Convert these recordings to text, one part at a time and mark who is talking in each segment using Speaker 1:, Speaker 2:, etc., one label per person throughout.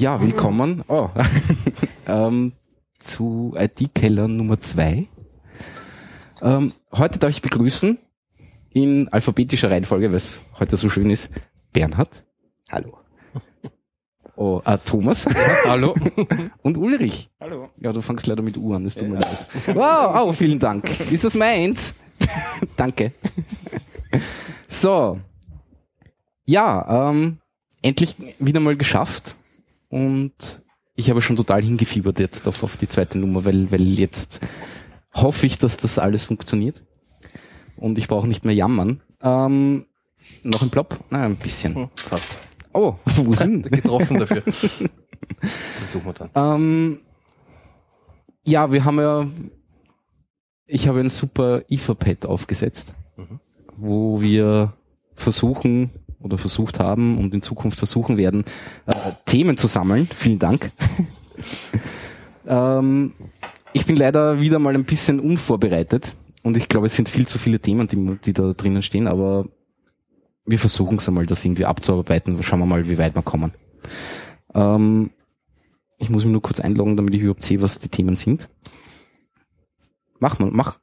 Speaker 1: Ja, willkommen oh. ähm, zu IT-Keller Nummer zwei. Ähm, heute darf ich begrüßen in alphabetischer Reihenfolge, weil es heute so schön ist, Bernhard.
Speaker 2: Hallo.
Speaker 1: Oh, äh, Thomas.
Speaker 3: Hallo.
Speaker 1: Und Ulrich.
Speaker 3: Hallo.
Speaker 1: Ja, du fangst leider mit U an, das tut mir leid. Wow, oh, vielen Dank. Ist das meins? Danke. So. Ja, ähm, endlich wieder mal geschafft. Und ich habe schon total hingefiebert jetzt auf, auf die zweite Nummer, weil, weil jetzt hoffe ich, dass das alles funktioniert. Und ich brauche nicht mehr jammern. Ähm, noch ein Plop? Nein, ein bisschen.
Speaker 3: Hm, passt.
Speaker 1: Oh, wohin?
Speaker 3: Getroffen dafür. Den suchen wir dann.
Speaker 1: Ähm, ja, wir haben ja, ich habe ein super Etherpad aufgesetzt,
Speaker 3: Mhm.
Speaker 1: wo wir versuchen oder versucht haben und in Zukunft versuchen werden, äh, Themen zu sammeln. Vielen Dank. ähm, ich bin leider wieder mal ein bisschen unvorbereitet und ich glaube, es sind viel zu viele Themen, die, die da drinnen stehen, aber wir versuchen es einmal, das irgendwie abzuarbeiten. Schauen wir mal, wie weit wir kommen. Ähm, ich muss mich nur kurz einloggen, damit ich überhaupt sehe, was die Themen sind. Mach mal, mach.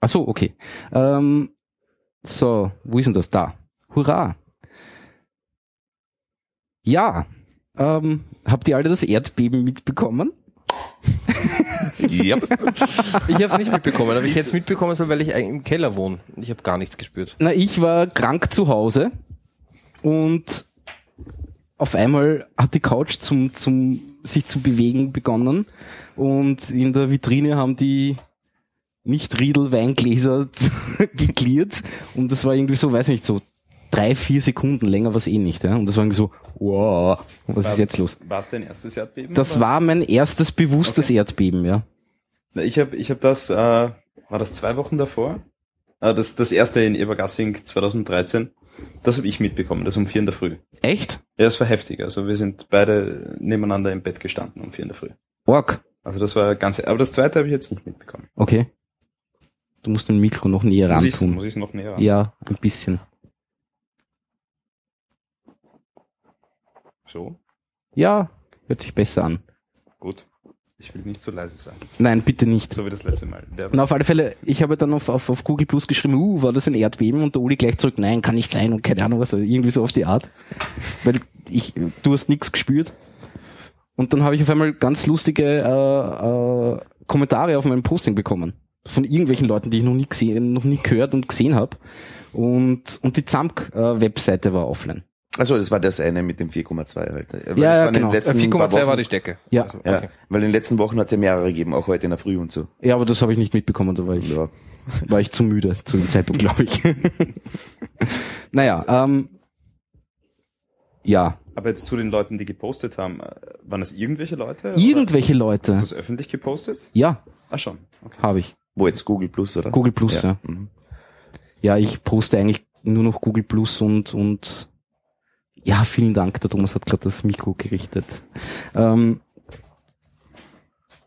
Speaker 1: Ach so, okay. Ähm, so, wo ist denn das? Da. Hurra. Ja. Ähm, habt ihr alle das Erdbeben mitbekommen?
Speaker 2: Ja.
Speaker 3: Ich habe es nicht mitbekommen, aber ich hätte es mitbekommen sollen, weil ich im Keller wohne. Ich habe gar nichts gespürt.
Speaker 1: Na, ich war krank zu Hause und auf einmal hat die Couch zum, zum, sich zu bewegen begonnen und in der Vitrine haben die nicht Riedel Weingläser geklärt und das war irgendwie so, weiß nicht, so drei, vier Sekunden länger was eh nicht, ja. Und das war irgendwie so, wow, was ist jetzt los?
Speaker 4: War es dein erstes Erdbeben?
Speaker 1: Das
Speaker 4: oder?
Speaker 1: war mein erstes bewusstes Erdbeben, ja.
Speaker 4: Ich habe ich hab das, äh, war das zwei Wochen davor? Äh, das, das erste in Ebergassing 2013. Das habe ich mitbekommen, das um vier in der Früh.
Speaker 1: Echt?
Speaker 4: Ja, es war heftig. Also wir sind beide nebeneinander im Bett gestanden um vier in der Früh.
Speaker 1: Org.
Speaker 4: Also das war ganz, aber das zweite habe ich jetzt nicht mitbekommen.
Speaker 1: Okay. Du musst dein Mikro noch näher
Speaker 4: Muss ich
Speaker 1: ran tun.
Speaker 4: muss ich's noch näher ran?
Speaker 1: Ja, ein bisschen.
Speaker 4: So,
Speaker 1: Ja, hört sich besser an.
Speaker 4: gut. Ich will nicht zu leise sein.
Speaker 1: Nein, bitte nicht.
Speaker 4: So wie das letzte Mal. Der,
Speaker 1: Na, auf alle Fälle, ich habe dann auf, auf, auf Google Plus geschrieben, uh, war das ein Erdbeben? Und der Uli gleich zurück, nein, kann nicht sein und keine Ahnung was, irgendwie so auf die Art. Weil ich, du hast nichts gespürt. Und dann habe ich auf einmal ganz lustige äh, äh, Kommentare auf meinem Posting bekommen. Von irgendwelchen Leuten, die ich noch nie gesehen, noch nie gehört und gesehen habe. Und, und die ZAMK-Webseite war offline.
Speaker 2: Also das war das eine mit dem 4,2 halt. Weil
Speaker 1: Ja, ja, genau.
Speaker 2: letzten paar
Speaker 3: 4,2
Speaker 2: Wochen-
Speaker 3: war die Stecke.
Speaker 1: Ja.
Speaker 3: Also,
Speaker 2: Ja,
Speaker 3: okay.
Speaker 2: weil in den letzten Wochen hat es ja mehrere gegeben, auch heute in der Früh und so.
Speaker 1: Ja, aber das habe ich nicht mitbekommen, da war ich,
Speaker 2: Ja.
Speaker 1: war ich zu müde zu dem Zeitpunkt, glaube ich. naja, ähm, ja,
Speaker 4: aber jetzt zu den Leuten, die gepostet haben, äh, waren das irgendwelche Leute? oder?
Speaker 1: irgendwelche
Speaker 4: Hast
Speaker 1: Leute.
Speaker 4: du das öffentlich gepostet?
Speaker 1: Ja,
Speaker 4: Ah schon. Okay.
Speaker 1: habe ich.
Speaker 2: Wo jetzt Google Plus, oder?
Speaker 1: Google Plus, ja.
Speaker 2: Mhm.
Speaker 1: Ja, ich poste eigentlich nur noch Google Plus und, und ja, vielen Dank. Der Thomas hat gerade das Mikro gerichtet. Ähm,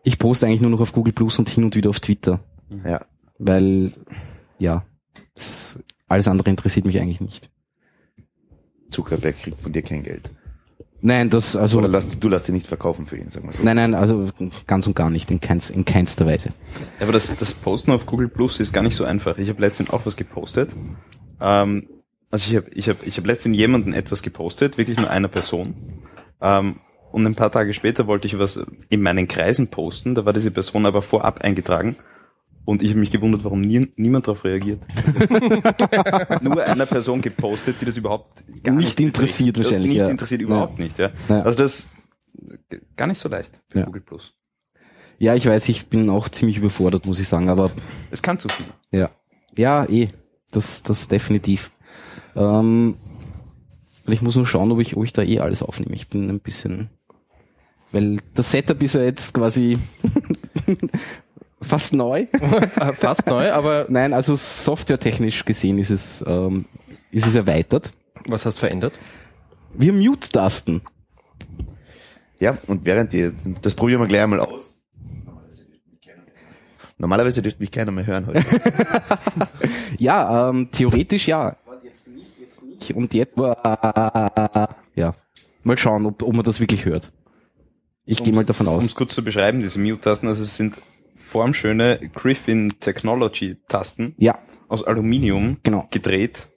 Speaker 1: ich poste eigentlich nur noch auf Google Plus und hin und wieder auf Twitter,
Speaker 2: Ja.
Speaker 1: weil ja, das, alles andere interessiert mich eigentlich nicht.
Speaker 2: Zuckerberg kriegt von dir kein Geld.
Speaker 1: Nein, das also
Speaker 2: Oder lass, du lässt dich nicht verkaufen für ihn, sagen wir so.
Speaker 1: nein, nein, also ganz und gar nicht in, keins, in keinster Weise.
Speaker 4: Ja, aber das, das Posten auf Google Plus ist gar nicht so einfach. Ich habe letztens auch was gepostet. Ähm, also ich habe ich hab, ich hab letztens jemanden etwas gepostet, wirklich nur einer Person. Ähm, und ein paar Tage später wollte ich was in meinen Kreisen posten. Da war diese Person aber vorab eingetragen. Und ich habe mich gewundert, warum nie, niemand darauf reagiert. Nur einer Person gepostet, die das überhaupt gar
Speaker 1: Nicht
Speaker 4: nicht,
Speaker 1: interessiert
Speaker 4: betrifft.
Speaker 1: wahrscheinlich,
Speaker 4: Nicht
Speaker 1: ja.
Speaker 4: interessiert,
Speaker 1: Ja.
Speaker 4: überhaupt nicht. Ja.
Speaker 1: Ja.
Speaker 4: Also das gar nicht so leicht für
Speaker 1: Ja.
Speaker 4: Google Plus.
Speaker 1: Ja, ich weiß, ich bin auch ziemlich überfordert, muss ich sagen, aber
Speaker 4: Es kann zu viel.
Speaker 1: Ja. Ja, eh. Das, das definitiv. Ähm, weil ich muss nur schauen, ob ich, ob ich da eh alles aufnehme. Ich bin ein bisschen, weil das Setup ist ja jetzt quasi fast neu.
Speaker 3: Fast neu, aber
Speaker 1: Nein, also softwaretechnisch gesehen ist es, ähm, ist es erweitert.
Speaker 3: was hast du verändert?
Speaker 1: Wir Mute-Tasten.
Speaker 2: Ja, und während die, das probieren wir gleich einmal aus. Normalerweise dürfte mich keiner mehr hören heute.
Speaker 1: Ja, ähm, theoretisch ja. Jetzt ich und jetzt, ja. Mal schauen, ob, ob man das wirklich hört. Ich gehe mal davon
Speaker 4: Um
Speaker 1: aus.
Speaker 4: es kurz zu beschreiben, diese Mute-Tasten, also es sind formschöne Griffin Technology-Tasten
Speaker 1: Ja,
Speaker 4: aus Aluminium
Speaker 1: Genau.
Speaker 4: gedreht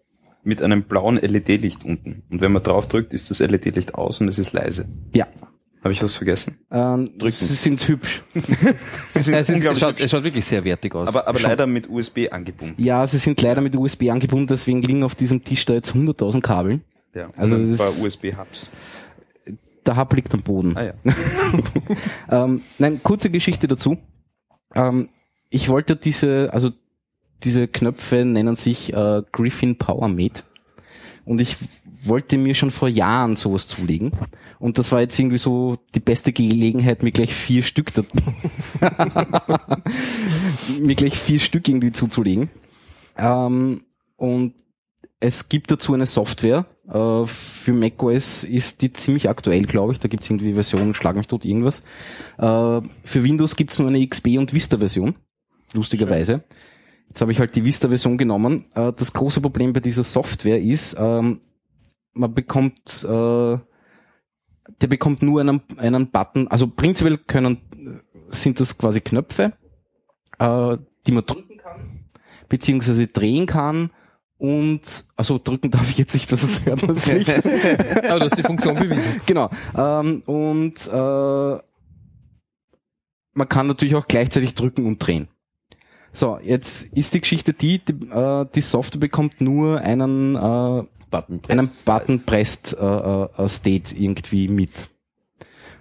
Speaker 4: mit einem blauen LED-Licht unten. Und wenn man drauf drückt, ist das LED-Licht aus und es ist leise.
Speaker 1: ja.
Speaker 4: Habe ich was vergessen?
Speaker 1: Ähm, sie sind hübsch.
Speaker 4: Sie sind
Speaker 3: es, ist, es, schaut, es schaut wirklich sehr wertig aus.
Speaker 4: aber, aber leider mit USB angebunden.
Speaker 1: Ja, sie sind leider mit USB angebunden, deswegen liegen auf diesem Tisch da jetzt 100.000 Kabel.
Speaker 4: Ja,
Speaker 1: Also das
Speaker 4: paar
Speaker 1: ist-
Speaker 4: USB-Hubs.
Speaker 1: Der Hub liegt am Boden.
Speaker 4: Ah ja.
Speaker 1: Ähm, nein, kurze Geschichte dazu. Ähm, ich wollte diese, also diese Knöpfe nennen sich äh, Griffin Power Mate. Und ich wollte mir schon vor Jahren sowas zulegen. Und das war jetzt irgendwie so die beste Gelegenheit, mir gleich vier Stück, da mir gleich vier Stück irgendwie zuzulegen. Ähm, und es gibt dazu eine Software. Äh, für macOS ist die ziemlich aktuell, glaube ich. Da gibt es irgendwie Versionen, schlag mich tot, irgendwas. Äh, für Windows gibt es nur eine XP und Vista-Version. Lustigerweise. Jetzt habe ich halt die Vista-Version genommen. Äh, das große Problem bei dieser Software ist, ähm, man bekommt, äh, der bekommt nur einen, einen Button. Also prinzipiell können, sind das quasi Knöpfe, äh, die man drücken kann, beziehungsweise drehen kann. Und, also drücken darf ich jetzt nicht, was das hört man es nicht.
Speaker 3: aber du hast die Funktion bewiesen.
Speaker 1: genau. Ähm, und äh, man kann natürlich auch gleichzeitig drücken und drehen. So, jetzt ist die Geschichte die, die, äh, die Software bekommt nur einen, äh,
Speaker 2: Button
Speaker 1: einen
Speaker 2: press.
Speaker 1: Button pressed äh, äh, State irgendwie mit.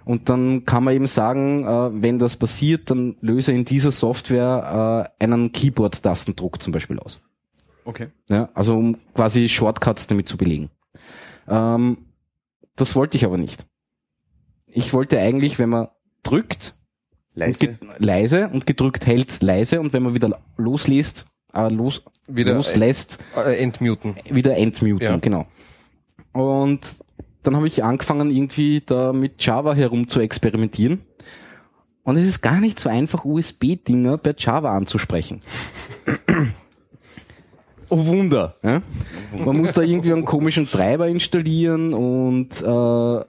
Speaker 1: Und dann kann man eben sagen, äh, wenn das passiert, dann löse in dieser Software äh, einen Keyboard-Tastendruck zum Beispiel aus.
Speaker 4: Okay.
Speaker 1: Ja, also um quasi Shortcuts damit zu belegen. Ähm, das wollte ich aber nicht. Ich wollte eigentlich, wenn man drückt, und
Speaker 2: Leise.
Speaker 1: ge- leise und gedrückt hält leise und wenn man wieder loslässt, äh, los,
Speaker 3: Wieder,
Speaker 1: loslässt,
Speaker 3: Äh, entmuten.
Speaker 1: wieder entmuten,
Speaker 3: Ja.
Speaker 1: genau. Und dann habe ich angefangen, irgendwie da mit Java herum zu experimentieren. Und es ist gar nicht so einfach, USB-Dinger per Java anzusprechen. oh Wunder. Ja? Man muss da irgendwie einen komischen Treiber installieren und äh,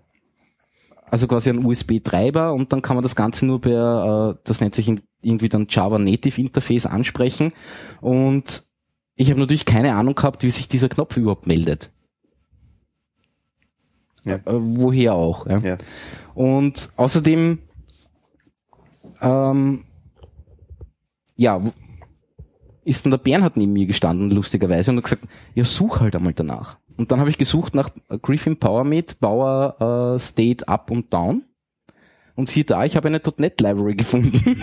Speaker 1: also quasi einen USB-Treiber und dann kann man das Ganze nur per, äh, das nennt sich in- irgendwie dann Java Native Interface ansprechen. Und ich habe natürlich keine Ahnung gehabt, wie sich dieser Knopf überhaupt meldet.
Speaker 2: Ja.
Speaker 1: Äh, woher auch. Ja.
Speaker 2: Ja.
Speaker 1: Und außerdem, ähm, ja, ist dann der Bernhard neben mir gestanden, lustigerweise, und hat gesagt, ja, such halt einmal danach. Und dann habe ich gesucht nach Griffin PowerMate, Bauer äh, State Up und Down. Und siehe da, ich habe eine .NET Library gefunden.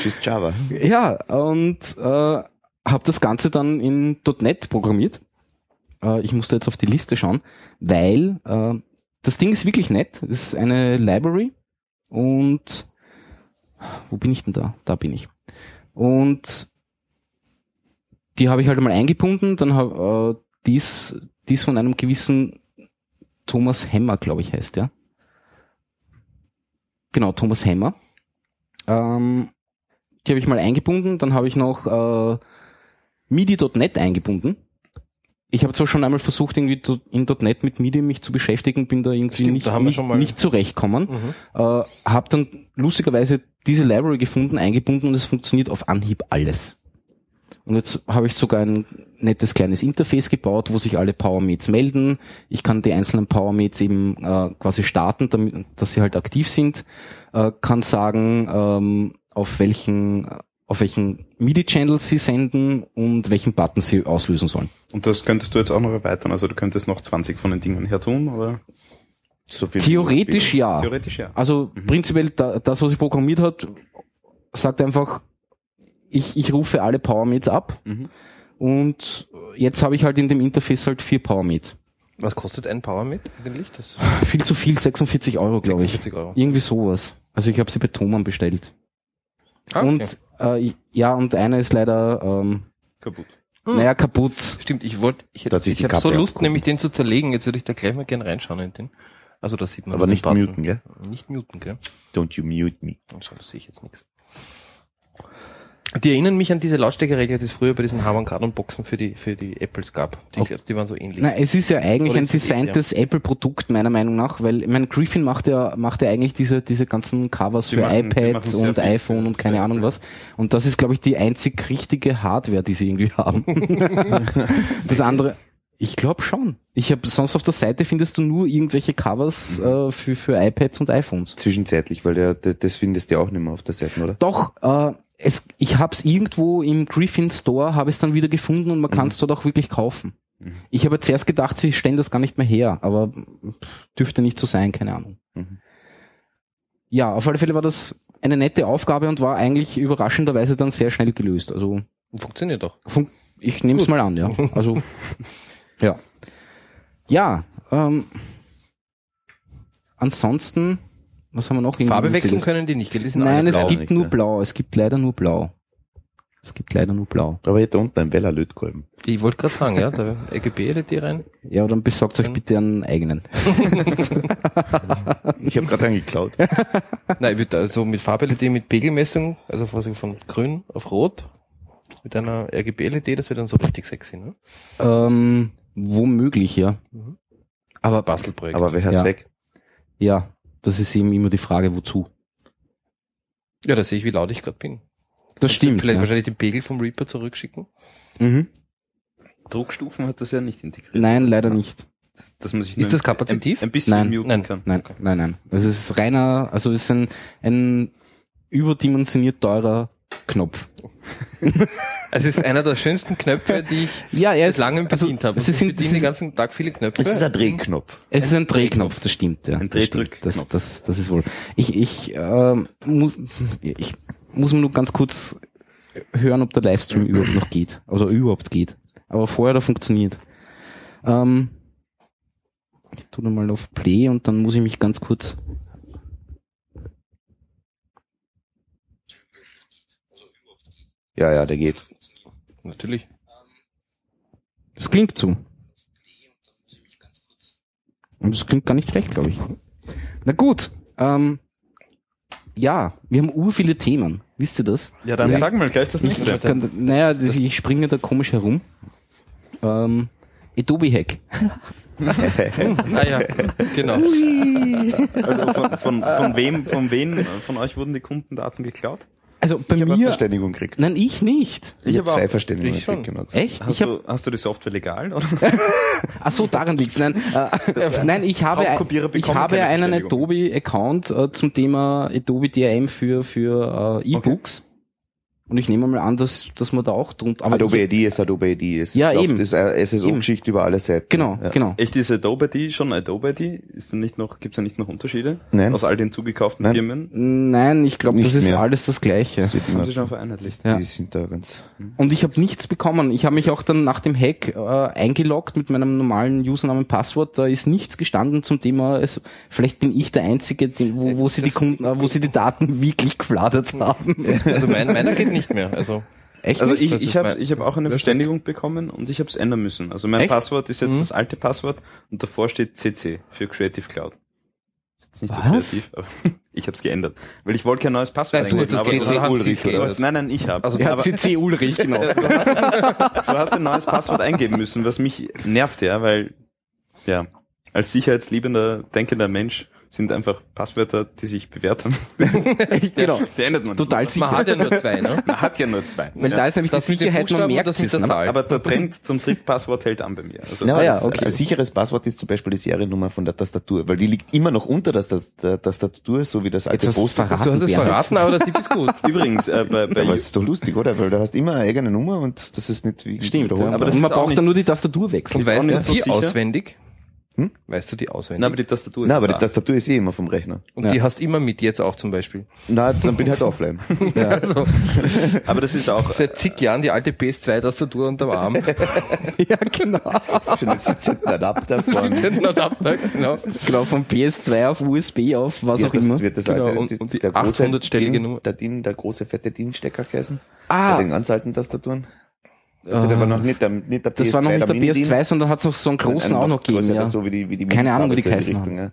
Speaker 2: Tschüss Java.
Speaker 1: ja, und äh, habe das Ganze dann in .NET programmiert. Äh, ich musste jetzt auf die Liste schauen, weil äh, das Ding ist wirklich nett. Es ist eine Library und wo bin ich denn da? Da bin ich. Und die habe ich halt einmal eingebunden, dann habe äh, dies, dies von einem gewissen Thomas Hemmer, glaube ich, heißt der. Genau, Thomas Hemmer. Ähm, die habe ich mal eingebunden, dann habe ich noch äh, MIDI.net eingebunden. Ich habe zwar schon einmal versucht, irgendwie in .NET mit MIDI mich zu beschäftigen, bin da irgendwie
Speaker 3: Stimmt,
Speaker 1: nicht,
Speaker 3: da
Speaker 1: nicht, nicht zurechtkommen.
Speaker 3: Mhm.
Speaker 1: Äh, habe dann lustigerweise diese Library gefunden, eingebunden und es funktioniert auf Anhieb alles. Und jetzt habe ich sogar ein nettes kleines Interface gebaut, wo sich alle Powermates melden. Ich kann die einzelnen Powermates eben äh, quasi starten, damit, dass sie halt aktiv sind. Äh, kann sagen, ähm, auf welchen auf welchen MIDI-Channel sie senden und welchen Button sie auslösen sollen.
Speaker 4: Und das könntest du jetzt auch noch erweitern. Also du könntest noch 20 von den Dingen her tun, oder?
Speaker 2: So viel
Speaker 1: Theoretisch ja.
Speaker 4: Theoretisch ja.
Speaker 1: Also prinzipiell da, das, was ich programmiert hat, sagt einfach, ich, ich rufe alle Powermates ab
Speaker 4: Mhm.
Speaker 1: und jetzt habe ich halt in dem Interface halt vier Powermates.
Speaker 3: Was kostet ein Power eigentlich? Das
Speaker 1: Viel zu viel, 46 Euro, glaube ich.
Speaker 3: 46 Euro.
Speaker 1: Irgendwie sowas. Also ich habe sie bei Thomann bestellt.
Speaker 3: Ah, okay.
Speaker 1: Und äh, ja, und einer ist leider ähm,
Speaker 4: Kaputt.
Speaker 1: naja kaputt.
Speaker 3: Stimmt, ich wollte, ich,
Speaker 2: sich
Speaker 3: ich habe so Lust, nämlich den zu zerlegen. Jetzt würde ich da gleich mal gerne reinschauen in den. Also da sieht man
Speaker 2: Aber nicht muten, gell?
Speaker 3: Nicht muten, gell?
Speaker 2: Don't you mute me.
Speaker 3: Und so, sehe ich jetzt nichts. Die erinnern mich an diese Lautstärkeregler, die es früher bei diesen Harman Kardon Boxen für die, für die Apples gab. Die,
Speaker 1: Okay.
Speaker 3: die waren so ähnlich.
Speaker 1: Na, es ist ja eigentlich
Speaker 3: Oder
Speaker 1: ein
Speaker 3: es
Speaker 1: designtes Apple-Produkt, meiner Meinung nach, weil, ich meine, Griffin macht ja, macht ja eigentlich diese, diese ganzen Covers
Speaker 4: Die
Speaker 1: für
Speaker 4: machen-
Speaker 1: iPads und iPhone
Speaker 4: für-
Speaker 1: und keine Ahnung
Speaker 4: Apple.
Speaker 1: was. Und das ist, glaube ich, die einzig richtige Hardware, die sie irgendwie haben. das andere, ich glaube schon. Ich habe sonst auf der Seite findest du nur irgendwelche Covers
Speaker 4: Mhm.
Speaker 1: äh, für, für iPads und iPhones.
Speaker 2: Zwischenzeitlich, weil der, der, das findest du ja auch nicht mehr auf der Seite, oder?
Speaker 1: Doch, äh, es, ich habe es irgendwo im Griffin Store, habe es dann wieder gefunden und man kann es dort auch wirklich kaufen.
Speaker 4: Mhm.
Speaker 1: Ich habe zuerst gedacht, sie stellen das gar nicht mehr her, aber dürfte nicht so sein, keine Ahnung.
Speaker 2: Mhm.
Speaker 1: Ja, auf alle Fälle war das eine nette Aufgabe und war eigentlich überraschenderweise dann sehr schnell gelöst. Also
Speaker 3: Funktioniert doch.
Speaker 1: fun- ich nehme es mal an, ja. Also ja. Ja, ähm, ansonsten, was haben wir noch?
Speaker 3: Farbe wechseln können die nicht, gell? Die sind
Speaker 1: Nein,
Speaker 3: alle
Speaker 1: es gibt
Speaker 2: nicht,
Speaker 1: nur
Speaker 2: ja.
Speaker 1: blau. Es gibt leider nur blau. Es gibt leider nur blau.
Speaker 2: Aber hier unten ein Weller Lötkolben.
Speaker 3: Ich wollte gerade sagen, ja, da RGB-LED rein.
Speaker 1: Ja, dann besorgt euch bitte einen eigenen.
Speaker 2: Ich habe gerade einen geklaut.
Speaker 3: Nein, ich würde also mit Farbe-LED mit Pegelmessung, also von grün auf rot, mit einer RGB-LED, das wird dann so richtig sexy, ne?
Speaker 1: Ähm, womöglich, ja.
Speaker 3: Mhm.
Speaker 1: Aber
Speaker 3: Bastelprojekt.
Speaker 2: Aber wer hat's
Speaker 1: Ja.
Speaker 2: weg?
Speaker 1: ja, das ist eben immer die Frage, wozu.
Speaker 3: ja, da sehe ich, wie laut ich gerade bin.
Speaker 1: Das stimmt.
Speaker 3: Vielleicht
Speaker 1: Ja.
Speaker 3: wahrscheinlich den Pegel vom Reaper zurückschicken.
Speaker 1: Mhm.
Speaker 4: Druckstufen hat das ja nicht integriert.
Speaker 1: Nein, leider nicht.
Speaker 4: Dass man sich
Speaker 3: Ist
Speaker 4: nur
Speaker 3: das
Speaker 4: ein-
Speaker 3: kapazitiv?
Speaker 4: Ein, ein bisschen
Speaker 1: Nein.
Speaker 4: muten
Speaker 3: Nein.
Speaker 4: kann.
Speaker 1: Nein, nein, nein. Es ist reiner, also es ist ein, ein überdimensioniert teurer Knopf.
Speaker 3: Also es ist einer der schönsten Knöpfe, die ich
Speaker 1: Ja, er
Speaker 3: seit langem bedient habe.
Speaker 1: Sie
Speaker 3: Ich
Speaker 1: sind, es
Speaker 3: den
Speaker 1: ist,
Speaker 3: ganzen Tag viele Knöpfe.
Speaker 2: Es ist ein Drehknopf.
Speaker 1: es ist ein Drehknopf, das stimmt, ja.
Speaker 4: Ein. Drehdrückknopf.
Speaker 1: Das, das, das ist wohl. Ich, ich, ähm, mu ich muss nur ganz kurz hören, ob der Livestream überhaupt noch geht. Also überhaupt geht. Aber vorher da funktioniert. Ähm, ich tue mal auf Play und dann muss ich mich ganz kurz.
Speaker 2: Ja, ja, der geht.
Speaker 3: Natürlich.
Speaker 1: Das klingt so. Und das klingt gar nicht schlecht, glaube ich. Na gut. Ähm, ja, wir haben ur viele Themen. Wisst ihr das?
Speaker 4: Ja, dann
Speaker 2: Ja.
Speaker 4: sag mal gleich das nächste.
Speaker 1: Kann, naja, das, ich springe da komisch herum. Ähm, Adobe Hack.
Speaker 3: Ah ja, genau.
Speaker 4: Also von, von, von wem, von wem von euch wurden die Kundendaten geklaut?
Speaker 1: Also bei
Speaker 2: Ich habe eine
Speaker 1: mir.
Speaker 2: Verständigung gekriegt.
Speaker 1: Nein, ich nicht.
Speaker 2: Ich, habe
Speaker 4: aber
Speaker 2: zwei. Verständigungen
Speaker 3: Ich schon.
Speaker 2: gekriegt, genau.
Speaker 1: Echt?
Speaker 4: Hast,
Speaker 1: Ich hab,
Speaker 4: du, hast du die Software legal? Oder?
Speaker 1: ach so, daran liegt Nein, äh, nein, ich habe, ich habe einen. Adobe-Account äh, zum Thema Adobe DRM für für äh, E-Books. Und ich nehme mal an, dass dass man da auch drunter. aber
Speaker 2: Adobe ID ist Adobe ID. Es
Speaker 1: Ja,
Speaker 2: läuft-
Speaker 1: eben.
Speaker 2: ist eine SSO-Geschichte über alle Seiten.
Speaker 1: Genau,
Speaker 2: ja.
Speaker 1: genau.
Speaker 4: Echt ist Adobe ID schon Adobe ID? Ist da nicht noch, gibt's da nicht noch Unterschiede?
Speaker 2: Nein.
Speaker 4: Aus all den zugekauften
Speaker 2: Nein.
Speaker 4: Firmen?
Speaker 1: Nein, ich glaube, das ist
Speaker 2: mehr.
Speaker 1: alles das Gleiche.
Speaker 2: Das wird immer,
Speaker 4: sie schon vereinheitlicht.
Speaker 1: Ja.
Speaker 2: Die sind da ganz.
Speaker 1: Und ich habe nichts bekommen. Ich habe mich auch dann nach dem Hack äh, eingeloggt mit meinem normalen Username und Passwort. Da ist nichts gestanden zum Thema. Es, vielleicht bin ich der Einzige, den, wo, wo sie die Kunden, äh, wo sie die Daten wirklich gefladert haben.
Speaker 3: Also mein, meiner geht nicht mehr. Also
Speaker 1: Echt?
Speaker 4: Also
Speaker 1: nicht?
Speaker 4: ich, ich habe ich hab auch eine Verständigung bekommen und ich habe es ändern müssen. Also mein
Speaker 1: Echt?
Speaker 4: Passwort ist jetzt
Speaker 3: Mhm.
Speaker 4: das alte Passwort und davor steht CC für Creative Cloud. Ist nicht so
Speaker 1: Was?
Speaker 4: kreativ, aber ich habe es geändert. Weil ich wollte kein neues Passwort
Speaker 3: du
Speaker 4: eingeben, aber
Speaker 3: CC Ulrich oder was?
Speaker 4: Nein, nein, ich habe.
Speaker 3: Also,
Speaker 1: ja,
Speaker 4: aber
Speaker 1: CC Ulrich, genau.
Speaker 4: du, hast, du hast ein neues Passwort eingeben müssen, was mich nervt, ja, weil ja, als sicherheitsliebender, denkender Mensch sind einfach Passwörter, die sich bewährt haben.
Speaker 1: genau.
Speaker 4: Die ändert man.
Speaker 1: Total
Speaker 3: man
Speaker 1: sicher.
Speaker 3: hat ja nur zwei, ne?
Speaker 4: Man hat ja nur zwei.
Speaker 1: Weil
Speaker 4: ja.
Speaker 1: da ist nämlich
Speaker 3: Das
Speaker 1: die Sicherheit, man merkt
Speaker 3: das
Speaker 1: es.
Speaker 3: der
Speaker 1: Ne?
Speaker 3: Zahl.
Speaker 4: Aber der Trend zum Trickpasswort hält an bei mir. Also
Speaker 2: Ja,
Speaker 1: ja,
Speaker 2: das-
Speaker 1: okay.
Speaker 2: Ein sicheres Passwort ist zum Beispiel die Seriennummer von der Tastatur, weil die liegt immer noch unter der, der Tastatur, so wie das alte
Speaker 1: Jetzt hast du's
Speaker 2: Post.
Speaker 1: verraten.
Speaker 3: Du hast es verraten, aber der Tipp ist gut.
Speaker 4: Übrigens, äh, bei, bei
Speaker 2: Aber es ist doch lustig, oder? Weil da hast immer eine eigene Nummer und das ist nicht wie
Speaker 1: Stimmt.
Speaker 4: Aber das
Speaker 1: und man braucht dann nur die Tastatur wechseln.
Speaker 4: Auch
Speaker 3: weißt
Speaker 4: nicht
Speaker 3: du
Speaker 4: so
Speaker 3: auswendig?
Speaker 2: Hm?
Speaker 3: Weißt du die auswendig?
Speaker 4: Na, aber die Tastatur ist
Speaker 2: Nein, aber
Speaker 4: da.
Speaker 2: die Tastatur ist eh immer vom Rechner.
Speaker 3: und
Speaker 1: Ja.
Speaker 3: die hast immer mit jetzt auch zum Beispiel.
Speaker 2: Na, dann bin ich halt offline.
Speaker 1: Ja.
Speaker 3: Also
Speaker 4: aber das ist auch,
Speaker 3: seit zig Jahren die alte PS2-Tastatur unterm Arm.
Speaker 1: ja, genau.
Speaker 2: Schon den 17. Adapter von.
Speaker 3: 17. Adapter, genau.
Speaker 1: Genau, von PS2 auf USB auf was
Speaker 2: Ja,
Speaker 1: auch immer.
Speaker 2: das wird das
Speaker 3: Genau,
Speaker 2: alte,
Speaker 3: und- und die
Speaker 2: der große
Speaker 3: 800-stellige
Speaker 2: DIN,
Speaker 3: Nummer.
Speaker 2: Der, DIN, der große fette DIN-Stecker geheißen.
Speaker 1: Ah.
Speaker 2: Bei den ganz alten Tastaturen. Das wird aber noch nicht der, nicht der PS2,
Speaker 1: Das war noch nicht der
Speaker 2: Mini-DIN,
Speaker 1: PS2, sondern hat es noch so einen großen
Speaker 2: sondern
Speaker 1: auch noch gegeben. Ja.
Speaker 2: so wie die, wie die
Speaker 1: Keine Ahnung, wie die geheißen
Speaker 2: Richtung, ja.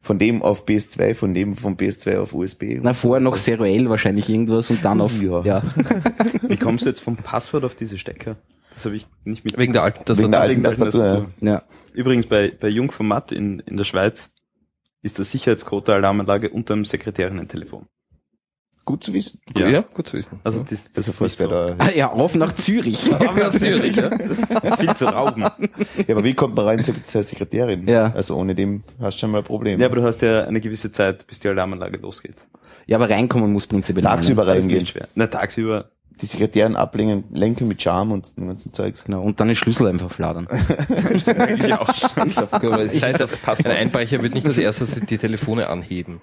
Speaker 2: Von dem auf PS2, von dem von PS2 auf USB.
Speaker 1: Na, vorher noch seriell wahrscheinlich irgendwas und dann auf,
Speaker 2: Ja.
Speaker 1: ja.
Speaker 4: Wie kommst du jetzt vom Passwort auf diese Stecker? Das habe ich nicht mit.
Speaker 3: Wegen der alten
Speaker 2: Wegen der
Speaker 3: Tastatur.
Speaker 2: alten
Speaker 4: Wegen der
Speaker 2: Tastatur. ja.
Speaker 4: Tastatur.
Speaker 1: ja.
Speaker 4: Übrigens bei, bei Jungformat in, in der Schweiz ist der Sicherheitscode der Alarmanlage unter dem Sekretärinnen-Telefon.
Speaker 2: Gut zu wissen.
Speaker 3: Ja. ja, gut zu wissen.
Speaker 4: Also das, das
Speaker 2: Also wer
Speaker 4: so.
Speaker 2: da.
Speaker 1: Ah, ja, auf nach Zürich.
Speaker 3: Aber Zürich, ja.
Speaker 4: viel zu rauben.
Speaker 2: Ja, aber wie kommt man rein zur, zur Sekretärin?
Speaker 1: Ja.
Speaker 2: Also ohne dem hast du schon mal ein Problem.
Speaker 4: Ja, aber du hast ja eine gewisse Zeit, bis die Alarmanlage losgeht.
Speaker 1: Ja, aber reinkommen muss prinzipiell.
Speaker 2: Tagsüber reingehen.
Speaker 4: schwer. Na, tagsüber.
Speaker 2: Die Sekretärin ablenken, lenken mit Charme und dem ganzen Zeugs.
Speaker 1: Genau, und dann den Schlüssel einfach fladern.
Speaker 4: Eigentlich auch scheiß auf, scheiß aufs
Speaker 3: Ein
Speaker 4: Passwort.
Speaker 3: Einbrecher wird nicht als erstes die Telefone anheben.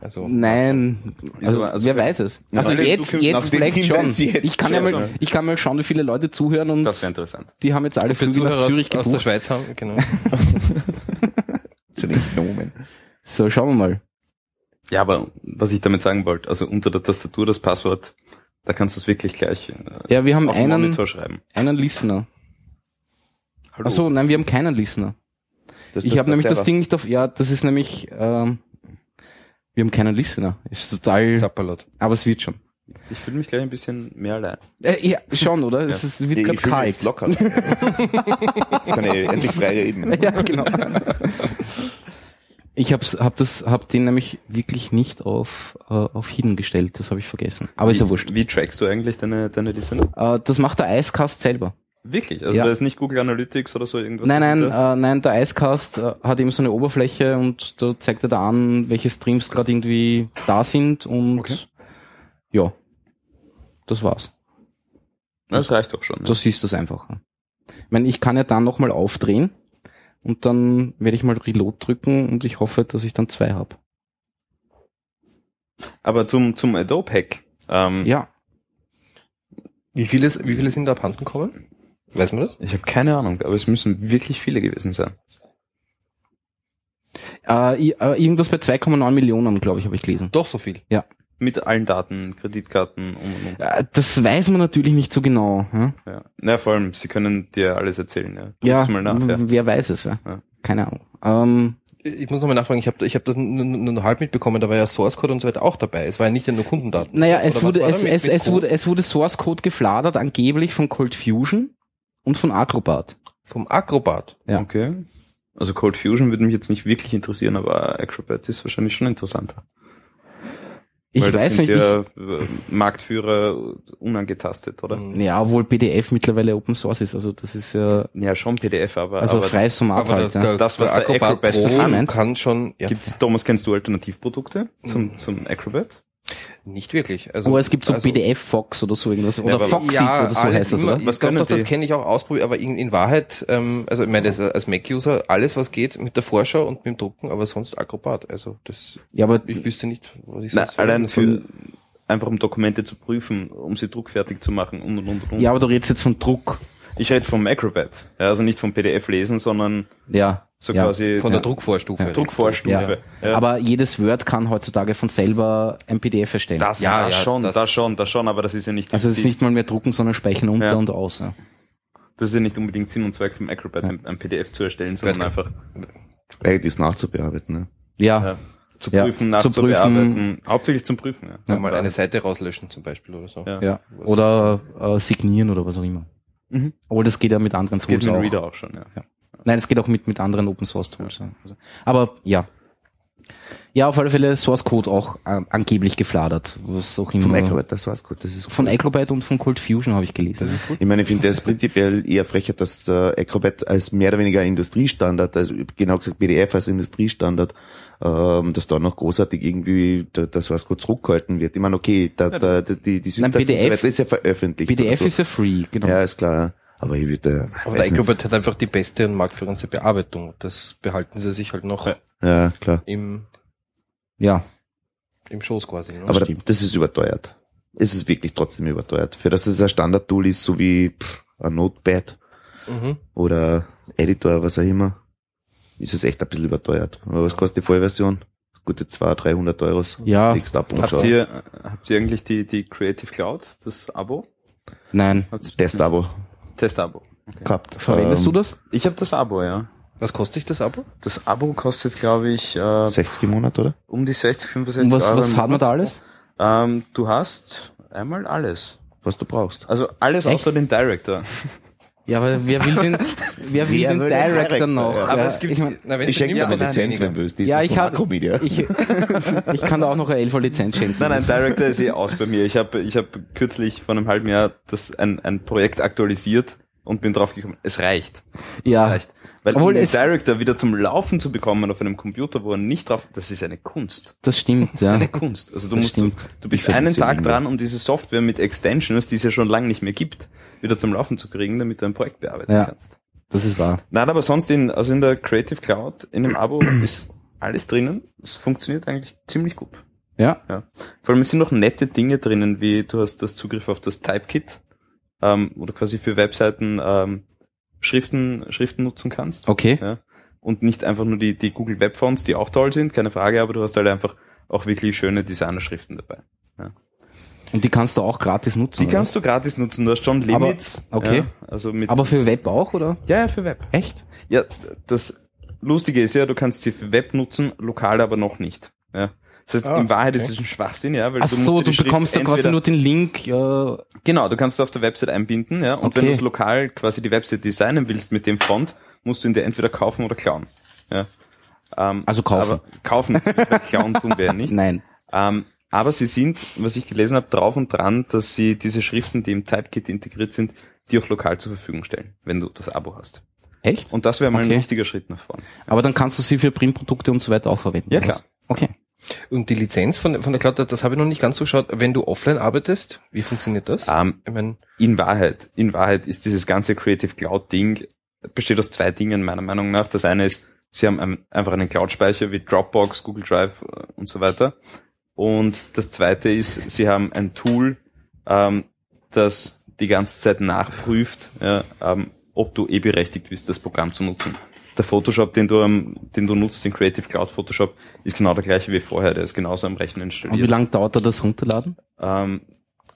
Speaker 3: Also,
Speaker 1: Nein, also,
Speaker 4: aber- also
Speaker 1: wer weiß es. Also
Speaker 2: Nachdem
Speaker 1: jetzt, jetzt vielleicht schon.
Speaker 2: das jetzt
Speaker 1: Ich kann ja
Speaker 2: schon,
Speaker 1: mal,
Speaker 2: ja.
Speaker 1: ich kann mal schauen, wie viele Leute zuhören und
Speaker 4: Das wäre interessant.
Speaker 1: die haben jetzt alle
Speaker 3: für
Speaker 1: Flüge nach
Speaker 3: Zuhörer
Speaker 1: Zürich
Speaker 3: aus, aus der
Speaker 1: gebucht.
Speaker 3: Schweiz haben, genau.
Speaker 2: Zu den Gnomen.
Speaker 1: So, schauen wir mal.
Speaker 4: Ja, aber was ich damit sagen wollte, also unter der Tastatur das Passwort, da kannst du es wirklich gleich äh,
Speaker 1: Ja, wir haben
Speaker 4: auf
Speaker 1: einen,
Speaker 4: Monitor schreiben.
Speaker 1: einen Listener.
Speaker 4: Hallo.
Speaker 1: Achso, nein, wir haben keinen Listener.
Speaker 2: Das
Speaker 1: Ich habe nämlich das
Speaker 2: selber.
Speaker 1: Ding nicht auf, ja, das ist nämlich, ähm, wir haben keinen Listener. Ist total,
Speaker 3: Zappalot.
Speaker 1: aber es wird schon.
Speaker 4: Ich fühle mich gleich ein bisschen mehr allein.
Speaker 1: Äh, ja, schon, oder? Es ist, wird
Speaker 2: fühle mich
Speaker 1: kalt.
Speaker 2: jetzt locker. jetzt kann ich endlich frei reden.
Speaker 1: Ja, genau. Ich hab's, hab das, hab den nämlich wirklich nicht auf, äh, auf Hidden gestellt. Das habe ich vergessen. Aber ist ja
Speaker 4: wie,
Speaker 1: wurscht.
Speaker 4: Wie trackst du eigentlich deine, deine Listener?
Speaker 1: Äh, das macht der Icecast selber.
Speaker 4: Wirklich? Also
Speaker 1: Ja.
Speaker 4: da ist nicht Google Analytics oder so irgendwas?
Speaker 1: Nein, nein, äh, nein, der Icecast äh, hat eben so eine Oberfläche und da zeigt er da an, welche Streams gerade irgendwie da sind und
Speaker 4: Okay.
Speaker 1: ja, das war's.
Speaker 4: Das reicht doch schon. Ne?
Speaker 1: Da siehst du es einfach. Ich meine, ich kann ja dann nochmal aufdrehen und dann werde ich mal Reload drücken und ich hoffe, dass ich dann zwei habe.
Speaker 4: Aber zum, zum Adobe Hack. Ähm,
Speaker 1: Ja,
Speaker 3: Wie viele, wie viele sind da abhanden gekommen? Weiß man das?
Speaker 4: Ich habe keine Ahnung, aber es müssen wirklich viele gewesen sein.
Speaker 1: äh, äh, irgendwas bei 2,9 Millionen, glaube ich, habe ich gelesen.
Speaker 3: Doch so viel.
Speaker 4: Mit allen Daten, Kreditkarten und und und.
Speaker 1: Äh, das weiß man natürlich nicht so genau. Hm?
Speaker 4: Ja. Na, vor allem, sie können dir alles erzählen. Ja,
Speaker 1: Ja,
Speaker 4: mal nach, ja.
Speaker 1: wer weiß es. Ja.
Speaker 4: Ja.
Speaker 1: Keine Ahnung. Ähm,
Speaker 3: Ich muss nochmal nachfragen, ich habe ich hab das nur, nur nur halb mitbekommen, da war ja Source Code und so weiter auch dabei. Es war ja nicht nur Kundendaten.
Speaker 1: Naja, es
Speaker 3: Oder
Speaker 1: wurde, es,
Speaker 3: mit-
Speaker 1: es,
Speaker 3: mit
Speaker 1: es, wurde, es wurde Source Code gefladert, angeblich von Cold Fusion und von Acrobat.
Speaker 3: Vom Acrobat.
Speaker 1: Ja.
Speaker 4: Okay. Also Cold Fusion würde mich jetzt nicht wirklich interessieren, aber Acrobat ist wahrscheinlich schon interessanter.
Speaker 1: Ich
Speaker 4: Weil da
Speaker 1: weiß
Speaker 4: sind
Speaker 1: nicht,
Speaker 4: ja äh, Marktführer unangetastet, oder?
Speaker 1: Ja, obwohl PDF mittlerweile Open Source ist, also das ist ja,
Speaker 4: Ja, schon PDF, aber,
Speaker 1: also
Speaker 4: aber
Speaker 1: freies Format
Speaker 3: Aber
Speaker 1: halt.
Speaker 3: der,
Speaker 1: ja.
Speaker 4: Das, was
Speaker 3: der
Speaker 4: der
Speaker 3: Acrobat
Speaker 4: Acrobat
Speaker 3: Pro kann schon, ja,
Speaker 4: gibt's, Thomas, kennst du Alternativprodukte zum, zum Acrobat?
Speaker 3: Nicht wirklich. Also,
Speaker 1: Aber es gibt so
Speaker 3: also,
Speaker 1: PDF Fox oder so irgendwas, oder
Speaker 4: aber-
Speaker 1: Foxit oder so heißt das,
Speaker 3: immer,
Speaker 1: oder?
Speaker 3: Was
Speaker 4: Was
Speaker 3: doch, das kenne ich auch ausprobiert, aber in, in Wahrheit, ähm, also ich meine, das, als Mac-User, alles was geht mit der Vorschau und mit dem Drucken, aber sonst Acrobat. Also das,
Speaker 1: Ja, aber
Speaker 3: ich wüsste nicht, was ich
Speaker 4: Na,
Speaker 3: sonst
Speaker 4: allein
Speaker 3: verwenden
Speaker 4: für, einfach um Dokumente zu prüfen, um sie druckfertig zu machen und und und und.
Speaker 1: ja, aber du redest jetzt von Druck.
Speaker 4: Ich rede vom Acrobat. Ja, also nicht vom PDF lesen, sondern
Speaker 1: Ja.
Speaker 4: so
Speaker 1: ja.
Speaker 4: quasi
Speaker 3: Von der Druckvorstufe.
Speaker 4: Druckvorstufe.
Speaker 1: Ja. Aber jedes Word kann heutzutage von selber ein PDF erstellen.
Speaker 4: das,
Speaker 3: Ja,
Speaker 4: ja,
Speaker 3: ja,
Speaker 4: schon,
Speaker 3: das-
Speaker 4: das, schon, das schon, aber das ist ja nicht,
Speaker 1: also es ist nicht mal mehr drucken, sondern speichern unter
Speaker 4: Ja.
Speaker 1: und aus. Ja.
Speaker 4: das ist ja nicht unbedingt Sinn und Zweck vom Acrobat, ein, ein PDF zu erstellen, sondern
Speaker 3: Ja.
Speaker 4: einfach
Speaker 2: Eigentlich ist nachzubearbeiten. Ne?
Speaker 1: Ja.
Speaker 4: ja, zu
Speaker 1: Ja,
Speaker 4: prüfen,
Speaker 1: zu
Speaker 4: nachzubearbeiten. Hauptsächlich zum Prüfen, ja.
Speaker 3: Ja, mal eine Seite rauslöschen zum Beispiel oder so.
Speaker 4: Ja.
Speaker 1: ja. Oder äh, signieren oder was auch immer.
Speaker 4: Mhm.
Speaker 1: Obwohl das geht ja mit anderen
Speaker 4: Das geht
Speaker 1: Tools
Speaker 4: mit
Speaker 1: auch.
Speaker 4: Reader auch schon, ja.
Speaker 1: Nein, es geht auch mit, mit anderen Open Source Tools. Ja. Also, aber ja. Ja, auf alle Fälle Source Code auch äh, angeblich gefladert. Was auch immer.
Speaker 2: Vom Acrobat, das war's gut. Das ist
Speaker 1: Von Acrobat und von Cold Fusion habe ich gelesen.
Speaker 2: Ich meine, ich finde das prinzipiell eher frecher, dass der Acrobat als mehr oder weniger Industriestandard, also genau gesagt PDF als Industriestandard, ähm, dass da noch großartig irgendwie der, der Source Code zurückgehalten wird. Ich meine, okay, da, da, die, die Syntax und so
Speaker 1: PDF
Speaker 2: weiter ist ja veröffentlicht.
Speaker 1: PDF
Speaker 2: oder
Speaker 1: ist ja free, genau.
Speaker 2: so. Ja, ist klar. Aber ich würde,
Speaker 3: Aber
Speaker 2: weiß
Speaker 3: der Acrobat hat einfach die beste und marktführendste Bearbeitung. Das behalten sie sich halt noch
Speaker 2: ja, klar.
Speaker 3: im,
Speaker 1: ja.
Speaker 3: im Schoß quasi. Ne?
Speaker 2: Aber
Speaker 1: stimmt.
Speaker 2: das ist überteuert. Es ist wirklich trotzdem überteuert. Für das es ein Standard-Tool ist, so wie pff, ein Notepad
Speaker 3: mhm.
Speaker 2: oder Editor, was auch immer, ist es echt ein bisschen überteuert. Aber was kostet die Vollversion? Gute 200, 300 Euro.
Speaker 1: Ja.
Speaker 2: Legst ab und
Speaker 4: Habt ihr, habt ihr eigentlich die, die Creative Cloud, das Abo?
Speaker 1: Nein.
Speaker 4: Habt ihr-
Speaker 2: Test-Abo
Speaker 4: Testabo.
Speaker 2: gehabt.
Speaker 1: Verwendest
Speaker 2: Ähm,
Speaker 1: du das?
Speaker 4: Ich habe das Abo, ja.
Speaker 3: Was kostet dich das Abo?
Speaker 4: Das Abo kostet, glaube ich, äh,
Speaker 2: 60 im Monat, oder?
Speaker 4: um die 60, 65
Speaker 1: Und was,
Speaker 4: Euro.
Speaker 1: was hat man da alles?
Speaker 4: Ähm, du hast einmal alles.
Speaker 2: Was du brauchst.
Speaker 4: Also alles
Speaker 1: Echt?
Speaker 4: außer den Director.
Speaker 1: Ja, aber wer will den, wer will
Speaker 2: Wer
Speaker 1: den
Speaker 2: will
Speaker 1: Director
Speaker 2: Director,
Speaker 1: noch?
Speaker 2: ja.
Speaker 3: Aber
Speaker 1: Ja,
Speaker 3: es gibt,
Speaker 1: ich mein,
Speaker 3: na,
Speaker 2: Ich schenke dir eine Lizenz, wenn du willst. Die ist
Speaker 1: ja, ich habe, ich, ich kann da auch noch eine Elfer-Lizenz schenken.
Speaker 4: Nein, nein, Director ist eh aus bei mir. Ich habe ich hab kürzlich vor einem halben Jahr das ein, ein Projekt aktualisiert und bin draufgekommen, es reicht.
Speaker 1: Ja.
Speaker 4: Es reicht. Weil
Speaker 1: Obwohl
Speaker 4: den Director wieder zum Laufen zu bekommen auf einem Computer, wo er nicht drauf, das ist eine Kunst.
Speaker 1: Das stimmt,
Speaker 4: Das
Speaker 1: ja.
Speaker 4: ist eine Kunst. Also du
Speaker 1: Das
Speaker 4: musst, du,
Speaker 1: stimmt.
Speaker 4: du bist einen
Speaker 2: das
Speaker 4: Tag dran, um diese Software mit Extensions, die es ja schon lange nicht mehr gibt, wieder zum Laufen zu kriegen, damit du ein Projekt bearbeiten
Speaker 1: Ja.
Speaker 4: kannst.
Speaker 1: Das ist wahr.
Speaker 4: Nein, aber sonst in, also in der Creative Cloud, in dem Abo ist alles drinnen. Es funktioniert eigentlich ziemlich gut.
Speaker 1: Ja.
Speaker 4: Ja. Vor allem es sind noch nette Dinge drinnen, wie du hast das Zugriff auf das Typekit, ähm, du quasi für Webseiten ähm, Schriften, Schriften nutzen kannst.
Speaker 1: Okay.
Speaker 4: Ja. Und nicht einfach nur die, die Google Web Fonts, die auch toll sind, keine Frage, aber du hast halt einfach auch wirklich schöne Designerschriften dabei.
Speaker 1: Und die kannst du auch gratis nutzen.
Speaker 4: Die
Speaker 1: oder?
Speaker 4: kannst du gratis nutzen, du hast schon
Speaker 1: Aber-
Speaker 4: Limits.
Speaker 1: okay.
Speaker 4: Ja, also mit,
Speaker 1: Aber für Web auch, oder?
Speaker 4: ja, ja, für Web.
Speaker 1: Echt?
Speaker 4: Ja, das Lustige ist ja, du kannst sie für Web nutzen, lokal aber noch nicht. Ja. Das heißt,
Speaker 3: Ah,
Speaker 4: in Wahrheit
Speaker 3: okay.
Speaker 4: ist es ein Schwachsinn, ja, weil
Speaker 1: Ach
Speaker 4: du musst
Speaker 1: so, du
Speaker 4: Schrift
Speaker 1: bekommst dann quasi nur den Link, äh,
Speaker 4: Genau, du kannst es auf der Website einbinden, ja, und wenn
Speaker 1: Okay.
Speaker 4: du es lokal quasi die Website designen willst mit dem Font, musst du ihn dir entweder kaufen oder klauen. Ja. Ähm,
Speaker 1: Also kaufen.
Speaker 4: Kaufen, klauen tun wir ja nicht.
Speaker 1: nein.
Speaker 4: Ähm, aber sie sind, was ich gelesen habe, drauf und dran, dass sie diese Schriften, die im Typekit integriert sind, die auch lokal zur Verfügung stellen, wenn du das Abo hast.
Speaker 1: Echt?
Speaker 4: Und das wäre mal
Speaker 1: Okay.
Speaker 4: ein wichtiger Schritt nach vorne.
Speaker 1: Aber dann kannst du sie für Printprodukte und so weiter auch verwenden.
Speaker 4: Ja, klar.
Speaker 1: Okay.
Speaker 3: Und die Lizenz von, von der Cloud, das habe ich noch nicht ganz so geschaut. Wenn du offline arbeitest, wie funktioniert das?
Speaker 4: Ähm,
Speaker 3: Ich mein,
Speaker 4: in Wahrheit, in Wahrheit ist dieses ganze Creative Cloud Ding besteht aus zwei Dingen meiner Meinung nach. Das eine ist, sie haben ein- einfach einen Cloud-Speicher wie Dropbox, Google Drive äh, und so weiter. Und das zweite ist, sie haben ein Tool, ähm, das die ganze Zeit nachprüft, ja, ähm, ob du eh berechtigt bist, das Programm zu nutzen. Der Photoshop, den du, ähm, den du nutzt, den Creative Cloud Photoshop, ist genau der gleiche wie vorher. Der ist genauso am Rechner
Speaker 1: Und wie
Speaker 4: installiert.
Speaker 1: lange dauert da das runterladen?
Speaker 4: Ähm,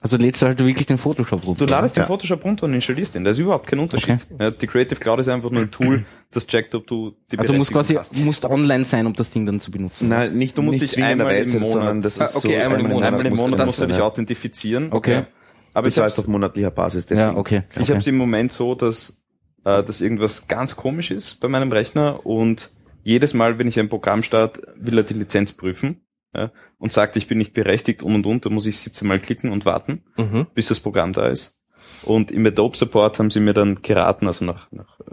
Speaker 1: Also lädst du halt wirklich den Photoshop runter.
Speaker 4: Du ladest den
Speaker 2: Ja.
Speaker 4: Photoshop runter und installierst den. Da ist überhaupt kein Unterschied. Ja, die Creative Cloud ist einfach nur ein Tool, das checkt, ob du die
Speaker 1: Also du musst quasi,
Speaker 4: hast.
Speaker 1: musst online sein, um das Ding dann zu benutzen.
Speaker 2: Nein, nicht,
Speaker 4: Du musst
Speaker 2: nicht
Speaker 4: dich einmal im
Speaker 2: zwingenderweise,
Speaker 4: Monat-
Speaker 2: das
Speaker 3: Ah,
Speaker 2: ist
Speaker 3: okay,
Speaker 2: so,
Speaker 3: einmal im Monat.
Speaker 4: Einmal im
Speaker 2: musst
Speaker 4: Monat musst du dich
Speaker 2: ja.
Speaker 4: authentifizieren.
Speaker 1: Okay.
Speaker 4: Ja. Aber
Speaker 2: Du
Speaker 4: ich habe
Speaker 2: zahlst auf monatlicher Basis, deswegen.
Speaker 1: ja, okay.
Speaker 4: ich
Speaker 1: okay.
Speaker 4: hab's im Moment so, dass, äh, dass irgendwas ganz komisch ist bei meinem Rechner und jedes Mal, wenn ich ein Programm starte, will er die Lizenz prüfen ja, und sagt, ich bin nicht berechtigt und und und, da muss ich 17 Mal klicken und warten.
Speaker 3: mhm.
Speaker 4: bis das Programm da ist. Und im Adobe Support haben sie mir dann geraten, also nach, nach äh,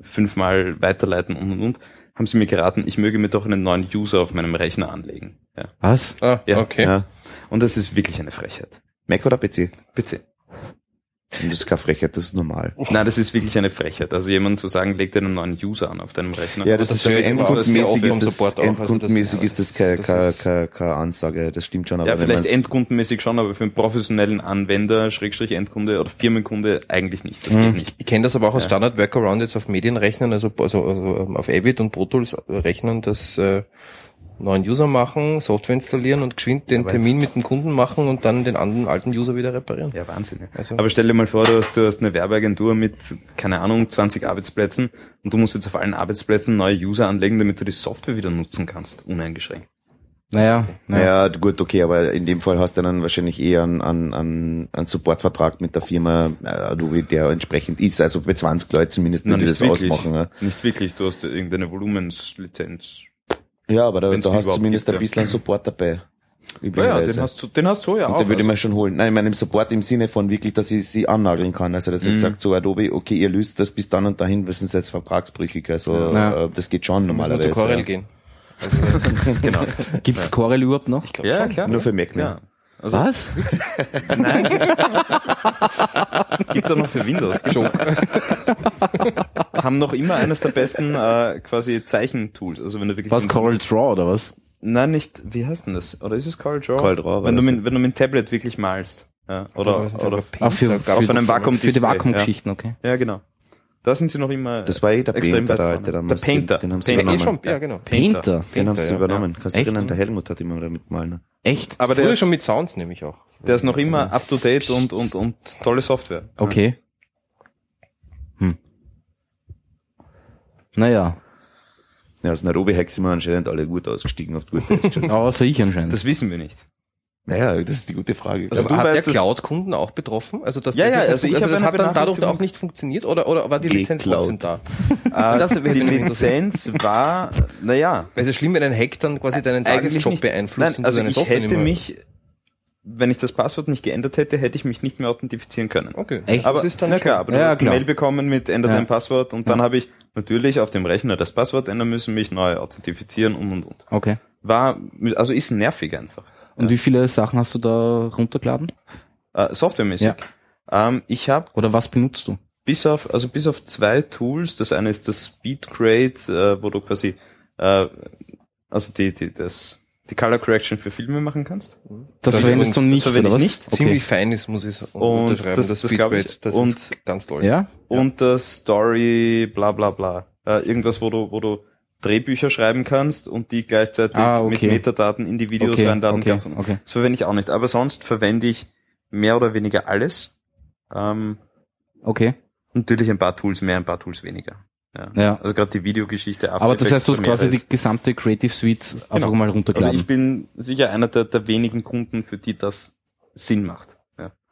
Speaker 4: fünfmal weiterleiten und und und, haben sie mir geraten, ich möge mir doch einen neuen User auf meinem Rechner anlegen. Ja.
Speaker 1: Was?
Speaker 3: Ah,
Speaker 4: Ja.
Speaker 3: okay.
Speaker 2: Ja.
Speaker 4: Und das ist wirklich eine Frechheit.
Speaker 2: Mac oder PC?
Speaker 4: PC.
Speaker 2: Und das ist keine Frechheit, das ist normal.
Speaker 4: Nein, das ist wirklich eine Frechheit. Also jemand zu sagen, leg dir einen neuen User an auf deinem Rechner.
Speaker 2: Ja, das,
Speaker 3: das
Speaker 2: ist endkundenmäßig ist das,
Speaker 3: Support auch, also das-
Speaker 2: endkundenmäßig ist das keine,
Speaker 3: das
Speaker 2: keine, keine, keine Ansage, das stimmt schon, aber
Speaker 4: ja, vielleicht endkundenmäßig schon, aber für einen professionellen Anwender, Schrägstrich Endkunde oder Firmenkunde eigentlich nicht. Das
Speaker 1: Mhm.
Speaker 4: geht nicht.
Speaker 3: Ich kenne das aber auch als
Speaker 4: Ja.
Speaker 3: Standard Workaround jetzt auf Medienrechnern, also, also, also ähm, auf Avid und Pro Tools rechnen, das äh, neuen User machen, Software installieren und geschwind den
Speaker 4: Aber
Speaker 3: Termin mit dem Kunden machen und dann den anderen alten User wieder reparieren.
Speaker 4: Ja, Wahnsinn. Ja.
Speaker 3: Also-
Speaker 4: Aber stell dir mal vor, du hast, du hast eine Werbeagentur mit, keine Ahnung, 20 Arbeitsplätzen und du musst jetzt auf allen Arbeitsplätzen neue User anlegen, damit du die Software wieder nutzen kannst, uneingeschränkt.
Speaker 1: Naja, naja.
Speaker 2: Ja, gut, okay, aber in dem Fall hast du dann wahrscheinlich eher einen, einen, einen, einen Supportvertrag mit der Firma äh, Adobe, der entsprechend ist. Also bei 20 Leuten zumindest
Speaker 4: nicht
Speaker 2: das
Speaker 4: wirklich.
Speaker 2: ausmachen. Ja,
Speaker 4: Nicht wirklich, du hast irgendeine Volumenslizenz.
Speaker 2: Ja aber da, da hast du zumindest
Speaker 4: gibt,
Speaker 2: ein
Speaker 4: ja.
Speaker 2: bisschen Support dabei.
Speaker 4: Ja, ja, den hast du, den hast du ja
Speaker 2: Und
Speaker 4: auch.
Speaker 2: den würde ich
Speaker 4: also.
Speaker 2: mir schon holen. Nein, ich meine im Support im Sinne von wirklich, dass ich sie annageln kann. Also dass ich
Speaker 4: Mhm.
Speaker 2: sagt so Adobe, okay, ihr löst das bis dann und dahin, wir sind jetzt vertragsbrüchig. Also
Speaker 1: Ja.
Speaker 2: äh, das geht schon normalerweise.
Speaker 3: zu Corel
Speaker 2: ja.
Speaker 3: gehen.
Speaker 4: genau.
Speaker 1: Gibt's Corel überhaupt noch?
Speaker 4: Ja, klar.
Speaker 2: Nur für Mac, ne?
Speaker 4: Ja. Also,
Speaker 1: Was?
Speaker 4: Nein, gibt's, gibt's auch noch für Windows. Gibt's noch, haben noch immer eines der besten äh, quasi Zeichentools. Also wenn du wirklich
Speaker 1: Was, Corel Draw oder was?
Speaker 4: Nein, nicht. Wie heißt denn das? Oder ist es Corel Draw?
Speaker 2: Corel Draw
Speaker 4: Wenn du mit, wenn du mit dem Tablet wirklich malst. Ja, oder oder
Speaker 1: Ah, für,
Speaker 3: gab's
Speaker 1: für,
Speaker 4: so einem Vakuum-
Speaker 1: für die Vakuumgeschichten, okay.
Speaker 4: ja genau. Da sind sie noch immer.
Speaker 2: Das war eh der
Speaker 4: extrem
Speaker 2: Painter,
Speaker 4: weit
Speaker 2: der
Speaker 4: vorne.
Speaker 2: alte
Speaker 4: Der. Painter.
Speaker 2: Den, den haben sie
Speaker 4: Painter.
Speaker 3: Eh
Speaker 2: übernommen.
Speaker 3: schon, ja, genau.
Speaker 1: Painter.
Speaker 2: Den haben sie
Speaker 3: ja.
Speaker 2: übernommen. Kannst du
Speaker 1: Echt?
Speaker 2: erinnern, der Helmut hat immer damit malen. Ne?
Speaker 1: Echt?
Speaker 4: Aber der
Speaker 3: Früher
Speaker 4: ist,
Speaker 3: schon mit Sounds nämlich auch.
Speaker 4: der ist noch immer up to date und und und tolle Software.
Speaker 1: Okay. Hm. Naja.
Speaker 2: Ja, aus Nairobi-Hacks sind wir anscheinend alle gut ausgestiegen auf gute
Speaker 1: Außer ich anscheinend.
Speaker 4: Das wissen wir nicht.
Speaker 2: Naja, das ist die gute Frage.
Speaker 4: Also
Speaker 3: Aber
Speaker 4: du
Speaker 3: hat der Cloud-Kunden auch betroffen? Also das,
Speaker 4: Ja,
Speaker 3: das
Speaker 4: ja,
Speaker 3: ist
Speaker 4: also ich
Speaker 3: also
Speaker 4: habe
Speaker 3: das
Speaker 4: eine
Speaker 3: hat dann dadurch auch nicht funktioniert oder, oder war die Lizenz trotzdem da?
Speaker 4: Äh,
Speaker 3: Das
Speaker 4: die. Lizenz war, naja,
Speaker 3: Weil es ist schlimm, wenn ein Hack dann quasi deinen
Speaker 4: eigentlich
Speaker 3: Tagesjob
Speaker 4: nicht.
Speaker 3: beeinflusst
Speaker 4: Nein, also ich
Speaker 3: Software
Speaker 4: hätte mich, wenn ich das Passwort nicht geändert hätte, hätte ich mich nicht mehr authentifizieren können.
Speaker 3: Okay.
Speaker 1: Echt?
Speaker 4: Aber,
Speaker 3: das ist dann
Speaker 4: na klar, aber du
Speaker 1: Ja,
Speaker 4: hast eine
Speaker 1: klar.
Speaker 4: Mail bekommen mit ändert
Speaker 1: Ja.
Speaker 4: dein Passwort und dann habe ich natürlich auf dem Rechner das Passwort ändern müssen, mich neu authentifizieren und und und.
Speaker 1: Okay.
Speaker 4: War, also ist nervig einfach.
Speaker 1: Und wie viele Sachen hast du da runtergeladen?
Speaker 4: Äh, softwaremäßig. Ähm, ich habe
Speaker 1: Oder was benutzt du?
Speaker 4: bis auf, also bis auf zwei Tools, das eine ist das Speedgrade, äh, wo du quasi, äh, also die, die, das, die Color Correction für Filme machen kannst.
Speaker 1: Das,
Speaker 3: Das
Speaker 1: verwendest du nicht,
Speaker 4: das verwende
Speaker 1: oder was?
Speaker 4: ich nicht.
Speaker 1: Okay.
Speaker 3: Ziemlich fein ist, muss ich unterschreiben.
Speaker 4: das-
Speaker 3: das,
Speaker 4: das ich.
Speaker 3: Das
Speaker 4: Und-
Speaker 3: ist ganz toll.
Speaker 1: Ja?
Speaker 4: Und das Story, bla bla bla. Äh, irgendwas, wo du, wo du Drehbücher schreiben kannst und die gleichzeitig
Speaker 1: Ah, okay.
Speaker 4: mit Metadaten in die Videos
Speaker 1: Okay,
Speaker 4: reinladen
Speaker 1: okay,
Speaker 4: kannst. Und
Speaker 1: okay.
Speaker 4: Das verwende ich auch nicht. Aber sonst verwende ich mehr oder weniger alles. Ähm,
Speaker 1: Okay.
Speaker 4: natürlich ein paar Tools mehr, ein paar Tools weniger. Ja.
Speaker 1: Ja.
Speaker 4: Also gerade die Videogeschichte. After
Speaker 1: Aber das heißt, du hast quasi die gesamte Creative Suite einfach
Speaker 4: Genau.
Speaker 1: mal
Speaker 4: Also
Speaker 1: runtergeladen.
Speaker 4: ich bin sicher einer der, der wenigen Kunden, für die das Sinn macht.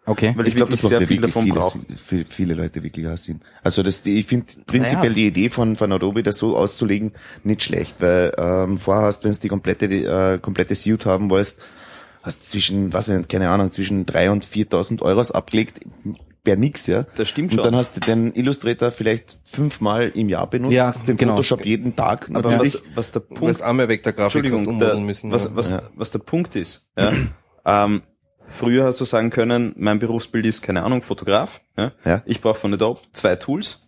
Speaker 1: Okay.
Speaker 4: Weil ich,
Speaker 2: glaube,
Speaker 4: wirklich
Speaker 2: das
Speaker 4: sehr viel
Speaker 2: wirklich
Speaker 4: davon
Speaker 2: viele,
Speaker 4: brauche.
Speaker 2: viele, viele Leute wirklich auch Sinn. Also das, ich finde prinzipiell
Speaker 4: Naja.
Speaker 2: die Idee von, von Adobe, das so auszulegen, nicht schlecht, weil ähm, vorher hast, wenn du die komplette, die, äh, komplette Suite haben wolltest, hast zwischen, was ich nicht, keine Ahnung, zwischen drei und 4.000 Euros abgelegt, per nix, ja.
Speaker 4: Das stimmt
Speaker 2: Und
Speaker 4: schon.
Speaker 2: dann hast du den Illustrator vielleicht fünfmal im Jahr benutzt,
Speaker 1: Ja,
Speaker 2: den
Speaker 1: genau.
Speaker 2: Photoshop jeden Tag.
Speaker 4: Aber
Speaker 2: natürlich.
Speaker 4: was, was der
Speaker 3: Du
Speaker 4: Punkt
Speaker 3: hast einmal weg der Grafik
Speaker 4: Entschuldigung, der,
Speaker 3: müssen.
Speaker 4: was, was,
Speaker 2: Ja.
Speaker 4: was der Punkt ist. Ja, ähm, früher hast du sagen können, mein Berufsbild ist, keine Ahnung, Fotograf. Ja,
Speaker 2: Ja.
Speaker 4: Ich brauche von Adobe zwei Tools,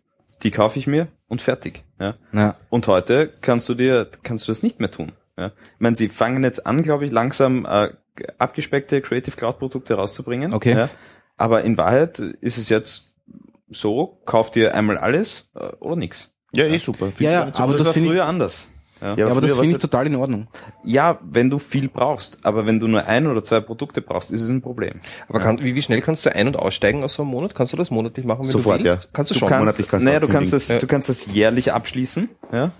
Speaker 4: die kaufe ich mir und fertig. Ja.
Speaker 1: Ja.
Speaker 4: Und heute kannst du dir, kannst du das nicht mehr tun. Ja. Ich meine, sie fangen jetzt an, glaube ich, langsam äh, abgespeckte Creative Cloud Produkte rauszubringen.
Speaker 1: Okay.
Speaker 4: Ja. Aber in Wahrheit ist es jetzt so, kauf dir einmal alles äh, oder nix.
Speaker 2: ja, eh super.
Speaker 1: Ja,
Speaker 2: ich
Speaker 1: ja, aber
Speaker 4: das,
Speaker 1: das
Speaker 4: war
Speaker 1: finde ich-
Speaker 4: früher anders. Ja.
Speaker 1: Ja, aber das finde ich total in Ordnung.
Speaker 4: Ja, wenn du viel brauchst, aber wenn du nur ein oder zwei Produkte brauchst, ist es ein Problem.
Speaker 3: Aber kann, wie, wie schnell kannst du ein- und aussteigen aus so einem Monat? Kannst du das monatlich machen, wenn
Speaker 2: Sofort,
Speaker 3: du willst?
Speaker 2: ja.
Speaker 3: Kannst du,
Speaker 2: Du
Speaker 3: schon.
Speaker 2: kannst- monatlich kannst du
Speaker 4: naja, du kannst das,
Speaker 3: abkündigen.
Speaker 4: du kannst das jährlich abschließen, ja.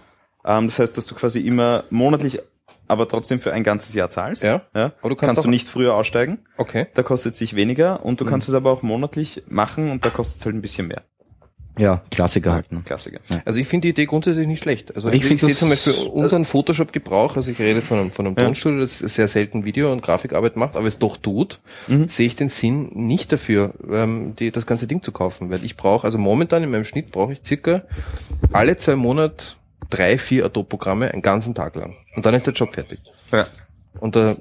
Speaker 4: Ähm, das heißt, dass du quasi immer monatlich, aber trotzdem für ein ganzes Jahr zahlst.
Speaker 3: Ja.
Speaker 4: ja.
Speaker 3: Aber du kannst
Speaker 4: kannst
Speaker 3: auch-
Speaker 4: du nicht früher aussteigen.
Speaker 3: Okay.
Speaker 4: Da kostet es sich weniger und du kannst es aber auch monatlich machen und da kostet es halt ein bisschen mehr.
Speaker 1: Ja, Klassiker halt. Ne?
Speaker 4: Klassiker.
Speaker 3: Also ich finde die Idee grundsätzlich nicht schlecht. Also
Speaker 1: Ich
Speaker 3: ich, sehe zum Beispiel unseren Photoshop-Gebrauch, also ich rede von einem, von einem
Speaker 4: Ja.
Speaker 3: Tonstudio, das sehr selten Video- und Grafikarbeit macht, aber es doch tut,
Speaker 4: Mhm.
Speaker 3: sehe ich den Sinn nicht dafür, ähm, die, das ganze Ding zu kaufen. Weil ich brauche, also momentan in meinem Schnitt brauche ich circa alle zwei Monate drei, vier Adobe-Programme einen ganzen Tag lang. Und dann ist der Job fertig.
Speaker 4: Ja.
Speaker 3: Und da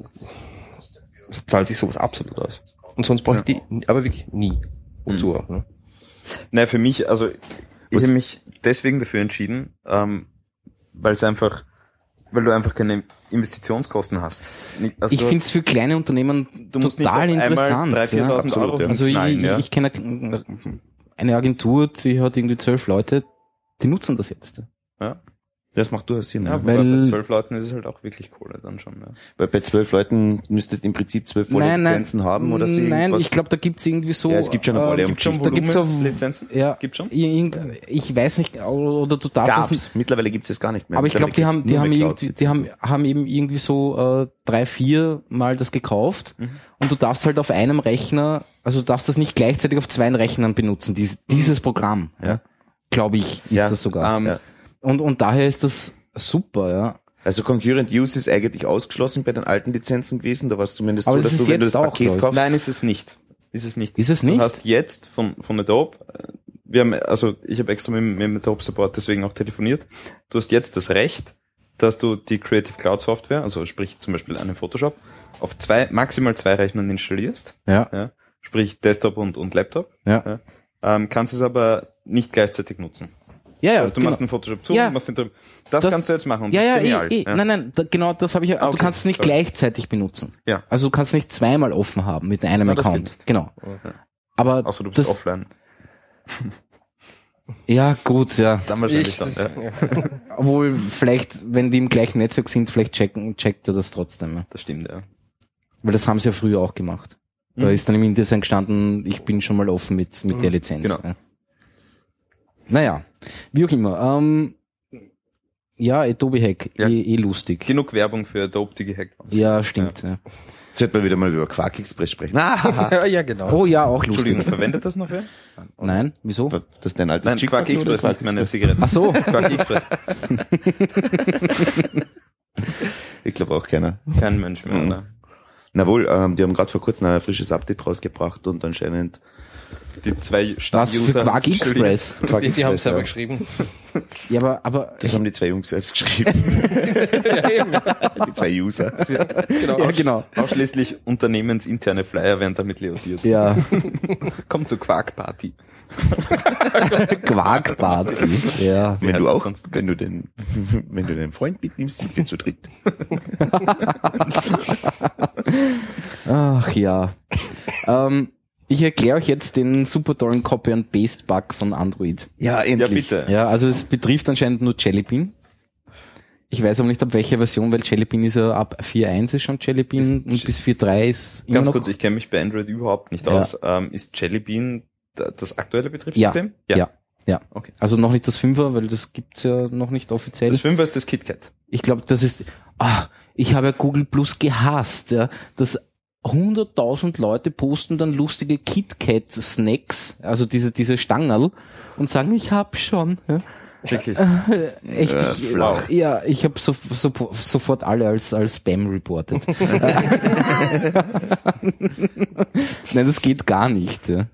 Speaker 3: zahlt sich sowas absolut aus. Und sonst brauche ich die aber wirklich nie. Wozu auch, ne?
Speaker 4: Naja, für mich, also ich habe mich deswegen dafür entschieden, ähm, weil es einfach, weil du einfach keine Investitionskosten hast. Also
Speaker 1: Ich finde es für kleine Unternehmen
Speaker 4: Du musst nicht
Speaker 1: total interessant.
Speaker 4: 3.000, 4.000
Speaker 1: ja.
Speaker 2: Absolut,
Speaker 4: Euro
Speaker 2: ja.
Speaker 1: Also ich,
Speaker 4: hinknallen,
Speaker 1: ich, ich kenne eine Agentur, die hat irgendwie zwölf Leute, die nutzen das jetzt.
Speaker 4: ja.
Speaker 2: Das macht durchaus Sinn.
Speaker 4: Ja,
Speaker 2: Ja,
Speaker 1: Weil-
Speaker 4: bei zwölf Leuten ist es halt auch wirklich Kohle dann schon. Ja.
Speaker 2: Weil bei zwölf Leuten müsstest du im Prinzip zwölf volle
Speaker 1: Nein, nein.
Speaker 2: Lizenzen haben oder sie
Speaker 1: Nein, ich glaube, da gibt's irgendwie so.
Speaker 2: Ja, es gibt schon eine Wolle
Speaker 1: äh, gibt
Speaker 2: Geschichte.
Speaker 1: da gibt's so,
Speaker 4: Lizenzen?
Speaker 1: ja,
Speaker 4: Gibt's schon?
Speaker 1: Ich weiß nicht, oder du darfst es nicht.
Speaker 2: Gab's. Mittlerweile gibt's es gar nicht mehr.
Speaker 1: Aber ich glaube, die haben, die haben irgendwie, die haben, haben eben irgendwie so äh, drei, vier Mal das gekauft und du darfst halt auf einem Rechner, also du darfst das nicht gleichzeitig auf zwei Rechnern benutzen, dies, dieses Programm, ja. glaube ich, ist
Speaker 2: Ja,
Speaker 1: das sogar.
Speaker 4: Ähm,
Speaker 2: Ja.
Speaker 1: Und, und daher ist das super, ja.
Speaker 2: Also Concurrent Use ist eigentlich ausgeschlossen bei den alten Lizenzen gewesen. Da war es zumindest
Speaker 1: Aber
Speaker 2: so,
Speaker 1: das
Speaker 2: dass du, wenn du
Speaker 1: jetzt
Speaker 2: das
Speaker 1: auch,
Speaker 2: Paket kaufst,
Speaker 4: Nein, ist es nicht. Ist es nicht.
Speaker 1: Ist es nicht?
Speaker 4: Du hast jetzt von, von Adobe, äh, wir haben, also ich habe extra mit, mit Adobe Support deswegen auch telefoniert. Du hast jetzt das Recht, dass du die Creative Cloud Software, also sprich zum Beispiel einen Photoshop, auf zwei, maximal zwei Rechnern installierst.
Speaker 1: Ja,
Speaker 4: Ja, sprich Desktop und, und Laptop.
Speaker 1: ja.
Speaker 4: Ja, ähm, kannst es aber nicht gleichzeitig nutzen.
Speaker 1: Ja, ja,
Speaker 4: also du
Speaker 1: genau.
Speaker 4: machst einen Photoshop zu,
Speaker 1: Ja.
Speaker 4: machst den drin. Das,
Speaker 1: Das-
Speaker 4: kannst du jetzt machen. und
Speaker 1: Ja, ja,
Speaker 4: ist genial.
Speaker 1: eh, eh. nein, nein, da, genau, das habe ich ja,
Speaker 4: Ah,
Speaker 1: du
Speaker 4: okay.
Speaker 1: kannst es nicht
Speaker 4: Sorry.
Speaker 1: gleichzeitig benutzen.
Speaker 4: Ja.
Speaker 1: Also du kannst nicht zweimal offen haben mit einem
Speaker 4: Na,
Speaker 1: Account. Genau.
Speaker 4: Ja.
Speaker 1: Aber
Speaker 4: Außer du bist
Speaker 1: das,
Speaker 4: offline.
Speaker 1: ja, gut, ja.
Speaker 4: Dann wahrscheinlich
Speaker 3: Ich,
Speaker 4: dann.
Speaker 3: das,
Speaker 4: Ja,
Speaker 3: ja.
Speaker 1: Obwohl, vielleicht, wenn die im gleichen Netzwerk sind, vielleicht checken, checkt er das trotzdem. Ja.
Speaker 4: das stimmt, ja.
Speaker 1: Weil das haben sie ja früher auch gemacht. Da
Speaker 4: Mhm.
Speaker 1: ist dann im InDesign gestanden, ich bin schon mal offen mit, mit der Lizenz.
Speaker 4: genau.
Speaker 1: Ja. Naja, wie auch immer. Ähm, Ja, Adobe Hack,
Speaker 4: Ja.
Speaker 1: eh, eh lustig.
Speaker 4: Genug Werbung für Adobe, die gehackt worden sind.
Speaker 1: Ja, stimmt. Ja.
Speaker 2: Sollten wir wieder mal über Quark Express sprechen. Ah,
Speaker 3: Ja, ja, genau.
Speaker 1: Oh ja, auch lustig.
Speaker 4: Entschuldigung, verwendet das noch wer?
Speaker 1: Nein, wieso?
Speaker 2: das ist dein altes
Speaker 4: Nein,
Speaker 2: Chick
Speaker 4: Quark Express,
Speaker 2: Quark
Speaker 4: nicht meine? Zigaretten.
Speaker 1: Ach so.
Speaker 4: Quark Express.
Speaker 2: Ich glaube auch keiner.
Speaker 4: Kein Mensch mehr,
Speaker 2: Mhm.
Speaker 4: oder?
Speaker 2: Na wohl, ähm, die haben gerade vor kurzem ein frisches Update rausgebracht und anscheinend
Speaker 4: Die zwei
Speaker 1: Was für Quark. Express?
Speaker 2: Quark
Speaker 3: Die, die haben
Speaker 2: Express,
Speaker 3: selber
Speaker 2: ja.
Speaker 3: geschrieben.
Speaker 1: Ja, aber, aber
Speaker 2: Das haben die zwei Jungs selbst geschrieben,
Speaker 3: ja, eben.
Speaker 2: die zwei User.
Speaker 3: Genau.
Speaker 1: ja, genau.
Speaker 4: Ausschließlich unternehmensinterne Flyer werden damit leodiert.
Speaker 1: Ja,
Speaker 4: Kommt zur Quark-Party.
Speaker 1: Quarkparty. Ja.
Speaker 2: Wenn du auch,
Speaker 4: sonst?
Speaker 2: wenn du den, wenn du deinen Freund mitnimmst, sind wir zu dritt.
Speaker 1: Ach ja. Ähm, ich erkläre euch jetzt den super tollen Copy and Paste Bug von Android.
Speaker 2: Ja,
Speaker 4: Ja,
Speaker 2: endlich.
Speaker 4: bitte.
Speaker 1: Ja, also es betrifft anscheinend nur Jellybean. Ich weiß aber nicht ab welcher Version, weil Jellybean ist ja ab 4.1 ist schon Jellybean und bis 4.3 ist immer
Speaker 4: Ganz
Speaker 1: noch.
Speaker 4: kurz, ich kenne mich bei Android überhaupt nicht
Speaker 1: Ja.
Speaker 4: aus. Ähm, ist Jellybean da- das aktuelle Betriebssystem?
Speaker 1: ja. Ja.
Speaker 4: Okay.
Speaker 1: Also noch nicht das 5er, weil das gibt's ja noch nicht offiziell.
Speaker 4: Das 5 ist das KitKat.
Speaker 1: Ich glaube, das ist, ah, ich habe ja Google Plus gehasst, ja, dass 100.000 Leute posten dann lustige KitKat Snacks, also diese, diese Stangerl und sagen, ich hab schon. Ja.
Speaker 4: Wirklich.
Speaker 1: Echt,
Speaker 2: Äh,
Speaker 1: ich,
Speaker 2: flach.
Speaker 1: ja, ich habe so, so, sofort alle als, als Spam reported. Nein, das geht gar nicht. Ja.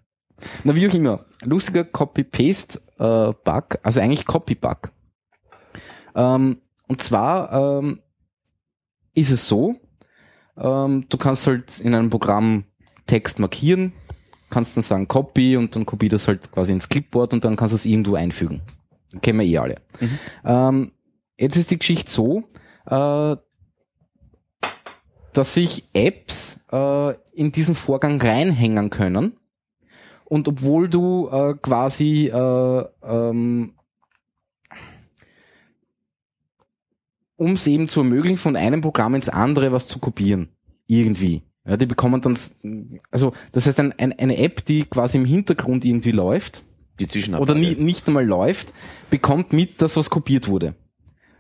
Speaker 1: Na, wie auch immer. Lustiger Copy-Paste-Bug, also eigentlich Copy-Bug. Ähm, und zwar ähm, ist es so, ähm, du kannst halt in einem Programm Text markieren, kannst dann sagen Copy und dann kopier das halt quasi ins Clipboard und dann kannst du es irgendwo einfügen. Kennen wir eh alle. Ähm, jetzt ist die Geschichte so, äh, dass sich Apps äh, in diesen Vorgang reinhängen können. Und obwohl du äh, quasi äh, ähm, um es eben zu ermöglichen, von einem Programm ins andere was zu kopieren. Irgendwie. Ja, die bekommen dann, also das heißt ein, ein, eine App, die quasi im Hintergrund irgendwie läuft,
Speaker 2: Die Zwischenablage.
Speaker 1: oder nie, nicht einmal läuft, bekommt mit, dass was kopiert wurde.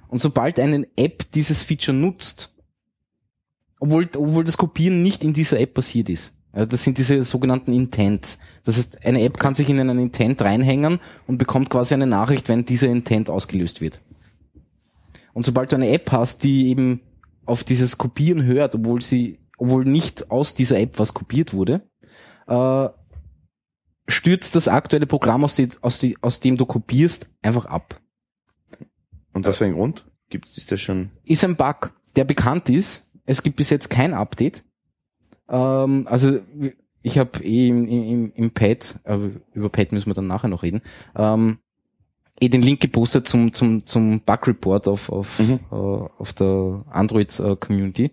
Speaker 1: Und sobald eine App dieses Feature nutzt, obwohl, obwohl das Kopieren nicht in dieser App passiert ist. Also das sind diese sogenannten Intents. Das heißt, eine App kann sich in einen Intent reinhängen und bekommt quasi eine Nachricht, wenn dieser Intent ausgelöst wird. Und sobald du eine App hast, die eben auf dieses Kopieren hört, obwohl sie, obwohl nicht aus dieser App was kopiert wurde, äh, stürzt das aktuelle Programm, aus, die, aus, die, aus dem du kopierst, einfach ab.
Speaker 2: Und was für ein Grund? Gibt es das schon?
Speaker 1: Ist ein Bug, der bekannt ist. Es gibt bis jetzt kein Update. Ähm, also ich habe eh im, im, im Pad, aber über Pad müssen wir dann nachher noch reden, ähm, eh den Link gepostet zum, zum, zum Bug Report auf, auf,
Speaker 2: Mhm.
Speaker 1: äh, auf der Android äh, Community.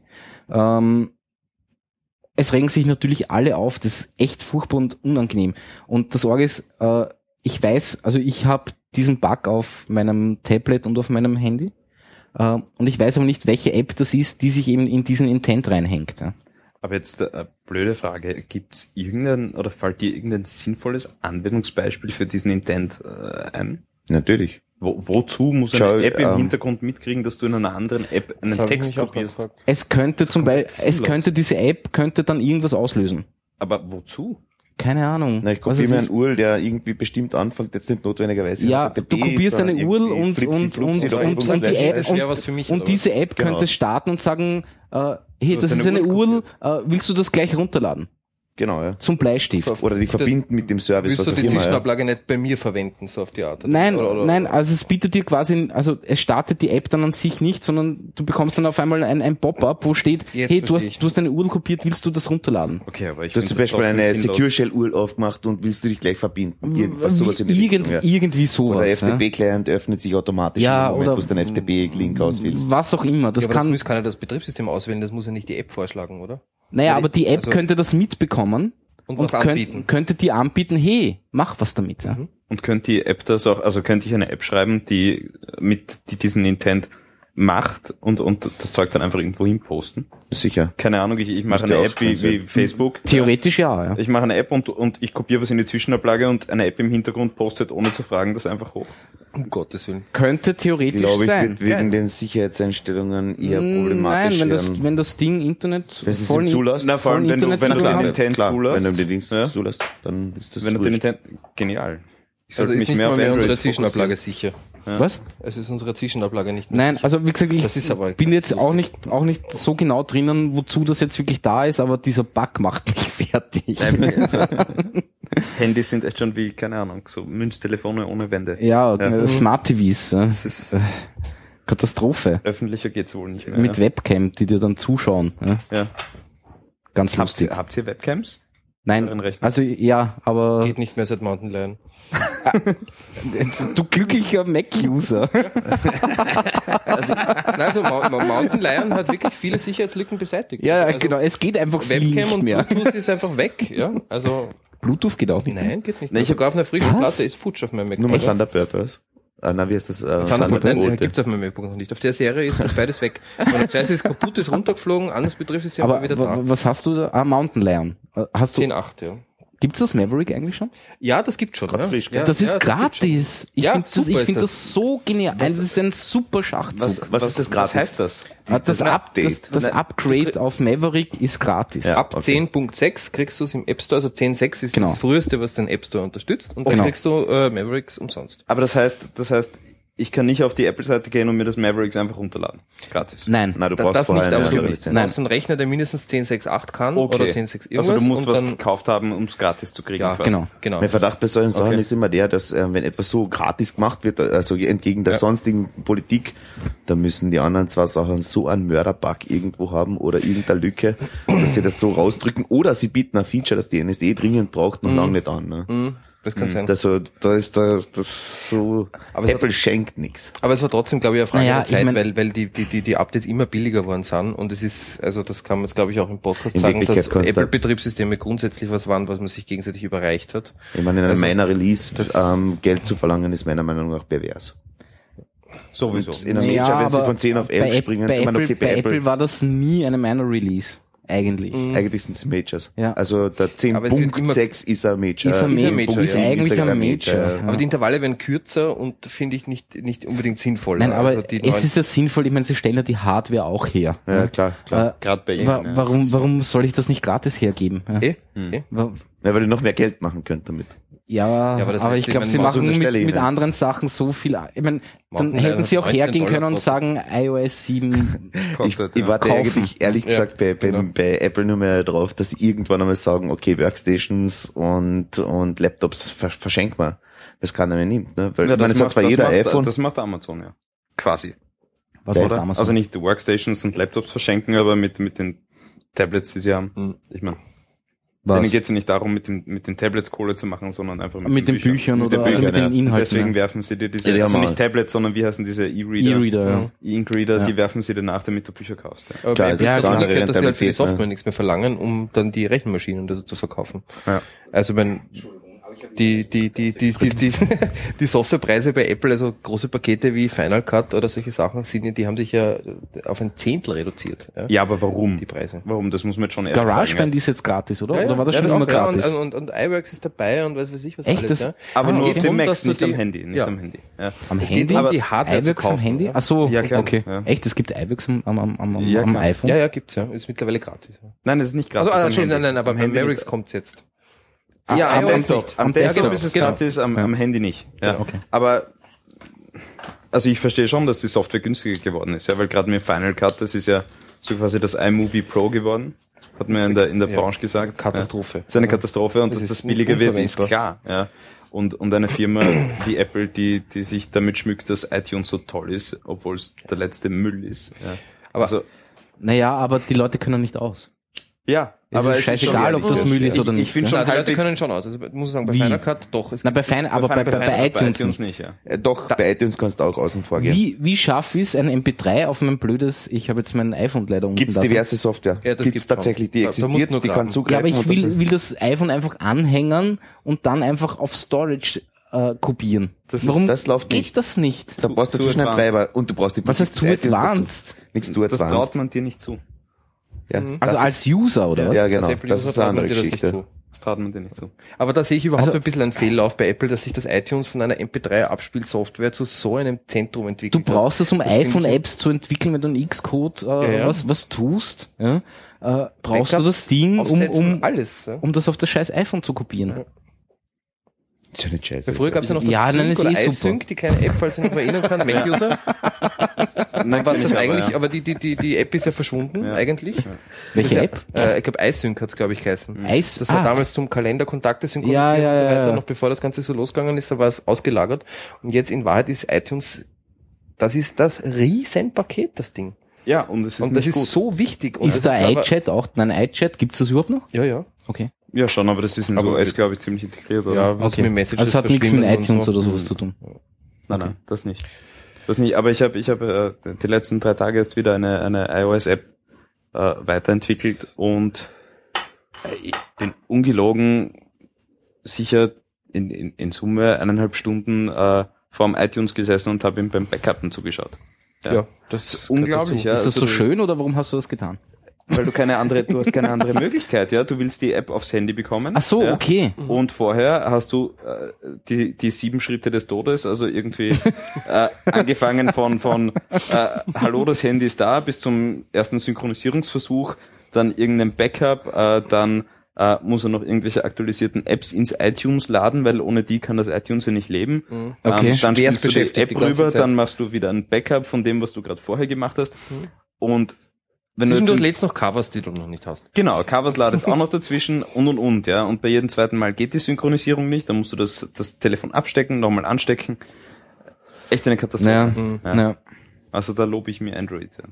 Speaker 1: Ähm, es regen sich natürlich alle auf, das ist echt furchtbar und unangenehm. Und das Orge ist, äh, ich weiß, also ich habe diesen Bug auf meinem Tablet und auf meinem Handy. Äh, und ich weiß aber nicht, welche App das ist, die sich eben in diesen Intent reinhängt. Ja.
Speaker 4: Aber jetzt äh, blöde Frage, gibt's irgendein oder fällt dir irgendein sinnvolles Anwendungsbeispiel für diesen Intent äh, ein?
Speaker 2: Natürlich.
Speaker 4: Wo, wozu muss eine
Speaker 2: Schau,
Speaker 4: App im
Speaker 2: ähm,
Speaker 4: Hintergrund mitkriegen, dass du in einer anderen App einen Text kopierst?
Speaker 1: Es könnte zum Beispiel, es könnte diese App könnte dann irgendwas auslösen.
Speaker 4: Aber wozu?
Speaker 1: Keine Ahnung.
Speaker 2: Na, ich kopiere mir einen URL, der irgendwie bestimmt anfängt, jetzt nicht notwendigerweise.
Speaker 1: Ja, du kopierst eine URL und, und, und, und, und, die. App, und,
Speaker 3: was für mich,
Speaker 1: und diese App
Speaker 2: Genau.
Speaker 1: könnte starten und sagen, äh, hey, das ist
Speaker 4: eine URL,
Speaker 1: äh, willst du das gleich runterladen?
Speaker 2: Genau, ja.
Speaker 1: Zum Bleistift.
Speaker 3: So.
Speaker 2: Oder die verbinden mit dem Service,
Speaker 3: Willst
Speaker 2: was
Speaker 3: du die
Speaker 2: immer. Ja.
Speaker 3: Zwischenablage nicht bei mir verwenden, so auf die Art? oder?
Speaker 1: Nein,
Speaker 3: Oder- oder-
Speaker 1: nein, also es bietet dir quasi, also es startet die App dann an sich nicht, sondern du bekommst dann auf einmal ein, ein Pop-up, wo steht,
Speaker 3: Jetzt
Speaker 1: hey, du
Speaker 3: ich.
Speaker 1: hast, du hast eine URL kopiert, willst du das runterladen?
Speaker 4: Okay, aber ich
Speaker 2: Du hast zum Beispiel eine. Secure Shell URL aufgemacht und willst du dich gleich verbinden. Irgendwas, sowas in die
Speaker 1: Irgend,
Speaker 2: Richtung, ja.
Speaker 1: irgendwie
Speaker 2: Oder
Speaker 1: sowas. ja.
Speaker 2: FTP-Client öffnet sich automatisch
Speaker 1: Ja,
Speaker 2: im Moment,
Speaker 1: oder-
Speaker 2: wo du den FTP-Link auswählst.
Speaker 1: Was auch immer. Das
Speaker 3: ja, aber das
Speaker 1: kann,
Speaker 3: muss keiner das Betriebssystem auswählen, das muss ja nicht die App vorschlagen, oder?
Speaker 1: Naja,
Speaker 3: Ja,
Speaker 1: aber die App
Speaker 3: also-
Speaker 1: könnte das mitbekommen
Speaker 3: Und
Speaker 1: und
Speaker 3: was
Speaker 1: könnt,
Speaker 3: anbieten.
Speaker 1: könnte die anbieten, hey, mach was damit. Ja.
Speaker 4: Und könnte die App das auch, also könnte ich eine App schreiben, die mit die diesen Intent macht und, und das Zeug dann einfach irgendwo hin posten.
Speaker 2: Sicher.
Speaker 4: Keine Ahnung, ich, ich mache
Speaker 2: Müsste
Speaker 4: eine App wie, wie Facebook.
Speaker 1: Theoretisch ja, ja.
Speaker 4: Ich mache eine App und, und ich kopiere was in die Zwischenablage und eine App im Hintergrund postet, ohne zu fragen, das einfach hoch.
Speaker 3: Um Gottes Willen.
Speaker 1: Könnte theoretisch
Speaker 2: Glaube ich,
Speaker 1: sein.
Speaker 2: wird wegen den Sicherheitseinstellungen eher problematisch
Speaker 1: Nein, wenn das, wenn das Ding Internet
Speaker 2: Wenn
Speaker 1: voll
Speaker 2: zulässt.
Speaker 4: Na, vor allem, wenn du, wenn du den. Intent
Speaker 2: Klar,
Speaker 4: zulässt.
Speaker 2: wenn du den Dienst
Speaker 4: ja,
Speaker 2: zulässt, dann ist das
Speaker 4: wenn du den. Intent, genial. Ich
Speaker 3: Also
Speaker 4: sollte
Speaker 3: ist
Speaker 4: mich
Speaker 3: nicht
Speaker 4: mehr
Speaker 3: mal
Speaker 4: auf
Speaker 3: mehr unsere Zwischenablage
Speaker 4: fokussieren.
Speaker 3: Sicher.
Speaker 1: Was?
Speaker 3: Es ist unsere Zwischenablage nicht mehr
Speaker 1: Nein, also wie gesagt, ich
Speaker 3: Das ist aber
Speaker 1: bin jetzt auch nicht, auch nicht so genau drinnen, wozu das jetzt wirklich da ist, aber dieser Bug macht mich fertig.
Speaker 4: Also, Handys sind echt schon wie, keine Ahnung, so Münztelefone ohne Wände.
Speaker 1: Ja,
Speaker 4: Ja.
Speaker 1: Smart TVs. äh,
Speaker 4: Das ist,
Speaker 1: Katastrophe.
Speaker 4: öffentlicher geht's wohl nicht mehr.
Speaker 1: Mit
Speaker 4: ja.
Speaker 1: Webcam, die dir dann zuschauen. Ja,
Speaker 4: ja.
Speaker 1: ganz
Speaker 4: Habt
Speaker 1: lustig.
Speaker 4: ihr, habt ihr Webcams?
Speaker 1: Nein, also ja, aber
Speaker 3: Geht nicht mehr seit Mountain Lion.
Speaker 1: du glücklicher Mac-User.
Speaker 3: Nein, also Mou- Mou- Mountain Lion hat wirklich viele Sicherheitslücken beseitigt.
Speaker 1: Ja,
Speaker 3: also
Speaker 1: genau, es geht einfach viel
Speaker 3: Webcam
Speaker 1: nicht
Speaker 3: und
Speaker 1: mehr.
Speaker 3: Bluetooth ist einfach weg, ja. Also,
Speaker 1: Bluetooth geht auch nicht mehr.
Speaker 3: nein, geht nicht. Mehr.
Speaker 4: ich hab-
Speaker 3: Sogar auf einer frischen
Speaker 1: Was?
Speaker 3: Platte ist Futsch auf meinem Mac.
Speaker 2: Nur mal Thunderbird, was? Ah, na, wie heißt das? Äh,
Speaker 3: Thunderbird, nein,
Speaker 2: Rote.
Speaker 3: gibt's auf meinem MacBook noch nicht. Auf der Serie ist das beides weg. Und das ist kaputt, ist runtergeflogen, anderes Betriebssystem
Speaker 1: Aber
Speaker 3: war wieder da.
Speaker 1: was hast du da? Ah, Mountain Lion. Äh, Hast du,
Speaker 3: 10.8, ja.
Speaker 1: Gibt's das Maverick eigentlich schon?
Speaker 3: Ja, das gibt's schon. Ja.
Speaker 2: frisch, gell?
Speaker 3: ja,
Speaker 1: das ist
Speaker 3: ja,
Speaker 1: gratis. ich
Speaker 3: Ja,
Speaker 1: finde das, ich find
Speaker 3: das.
Speaker 1: das so genial. das ist ein super Schachzug.
Speaker 2: was ist das gratis?
Speaker 4: Was heißt das?
Speaker 1: Ah, das,
Speaker 2: ein
Speaker 1: Up, das,
Speaker 2: Update.
Speaker 1: das Upgrade auf Maverick ist gratis.
Speaker 2: Ja.
Speaker 3: Ab
Speaker 2: Okay.
Speaker 3: 10.6 kriegst du es im App Store, also 10.6 ist
Speaker 1: Genau.
Speaker 3: das früheste, was den App Store unterstützt, und dann
Speaker 1: Genau.
Speaker 3: kriegst du äh, Mavericks umsonst.
Speaker 4: Aber das heißt, das heißt, ich kann nicht auf die Apple-Seite gehen und mir das Mavericks einfach runterladen. Gratis.
Speaker 1: Nein.
Speaker 2: Na, du brauchst
Speaker 3: das
Speaker 2: vorher
Speaker 3: nicht,
Speaker 2: eine
Speaker 3: aber du brauchst einen Rechner, der mindestens 10.6.8 kann oder 10.6 irgendwas.
Speaker 4: Also du musst
Speaker 3: und
Speaker 4: was
Speaker 3: dann,
Speaker 4: gekauft haben, um es gratis zu kriegen.
Speaker 3: ja,
Speaker 4: quasi.
Speaker 1: genau.
Speaker 3: genau.
Speaker 2: Mein Verdacht bei solchen Sachen
Speaker 4: Okay.
Speaker 2: ist immer der, dass äh, wenn etwas so gratis gemacht wird, also entgegen der
Speaker 3: Ja.
Speaker 2: sonstigen Politik, da müssen die anderen zwei Sachen so einen Mörderbug irgendwo haben oder irgendeine Lücke, dass sie das so rausdrücken oder sie bieten ein Feature, das die NSD dringend braucht, noch lange nicht an. Ne?
Speaker 3: Mhm, das kann sein.
Speaker 2: Also da ist da das so
Speaker 3: Aber
Speaker 2: Apple
Speaker 3: hat-
Speaker 2: schenkt nichts.
Speaker 3: Aber es war trotzdem, glaube ich, eine Frage
Speaker 1: Naja,
Speaker 3: der
Speaker 1: ich
Speaker 3: Zeit,
Speaker 1: mein-
Speaker 3: weil, weil die, die, die, die Updates immer billiger worden sind. Und es ist, also das kann man jetzt, glaube ich, auch im Podcast
Speaker 2: In
Speaker 3: sagen, dass Apple-Betriebssysteme grundsätzlich was waren, was man sich gegenseitig überreicht hat.
Speaker 2: Ich meine, in einem
Speaker 3: Also,
Speaker 2: meiner Release
Speaker 3: das-
Speaker 2: ähm, Geld zu verlangen, ist meiner Meinung nach pervers.
Speaker 4: Sowieso.
Speaker 2: In einem Major, wenn sie von 10 auf 11
Speaker 1: bei,
Speaker 2: springen,
Speaker 1: bei,
Speaker 2: ich meine,
Speaker 1: Apple,
Speaker 2: okay,
Speaker 1: bei Apple war das nie eine Minor Release. Eigentlich.
Speaker 2: Eigentlich sind es Majors.
Speaker 1: Ja.
Speaker 2: Also der
Speaker 3: Aber es wird immer-
Speaker 2: 10.6 ist ein Major.
Speaker 1: Ist ein
Speaker 3: Ist ein
Speaker 1: Major,
Speaker 3: Major,
Speaker 1: ist
Speaker 3: ja.
Speaker 1: eigentlich
Speaker 2: Ist
Speaker 1: ein
Speaker 2: ein
Speaker 1: Major.
Speaker 2: Major,
Speaker 1: ja.
Speaker 3: Aber die Intervalle werden kürzer und finde ich nicht, nicht unbedingt sinnvoll.
Speaker 1: Nein, aber
Speaker 3: also die
Speaker 1: es ist ja sinnvoll, ich meine, sie stellen ja die Hardware auch her.
Speaker 2: Ja, klar, klar.
Speaker 1: Äh,
Speaker 4: Gerade bei
Speaker 1: wa
Speaker 4: ihnen. ja.
Speaker 1: warum, warum soll ich das nicht gratis hergeben? Ja,
Speaker 3: eh,
Speaker 2: Hm.
Speaker 3: eh.
Speaker 1: Wa-
Speaker 2: Ja, weil ihr noch mehr Geld machen könnt damit.
Speaker 1: Ja,
Speaker 3: aber
Speaker 1: aber,
Speaker 3: das
Speaker 1: ich glaube, sie machen mit, mit anderen Sachen so viel. Ich meine, dann hätten
Speaker 3: Lion
Speaker 1: sie auch
Speaker 3: hat 19
Speaker 1: hergehen können und sagen, iOS 7
Speaker 2: Ich,
Speaker 4: Kostet,
Speaker 2: ich
Speaker 4: ja.
Speaker 2: warte
Speaker 1: Kaufen.
Speaker 2: eigentlich ehrlich
Speaker 3: Ja,
Speaker 2: gesagt bei, bei,
Speaker 3: genau.
Speaker 2: bei Apple nur mehr drauf, dass sie irgendwann einmal sagen, okay, Workstations und, und Laptops ver verschenkt man. Das keiner mehr nimmt, ne? Weil
Speaker 4: Ja,
Speaker 2: ich meine,
Speaker 4: das,
Speaker 2: es hat
Speaker 4: macht,
Speaker 2: zwar
Speaker 4: das,
Speaker 2: jeder
Speaker 4: macht,
Speaker 2: iPhone.
Speaker 4: das macht Amazon, ja. Quasi.
Speaker 1: was
Speaker 2: Ja, oder?
Speaker 1: damals?
Speaker 4: Also nicht die Workstations und Laptops verschenken, aber mit, mit den Tablets, die sie haben.
Speaker 3: Hm.
Speaker 4: Ich meine,
Speaker 1: was?
Speaker 4: denen geht es ja nicht darum, mit den, mit den Tablets Kohle zu machen, sondern einfach mit,
Speaker 1: mit den Büchern,
Speaker 2: Mit den
Speaker 1: oder also
Speaker 2: Büchern,
Speaker 1: mit den
Speaker 2: ja.
Speaker 1: Inhalten.
Speaker 4: Deswegen
Speaker 1: ja.
Speaker 4: werfen sie dir diese,
Speaker 2: Ja, die
Speaker 4: also
Speaker 2: haben
Speaker 4: nicht Tablets, sondern wie heißen diese E-Reader?
Speaker 1: E-Reader, ja.
Speaker 4: E-Ink-Reader,
Speaker 1: Ja.
Speaker 4: die werfen sie dir nach, damit du Bücher kaufst. Ja.
Speaker 3: Aber
Speaker 2: Klar,
Speaker 3: bei
Speaker 2: das
Speaker 3: die
Speaker 1: eine
Speaker 3: Möglichkeit, dass sie halt für die Software
Speaker 2: ne?
Speaker 3: nichts mehr verlangen, um dann die Rechenmaschinen dazu zu verkaufen.
Speaker 4: Ja.
Speaker 3: Also wenn die, die, die, die, die, die, die Softwarepreise bei Apple, also große Pakete wie Final Cut oder solche Sachen, sind, die haben sich ja auf ein Zehntel reduziert. Ja,
Speaker 4: ja, aber warum?
Speaker 3: Die Preise.
Speaker 4: Warum? Das muss man jetzt schon ehrlich
Speaker 1: GarageBand
Speaker 4: sagen.
Speaker 1: ist jetzt gratis, oder?
Speaker 3: Ja,
Speaker 1: oder war das
Speaker 3: ja,
Speaker 1: schon
Speaker 3: das
Speaker 1: immer gratis?
Speaker 3: Und, und, und iWorks ist dabei und weiß weiß ich was
Speaker 1: Echt?
Speaker 3: alles.
Speaker 1: Das-
Speaker 3: ja.
Speaker 4: Aber
Speaker 3: Es
Speaker 4: nur auf dem Mac, nicht am Handy. Nicht
Speaker 3: ja.
Speaker 4: am Handy. Ja.
Speaker 1: am
Speaker 3: es
Speaker 1: Handy?
Speaker 3: geht die Hardware zu
Speaker 1: iWorks am Handy?
Speaker 3: ja.
Speaker 1: Ach so,
Speaker 4: Ja, klar.
Speaker 1: okay.
Speaker 4: Ja.
Speaker 1: Echt, es gibt iWorks am, am, am, am,
Speaker 4: Ja,
Speaker 1: am iPhone?
Speaker 3: Ja, ja, gibt's ja. Ist mittlerweile gratis.
Speaker 4: Nein, das ist nicht gratis.
Speaker 3: Also, ah,
Speaker 4: Handy.
Speaker 3: nein, nein, aber
Speaker 4: Am Handy
Speaker 3: Mavericks
Speaker 4: nicht. Ja, am Desktop.
Speaker 3: nicht.
Speaker 4: Am
Speaker 1: Am
Speaker 4: Desktop
Speaker 1: Desktop,
Speaker 4: ist es
Speaker 3: genau.
Speaker 4: gratis, am, am Handy nicht. Ja.
Speaker 1: Okay.
Speaker 4: Aber also ich verstehe schon, dass die Software günstiger geworden ist, ja, weil gerade mit Final Cut, das ist ja so quasi das iMovie Pro geworden, hat mir in der in der
Speaker 3: Ja.
Speaker 4: Branche gesagt.
Speaker 3: Katastrophe.
Speaker 4: Ja. Das ist eine Katastrophe und
Speaker 3: Das
Speaker 4: dass das billiger wird, ist klar. Ja. Und, und eine Firma wie Apple, die, die sich damit schmückt, dass iTunes so toll ist, obwohl es der letzte Müll ist. Ja.
Speaker 3: Aber-
Speaker 4: also,
Speaker 1: Naja, aber die Leute können nicht aus.
Speaker 4: ja,
Speaker 1: Es
Speaker 4: aber
Speaker 1: ist
Speaker 4: es
Speaker 1: scheißegal, ob das. Müll ist
Speaker 4: Ich-
Speaker 1: oder nicht,
Speaker 4: Ich finde
Speaker 1: ja.
Speaker 4: schon
Speaker 3: Nein, die Leute können schon aus. Also muss sagen, bei
Speaker 1: Wie?
Speaker 3: Final Cut doch. Es
Speaker 1: Na, bei Fein, aber bei, bei, bei, iTunes, nicht.
Speaker 4: nicht, ja.
Speaker 2: Ja, doch, bei iTunes kannst du auch außen vor gehen.
Speaker 1: Wie, wie scharf ist ein MP3 auf mein blödes, ich habe jetzt mein iPhone leider unten
Speaker 2: Gibt's diverse Software.
Speaker 3: Ja, das
Speaker 2: gibt's
Speaker 3: gibt's
Speaker 2: tatsächlich, die.
Speaker 3: Da- da musst
Speaker 2: existiert,
Speaker 3: du nur
Speaker 2: die kann
Speaker 1: Ja,
Speaker 2: zugreifen.
Speaker 1: aber ich will,
Speaker 2: das-
Speaker 1: will das iPhone einfach anhängen und dann einfach auf Storage äh, kopieren.
Speaker 2: Das-
Speaker 1: Warum
Speaker 2: das läuft
Speaker 1: geht
Speaker 2: nicht.
Speaker 1: das nicht?
Speaker 2: Da brauchst du
Speaker 4: Too
Speaker 2: dazwischen einen
Speaker 4: advanced.
Speaker 2: Treiber und du brauchst die
Speaker 1: Was heißt
Speaker 2: iTunes dazu.
Speaker 1: advanced?
Speaker 2: Nichts too
Speaker 4: Das traut
Speaker 2: advanced.
Speaker 4: man dir nicht zu.
Speaker 2: Ja,
Speaker 1: Also
Speaker 2: das
Speaker 1: als User oder was?
Speaker 2: Ja, genau.
Speaker 3: Als
Speaker 2: Das ist eine
Speaker 3: man
Speaker 2: andere
Speaker 3: dir das nicht
Speaker 2: Geschichte.
Speaker 3: zu.
Speaker 4: Das traut man dir nicht zu.
Speaker 3: Aber da sehe ich überhaupt
Speaker 1: Also-
Speaker 3: ein bisschen einen Fehllauf bei Apple, dass sich das iTunes von einer MP3-Abspielsoftware zu so einem Zentrum
Speaker 1: Du
Speaker 3: entwickelt hat.
Speaker 1: brauchst um
Speaker 3: Das ich-
Speaker 1: iPhone-Apps zu entwickeln, wenn du einen Xcode äh,
Speaker 3: ja.
Speaker 1: Was, was tust, ja, äh, brauchst du
Speaker 3: Backups
Speaker 1: das Ding, um, um,
Speaker 3: alles. Ja.
Speaker 1: um das auf das scheiß iPhone zu kopieren.
Speaker 2: ist ja nicht scheiße.
Speaker 3: Früher gab es ja noch das
Speaker 1: Ja, nein,
Speaker 3: Sync
Speaker 1: ist
Speaker 3: oder
Speaker 1: eh super.
Speaker 3: iSync, die kleine App, falls ihr noch erinnern kann, Mac-User.
Speaker 4: Nein,
Speaker 3: Was das
Speaker 4: aber,
Speaker 3: eigentlich,
Speaker 4: ja.
Speaker 3: aber die, die, die, die App ist ja verschwunden,
Speaker 4: Ja.
Speaker 3: eigentlich.
Speaker 1: Welche
Speaker 3: Das
Speaker 1: App?
Speaker 3: Ja, äh, ich glaube, iSync hat es, glaube ich, geheißen.
Speaker 1: Ice-
Speaker 3: Das war
Speaker 1: ah.
Speaker 3: damals zum Kalender Kontakte synchronisieren
Speaker 1: Ja, ja,
Speaker 3: und so
Speaker 1: ja,
Speaker 3: weiter,
Speaker 1: ja.
Speaker 3: noch bevor das Ganze so losgegangen ist, da war es ausgelagert. Und jetzt in Wahrheit ist iTunes, das ist das Riesenpaket, das Ding.
Speaker 4: ja, und es ist
Speaker 3: und das
Speaker 4: nicht
Speaker 3: ist
Speaker 4: gut.
Speaker 3: so wichtig. Und
Speaker 1: Ist
Speaker 3: das
Speaker 1: der
Speaker 3: aber-
Speaker 1: iChat auch? Nein, iChat, gibt's das überhaupt noch?
Speaker 3: Ja, ja.
Speaker 1: Okay.
Speaker 4: Ja, schon, aber das ist in
Speaker 3: Aber-
Speaker 4: US, glaube ich, ziemlich integriert, oder?
Speaker 3: Ja, was
Speaker 1: okay.
Speaker 3: mit Messages
Speaker 1: also es hat nichts mit iTunes
Speaker 3: so.
Speaker 1: oder sowas zu tun.
Speaker 4: Nein, nein, das nicht. Das nicht. Aber ich habe ich habe äh, die letzten drei Tage erst wieder eine, eine iOS-App äh, weiterentwickelt und äh, ich bin ungelogen sicher in, in, in Summe eineinhalb Stunden äh, vorm iTunes gesessen und habe ihm beim Backuppen zugeschaut.
Speaker 3: Ja, das
Speaker 4: ist unglaublich, ja.
Speaker 1: ist das
Speaker 4: also
Speaker 1: so
Speaker 4: du-
Speaker 1: schön oder warum hast du das getan?
Speaker 4: Weil du keine andere, du hast keine andere Möglichkeit, ja. Du willst die App aufs Handy bekommen.
Speaker 1: Ach so,
Speaker 4: ja?
Speaker 1: okay.
Speaker 4: Und vorher hast du äh, die, die sieben Schritte des Todes, also irgendwie äh, angefangen von, von äh, Hallo, das Handy ist da, bis zum ersten Synchronisierungsversuch, dann irgendein Backup, äh, dann äh, muss er noch irgendwelche aktualisierten Apps ins iTunes laden, weil ohne die kann das iTunes ja nicht leben.
Speaker 1: Okay.
Speaker 4: Ähm, dann
Speaker 3: Schwerst
Speaker 4: spielst du die App
Speaker 3: die
Speaker 4: rüber,
Speaker 3: Zeit.
Speaker 4: dann machst du wieder ein Backup von dem, was du gerade vorher gemacht hast. Und wenn du jetzt
Speaker 3: lädst noch Covers, die du noch nicht hast.
Speaker 4: Genau, Covers ladet auch noch dazwischen und und und, ja. Und bei jedem zweiten Mal geht die Synchronisierung nicht, dann musst du das, das Telefon abstecken, nochmal anstecken. Echt eine Katastrophe.
Speaker 1: Naja,
Speaker 4: Ja.
Speaker 1: naja.
Speaker 4: Also da lobe ich mir Android, ja.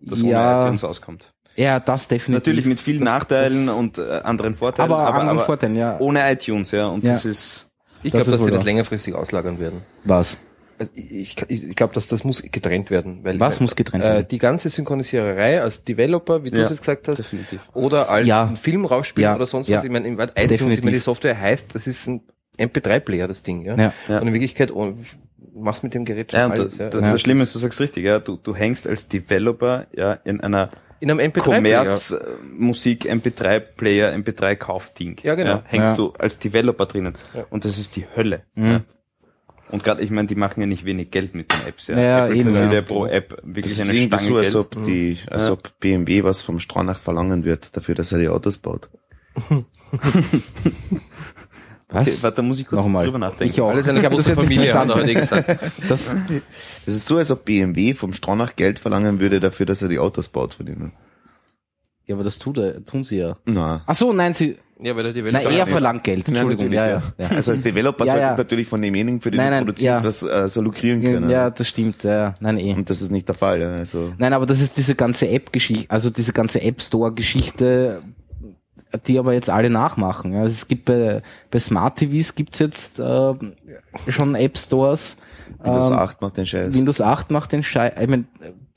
Speaker 4: Das ohne
Speaker 1: Ja,
Speaker 4: iTunes auskommt.
Speaker 1: ja, das definitiv.
Speaker 4: Natürlich mit vielen
Speaker 1: Das-
Speaker 4: Nachteilen
Speaker 1: das-
Speaker 4: und äh, anderen Vorteilen,
Speaker 1: aber,
Speaker 4: aber,
Speaker 1: anderen
Speaker 4: aber
Speaker 1: Vorteilen, ja.
Speaker 4: ohne iTunes, ja. Und
Speaker 1: Ja.
Speaker 4: das ist,
Speaker 3: Ich
Speaker 1: Das
Speaker 3: glaube,
Speaker 1: ist
Speaker 3: dass sie das längerfristig auslagern werden.
Speaker 1: Was?
Speaker 3: Also ich ich, ich glaube, dass das muss getrennt werden. Weil,
Speaker 1: Was muss getrennt werden?
Speaker 3: Äh, die ganze Synchronisiererei als Developer, wie du
Speaker 4: Ja,
Speaker 3: es jetzt gesagt hast,
Speaker 4: definitiv.
Speaker 3: oder als
Speaker 1: Ja.
Speaker 3: Film rausspielen
Speaker 1: Ja,
Speaker 3: oder sonst
Speaker 1: ja.
Speaker 3: was. Ich meine, im Wort iTunes, ich meine, die Software heißt, das ist ein MP3-Player, das Ding. Ja?
Speaker 1: Ja.
Speaker 4: Ja.
Speaker 3: Und in Wirklichkeit oh, machst mit dem Gerät schon
Speaker 4: Ja,
Speaker 3: alles.
Speaker 4: da,
Speaker 3: Ja.
Speaker 4: da,
Speaker 1: Ja.
Speaker 4: das Schlimme ist, du sagst richtig, ja, du, du hängst als Developer ja in einer
Speaker 3: In einem MP3-Player.
Speaker 4: Kommerz, äh, Musik, MP3-Player, MP3-Kaufding.
Speaker 3: Ja, genau.
Speaker 4: Ja, hängst
Speaker 1: Ja.
Speaker 4: du als Developer drinnen.
Speaker 3: Ja.
Speaker 4: Und das ist die Hölle.
Speaker 1: Mhm.
Speaker 4: Und gerade, ich meine, die machen ja nicht wenig Geld mit den Apps. Ja,
Speaker 1: Ja,
Speaker 4: Apple
Speaker 1: eben, ja.
Speaker 4: ja pro App wirklich
Speaker 2: Das ist
Speaker 4: eine Stange
Speaker 2: so, als ob, die, als
Speaker 4: Ja.
Speaker 2: ob BMW was vom Stronach verlangen wird, dafür, dass er die Autos baut.
Speaker 1: Was?
Speaker 4: Okay, warte, da muss ich kurz
Speaker 1: Nochmal.
Speaker 4: drüber nachdenken.
Speaker 1: Ich auch.
Speaker 3: Alles eine
Speaker 1: ich habe das
Speaker 3: große
Speaker 1: jetzt nicht
Speaker 3: Familie, er
Speaker 1: verstanden.
Speaker 3: heute gesagt.
Speaker 1: Das,
Speaker 2: Es ist so, als ob BMW vom Stronach Geld verlangen würde dafür, dass er die Autos baut von ihnen.
Speaker 1: ja, aber das tut er, tun sie ja.
Speaker 2: Na.
Speaker 1: Ach so, nein, sie,
Speaker 3: Ja, weil der
Speaker 1: na,
Speaker 3: Developer
Speaker 1: er verlangt Geld. Entschuldigung,
Speaker 2: natürlich,
Speaker 1: ja, ja. ja.
Speaker 2: Also als Developer
Speaker 1: Ja,
Speaker 2: solltest
Speaker 1: ja.
Speaker 2: du natürlich von demjenigen, für den
Speaker 1: Nein,
Speaker 2: du
Speaker 1: nein,
Speaker 2: produzierst,
Speaker 1: ja.
Speaker 2: was äh, so lukrieren können.
Speaker 1: Ja, das stimmt, ja, nein, eh.
Speaker 2: Und das ist nicht der Fall. Ja. Also
Speaker 1: Nein, aber das ist diese ganze App-Geschichte, also diese ganze App Store-Geschichte, die aber jetzt alle nachmachen. Also es gibt bei, bei Smart TVs gibt's jetzt äh, schon App Stores.
Speaker 2: Windows
Speaker 1: Ähm,
Speaker 2: 8 macht den Scheiß.
Speaker 1: Windows 8 macht den Scheiß, ich mein,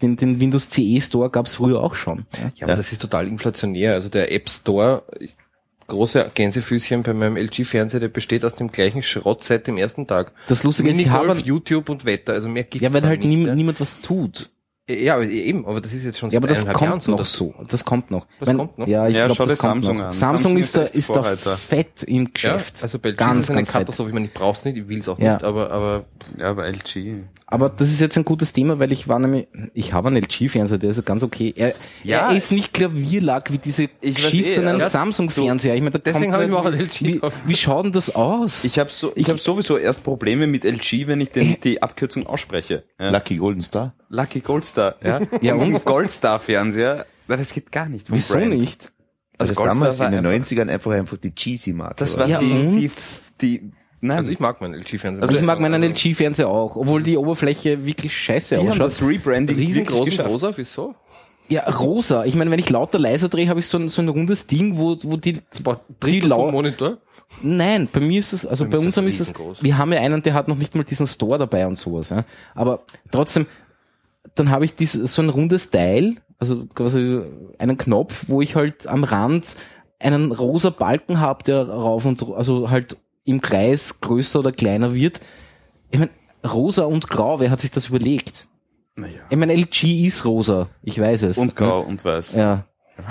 Speaker 1: den, den Windows CE Store gab's früher auch schon. Ja.
Speaker 3: Ja, aber das ist total inflationär. Also der App Store, ich, große Gänsefüßchen bei meinem LG-Fernseher, der besteht aus dem gleichen Schrott seit dem ersten Tag.
Speaker 1: Das Lustige ist, ich
Speaker 3: Minigolf,
Speaker 1: habe,
Speaker 3: YouTube und Wetter, also mehr gibt's
Speaker 1: ja, weil halt
Speaker 3: nicht,
Speaker 1: nie,
Speaker 3: ja.
Speaker 1: niemand was tut.
Speaker 3: Ja, aber eben, aber das ist jetzt schon
Speaker 1: Ja, aber das
Speaker 3: eineinhalb Jahren
Speaker 1: kommt noch so. Das kommt noch.
Speaker 3: Das
Speaker 1: Wenn-
Speaker 3: kommt noch?
Speaker 1: Ja, ich
Speaker 4: Ja,
Speaker 1: glaube,
Speaker 4: schau
Speaker 1: das kommt
Speaker 4: Samsung
Speaker 1: noch.
Speaker 4: an.
Speaker 1: Samsung,
Speaker 4: Samsung
Speaker 1: ist da, ist da fett im
Speaker 3: Ja,
Speaker 1: Geschäft.
Speaker 3: also bei LG
Speaker 1: ganz,
Speaker 3: ist es eine
Speaker 1: ganz fett.
Speaker 3: Katastrophe. Ich meine, ich brauch's nicht, ich will's auch
Speaker 1: Ja.
Speaker 3: nicht, aber, aber
Speaker 4: Ja, aber LG.
Speaker 1: Aber das ist jetzt ein gutes Thema, weil ich war nämlich, ich habe einen LG-Fernseher, der ist ja ganz okay. Er,
Speaker 4: Ja.
Speaker 1: er ist nicht Klavierlack wie diese
Speaker 4: Ich eh,
Speaker 1: geschissenen
Speaker 4: ja.
Speaker 1: Samsung-Fernseher. Ich meine,
Speaker 3: Deswegen
Speaker 1: kommt
Speaker 3: habe ich mir auch einen LG
Speaker 1: wie, wie schaut denn das aus?
Speaker 4: Ich habe so, ich hab sowieso erst Probleme mit LG, wenn ich den, die Abkürzung ausspreche. Ja.
Speaker 2: Lucky Golden Star.
Speaker 4: Lucky Goldstar, ja.
Speaker 1: Ja,
Speaker 4: und? Goldstar-Fernseher, das geht gar nicht.
Speaker 1: Wieso
Speaker 4: Brand.
Speaker 1: nicht?
Speaker 2: Also das damals in den
Speaker 4: einfach-
Speaker 2: 90ern einfach einfach die cheesy Marke.
Speaker 4: Das
Speaker 2: war.
Speaker 1: Ja,
Speaker 4: die, die, die, nein.
Speaker 3: also ich mag meinen LG-Fernseher.
Speaker 1: Also ich mag meinen LG-Fernseher auch, obwohl die Oberfläche wirklich scheiße
Speaker 4: die haben
Speaker 1: ausschaut.
Speaker 4: das Rebranding
Speaker 3: Riesengroß rosa, wieso?
Speaker 1: Ja, rosa. Ich meine, wenn ich lauter leiser drehe, habe ich so ein, so ein rundes Ding, wo, wo die, die lau
Speaker 3: Monitor.
Speaker 1: Nein, bei mir ist es, also
Speaker 3: Bei
Speaker 1: bei
Speaker 3: mir ist
Speaker 1: es, wir haben ja einen, der hat noch nicht mal diesen Store dabei und sowas, ja. Aber trotzdem, dann habe ich dieses, so ein rundes Teil, also quasi einen Knopf, wo ich halt am Rand einen rosa Balken habe, der rauf und, also halt im Kreis größer oder kleiner wird. Ich meine, rosa und grau, wer hat sich das überlegt?
Speaker 4: Naja.
Speaker 1: Ich meine, LG ist rosa, ich weiß es.
Speaker 4: Und grau und weiß.
Speaker 1: Ja. Ja,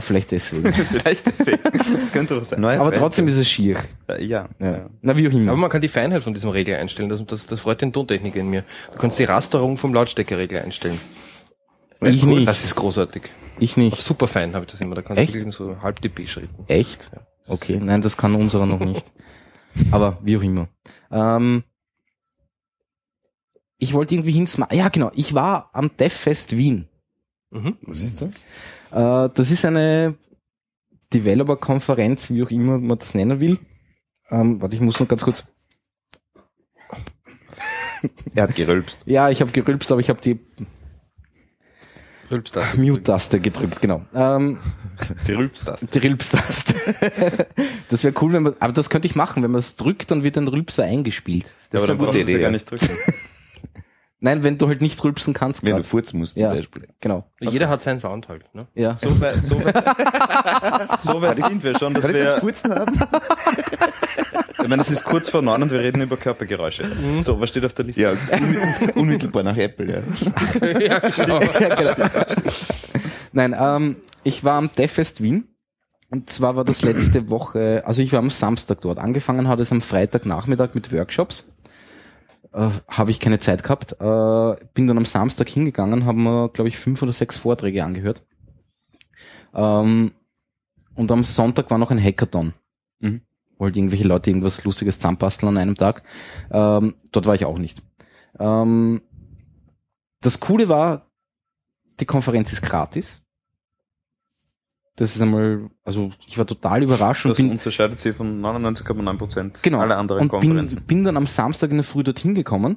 Speaker 1: vielleicht deswegen.
Speaker 4: Vielleicht deswegen. Das könnte doch sein.
Speaker 2: Neuer
Speaker 1: Aber
Speaker 2: Trend.
Speaker 1: trotzdem ist es schier.
Speaker 4: Äh, Ja.
Speaker 1: Ja.
Speaker 4: ja.
Speaker 1: Na, wie auch
Speaker 3: Aber
Speaker 1: immer.
Speaker 3: man kann die Feinheit von diesem Regler einstellen. Das, das, das freut den Tontechniker in mir. Du kannst die Rasterung vom Lautstärkeregler einstellen.
Speaker 1: Ich nicht.
Speaker 3: Das ist großartig.
Speaker 1: Ich
Speaker 3: Auf
Speaker 1: nicht.
Speaker 3: super fein habe ich das immer. Da kannst
Speaker 1: Echt?
Speaker 3: du wirklich so halb dB Schritten.
Speaker 1: Echt? Okay, nein, das kann unserer noch nicht. Aber wie auch immer. Ähm, ich wollte irgendwie hin. Ja, genau. Ich war am DevFest Wien.
Speaker 3: Mhm.
Speaker 2: Was ist das?
Speaker 1: Äh, das ist eine Developer-Konferenz, wie auch immer man das nennen will. Ähm, warte, ich muss noch ganz kurz.
Speaker 2: Er hat gerülpst.
Speaker 1: Ja, ich habe gerülpst, aber ich habe die
Speaker 3: Rülpstaste.
Speaker 1: Mute-Taste gedrückt, genau. Ähm,
Speaker 4: Die Rülpstaste.
Speaker 1: die Rülpstaste. das wäre cool, wenn man, aber das könnte ich machen, wenn man es drückt, dann wird ein Rülpser eingespielt.
Speaker 4: Ja, aber
Speaker 2: ist eine gute
Speaker 4: du ja
Speaker 2: Idee,
Speaker 4: gar nicht drücken.
Speaker 1: Nein, wenn du halt nicht rülpsen kannst.
Speaker 2: Wenn
Speaker 1: grad.
Speaker 2: du furzen musst
Speaker 1: Ja.
Speaker 2: zum Beispiel.
Speaker 1: Genau.
Speaker 3: Jeder hat seinen Sound halt. Ne?
Speaker 1: Ja.
Speaker 4: So weit, so weit, so weit sind wir schon, dass
Speaker 2: ich das
Speaker 4: wir,
Speaker 2: Furzen haben?
Speaker 4: ich meine, es ist kurz vor neun und wir reden über Körpergeräusche. So, was steht auf der Liste?
Speaker 2: Ja, un- unmittelbar nach Apple, ja.
Speaker 3: ja, genau.
Speaker 1: ja, genau. Nein, ähm, ich war am DevFest Wien. Und zwar war das letzte Woche, also ich war am Samstag dort. Angefangen hat es am Freitagnachmittag mit Workshops. Äh, habe ich keine Zeit gehabt. Äh, bin dann am Samstag hingegangen, haben wir, glaube ich, fünf oder sechs Vorträge angehört. Ähm, und am Sonntag war noch ein Hackathon.
Speaker 4: Mhm.
Speaker 1: Wo halt irgendwelche Leute irgendwas Lustiges zusammenbasteln an einem Tag. Ähm, dort war ich auch nicht. Ähm, das Coole war, die Konferenz ist gratis. Das ist einmal, also ich war total überrascht und
Speaker 4: Das
Speaker 1: bin,
Speaker 4: unterscheidet sich von 99,9 Prozent
Speaker 1: genau,
Speaker 4: aller anderen
Speaker 1: und
Speaker 4: Konferenzen.
Speaker 1: bin, bin dann am Samstag in der Früh dorthin gekommen.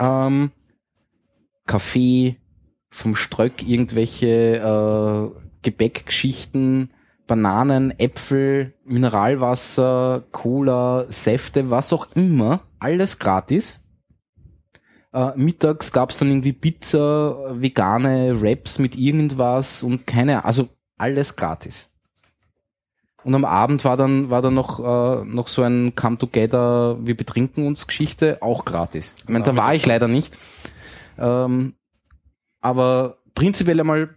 Speaker 1: Ähm, Kaffee, vom Ströck irgendwelche äh, Gebäckgeschichten, Bananen, Äpfel, Mineralwasser, Cola, Säfte, was auch immer, alles gratis. Äh, mittags gab's dann irgendwie Pizza, vegane Wraps mit irgendwas und keine, also alles gratis. Und am Abend war dann, war dann noch, äh, noch so ein Come Together, wir betrinken uns Geschichte, auch gratis. Ich meine, da war ich leider nicht. Ähm, aber prinzipiell einmal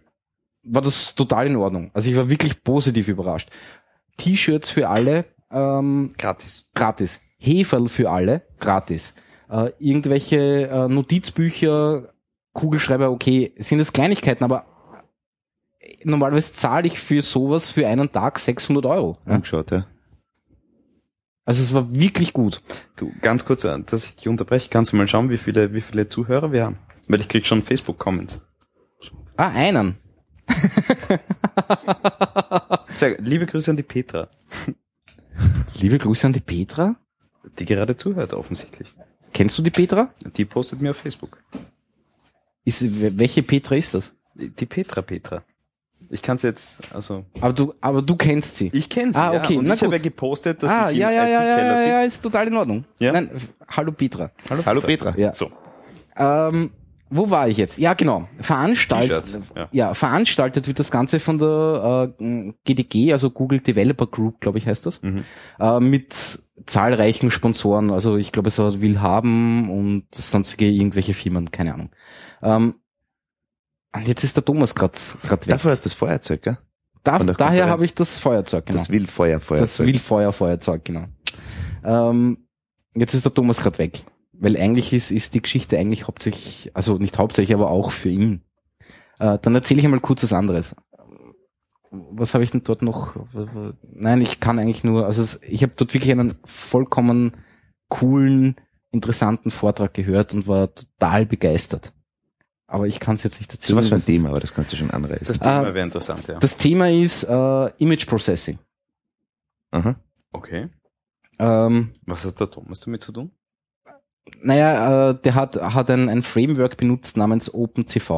Speaker 1: war das total in Ordnung. Also ich war wirklich positiv überrascht. T-Shirts für alle, ähm,
Speaker 4: Gratis.
Speaker 1: gratis. Heferl für alle, gratis. Äh, irgendwelche äh, Notizbücher, Kugelschreiber, okay, sind das Kleinigkeiten, aber normalerweise zahle ich für sowas für einen Tag 600 Euro.
Speaker 2: Angeschaut, ja.
Speaker 1: Also es war wirklich gut.
Speaker 4: Du, ganz kurz, äh, dass ich dich unterbreche, kannst du mal schauen, wie viele, wie viele Zuhörer wir haben? Weil ich krieg schon Facebook-Comments.
Speaker 1: Ah, einen.
Speaker 4: Sehr, liebe Grüße an die Petra,
Speaker 1: Liebe Grüße an die Petra.
Speaker 4: die gerade zuhört offensichtlich.
Speaker 1: Kennst du die Petra?
Speaker 4: Die postet mir auf Facebook.
Speaker 1: Ist, welche Petra ist das?
Speaker 4: Die Petra Petra. Ich kann sie jetzt, also
Speaker 1: Aber du, aber du kennst sie.
Speaker 4: ich kenne sie,
Speaker 1: Ah,
Speaker 4: ja,
Speaker 1: okay,
Speaker 4: und
Speaker 1: na
Speaker 4: ich habe ja gepostet, dass
Speaker 1: ah,
Speaker 4: ich im
Speaker 1: ja, ja, ja, ja, ja, ja,
Speaker 4: sitze.
Speaker 1: ist total in Ordnung.
Speaker 4: Ja?
Speaker 1: Nein, hallo Petra.
Speaker 2: Hallo Petra.
Speaker 1: Ja.
Speaker 4: So,
Speaker 1: Ähm, wo war ich jetzt? Ja, genau. Veranstaltet,
Speaker 4: T-Shirts, ja.
Speaker 1: ja. veranstaltet wird das Ganze von der äh, GDG, also Google Developer Group, glaube ich, heißt das,
Speaker 4: Mhm.
Speaker 1: äh, mit zahlreichen Sponsoren. Also ich glaube, es war Willhaben und sonstige irgendwelche Firmen, keine Ahnung. Ähm, und jetzt ist der Thomas gerade weg.
Speaker 2: Dafür hast du das Feuerzeug, gell?
Speaker 1: Da, daher habe ich das Feuerzeug, genau.
Speaker 2: Das Wildfeuer,
Speaker 1: Das
Speaker 2: Feuerzeug.
Speaker 1: Wildfeuerfeuerzeug, genau. Ähm, jetzt ist der Thomas gerade weg. Weil eigentlich ist, ist die Geschichte eigentlich hauptsächlich, also nicht hauptsächlich, aber auch für ihn. Äh, dann erzähle ich einmal kurz was anderes. Was habe ich denn dort noch? Nein, ich kann eigentlich nur, also ich habe dort wirklich einen vollkommen coolen, interessanten Vortrag gehört und war total begeistert. Aber ich kann es jetzt nicht
Speaker 2: So
Speaker 1: erzählen.
Speaker 2: was für ein Thema, aber das kannst du schon anreißen.
Speaker 4: das Thema
Speaker 1: Ah.
Speaker 4: wäre interessant, ja.
Speaker 1: Das Thema ist äh, Image Processing.
Speaker 2: Aha.
Speaker 4: Okay.
Speaker 1: Ähm,
Speaker 4: Was hat der Thomas damit zu tun?
Speaker 1: Naja, äh, der hat, hat ein, ein Framework benutzt namens OpenCV.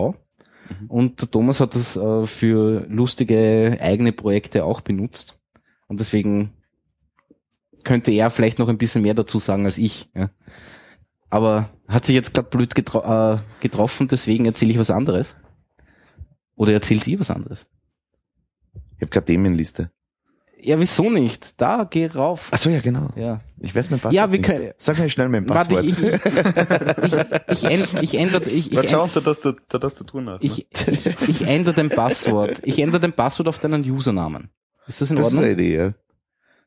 Speaker 4: Mhm.
Speaker 1: Und der Thomas hat das äh, für lustige eigene Projekte auch benutzt. Und deswegen könnte er vielleicht noch ein bisschen mehr dazu sagen als ich. Ja. Aber hat sich jetzt gerade blöd getro äh, getroffen, deswegen erzähle ich was anderes. Oder erzählt sie was anderes?
Speaker 2: Ich habe keine Themenliste.
Speaker 1: Ja, wieso nicht? Da, geh rauf.
Speaker 2: Ach so, ja, genau.
Speaker 1: Ja.
Speaker 2: Ich weiß mein Passwort
Speaker 1: Ja, wir
Speaker 2: nicht.
Speaker 1: können-
Speaker 2: Sag mir schnell mein
Speaker 1: Warte,
Speaker 2: Passwort.
Speaker 1: ich, ich, ich, ich, änd- ich ändere, ich, ich,
Speaker 4: Warte, schau unter das, nach.
Speaker 1: ich, ich, ich ändere dein Passwort. Ich ändere dein Passwort auf deinen Usernamen. Ist das in
Speaker 2: das ist eine
Speaker 1: Ordnung?
Speaker 2: Idee, ja.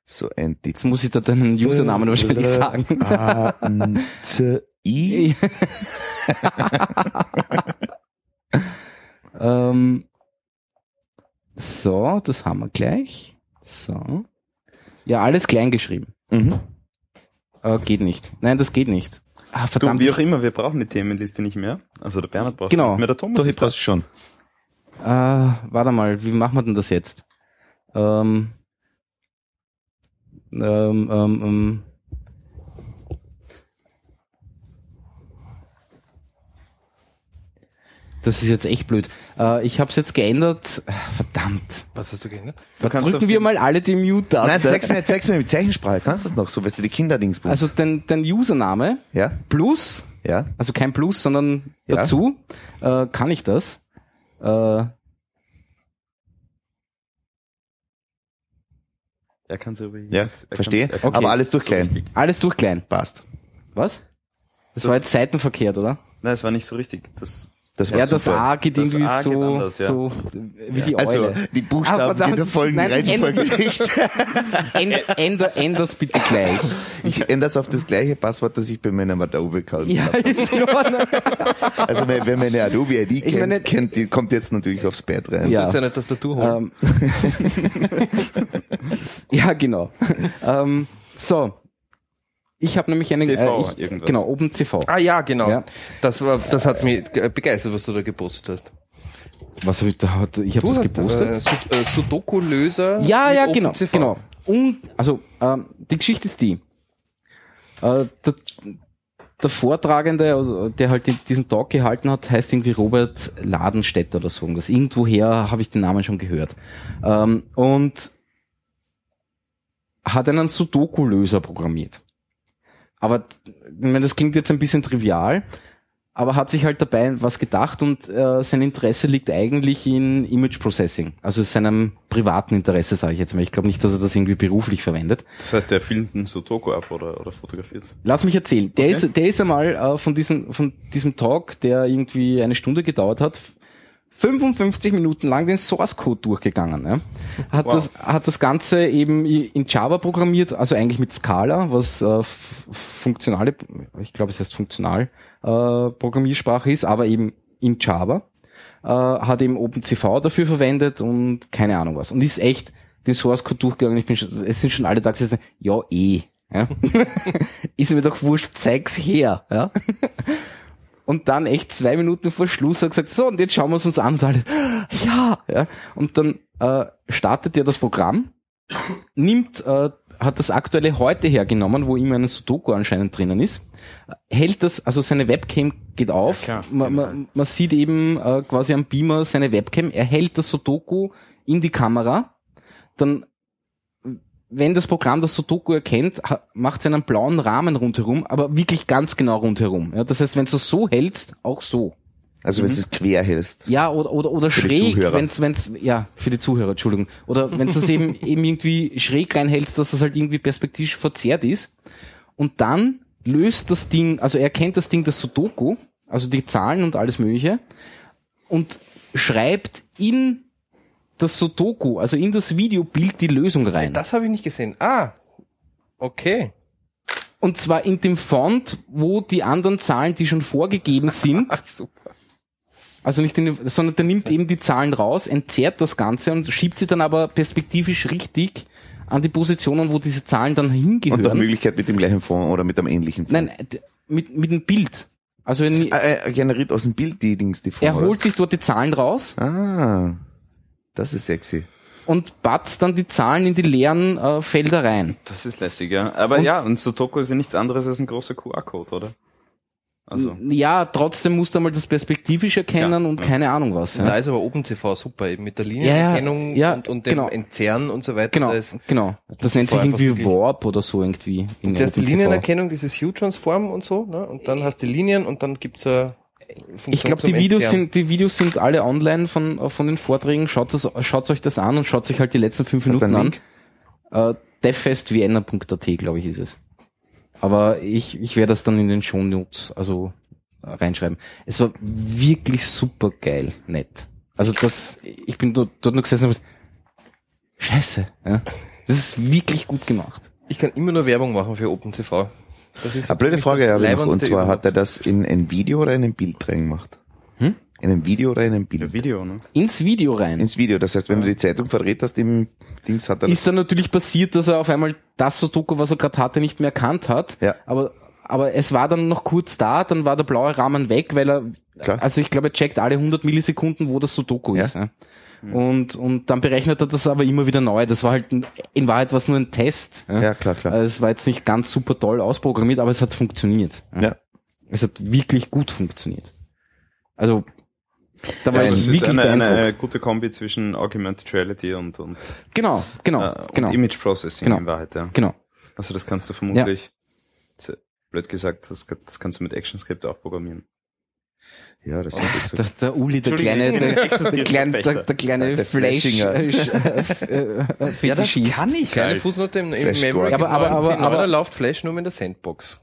Speaker 2: So ein Dick.
Speaker 1: Jetzt muss ich da deinen Usernamen wahrscheinlich sagen.
Speaker 2: A, N, C, I.
Speaker 1: ähm, so, das haben wir gleich. So. Ja, alles klein geschrieben.
Speaker 2: Mhm.
Speaker 1: Äh, geht nicht. Nein, das geht nicht. Ah,
Speaker 4: Du,
Speaker 1: verdammt.
Speaker 4: wie
Speaker 1: ich-
Speaker 4: auch immer, wir brauchen die Themenliste nicht mehr. Also der Bernhard braucht
Speaker 1: Genau.
Speaker 4: nicht mehr, der Thomas
Speaker 2: Doch, ich
Speaker 4: ist da.
Speaker 2: passt schon.
Speaker 1: Äh, warte mal, wie machen wir denn das jetzt? Ähm, ähm, ähm, ähm. Das ist jetzt echt blöd. Äh, ich habe es jetzt geändert. Verdammt.
Speaker 3: Was hast du geändert?
Speaker 4: Du
Speaker 1: Drücken wir mal alle die Mute-Taste.
Speaker 2: Nein, zeig's mir, zeig's mir mit Zeichensprache. Kannst du das noch so, weißt du, die Kinderdings.
Speaker 1: Also dein, dein Username
Speaker 2: ja,
Speaker 1: plus,
Speaker 2: ja.
Speaker 1: also kein Plus, sondern
Speaker 2: Ja.
Speaker 1: dazu, äh, kann ich das. Äh,
Speaker 4: Er kann so übrigens.
Speaker 2: Ja,
Speaker 4: er
Speaker 2: verstehe.
Speaker 4: er
Speaker 1: Okay.
Speaker 2: Aber alles durch
Speaker 4: so
Speaker 2: klein.
Speaker 1: alles durch klein.
Speaker 2: Passt.
Speaker 1: Was? Das war jetzt seitenverkehrt, oder?
Speaker 4: Nein, es war nicht so richtig. Das,
Speaker 2: Das war
Speaker 1: Ja, das
Speaker 2: super.
Speaker 1: A geht
Speaker 4: Das
Speaker 1: irgendwie
Speaker 4: A geht
Speaker 1: so,
Speaker 4: anders, ja.
Speaker 1: so wie die
Speaker 2: Also,
Speaker 1: Eule.
Speaker 2: die Buchstaben
Speaker 1: Ah, verdammt.
Speaker 2: in der folgenden
Speaker 1: Nein,
Speaker 2: Reihenfolge nicht.
Speaker 1: Änder, änder, änder's bitte gleich.
Speaker 2: Ich ändere es auf das gleiche Passwort, das ich bei meinem Adobe-Account
Speaker 1: Ja,
Speaker 2: habe.
Speaker 1: ist.
Speaker 2: Also, wer meine Adobe-ID kennt,
Speaker 1: meine-
Speaker 2: kennt, die kommt jetzt natürlich aufs Pad rein.
Speaker 1: Ja.
Speaker 3: Das ist eine Tastatur holen.
Speaker 1: Ähm, ja, genau. ähm, so. Ich habe nämlich einen
Speaker 4: CV,
Speaker 1: äh, ich,
Speaker 4: irgendwas.
Speaker 1: genau OpenCV.
Speaker 3: ah ja, genau.
Speaker 1: Ja.
Speaker 3: Das war, das hat mich ge- begeistert, was du da gepostet hast.
Speaker 1: Was habe ich da? Ich habe das gepostet.
Speaker 3: Äh, äh, Sudoku-Löser.
Speaker 1: Ja, ja, genau,
Speaker 3: OpenCV.
Speaker 1: genau. Und also ähm, die Geschichte ist die. Äh, der, der Vortragende, also, der halt die- diesen Talk gehalten hat, heißt irgendwie Robert Ladenstedt oder so. Das irgendwoher habe ich den Namen schon gehört. Ähm, und hat einen Sudoku-Löser programmiert. Aber ich meine, das klingt jetzt ein bisschen trivial, aber hat sich halt dabei was gedacht und äh, sein Interesse liegt eigentlich in Image Processing, also seinem privaten Interesse, sage ich jetzt mal. Ich glaube nicht, dass er das irgendwie beruflich verwendet.
Speaker 4: das heißt, er filmt einen Sudoku ab oder, oder fotografiert.
Speaker 1: Lass mich erzählen. Der
Speaker 4: Okay.
Speaker 1: ist, der ist einmal äh, von diesem, von diesem Talk, der irgendwie eine Stunde gedauert hat, 55 Minuten lang den Source Code durchgegangen. Ja. Hat
Speaker 4: Wow.
Speaker 1: das, hat das Ganze eben in Java programmiert, also eigentlich mit Scala, was äh, funktionale, ich glaube, es heißt funktional äh, Programmiersprache ist, aber eben in Java. Äh, hat eben OpenCV dafür verwendet und keine Ahnung was. Und ist echt den Source Code durchgegangen. Ich bin schon, es sind schon alle gesessen, ja eh. Ja. ist mir doch wurscht, zeig's her. Ja. Und dann echt zwei Minuten vor Schluss hat gesagt, so, und jetzt schauen wir es uns an. Und alle, ja, ja. Und dann äh, startet er das Programm, nimmt, äh, hat das aktuelle heute hergenommen, wo immer ein Sudoku anscheinend drinnen ist, hält das, also seine Webcam geht auf,
Speaker 4: Ja,
Speaker 1: man, man, man sieht eben äh, quasi am Beamer seine Webcam, er hält das Sudoku in die Kamera, dann wenn das Programm das Sudoku erkennt, macht es einen blauen Rahmen rundherum, aber wirklich ganz genau rundherum. Ja, das heißt, wenn du es so hältst, auch so.
Speaker 2: Also, wenn du es quer hältst.
Speaker 1: Ja, oder, oder, oder
Speaker 2: Für
Speaker 1: schräg,
Speaker 2: Zuhörer.
Speaker 1: wenn's, wenn's, ja, für die Zuhörer, Entschuldigung. Oder wenn du es eben, eben irgendwie schräg reinhältst, dass das halt irgendwie perspektivisch verzerrt ist. Und dann löst das Ding, also er kennt das Ding das Sudoku, also die Zahlen und alles mögliche, und schreibt in das Sudoku, also in das Videobild die Lösung rein.
Speaker 3: Das habe ich nicht gesehen. Ah, okay.
Speaker 1: Und zwar in dem Font, wo die anderen Zahlen, die schon vorgegeben sind,
Speaker 3: Super.
Speaker 1: also nicht in dem, sondern der nimmt eben die Zahlen raus, entzerrt das Ganze und schiebt sie dann aber perspektivisch richtig an die Positionen, wo diese Zahlen dann
Speaker 2: Und nach
Speaker 1: hingehören.
Speaker 2: Möglichkeit mit dem gleichen Fond oder mit einem ähnlichen Fond.
Speaker 1: Nein, mit, mit dem Bild. Also er,
Speaker 2: Er, er generiert aus dem Bild die Dings, die Fond.
Speaker 1: er holt sich dort die Zahlen raus
Speaker 2: Ah, das ist sexy.
Speaker 1: und batzt dann die Zahlen in die leeren äh, Felder rein.
Speaker 4: Das ist lässig, ja. Aber
Speaker 1: Und-
Speaker 4: ja, ein Sudoku ist ja nichts anderes als ein großer QR-Code, oder? Also,
Speaker 1: Ja, trotzdem musst du mal das perspektivisch erkennen
Speaker 4: Ja,
Speaker 1: und
Speaker 4: ja.
Speaker 1: keine Ahnung was.
Speaker 3: Da
Speaker 1: Ja.
Speaker 3: ist aber OpenCV super, eben mit der
Speaker 1: Ja,
Speaker 3: Linienerkennung
Speaker 1: ja,
Speaker 3: und, und dem
Speaker 1: genau.
Speaker 3: Entzerren und so weiter.
Speaker 1: Genau,
Speaker 3: Da ist,
Speaker 1: genau. Das nennt sich irgendwie Warp oder so irgendwie. in
Speaker 3: zuerst die
Speaker 1: OpenCV.
Speaker 3: Linienerkennung, dieses Hue-Transform und so, ne? und dann hast du die Linien und dann gibt's eine Funktion
Speaker 1: Ich glaube, die Videos sind, die Videos sind alle online von, von den Vorträgen. Schaut, das, schaut euch das an und schaut sich halt die letzten fünf Minuten an. Äh, devfestvienna.at, glaube ich, ist es. Aber ich, ich werde das dann in den Shownotes, also äh, reinschreiben. Es war wirklich super geil, nett. Also das, ich bin dort, dort noch gesessen und Scheiße, ja. Das ist wirklich gut gemacht.
Speaker 3: Ich kann immer nur Werbung machen für OpenTV. Das ist
Speaker 2: Eine blöde Frage, noch. Und zwar hat er das in ein Video oder in ein Bild reingemacht?
Speaker 1: Hm?
Speaker 2: In ein Video oder in ein Bild?
Speaker 4: Ja, Video, ne?
Speaker 1: Ins Video rein.
Speaker 2: Ins Video. Das heißt, wenn du die Zeitung verdreht hast im Dings, hat er das.
Speaker 1: ist dann natürlich passiert, dass er auf einmal das Sudoku, was er gerade hatte, nicht mehr erkannt hat.
Speaker 2: Ja.
Speaker 1: Aber, aber es war dann noch kurz da, dann war der blaue Rahmen weg, weil er,
Speaker 2: Klar.
Speaker 1: also ich glaube, er checkt alle 100 Millisekunden, wo das Sudoku ist. Ja. Und, und dann berechnet er das aber immer wieder neu. Das war halt, ein, in Wahrheit war es nur ein Test.
Speaker 2: Ja, klar, klar.
Speaker 1: Also es war jetzt nicht ganz super toll ausprogrammiert, aber es hat funktioniert.
Speaker 2: Ja.
Speaker 1: Es hat wirklich gut funktioniert. Also, da war
Speaker 2: Ja,
Speaker 1: ich
Speaker 4: es ist
Speaker 1: wirklich
Speaker 4: eine, eine gute Kombi zwischen Augmented Reality und, und,
Speaker 1: genau, genau,
Speaker 4: äh,
Speaker 1: genau,
Speaker 4: und Image Processing
Speaker 1: Genau.
Speaker 4: in Wahrheit, ja.
Speaker 1: genau.
Speaker 4: Also das kannst du vermutlich, z- blöd gesagt, das, das kannst du mit ActionScript auch programmieren.
Speaker 2: Ja, das sind jetzt so.
Speaker 1: Der, der Uli, der kleine, der, der, kleine, der, der kleine
Speaker 2: Der
Speaker 1: Flash,
Speaker 2: Flashinger.
Speaker 1: äh, äh, äh, Fetischist.
Speaker 4: ich
Speaker 3: Kleine Fußnote im, im Maverick.
Speaker 1: Aber- aber- aber- aber-
Speaker 3: da läuft Flash nur in der Sandbox.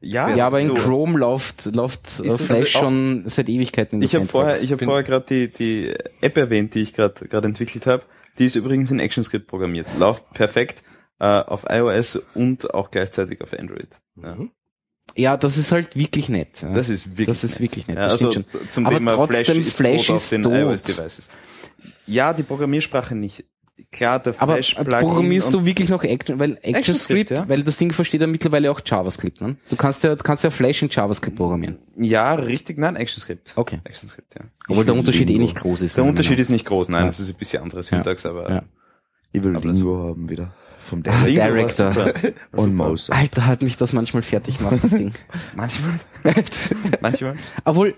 Speaker 4: Ja,
Speaker 1: Ja, aber in
Speaker 4: du,
Speaker 1: Chrome läuft, läuft äh,
Speaker 3: das
Speaker 1: Flash
Speaker 3: auch-
Speaker 1: schon seit Ewigkeiten in der
Speaker 4: Ich habe
Speaker 1: Sandbox.
Speaker 4: vorher, ich habe vorher gerade die die App erwähnt, die ich gerade gerade entwickelt habe. Die ist übrigens in ActionScript programmiert. Läuft perfekt äh, auf iOS und auch gleichzeitig auf Android. Ja.
Speaker 1: Ja, das ist halt wirklich nett. Ja.
Speaker 4: Das ist wirklich
Speaker 1: Das ist wirklich nett,
Speaker 4: Ja,
Speaker 1: das
Speaker 4: also zum
Speaker 1: Aber
Speaker 4: Thema
Speaker 1: trotzdem,
Speaker 4: Flash ist,
Speaker 1: Flash
Speaker 4: tot auf
Speaker 1: ist
Speaker 4: den
Speaker 1: tot.
Speaker 4: iOS-Devices. Ja, die Programmiersprache nicht. Klar, der
Speaker 1: aber
Speaker 4: Flash Plugin
Speaker 1: programmierst du wirklich noch Action, weil ActionScript,
Speaker 4: ActionScript, ja.
Speaker 1: weil das Ding versteht ja mittlerweile auch JavaScript, ne? Du kannst ja, kannst ja Flash in JavaScript programmieren.
Speaker 4: Ja, richtig, nein, ActionScript.
Speaker 1: Okay.
Speaker 4: ActionScript, ja.
Speaker 1: Obwohl der Unterschied eh nicht groß ist.
Speaker 4: Der Unterschied ist nicht groß, nein,
Speaker 1: Ja.
Speaker 4: das ist ein bisschen andere Syntax, aber
Speaker 1: Ja.
Speaker 2: Ich will
Speaker 4: Aber
Speaker 2: Lingo haben wieder. Vom
Speaker 1: Ah.
Speaker 4: Lingo war
Speaker 1: Director.
Speaker 4: super.
Speaker 2: Und
Speaker 1: nach. Alter, hat mich das manchmal fertig gemacht, das Ding.
Speaker 4: Manchmal, manchmal.
Speaker 1: Obwohl,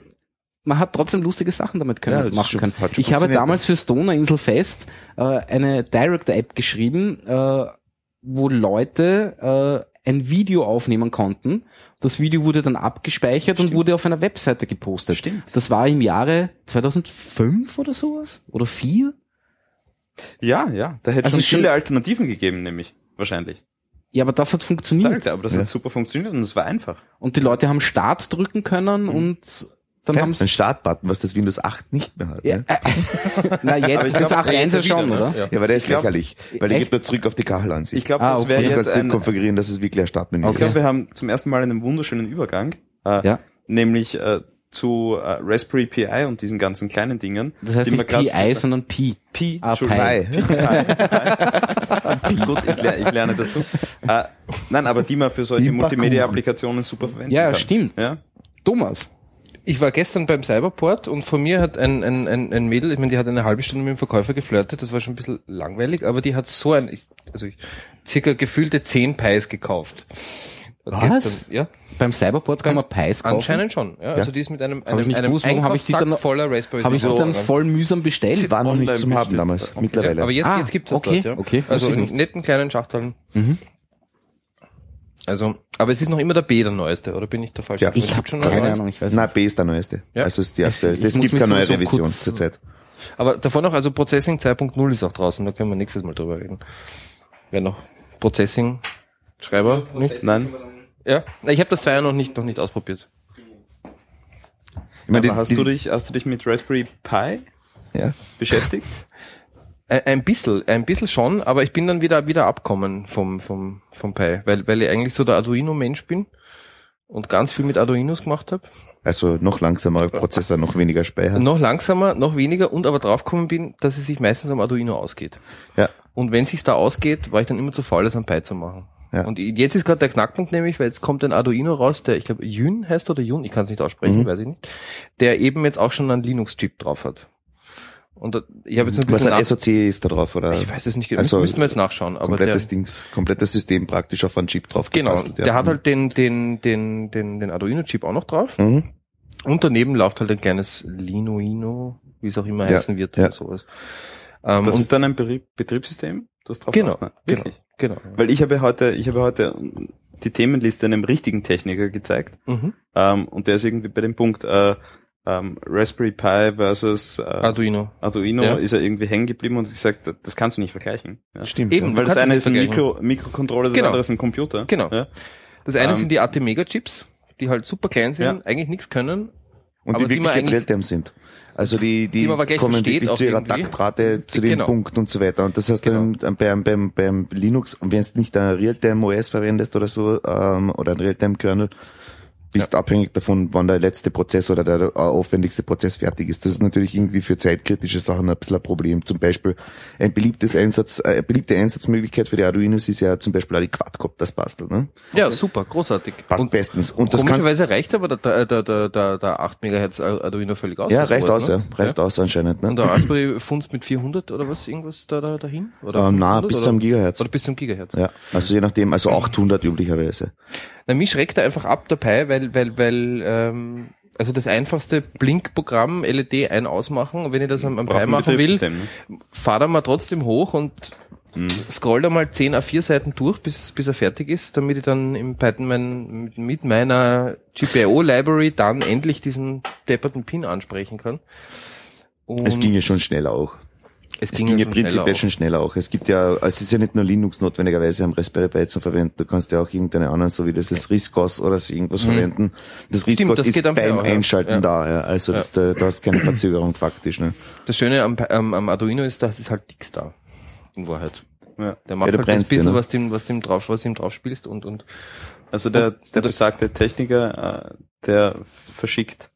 Speaker 1: man hat trotzdem lustige Sachen damit können,
Speaker 2: Ja,
Speaker 1: machen können. Ich habe damals für Stoner Inselfest äh, eine Director-App geschrieben, äh, wo Leute äh, ein Video aufnehmen konnten. Das Video wurde dann abgespeichert und wurde auf einer Webseite gepostet.
Speaker 4: Stimmt.
Speaker 1: Das war im Jahre 2005 oder sowas? Oder vier?
Speaker 4: Ja, ja, da hätte
Speaker 1: Also
Speaker 4: schon
Speaker 1: schon-
Speaker 4: viele Alternativen gegeben, nämlich. Wahrscheinlich.
Speaker 1: Ja, aber das hat funktioniert.
Speaker 4: Er, aber das hat super funktioniert und es war einfach.
Speaker 1: Und die Leute haben Start drücken können und dann
Speaker 2: Ja,
Speaker 1: haben
Speaker 2: ein
Speaker 1: sie
Speaker 2: Startbutton, was das Windows 8 nicht mehr hat.
Speaker 1: ja,
Speaker 2: ne?
Speaker 1: äh, na, jetzt, das
Speaker 4: glaub,
Speaker 1: 8.1 ja
Speaker 3: jetzt
Speaker 1: schon,
Speaker 3: wieder, ne?
Speaker 1: oder?
Speaker 3: Ja.
Speaker 2: Ja, aber der ist
Speaker 4: glaub-
Speaker 2: lächerlich, weil der geht nur zurück auf die Kachelansicht.
Speaker 4: Ich glaube,
Speaker 1: Ah,
Speaker 4: das
Speaker 1: okay.
Speaker 4: wäre
Speaker 2: du
Speaker 4: jetzt
Speaker 2: kannst
Speaker 4: ein,
Speaker 2: konfigurieren, dass es wirklich ein Startmenü
Speaker 1: Okay.
Speaker 4: ich glaube, wir haben zum ersten Mal einen wunderschönen Übergang, äh,
Speaker 1: Ja.
Speaker 4: nämlich äh, zu äh, Raspberry Pi und diesen ganzen kleinen Dingen.
Speaker 1: Das heißt
Speaker 4: die
Speaker 1: nicht PI, sondern Pi.
Speaker 4: Pi,
Speaker 1: Ah,
Speaker 4: Entschuldigung.
Speaker 1: Pi.
Speaker 2: Hi.
Speaker 4: Gut, ich, lerne, ich lerne dazu. Äh, nein, aber die man für solche
Speaker 2: Im
Speaker 4: Multimedia-Applikationen super verwenden
Speaker 1: Ja,
Speaker 4: kann.
Speaker 1: stimmt.
Speaker 4: Ja?
Speaker 1: Thomas.
Speaker 3: Ich war gestern beim Cyberport und von mir hat ein, ein, ein, ein Mädel, ich meine, die hat eine halbe Stunde mit dem Verkäufer geflirtet, das war schon ein bisschen langweilig, aber die hat so ein, also ich, circa gefühlte 10 Pies gekauft.
Speaker 1: Was?
Speaker 3: Gestern, ja,
Speaker 1: Beim Cyberport kann man Pies kaufen.
Speaker 3: anscheinend schon. Ja, also die ist mit einem,
Speaker 1: Hab ich
Speaker 3: einem,
Speaker 1: nicht
Speaker 3: einem
Speaker 1: gewusst, warum hab ich die dann noch-
Speaker 3: voller Raspberries
Speaker 1: Habe ich die dann voll mühsam bestellt?
Speaker 2: War noch
Speaker 4: Online
Speaker 2: nicht zum Haben damals,
Speaker 4: Okay.
Speaker 2: mittlerweile.
Speaker 3: Aber jetzt,
Speaker 1: Ah,
Speaker 3: jetzt gibt's das
Speaker 1: okay,
Speaker 3: dort, ja.
Speaker 1: okay,
Speaker 3: Also in
Speaker 1: nicht.
Speaker 3: netten kleinen Schachteln.
Speaker 1: Mhm.
Speaker 3: Also, aber es ist noch immer der B der neueste, oder bin ich da falsch?
Speaker 2: Ja.
Speaker 3: informiert?
Speaker 1: Ich habe
Speaker 3: schon eine
Speaker 1: keine? Ahnung, ich weiß
Speaker 2: Na,
Speaker 1: nicht.
Speaker 2: B ist der neueste.
Speaker 3: Ja.
Speaker 2: Also ist die erste.
Speaker 1: Ich- ich
Speaker 2: Es gibt keine neue Revision zurzeit.
Speaker 3: Aber davor noch, also Processing 2.0 ist auch draußen, da können wir nächstes Mal drüber reden. Wer noch? Processing Schreiber? Nicht?
Speaker 4: Nein.
Speaker 3: Ja. Ich habe das Zweier noch nicht, noch nicht ausprobiert.
Speaker 2: Ich meine,
Speaker 4: aber hast,
Speaker 2: die,
Speaker 4: du dich, hast du dich mit Raspberry Pi
Speaker 2: ja.
Speaker 4: beschäftigt?
Speaker 3: Ein, bisschen, ein bisschen schon, aber ich bin dann wieder, wieder abkommen vom, vom, vom Pi, weil, weil ich eigentlich so der Arduino-Mensch bin und ganz viel mit Arduinos gemacht habe.
Speaker 2: Also noch langsamer Prozessor, noch weniger Speicher.
Speaker 3: Noch langsamer, noch weniger und aber draufgekommen bin, dass es sich meistens am Arduino ausgeht.
Speaker 2: Ja.
Speaker 3: Und wenn sich's da ausgeht, war ich dann immer zu faul, das am Pi zu machen.
Speaker 2: Ja.
Speaker 3: Und jetzt ist gerade der Knackpunkt nämlich, weil jetzt kommt ein Arduino raus, der, ich glaube, Yun heißt oder Yun, ich kann es nicht aussprechen,
Speaker 2: Mhm.
Speaker 3: weiß ich nicht, der eben jetzt auch schon einen Linux-Chip drauf hat. Und da- ich habe jetzt ein
Speaker 2: Was
Speaker 3: bisschen
Speaker 2: ein
Speaker 3: nach-
Speaker 2: SOC ist da drauf, oder?
Speaker 3: ich weiß es nicht genau,
Speaker 2: Also,
Speaker 3: müssen wir jetzt nachschauen, aber der,
Speaker 2: komplettes Dings, komplettes System praktisch auf einen Chip drauf
Speaker 3: genau,
Speaker 2: gebastelt, ja.
Speaker 3: der hat halt den, den, den, den, den Arduino-Chip auch noch drauf.
Speaker 2: Mhm.
Speaker 3: Und daneben läuft halt ein kleines Linuino, wie es auch immer
Speaker 2: Ja,
Speaker 3: heißen wird
Speaker 2: ja.
Speaker 3: oder sowas. Ähm,
Speaker 4: Das
Speaker 3: und
Speaker 4: ist dann ein Betrieb, Betriebssystem, das drauf
Speaker 3: genau, genau,
Speaker 4: Wirklich?
Speaker 3: genau.
Speaker 4: Weil ich habe heute, ich habe heute die Themenliste einem richtigen Techniker gezeigt.
Speaker 3: Mhm.
Speaker 4: Ähm, und der ist irgendwie bei dem Punkt, äh, ähm, Raspberry Pi versus äh,
Speaker 3: Arduino.
Speaker 4: Arduino
Speaker 3: Ja.
Speaker 4: ist er irgendwie hängen geblieben und hat gesagt, das kannst du nicht vergleichen. Ja.
Speaker 2: Stimmt.
Speaker 3: Eben,
Speaker 2: Ja.
Speaker 4: Weil
Speaker 3: Du
Speaker 4: das eine ist ein Mikro, Mikrocontroller, das
Speaker 3: Genau.
Speaker 4: andere ist ein Computer.
Speaker 3: Genau.
Speaker 4: Ja.
Speaker 3: Das eine
Speaker 4: Ähm,
Speaker 3: sind die AT-Mega-Chips, die halt super klein sind,
Speaker 4: Ja.
Speaker 3: eigentlich nichts können.
Speaker 2: Und
Speaker 3: aber
Speaker 2: die
Speaker 3: die man
Speaker 2: wirklich
Speaker 3: eigentlich-
Speaker 2: Realtime sind. Also die, die,
Speaker 3: Die
Speaker 2: kommen wirklich zu ihrer
Speaker 3: irgendwie.
Speaker 2: Taktrate, zu dem
Speaker 3: Genau.
Speaker 2: Punkt und so weiter. Und das heißt, beim, beim, beim, beim Linux, und wenn du nicht ein Realtime OS verwendest oder so, ähm, oder ein Realtime Kernel, bist abhängig davon, wann der letzte Prozess oder der äh, aufwendigste Prozess fertig ist. Das ist natürlich irgendwie für zeitkritische Sachen ein bisschen ein Problem. Zum Beispiel ein beliebtes Einsatz, äh, eine beliebte Einsatzmöglichkeit für die Arduinos ist ja zum Beispiel auch die Quadcopters basteln. Ne?
Speaker 3: Ja, super, großartig.
Speaker 2: Passt
Speaker 3: Und
Speaker 2: bestens. Und das
Speaker 3: komischerweise reicht aber der, der, der, der, der 8 MHz Arduino völlig aus.
Speaker 2: ja, reicht
Speaker 3: sowas,
Speaker 2: aus, ja.
Speaker 3: ne?
Speaker 2: Reicht aus anscheinend. Ne?
Speaker 3: Und der Raspberry funzt mit 400 oder was, irgendwas da, da dahin? Oder
Speaker 2: Ähm, na,
Speaker 3: 500
Speaker 2: bis
Speaker 3: oder?
Speaker 2: zum Gigahertz.
Speaker 3: Oder bis zum Gigahertz.
Speaker 2: Ja, also je nachdem, also 800 üblicherweise.
Speaker 3: Na, mich schreckt er einfach ab dabei, weil, weil, weil, ähm, also das einfachste Blinkprogramm LED ein ausmachen wenn ich das am, am Pi machen will,
Speaker 4: ne?
Speaker 3: fahr da mal trotzdem hoch und
Speaker 2: Mhm.
Speaker 3: scroll da mal 10 A4 Seiten durch, bis, bis er fertig ist, damit ich dann im Python mein, mit, meiner GPIO-Library dann endlich diesen depperten Pin ansprechen kann. Und
Speaker 2: Es ging ja schon schneller auch.
Speaker 3: Es
Speaker 2: Es
Speaker 3: ging
Speaker 2: ging ja
Speaker 3: schneller
Speaker 2: prinzipiell
Speaker 3: auch.
Speaker 2: schon schneller auch. Es gibt ja, also es ist ja nicht nur Linux notwendigerweise am Raspberry Pi zu verwenden. Du kannst ja auch irgendeine anderen, so wie das ist RISCOS oder so irgendwas verwenden. Das RISCOS ist
Speaker 3: geht am
Speaker 2: beim
Speaker 3: auch, ja.
Speaker 2: Einschalten
Speaker 3: Ja.
Speaker 2: da. Ja. Also Das, da, da ist keine Verzögerung faktisch. Ne?
Speaker 3: Das Schöne am, am, am Arduino ist, dass es halt nix da. In Wahrheit.
Speaker 4: Ja.
Speaker 3: Der macht
Speaker 2: Ja,
Speaker 3: halt
Speaker 2: dir,
Speaker 3: bisschen,
Speaker 2: ne?
Speaker 3: was dem, was dem drauf, was ihm drauf spielst und, und
Speaker 4: Also der, der besagte Techniker, äh, der verschickt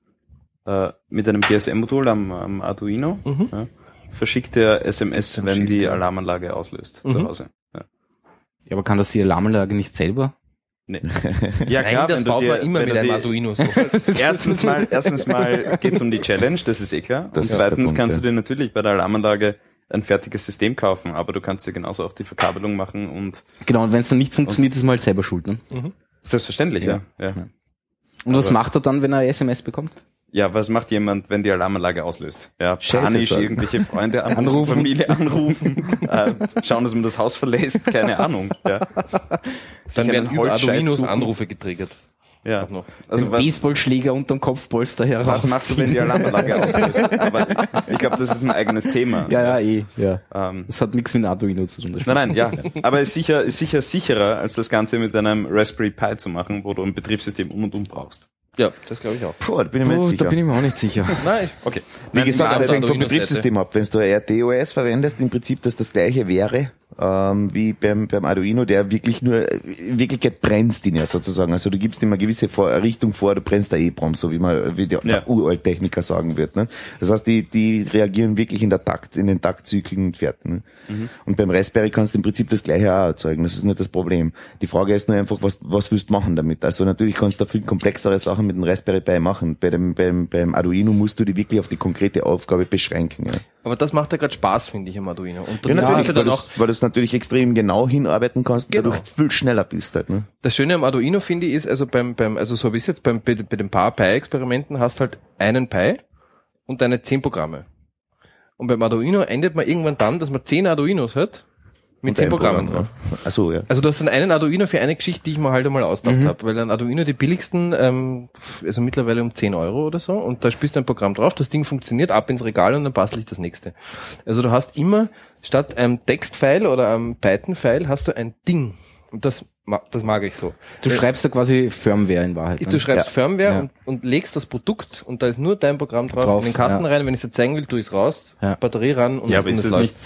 Speaker 4: äh, mit einem GSM-Modul am, am Arduino,
Speaker 3: Mhm.
Speaker 4: ja, verschickt er SMS,
Speaker 3: Dann
Speaker 4: wenn die
Speaker 3: er.
Speaker 4: Alarmanlage auslöst
Speaker 3: Mhm.
Speaker 4: zu Hause. Ja.
Speaker 1: Ja, aber kann das die Alarmanlage nicht selber?
Speaker 4: Nee. Ja,
Speaker 3: Nein, das baut
Speaker 4: dir-
Speaker 3: man immer mit einem Arduino so.
Speaker 4: Erstens mal, erstens mal geht's um die Challenge, das ist eh klar.
Speaker 2: Das
Speaker 4: und zweitens
Speaker 2: Punkt,
Speaker 4: kannst
Speaker 2: ja.
Speaker 4: du dir natürlich bei der Alarmanlage ein fertiges System kaufen, aber du kannst dir genauso auch die Verkabelung machen und
Speaker 1: Genau, und wenn es dann nicht funktioniert, ist man halt selber schuld. Ne?
Speaker 4: selbstverständlich, ja.
Speaker 2: Ja.
Speaker 4: Ja,
Speaker 1: Und was
Speaker 4: Aber-
Speaker 1: macht er dann, wenn er SMS bekommt?
Speaker 4: Ja was macht jemand, wenn die Alarmanlage auslöst? Ja,
Speaker 2: Scheiße
Speaker 4: panisch
Speaker 2: sagen.
Speaker 4: irgendwelche Freunde anrufen,
Speaker 1: Anrufen.
Speaker 4: Familie anrufen, äh, schauen, dass man das Haus verlässt, keine Ahnung. Ja.
Speaker 3: Dann werden
Speaker 4: suchen.
Speaker 3: Anrufe getriggert.
Speaker 4: Ja.
Speaker 3: Noch.
Speaker 4: Also
Speaker 1: Den
Speaker 4: was,
Speaker 1: Baseballschläger unterm Kopfpolster heraus.
Speaker 4: was machst du, wenn die Alarmanlage auslöst? Aber ich glaube, das ist ein eigenes Thema.
Speaker 1: Ja, ja, eh. Ja.
Speaker 4: Ähm,
Speaker 1: Das hat nichts mit Arduino zu tun.
Speaker 4: Nein, nein, ja. Aber ist sicher, ist sicher sicherer, als das Ganze mit einem Raspberry Pi zu machen, wo du ein Betriebssystem um und um brauchst.
Speaker 3: Ja, das glaube ich auch.
Speaker 2: Puh, da bin ich mir
Speaker 1: Oh,
Speaker 2: nicht
Speaker 1: da
Speaker 2: sicher.
Speaker 1: bin ich mir auch nicht sicher.
Speaker 3: Nein, ich,
Speaker 4: Okay.
Speaker 2: Wie
Speaker 4: Nein,
Speaker 2: gesagt, das
Speaker 3: also
Speaker 2: hängt vom. Betriebssystem ab. Wenn du RTOS verwendest, im Prinzip dass das gleiche wäre, ähm, wie beim, beim Arduino, der wirklich nur, in Wirklichkeit brennst ihn ja sozusagen. Also du gibst ihm eine gewisse vor Richtung vor, du brennst der EEPROM, so wie man, wie der,
Speaker 4: Ja.
Speaker 2: der Uralttechniker sagen wird. Ne? Das heißt, die, die reagieren wirklich in der Takt, in den Taktzyklen und fertig. Ne? Und beim Raspberry kannst du im Prinzip das gleiche auch erzeugen. Das ist nicht das Problem. Die Frage ist nur einfach, was, was willst du machen damit? Also natürlich kannst du da viel komplexere Sachen mit dem Raspberry Pi machen. Bei dem, beim, beim Arduino musst du die wirklich auf die konkrete Aufgabe beschränken. Ja.
Speaker 3: Aber das macht ja gerade Spaß, finde ich, am Arduino. Und
Speaker 2: Ja,
Speaker 3: dann
Speaker 2: natürlich,
Speaker 3: ja,
Speaker 2: weil,
Speaker 3: dann auch,
Speaker 2: du, weil du es natürlich extrem genau hinarbeiten kannst
Speaker 3: Genau.
Speaker 2: dadurch viel schneller bist halt. Ne?
Speaker 3: das Schöne am Arduino, finde ich, ist, also beim, beim, also so wie es jetzt beim, bei, bei den paar Pi-Experimenten hast halt einen Pi und deine zehn Programme. Und beim Arduino endet man irgendwann dann, dass man zehn Arduinos hat mit zehn Programmen
Speaker 2: Programm,
Speaker 3: drauf.
Speaker 2: ja. Ach so, ja.
Speaker 3: Also du hast dann einen Arduino für eine Geschichte, die ich mir halt einmal ausgedacht
Speaker 2: Mhm.
Speaker 3: habe, weil ein Arduino die billigsten, ähm, also mittlerweile um 10 Euro oder so, und da spielst du ein Programm drauf, das Ding funktioniert, ab ins Regal und dann bastel ich das nächste. Also du hast immer statt einem Textfile oder einem Python-File hast du ein Ding. Und das, das mag ich so.
Speaker 1: Du schreibst da quasi Firmware in Wahrheit.
Speaker 3: Du
Speaker 1: ne?
Speaker 3: schreibst
Speaker 2: Ja.
Speaker 3: Firmware
Speaker 1: Ja.
Speaker 3: Und, und legst das Produkt und da ist nur dein Programm drauf,
Speaker 1: Drauf,
Speaker 3: in den Kasten
Speaker 1: ja.
Speaker 3: rein, wenn ich es dir zeigen will, tu ich es raus,
Speaker 1: Ja.
Speaker 3: Batterie ran und,
Speaker 4: Ja, aber
Speaker 3: und
Speaker 4: ist
Speaker 3: es
Speaker 4: das
Speaker 3: läuft.
Speaker 4: nicht,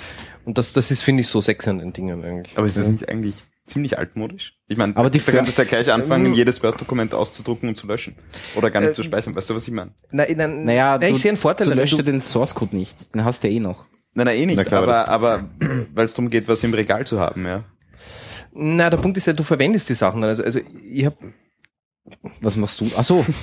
Speaker 3: Und das, das ist, finde ich, so sexy an den Dingen eigentlich.
Speaker 4: aber ist das nicht eigentlich ziemlich altmodisch? Ich meine,
Speaker 1: Aber die
Speaker 4: da könntest du ja gleich anfangen,
Speaker 3: Ähm,
Speaker 4: jedes Word-Dokument auszudrucken und zu löschen. Oder gar nicht zu speichern. Weißt du, was ich meine?
Speaker 3: Nein, nein,
Speaker 1: Naja, du,
Speaker 3: ich sehe einen Vorteil.
Speaker 1: du löscht ja den Source Code nicht. Den hast du ja eh noch.
Speaker 4: Nein, nein, eh nicht.
Speaker 2: Na klar,
Speaker 4: aber, aber weil es darum geht, was im Regal zu haben, ja.
Speaker 3: Na, der Punkt ist ja, du verwendest die Sachen dann. Also, also ich habe
Speaker 1: Was machst du? Ach so.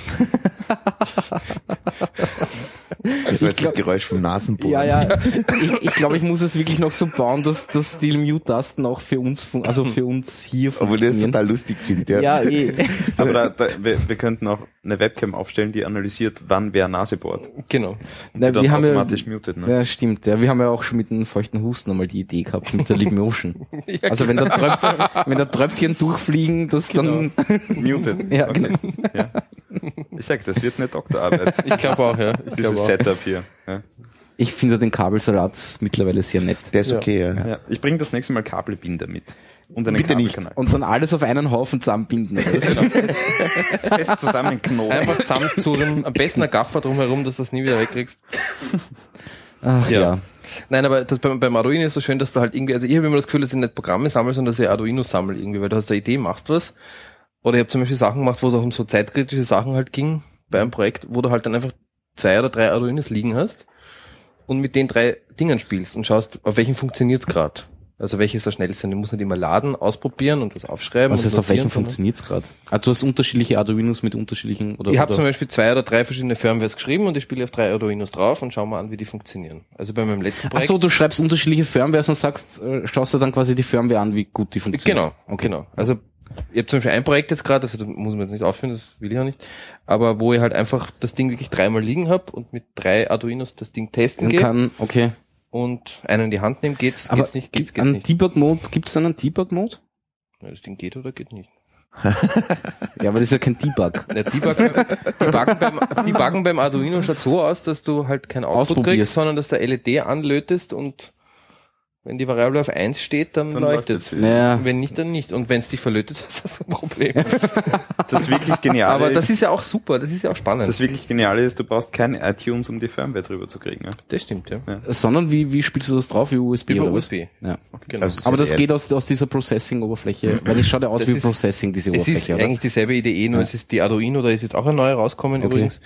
Speaker 2: Das war jetzt das Geräusch vom Nasenbohren.
Speaker 1: Ja, ja. Ich, ich glaube, ich muss es wirklich noch so bauen, dass, dass die Mute-Tasten auch für uns, also für uns hier
Speaker 2: Obwohl ich das
Speaker 1: funktionieren.
Speaker 2: total lustig finde. Ja.
Speaker 1: ja, eh.
Speaker 4: Aber da, da, wir, wir könnten auch eine Webcam aufstellen, die analysiert, wann wer Nase bohrt.
Speaker 3: genau.
Speaker 4: Und
Speaker 1: Na,
Speaker 4: die dann
Speaker 1: wir haben ja-
Speaker 4: mutet, ne?
Speaker 1: Ja, stimmt. Ja, wir haben ja auch schon mit einem feuchten Husten einmal die Idee gehabt mit der Leap-Motion. also wenn da Tröpfchen, wenn da Tröpfchen durchfliegen, das dann,
Speaker 4: Mutet.
Speaker 1: ja,
Speaker 4: Okay.
Speaker 1: genau.
Speaker 4: Ja. Ich sag, das wird eine Doktorarbeit.
Speaker 3: Ich glaube auch, ja. Ich glaube
Speaker 4: Dieses
Speaker 3: auch.
Speaker 4: Setup hier. Ja.
Speaker 1: Ich finde den Kabelsalat mittlerweile sehr nett.
Speaker 2: Der ist
Speaker 3: Ja.
Speaker 2: okay, ja.
Speaker 4: Ja. Ich bringe das nächste Mal Kabelbinder mit. Und einen
Speaker 2: Bitte nicht.
Speaker 4: Kabelkanal.
Speaker 1: Und dann alles auf einen Haufen zusammenbinden.
Speaker 4: Fest zusammenknoten.
Speaker 3: Einfach zusammenzurren, am besten ein Gaffer drumherum, dass du das nie wieder wegkriegst.
Speaker 1: Ach ja.
Speaker 3: Ja. Nein, aber das beim, beim Arduino ist so schön, dass du halt irgendwie, also ich habe immer das Gefühl, dass ich nicht Programme sammle, sondern dass ich Arduino sammle irgendwie, weil du hast eine Idee, machst was. Oder ich habe zum Beispiel Sachen gemacht, wo es auch um so zeitkritische Sachen halt ging, bei einem Projekt, wo du halt dann einfach zwei oder drei Arduinos liegen hast und mit den drei Dingern spielst und schaust, auf welchen funktioniert's grad. Also welches der schnellste. Du musst nicht immer laden, ausprobieren und was aufschreiben.
Speaker 1: Was heißt, auf
Speaker 3: sondern-
Speaker 1: funktioniert's gerade? Ah, du hast unterschiedliche Arduinos mit unterschiedlichen oder,
Speaker 3: Ich habe zum Beispiel zwei oder drei verschiedene Firmwares geschrieben und ich spiele auf drei Arduinos drauf und schau mal an, wie die funktionieren. Also bei meinem letzten
Speaker 1: Ach
Speaker 3: Projekt.
Speaker 1: so, du schreibst unterschiedliche Firmwares und sagst, äh, schaust du dann quasi die Firmware an, wie gut die funktioniert.
Speaker 3: Genau,
Speaker 1: Okay.
Speaker 3: genau. Also ich habe zum Beispiel ein Projekt jetzt gerade, also das muss man jetzt nicht aufführen, das will ich auch nicht, aber wo ich halt einfach das Ding wirklich dreimal liegen hab und mit drei Arduinos das Ding testen
Speaker 1: kann, okay.
Speaker 3: Und einen in die Hand nehmen, geht's,
Speaker 1: Aber
Speaker 3: geht's nicht, geht's, geht's nicht.
Speaker 1: Debug-Mode, gibt's dann einen Debug-Mode?
Speaker 3: Ja, das Ding geht oder geht nicht.
Speaker 1: Ja, aber das ist ja kein Debug.
Speaker 3: Ja, Debuggen, Debuggen, beim, Debuggen beim Arduino schaut so aus, dass du halt kein Output kriegst, sondern dass der LED anlötest und wenn die Variable auf 1 steht, dann,
Speaker 4: Dann
Speaker 3: leuchtet
Speaker 4: sie.
Speaker 1: Naja,
Speaker 3: Wenn nicht, dann nicht. Und wenn es dich verlötet, hast du ein Problem.
Speaker 4: Das wirklich Geniale
Speaker 3: Aber das
Speaker 4: ist,
Speaker 3: ist ja auch super, das ist ja auch spannend.
Speaker 4: das wirklich Geniale ist, du brauchst kein iTunes, um die Firmware drüber zu kriegen. Ja?
Speaker 3: Das stimmt, ja.
Speaker 1: sondern wie, wie spielst du das drauf? Wie USB
Speaker 3: Über
Speaker 1: oder was?
Speaker 3: USB.
Speaker 1: Ja.
Speaker 3: Genau.
Speaker 2: Also
Speaker 1: Aber das geht aus, aus dieser Processing-Oberfläche, weil das schaut ja aus
Speaker 3: Das
Speaker 1: wie
Speaker 3: ist-
Speaker 1: Processing, diese
Speaker 3: es ist
Speaker 1: Oberfläche, oder?
Speaker 3: eigentlich dieselbe Idee, nur
Speaker 1: Ja.
Speaker 3: es ist die Arduino, da ist jetzt auch eine neue rauskommen
Speaker 1: Okay.
Speaker 3: übrigens.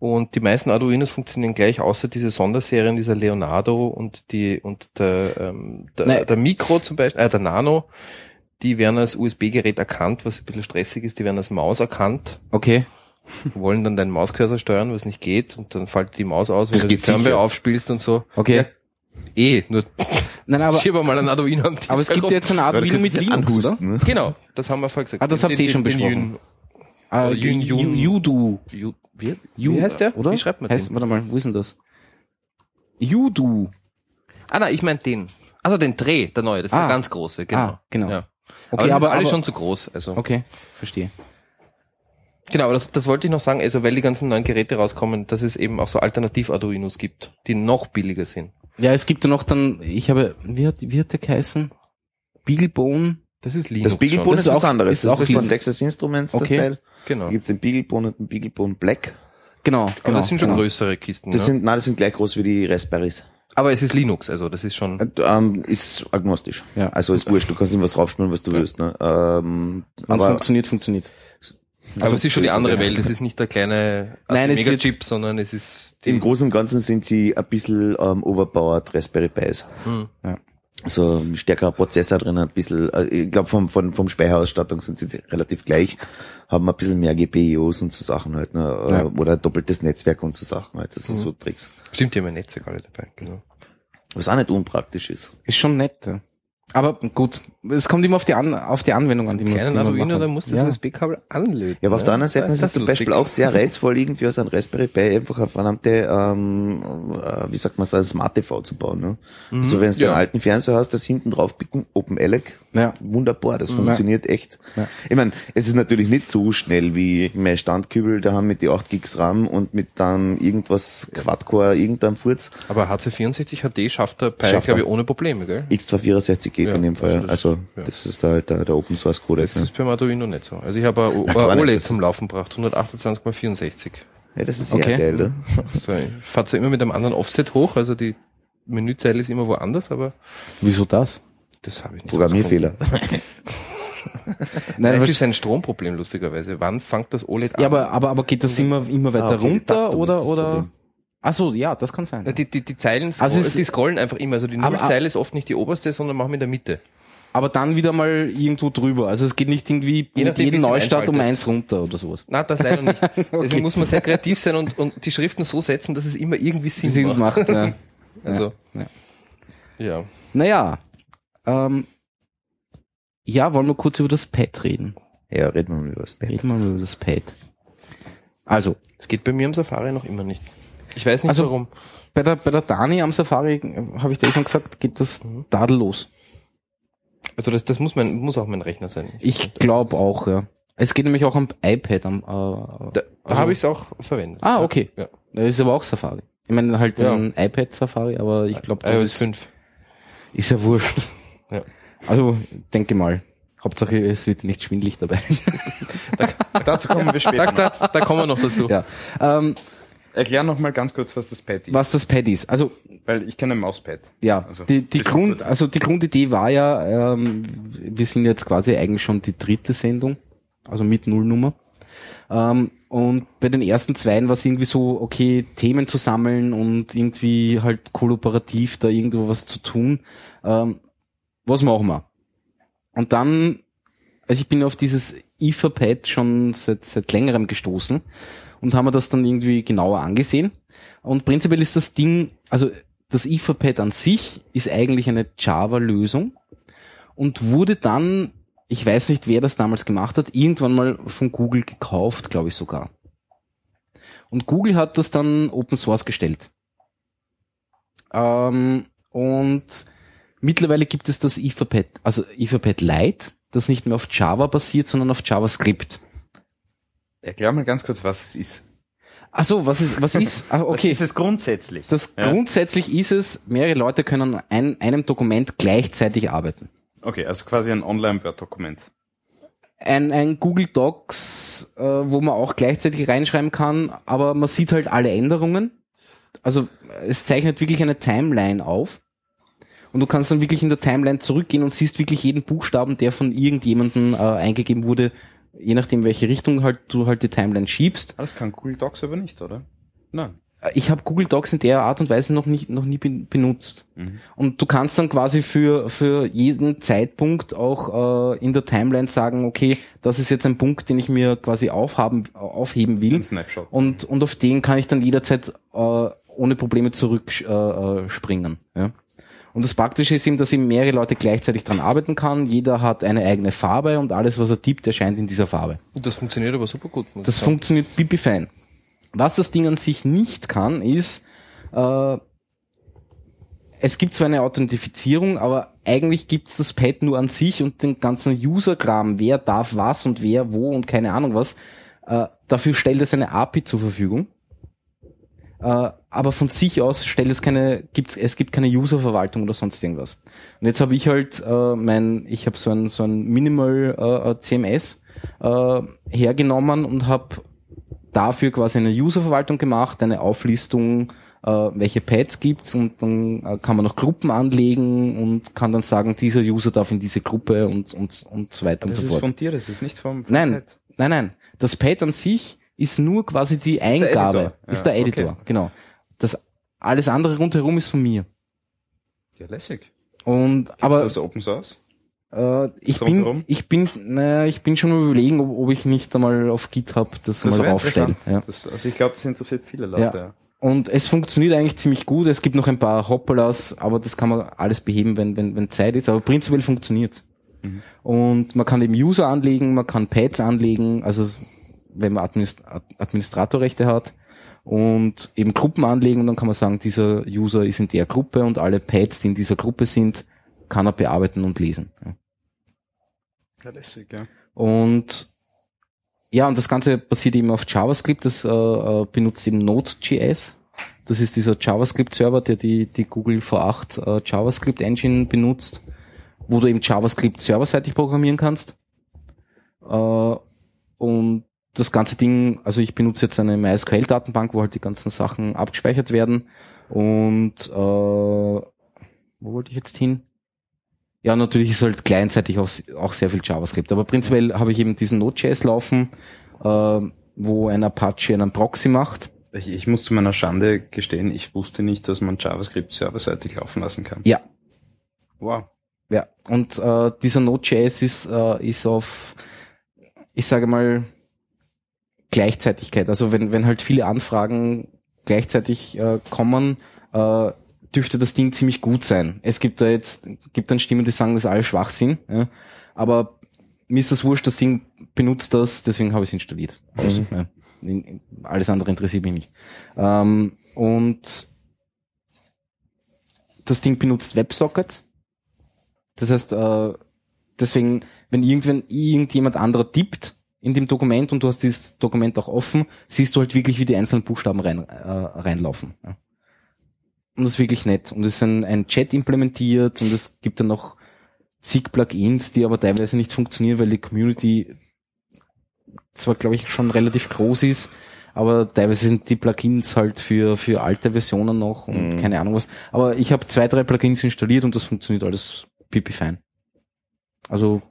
Speaker 3: Und die meisten Arduinos funktionieren gleich, außer diese Sonderserien, dieser Leonardo und die und der, ähm, der,
Speaker 1: Nein.
Speaker 3: der Micro zum Beispiel, äh, der Nano, die werden als USB-Gerät erkannt, was ein bisschen stressig ist, die werden als Maus erkannt,
Speaker 1: Okay.
Speaker 3: wollen dann deinen Mauscursor steuern, was nicht geht, und dann fällt die Maus aus, wenn
Speaker 2: Das
Speaker 3: du die
Speaker 2: sicher.
Speaker 3: aufspielst und so.
Speaker 1: Okay.
Speaker 3: Ja, eh, nur
Speaker 1: Nein, aber,
Speaker 3: schieb mal ein Arduino am Tisch
Speaker 1: aber es gibt ja jetzt ein
Speaker 2: Weil du
Speaker 1: Arduino mit Linux, oder?
Speaker 2: ne?
Speaker 3: Genau, das haben wir vorher gesagt.
Speaker 1: Ah, das habt ihr eh schon besprochen.
Speaker 3: Jun-
Speaker 1: Ah,
Speaker 3: Oder Yun- Yun-
Speaker 1: Yudu.
Speaker 3: Ju- wie, wie heißt der?
Speaker 1: Oder?
Speaker 3: Wie schreibt man
Speaker 1: heißt,
Speaker 3: den?
Speaker 1: Warte mal, wo ist denn das? Yudu.
Speaker 3: Ah, nein, ich meine den. Also den Dreh, der neue, das ist
Speaker 1: Ah.
Speaker 3: der ganz große, genau.
Speaker 1: Ah, genau.
Speaker 3: Ja.
Speaker 1: Okay,
Speaker 3: aber
Speaker 1: aber, aber
Speaker 3: schon zu groß. Also
Speaker 1: okay, verstehe.
Speaker 3: genau, aber das, das wollte ich noch sagen. Also weil die ganzen neuen Geräte rauskommen, dass es eben auch so Alternativ-Arduinos gibt, die noch billiger sind.
Speaker 1: Ja, es gibt ja noch dann, ich habe, wie hat, wie hat der geheißen? Beaglebone.
Speaker 3: Das ist Linux
Speaker 2: Das Beaglebone
Speaker 1: Das
Speaker 2: ist,
Speaker 1: ist
Speaker 2: was
Speaker 1: auch-
Speaker 2: anderes.
Speaker 1: ist
Speaker 2: das
Speaker 1: auch
Speaker 2: ist von. Texas Instruments,
Speaker 1: Okay.
Speaker 2: der Teil.
Speaker 3: Genau.
Speaker 2: Da gibt's den Beaglebone und den Beaglebone Black.
Speaker 1: Genau,
Speaker 3: Aber
Speaker 1: genau.
Speaker 3: das sind schon
Speaker 1: genau.
Speaker 3: größere Kisten.
Speaker 2: Das
Speaker 3: ne?
Speaker 2: sind, nein, das sind gleich groß wie die Raspberries.
Speaker 3: aber es ist Linux, also das ist schon.
Speaker 2: Und, ähm, ist agnostisch.
Speaker 1: Ja.
Speaker 2: Also ist wurscht, du kannst ihm was draufschnüren, was du willst. Ne? Ähm,
Speaker 1: Wenn es
Speaker 2: aber
Speaker 1: funktioniert, funktioniert.
Speaker 3: aber es ist schon die andere
Speaker 2: ja.
Speaker 3: Welt. Es ist nicht der kleine
Speaker 1: Nein, es ist
Speaker 3: Mega-Chip, sondern es ist die,
Speaker 2: im Großen und Ganzen sind sie ein bisschen ähm, overpowered Raspberry Pis.
Speaker 3: Hm.
Speaker 1: Ja.
Speaker 2: Ein stärkerer Prozessor drin, ein bisschen, äh, ich glaube vom, vom, vom Speicherausstattung sind sie relativ gleich, haben ein bisschen mehr GPIOs und so Sachen halt, ne? äh,
Speaker 1: Ja.
Speaker 2: oder doppeltes Netzwerk und so Sachen halt, das sind
Speaker 3: Mhm.
Speaker 2: so Tricks.
Speaker 3: Stimmt, die haben ein Netzwerk alle dabei. Genau.
Speaker 2: Was auch nicht unpraktisch ist.
Speaker 1: Ist schon nett. ja. Aber gut, es kommt immer auf die, An auf die Anwendung an, die man,
Speaker 3: Kleinen Arduino,
Speaker 1: machen.
Speaker 3: da muss das
Speaker 1: ja.
Speaker 3: USB-Kabel anlöten.
Speaker 2: Ja, aber auf
Speaker 3: ne?
Speaker 2: der anderen Seite ist es zum. Beispiel auch sehr reizvoll, irgendwie aus einem Raspberry Pi einfach eine verdammte, ähm, äh, wie sagt man so, ein Smart TV zu bauen. Ne? So, wenn du
Speaker 3: ja.
Speaker 2: einen alten Fernseher hast, das hinten drauf picken, Open Elec,
Speaker 1: Ja.
Speaker 2: wunderbar, das funktioniert echt.
Speaker 1: Ja.
Speaker 2: Ich meine, es ist natürlich nicht so schnell wie mein Standkübel, da haben mit die 8 Gigs RAM und mit dann irgendwas Quad-Core, irgendein Furz.
Speaker 3: Aber HC64 HD schafft der Pi,
Speaker 2: Schafft
Speaker 3: glaube
Speaker 2: er.
Speaker 3: ich, ohne Probleme, gell?
Speaker 2: X264 geht
Speaker 3: Ja,
Speaker 2: in dem Fall.
Speaker 3: also das-
Speaker 2: Also,
Speaker 3: ja.
Speaker 2: das ist da der, der Open Source Code.
Speaker 3: Das
Speaker 2: ne?
Speaker 3: ist beim Arduino nicht so. Also ich habe ein OLED
Speaker 2: das-
Speaker 3: zum Laufen gebracht, 128 x 64.
Speaker 2: Ja, das ist sehr
Speaker 1: Okay.
Speaker 2: geil, ne?
Speaker 3: So, ich fahre zwar immer mit einem anderen Offset hoch, also die Menüzeile ist immer woanders, aber
Speaker 1: Wieso das?
Speaker 3: das habe ich nicht.
Speaker 2: Programmierfehler.
Speaker 1: Nein,
Speaker 3: es ist ein Stromproblem, lustigerweise. Wann fängt das OLED an?
Speaker 1: ja, aber, aber, aber geht das immer, immer weiter
Speaker 2: Ah, okay,
Speaker 1: runter oder,
Speaker 2: das
Speaker 1: oder? Ach so, ja, das kann sein.
Speaker 3: Die, die, die Zeilen,
Speaker 1: Also
Speaker 3: also
Speaker 1: es-
Speaker 3: die scrollen einfach immer. Also die Nullzeile ist oft nicht die oberste, sondern machen wir in der Mitte.
Speaker 1: Aber dann wieder mal irgendwo drüber. Also es geht nicht irgendwie
Speaker 3: Je
Speaker 1: mit
Speaker 3: nachdem, sie
Speaker 1: Neustart um eins runter oder sowas.
Speaker 3: Na, das leider nicht. Deswegen muss man sehr kreativ sein und, und die Schriften so setzen, dass es immer irgendwie Sinn,
Speaker 1: Sinn
Speaker 3: macht.
Speaker 1: macht, ja.
Speaker 3: Also,
Speaker 1: Ja.
Speaker 3: ja.
Speaker 1: Naja, ähm, ja, wollen wir kurz über das Pad reden.
Speaker 2: Ja, reden wir mal über das Bett.
Speaker 1: Reden wir mal über das Pad. Also,
Speaker 3: Es geht bei mir am Safari noch immer nicht. Ich weiß nicht
Speaker 1: Also-
Speaker 3: warum.
Speaker 1: bei der, bei der Dani am Safari, äh, habe ich dir schon gesagt, geht das
Speaker 3: Mhm.
Speaker 1: tadellos.
Speaker 3: Also das, das muss mein, muss auch mein Rechner sein.
Speaker 1: Ich glaube auch, ja. Es geht nämlich auch am iPad. Am, äh,
Speaker 3: Da, da
Speaker 1: also-
Speaker 3: habe ich es auch verwendet.
Speaker 1: Ah, okay.
Speaker 3: Ja.
Speaker 1: Das ist aber auch Safari. Ich meine halt
Speaker 3: Ja.
Speaker 1: ein iPad Safari, aber ich glaube, das
Speaker 3: iOS
Speaker 1: ist,
Speaker 3: 5.
Speaker 1: ist ja wurscht.
Speaker 3: Ja.
Speaker 1: Also denke mal. Hauptsache es wird nicht schwindelig dabei.
Speaker 4: Dazu kommen wir später.
Speaker 3: Da,
Speaker 4: noch.
Speaker 3: da, da kommen wir noch dazu.
Speaker 1: ja. Ähm,
Speaker 4: Erklär noch mal ganz kurz, was das Pad ist.
Speaker 1: was das Pad ist. Also
Speaker 4: Weil ich kenne ein Mauspad.
Speaker 1: Ja,
Speaker 4: Also,
Speaker 1: die, die Grund, also die Grundidee war ja, ähm, wir sind jetzt quasi eigentlich schon die dritte Sendung, also mit Nullnummer. Ähm, und bei den ersten zweien war es irgendwie so, okay, Themen zu sammeln und irgendwie halt kooperativ da irgendwo was zu tun. Ähm, was machen wir? Und dann, also ich bin auf dieses Etherpad schon seit, seit längerem gestoßen und haben wir das dann irgendwie genauer angesehen. Und prinzipiell ist das Ding, also das Etherpad an sich ist eigentlich eine Java-Lösung und wurde dann, ich weiß nicht, wer das damals gemacht hat, irgendwann mal von Google gekauft, glaube ich sogar. Und Google hat das dann Open Source gestellt. Ähm, und mittlerweile gibt es das Etherpad, also Etherpad Lite, das nicht mehr auf Java basiert, sondern auf JavaScript.
Speaker 4: Erklär mal ganz kurz, was es ist.
Speaker 1: Ach so, was ist, was ist, ah, okay.
Speaker 4: Was ist es grundsätzlich?
Speaker 1: Das
Speaker 4: Ja.
Speaker 1: grundsätzlich ist es, mehrere Leute können an ein, einem Dokument gleichzeitig arbeiten.
Speaker 4: Okay, also quasi ein Online-Word-Dokument.
Speaker 1: Ein, ein Google Docs, äh, wo man auch gleichzeitig reinschreiben kann, aber man sieht halt alle Änderungen. Also es zeichnet wirklich eine Timeline auf. Und du kannst dann wirklich in der Timeline zurückgehen und siehst wirklich jeden Buchstaben, der von irgendjemandem äh, eingegeben wurde, je nachdem welche Richtung halt du halt die Timeline schiebst.
Speaker 4: Ah, Das kann Google Docs aber nicht, oder? Nein.
Speaker 1: Ich habe Google Docs in der Art und Weise noch nicht noch nie ben- benutzt. Und du kannst dann quasi für für jeden Zeitpunkt auch äh, in der Timeline sagen, okay, das ist jetzt ein Punkt, den ich mir quasi aufhaben aufheben will.
Speaker 4: Ein Snapshot.
Speaker 1: Und und auf den kann ich dann jederzeit äh, ohne Probleme zurückspringen. Äh, springen, ja. Und das Praktische ist eben, dass eben mehrere Leute gleichzeitig dran arbeiten kann. Jeder hat eine eigene Farbe und alles, was er tippt, erscheint in dieser Farbe.
Speaker 3: Das funktioniert aber super gut.
Speaker 1: Das
Speaker 3: sagen.
Speaker 1: funktioniert pipi fein. Was das Ding an sich nicht kann, ist, äh, es gibt zwar eine Authentifizierung, aber eigentlich gibt's das Pad nur an sich und den ganzen User-Kram, wer darf was und wer wo und keine Ahnung was. Äh, dafür stellt es eine API zur Verfügung. Äh, aber von sich aus stellt es keine, gibt's, es gibt keine Userverwaltung oder sonst irgendwas. Und jetzt habe ich halt äh, mein, ich habe so ein so ein Minimal äh, äh, CMS äh, hergenommen und habe dafür quasi eine Userverwaltung gemacht, eine Auflistung, äh, welche Pads gibt's und dann äh, kann man noch Gruppen anlegen und kann dann sagen, dieser User darf in diese Gruppe und und und so weiter
Speaker 4: Das
Speaker 1: und so
Speaker 4: ist
Speaker 1: fort.
Speaker 4: von dir, das ist nicht vom, vom
Speaker 1: Nein,
Speaker 4: Pad.
Speaker 1: nein, nein. Das Pad an sich ist nur quasi die
Speaker 4: der
Speaker 1: Eingabe,
Speaker 4: Editor.
Speaker 1: ist der Editor,
Speaker 4: okay.
Speaker 1: genau. Das alles andere rundherum ist von mir.
Speaker 4: Ja, lässig.
Speaker 1: Und
Speaker 4: Aber
Speaker 1: aber
Speaker 4: das Open Source?
Speaker 1: äh, ich
Speaker 4: So
Speaker 1: bin
Speaker 4: rundherum?
Speaker 1: ich bin naja, ich bin schon mal überlegen, ob, ob ich nicht einmal auf GitHub das, mal
Speaker 4: wär
Speaker 1: draufstelle. Ja.
Speaker 4: Das, also ich glaube, das interessiert viele Leute. Ja.
Speaker 1: Und es funktioniert eigentlich ziemlich gut. Es gibt noch ein paar Hoppalas, aber das kann man alles beheben, wenn, wenn, wenn Zeit ist. Aber prinzipiell funktioniert's.
Speaker 4: Mhm.
Speaker 1: Und man kann eben User anlegen, man kann Pads anlegen, also wenn man Administ Administratorrechte hat und eben Gruppen anlegen und dann kann man sagen, dieser User ist in der Gruppe und alle Pads, die in dieser Gruppe sind, kann er bearbeiten und lesen. Ja.
Speaker 4: ja, lässig, ja.
Speaker 1: Und ja, und das Ganze basiert eben auf JavaScript, das äh, äh, benutzt eben Node.js. Das ist dieser JavaScript-Server, der die, die Google V8 äh, JavaScript-Engine benutzt, wo du eben JavaScript serverseitig programmieren kannst. Äh, und das ganze Ding, also ich benutze jetzt eine MySQL-Datenbank, wo halt die ganzen Sachen abgespeichert werden. Und äh, wo wollte ich jetzt hin? Ja, natürlich ist halt kleinzeitig auch, auch sehr viel JavaScript. Aber prinzipiell habe ich eben diesen Node.js laufen, äh, wo ein Apache einen Proxy macht.
Speaker 4: Ich, ich muss zu meiner Schande gestehen, ich wusste nicht, dass man JavaScript serverseitig laufen lassen kann.
Speaker 1: Ja,
Speaker 4: Wow.
Speaker 1: ja. Und äh, dieser Node.js ist, äh, ist auf, ich sage mal, Gleichzeitigkeit. Also wenn, wenn halt viele Anfragen gleichzeitig äh, kommen, äh, dürfte das Ding ziemlich gut sein. Es gibt da jetzt, gibt dann Stimmen, die sagen, das ist alles Schwachsinn, ja. aber mir ist das wurscht, das Ding benutzt das, deswegen habe ich es installiert. Also, ja. Alles andere interessiert mich nicht. Ähm, und das Ding benutzt WebSockets. Das heißt, äh, deswegen, wenn irgendwann irgendjemand anderer tippt, in dem Dokument und du hast dieses Dokument auch offen, siehst du halt wirklich, wie die einzelnen Buchstaben rein, äh, reinlaufen. Ja. Und das ist wirklich nett. Und es ist ein, ein Chat implementiert und es gibt dann noch zig Plugins, die aber teilweise nicht funktionieren, weil die Community zwar, glaube ich, schon relativ groß ist, aber teilweise sind die Plugins halt für, für alte Versionen noch und
Speaker 2: Mhm.
Speaker 1: keine Ahnung was. Aber ich habe zwei, drei Plugins installiert und das funktioniert alles pipi fein. Also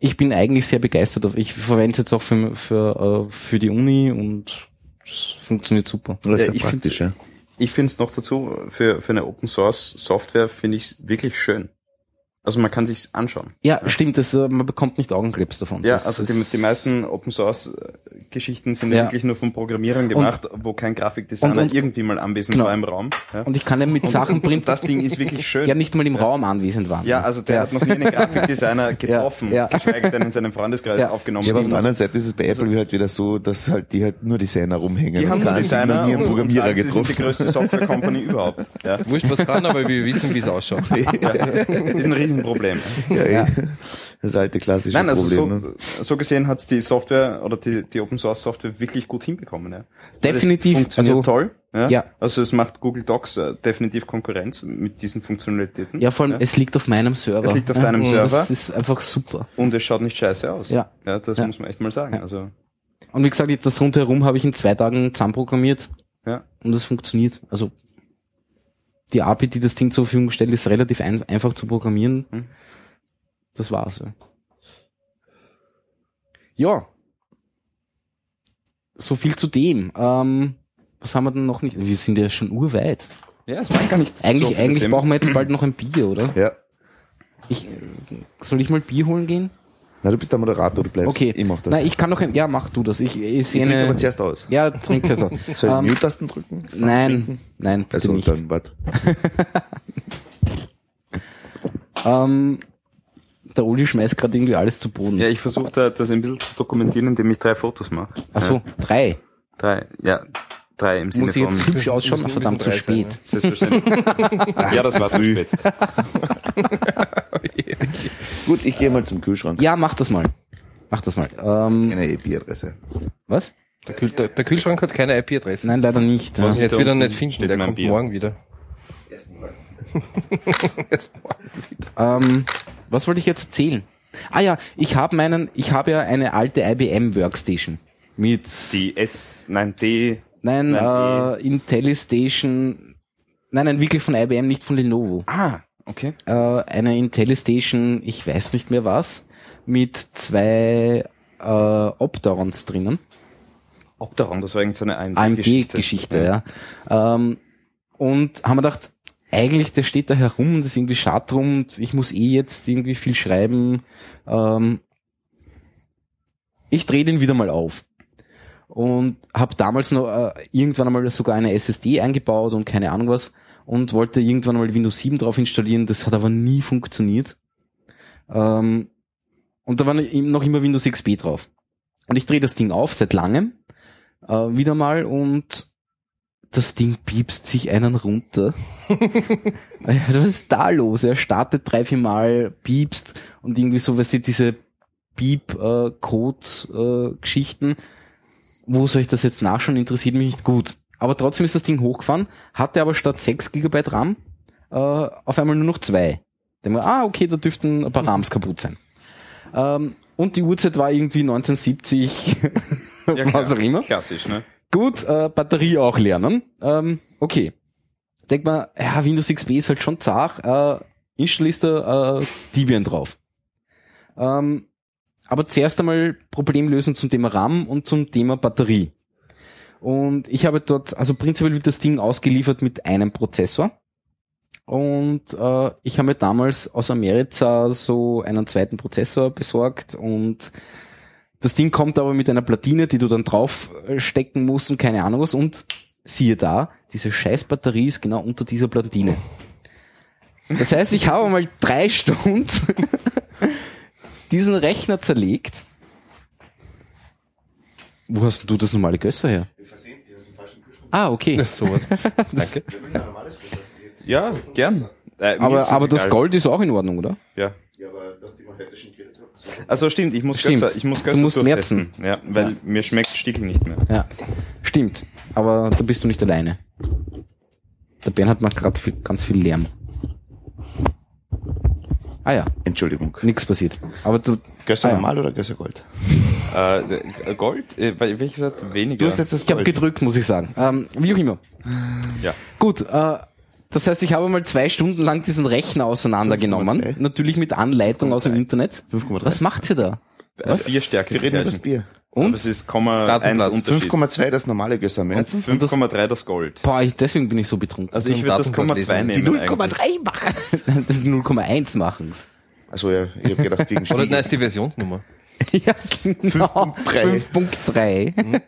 Speaker 1: ich bin eigentlich sehr begeistert. Ich verwende es jetzt auch für, für, äh, für die Uni und es funktioniert super.
Speaker 2: Das ist
Speaker 4: Ja,
Speaker 2: ja,
Speaker 4: ich
Speaker 2: praktisch, ja.
Speaker 4: Ich finde es noch dazu, für, für eine Open Source Software finde ich es wirklich schön. Also man kann sich's anschauen.
Speaker 1: Ja, stimmt, das, äh, man bekommt nicht Augenkrebs davon.
Speaker 4: Ja,
Speaker 1: das
Speaker 4: also die, die meisten Open Source äh, Geschichten sind ja,
Speaker 1: Ja.
Speaker 4: wirklich nur von Programmierern gemacht, wo kein Grafikdesigner
Speaker 1: Und- und-
Speaker 4: irgendwie mal anwesend
Speaker 1: Genau.
Speaker 4: war im Raum. Ja.
Speaker 1: Und ich kann ja mit Sachen
Speaker 4: und
Speaker 1: printen,
Speaker 4: das Ding ist wirklich schön.
Speaker 1: ja nicht mal im Raum anwesend waren.
Speaker 4: Ja, also der hat noch nie einen Grafikdesigner getroffen,
Speaker 1: ja.
Speaker 4: geschweige denn in seinem Freundeskreis
Speaker 1: Ja.
Speaker 4: aufgenommen.
Speaker 2: Ja, aber auf
Speaker 4: Die-
Speaker 2: der anderen Seite ist es bei Apple halt wieder so, dass halt die halt nur Designer rumhängen
Speaker 4: die haben
Speaker 2: und
Speaker 4: nur
Speaker 2: keinen
Speaker 4: Designer
Speaker 2: nie einen
Speaker 4: und
Speaker 2: Programmierer
Speaker 4: sagen, sie sind die
Speaker 2: getroffen.
Speaker 4: größte Software-Company überhaupt. Ja.
Speaker 3: Wurscht, was kann, aber wir wissen, wie es ausschaut.
Speaker 4: Ist ein Riesenproblem.
Speaker 2: Ja, ja. Das alte klassische
Speaker 4: Nein, also
Speaker 2: Problem. ne?
Speaker 4: so, so gesehen hat's die Software oder die, die Open Source Software wirklich gut hinbekommen. Ja.
Speaker 1: Definitiv,
Speaker 4: Das funktioniert
Speaker 1: also-
Speaker 4: toll. Ja.
Speaker 1: Ja.
Speaker 4: Also es macht Google Docs äh, definitiv Konkurrenz mit diesen Funktionalitäten.
Speaker 1: Ja, vor allem, es liegt auf meinem Server.
Speaker 4: Es liegt auf deinem
Speaker 1: ja,
Speaker 4: Server.
Speaker 1: Das ist einfach super.
Speaker 4: Und es schaut nicht scheiße aus.
Speaker 1: Ja.
Speaker 4: Ja, das
Speaker 1: Ja.
Speaker 4: muss man echt mal sagen.
Speaker 1: Ja.
Speaker 4: Also,
Speaker 1: Und wie gesagt, das rundherum habe ich in zwei Tagen zusammenprogrammiert
Speaker 4: ja.
Speaker 1: und das funktioniert. Also die API, die das Ding zur Verfügung stellt, ist relativ ein, einfach zu programmieren.
Speaker 4: Hm.
Speaker 1: Das war's. Ja. ja. So viel zu dem. Ähm, was haben wir denn noch nicht? Wir sind ja schon urweit.
Speaker 4: Ja, es waren gar nicht
Speaker 1: Eigentlich,
Speaker 4: so
Speaker 1: eigentlich brauchen wir jetzt bald noch ein Bier, oder?
Speaker 2: Ja.
Speaker 1: Ich, soll ich mal Bier holen gehen?
Speaker 2: Na, du bist der Moderator, du bleibst.
Speaker 1: Okay.
Speaker 2: Ich mach das.
Speaker 1: Nein, ich kann noch ein, ja, mach du das. Ich, ich
Speaker 2: ich
Speaker 1: sehe
Speaker 2: trinke
Speaker 1: eine,
Speaker 2: aber zuerst aus.
Speaker 1: ja, trink's ja so.
Speaker 2: Soll ich
Speaker 1: Ähm,
Speaker 2: Mute-Tasten drücken?
Speaker 1: Nein, nein, bitte
Speaker 2: Also
Speaker 1: nicht.
Speaker 2: dann, warte.
Speaker 1: Ähm, der Uli schmeißt gerade irgendwie alles zu Boden.
Speaker 4: Ja, ich versuche da, das ein bisschen zu dokumentieren, indem ich drei Fotos mache.
Speaker 1: Ach so,
Speaker 4: Ja,
Speaker 1: drei.
Speaker 4: drei, ja, drei im Sinne
Speaker 1: Muss ich jetzt
Speaker 4: von...
Speaker 1: hübsch ausschauen? Verdammt zu spät.
Speaker 4: Selbstverständlich. ja, das war zu spät.
Speaker 2: Gut, ich gehe mal zum Kühlschrank.
Speaker 1: Ja, mach das mal. Mach das mal. Ähm,
Speaker 2: Keine IP-Adresse.
Speaker 1: was?
Speaker 3: Der, Kühl, der, der Kühlschrank hat keine IP-Adresse.
Speaker 1: Nein, leider nicht. Ja.
Speaker 3: Muss ich jetzt wieder nicht finden, der kommt
Speaker 4: Bier.
Speaker 3: morgen wieder. Erst morgen.
Speaker 1: Ähm, was wollte ich jetzt erzählen? Ah ja, ich habe meinen, ich habe ja eine alte IBM Workstation mit
Speaker 4: Die S, nein, D,
Speaker 1: nein,
Speaker 4: Nein,
Speaker 1: äh, IntelliStation, nein, nein, wirklich von IBM, nicht von Lenovo.
Speaker 4: ah, okay.
Speaker 1: Äh, eine IntelliStation, ich weiß nicht mehr was, mit zwei äh, Opterons drinnen.
Speaker 4: Opteron, das war irgendeine so eine
Speaker 1: AMD-Geschichte, ja. Ähm, und haben wir gedacht, eigentlich, der steht da herum und ist irgendwie schade drum und ich muss eh jetzt irgendwie viel schreiben. Ähm, ich drehe den wieder mal auf. Und habe damals noch äh, irgendwann einmal sogar eine SSD eingebaut und keine Ahnung was und wollte irgendwann mal Windows 7 drauf installieren, das hat aber nie funktioniert. Ähm, und da war noch immer Windows XP drauf. Und ich drehe das Ding auf seit langem äh, wieder mal und das Ding piepst sich einen runter. Was ist da los? Er startet drei, vier Mal, piepst und irgendwie so, weißt du, diese Piep-Code-Geschichten. Wo soll ich das jetzt nachschauen? Interessiert mich nicht gut. Aber trotzdem ist das Ding hochgefahren, hatte aber statt 6 GB RAM äh, auf einmal nur noch zwei. Denke mir, ah, okay, da dürften ein paar RAMs kaputt sein. Ähm, und die Uhrzeit war irgendwie 1970, was auch immer.
Speaker 4: Klassisch, ne?
Speaker 1: Gut, äh, Batterie auch lernen. Ähm, okay. Denk mal, ja, Windows XP ist halt schon zart. Äh, installierst du äh, Debian drauf. Ähm, aber zuerst einmal Problemlösung zum Thema RAM und zum Thema Batterie. Und ich habe dort, also prinzipiell wird das Ding ausgeliefert mit einem Prozessor. Und äh, ich habe mir damals aus Amerika so einen zweiten Prozessor besorgt und das Ding kommt aber mit einer Platine, die du dann drauf äh, musst und keine Ahnung was. Und siehe da, diese scheiß Batterie ist genau unter dieser Platine. Das heißt, ich habe mal drei Stunden diesen Rechner zerlegt. Wo hast du das normale Gösser her? Ah, okay.
Speaker 3: Sowas. Danke.
Speaker 4: Ja, gern. Äh, ist
Speaker 1: Aber, aber das
Speaker 4: egal.
Speaker 1: Gold ist auch in Ordnung, oder?
Speaker 4: Ja.
Speaker 2: Ja, aber
Speaker 4: Also stimmt, ich muss
Speaker 1: Stimmt.
Speaker 4: Gösser, ich muss
Speaker 1: Du
Speaker 4: Gösser
Speaker 1: musst
Speaker 4: durchtesten. Ja, weil mir schmeckt Stickel nicht mehr.
Speaker 1: Ja, stimmt. Aber da bist du nicht alleine. Der Bernhard macht gerade viel, ganz viel Lärm. Ah ja,
Speaker 2: Entschuldigung.
Speaker 1: nichts passiert. Aber du,
Speaker 2: Gösser
Speaker 1: Ah, ja.
Speaker 2: normal oder Gösser Gold?
Speaker 4: Äh, Gold? Äh, welches hat weniger?
Speaker 2: Du hast jetzt das
Speaker 1: ich habe
Speaker 2: Gold.
Speaker 1: gedrückt, muss ich sagen. Ähm, wie auch immer.
Speaker 4: ja.
Speaker 1: Gut, äh, das heißt, ich habe mal zwei Stunden lang diesen Rechner auseinandergenommen.
Speaker 2: 5,2.
Speaker 1: Natürlich mit Anleitung aus dem Internet.
Speaker 2: 5,3.
Speaker 1: Was macht ihr da?
Speaker 4: Was? Vier Stärke.
Speaker 2: Wir reden über das Bier.
Speaker 4: Aber
Speaker 1: Und?
Speaker 4: es ist Komma eins
Speaker 3: Datenblatt.
Speaker 4: Unterschied.
Speaker 2: 5,2 das normale Gösser Merzen.
Speaker 4: 5,3 das Gold.
Speaker 1: Boah, ich, deswegen bin ich so betrunken.
Speaker 4: Also ich
Speaker 3: im
Speaker 4: würde das
Speaker 3: Datenblatt
Speaker 4: Komma 2
Speaker 3: lesen.
Speaker 4: nehmen.
Speaker 2: Die
Speaker 4: eigentlich.
Speaker 2: 0,3 machen's.
Speaker 1: das ist 0,1 machen's.
Speaker 2: Also ja, ich habe gedacht, wegen
Speaker 3: Oder
Speaker 2: Stiegel.
Speaker 3: nein, ist die Versionsnummer.
Speaker 1: ja, genau.
Speaker 2: 5.3.
Speaker 1: 5.3.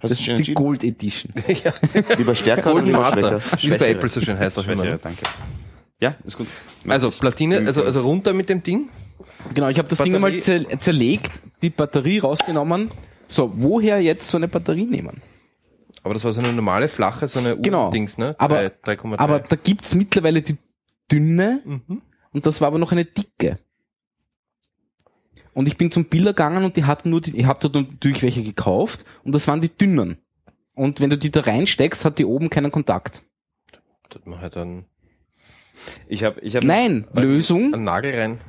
Speaker 2: Hast du schon
Speaker 1: Die? Gold Edition.
Speaker 2: Lieber stärker oder
Speaker 3: Golden
Speaker 2: lieber
Speaker 3: Master,
Speaker 2: schwächer?
Speaker 3: wie es bei Apple so schön heißt. Auch immer,
Speaker 4: Schwächere,
Speaker 3: ne?
Speaker 4: danke. Ja, ist gut.
Speaker 3: Also Platine, also, also runter mit dem Ding.
Speaker 1: Genau, ich habe das Ding
Speaker 3: Batterie-
Speaker 1: mal zer zerlegt, die Batterie rausgenommen. So, woher jetzt so eine Batterie nehmen?
Speaker 3: Aber das war so eine normale, flache, so eine
Speaker 1: Genau.
Speaker 3: Ur-Dings, ne?
Speaker 1: Aber,
Speaker 3: Drei- 3,3.
Speaker 1: aber da gibt's mittlerweile die dünne
Speaker 3: Mhm.
Speaker 1: Und das war aber noch eine dicke. Und ich bin zum Biller gegangen und die hatten nur die, ich habe da natürlich welche gekauft und das waren die dünnen. Und wenn du die da reinsteckst, hat die oben keinen Kontakt.
Speaker 3: Da hat man halt einen,
Speaker 4: Ich habe, ich habe.
Speaker 1: Nein, Lösung,
Speaker 3: einen Nagel rein.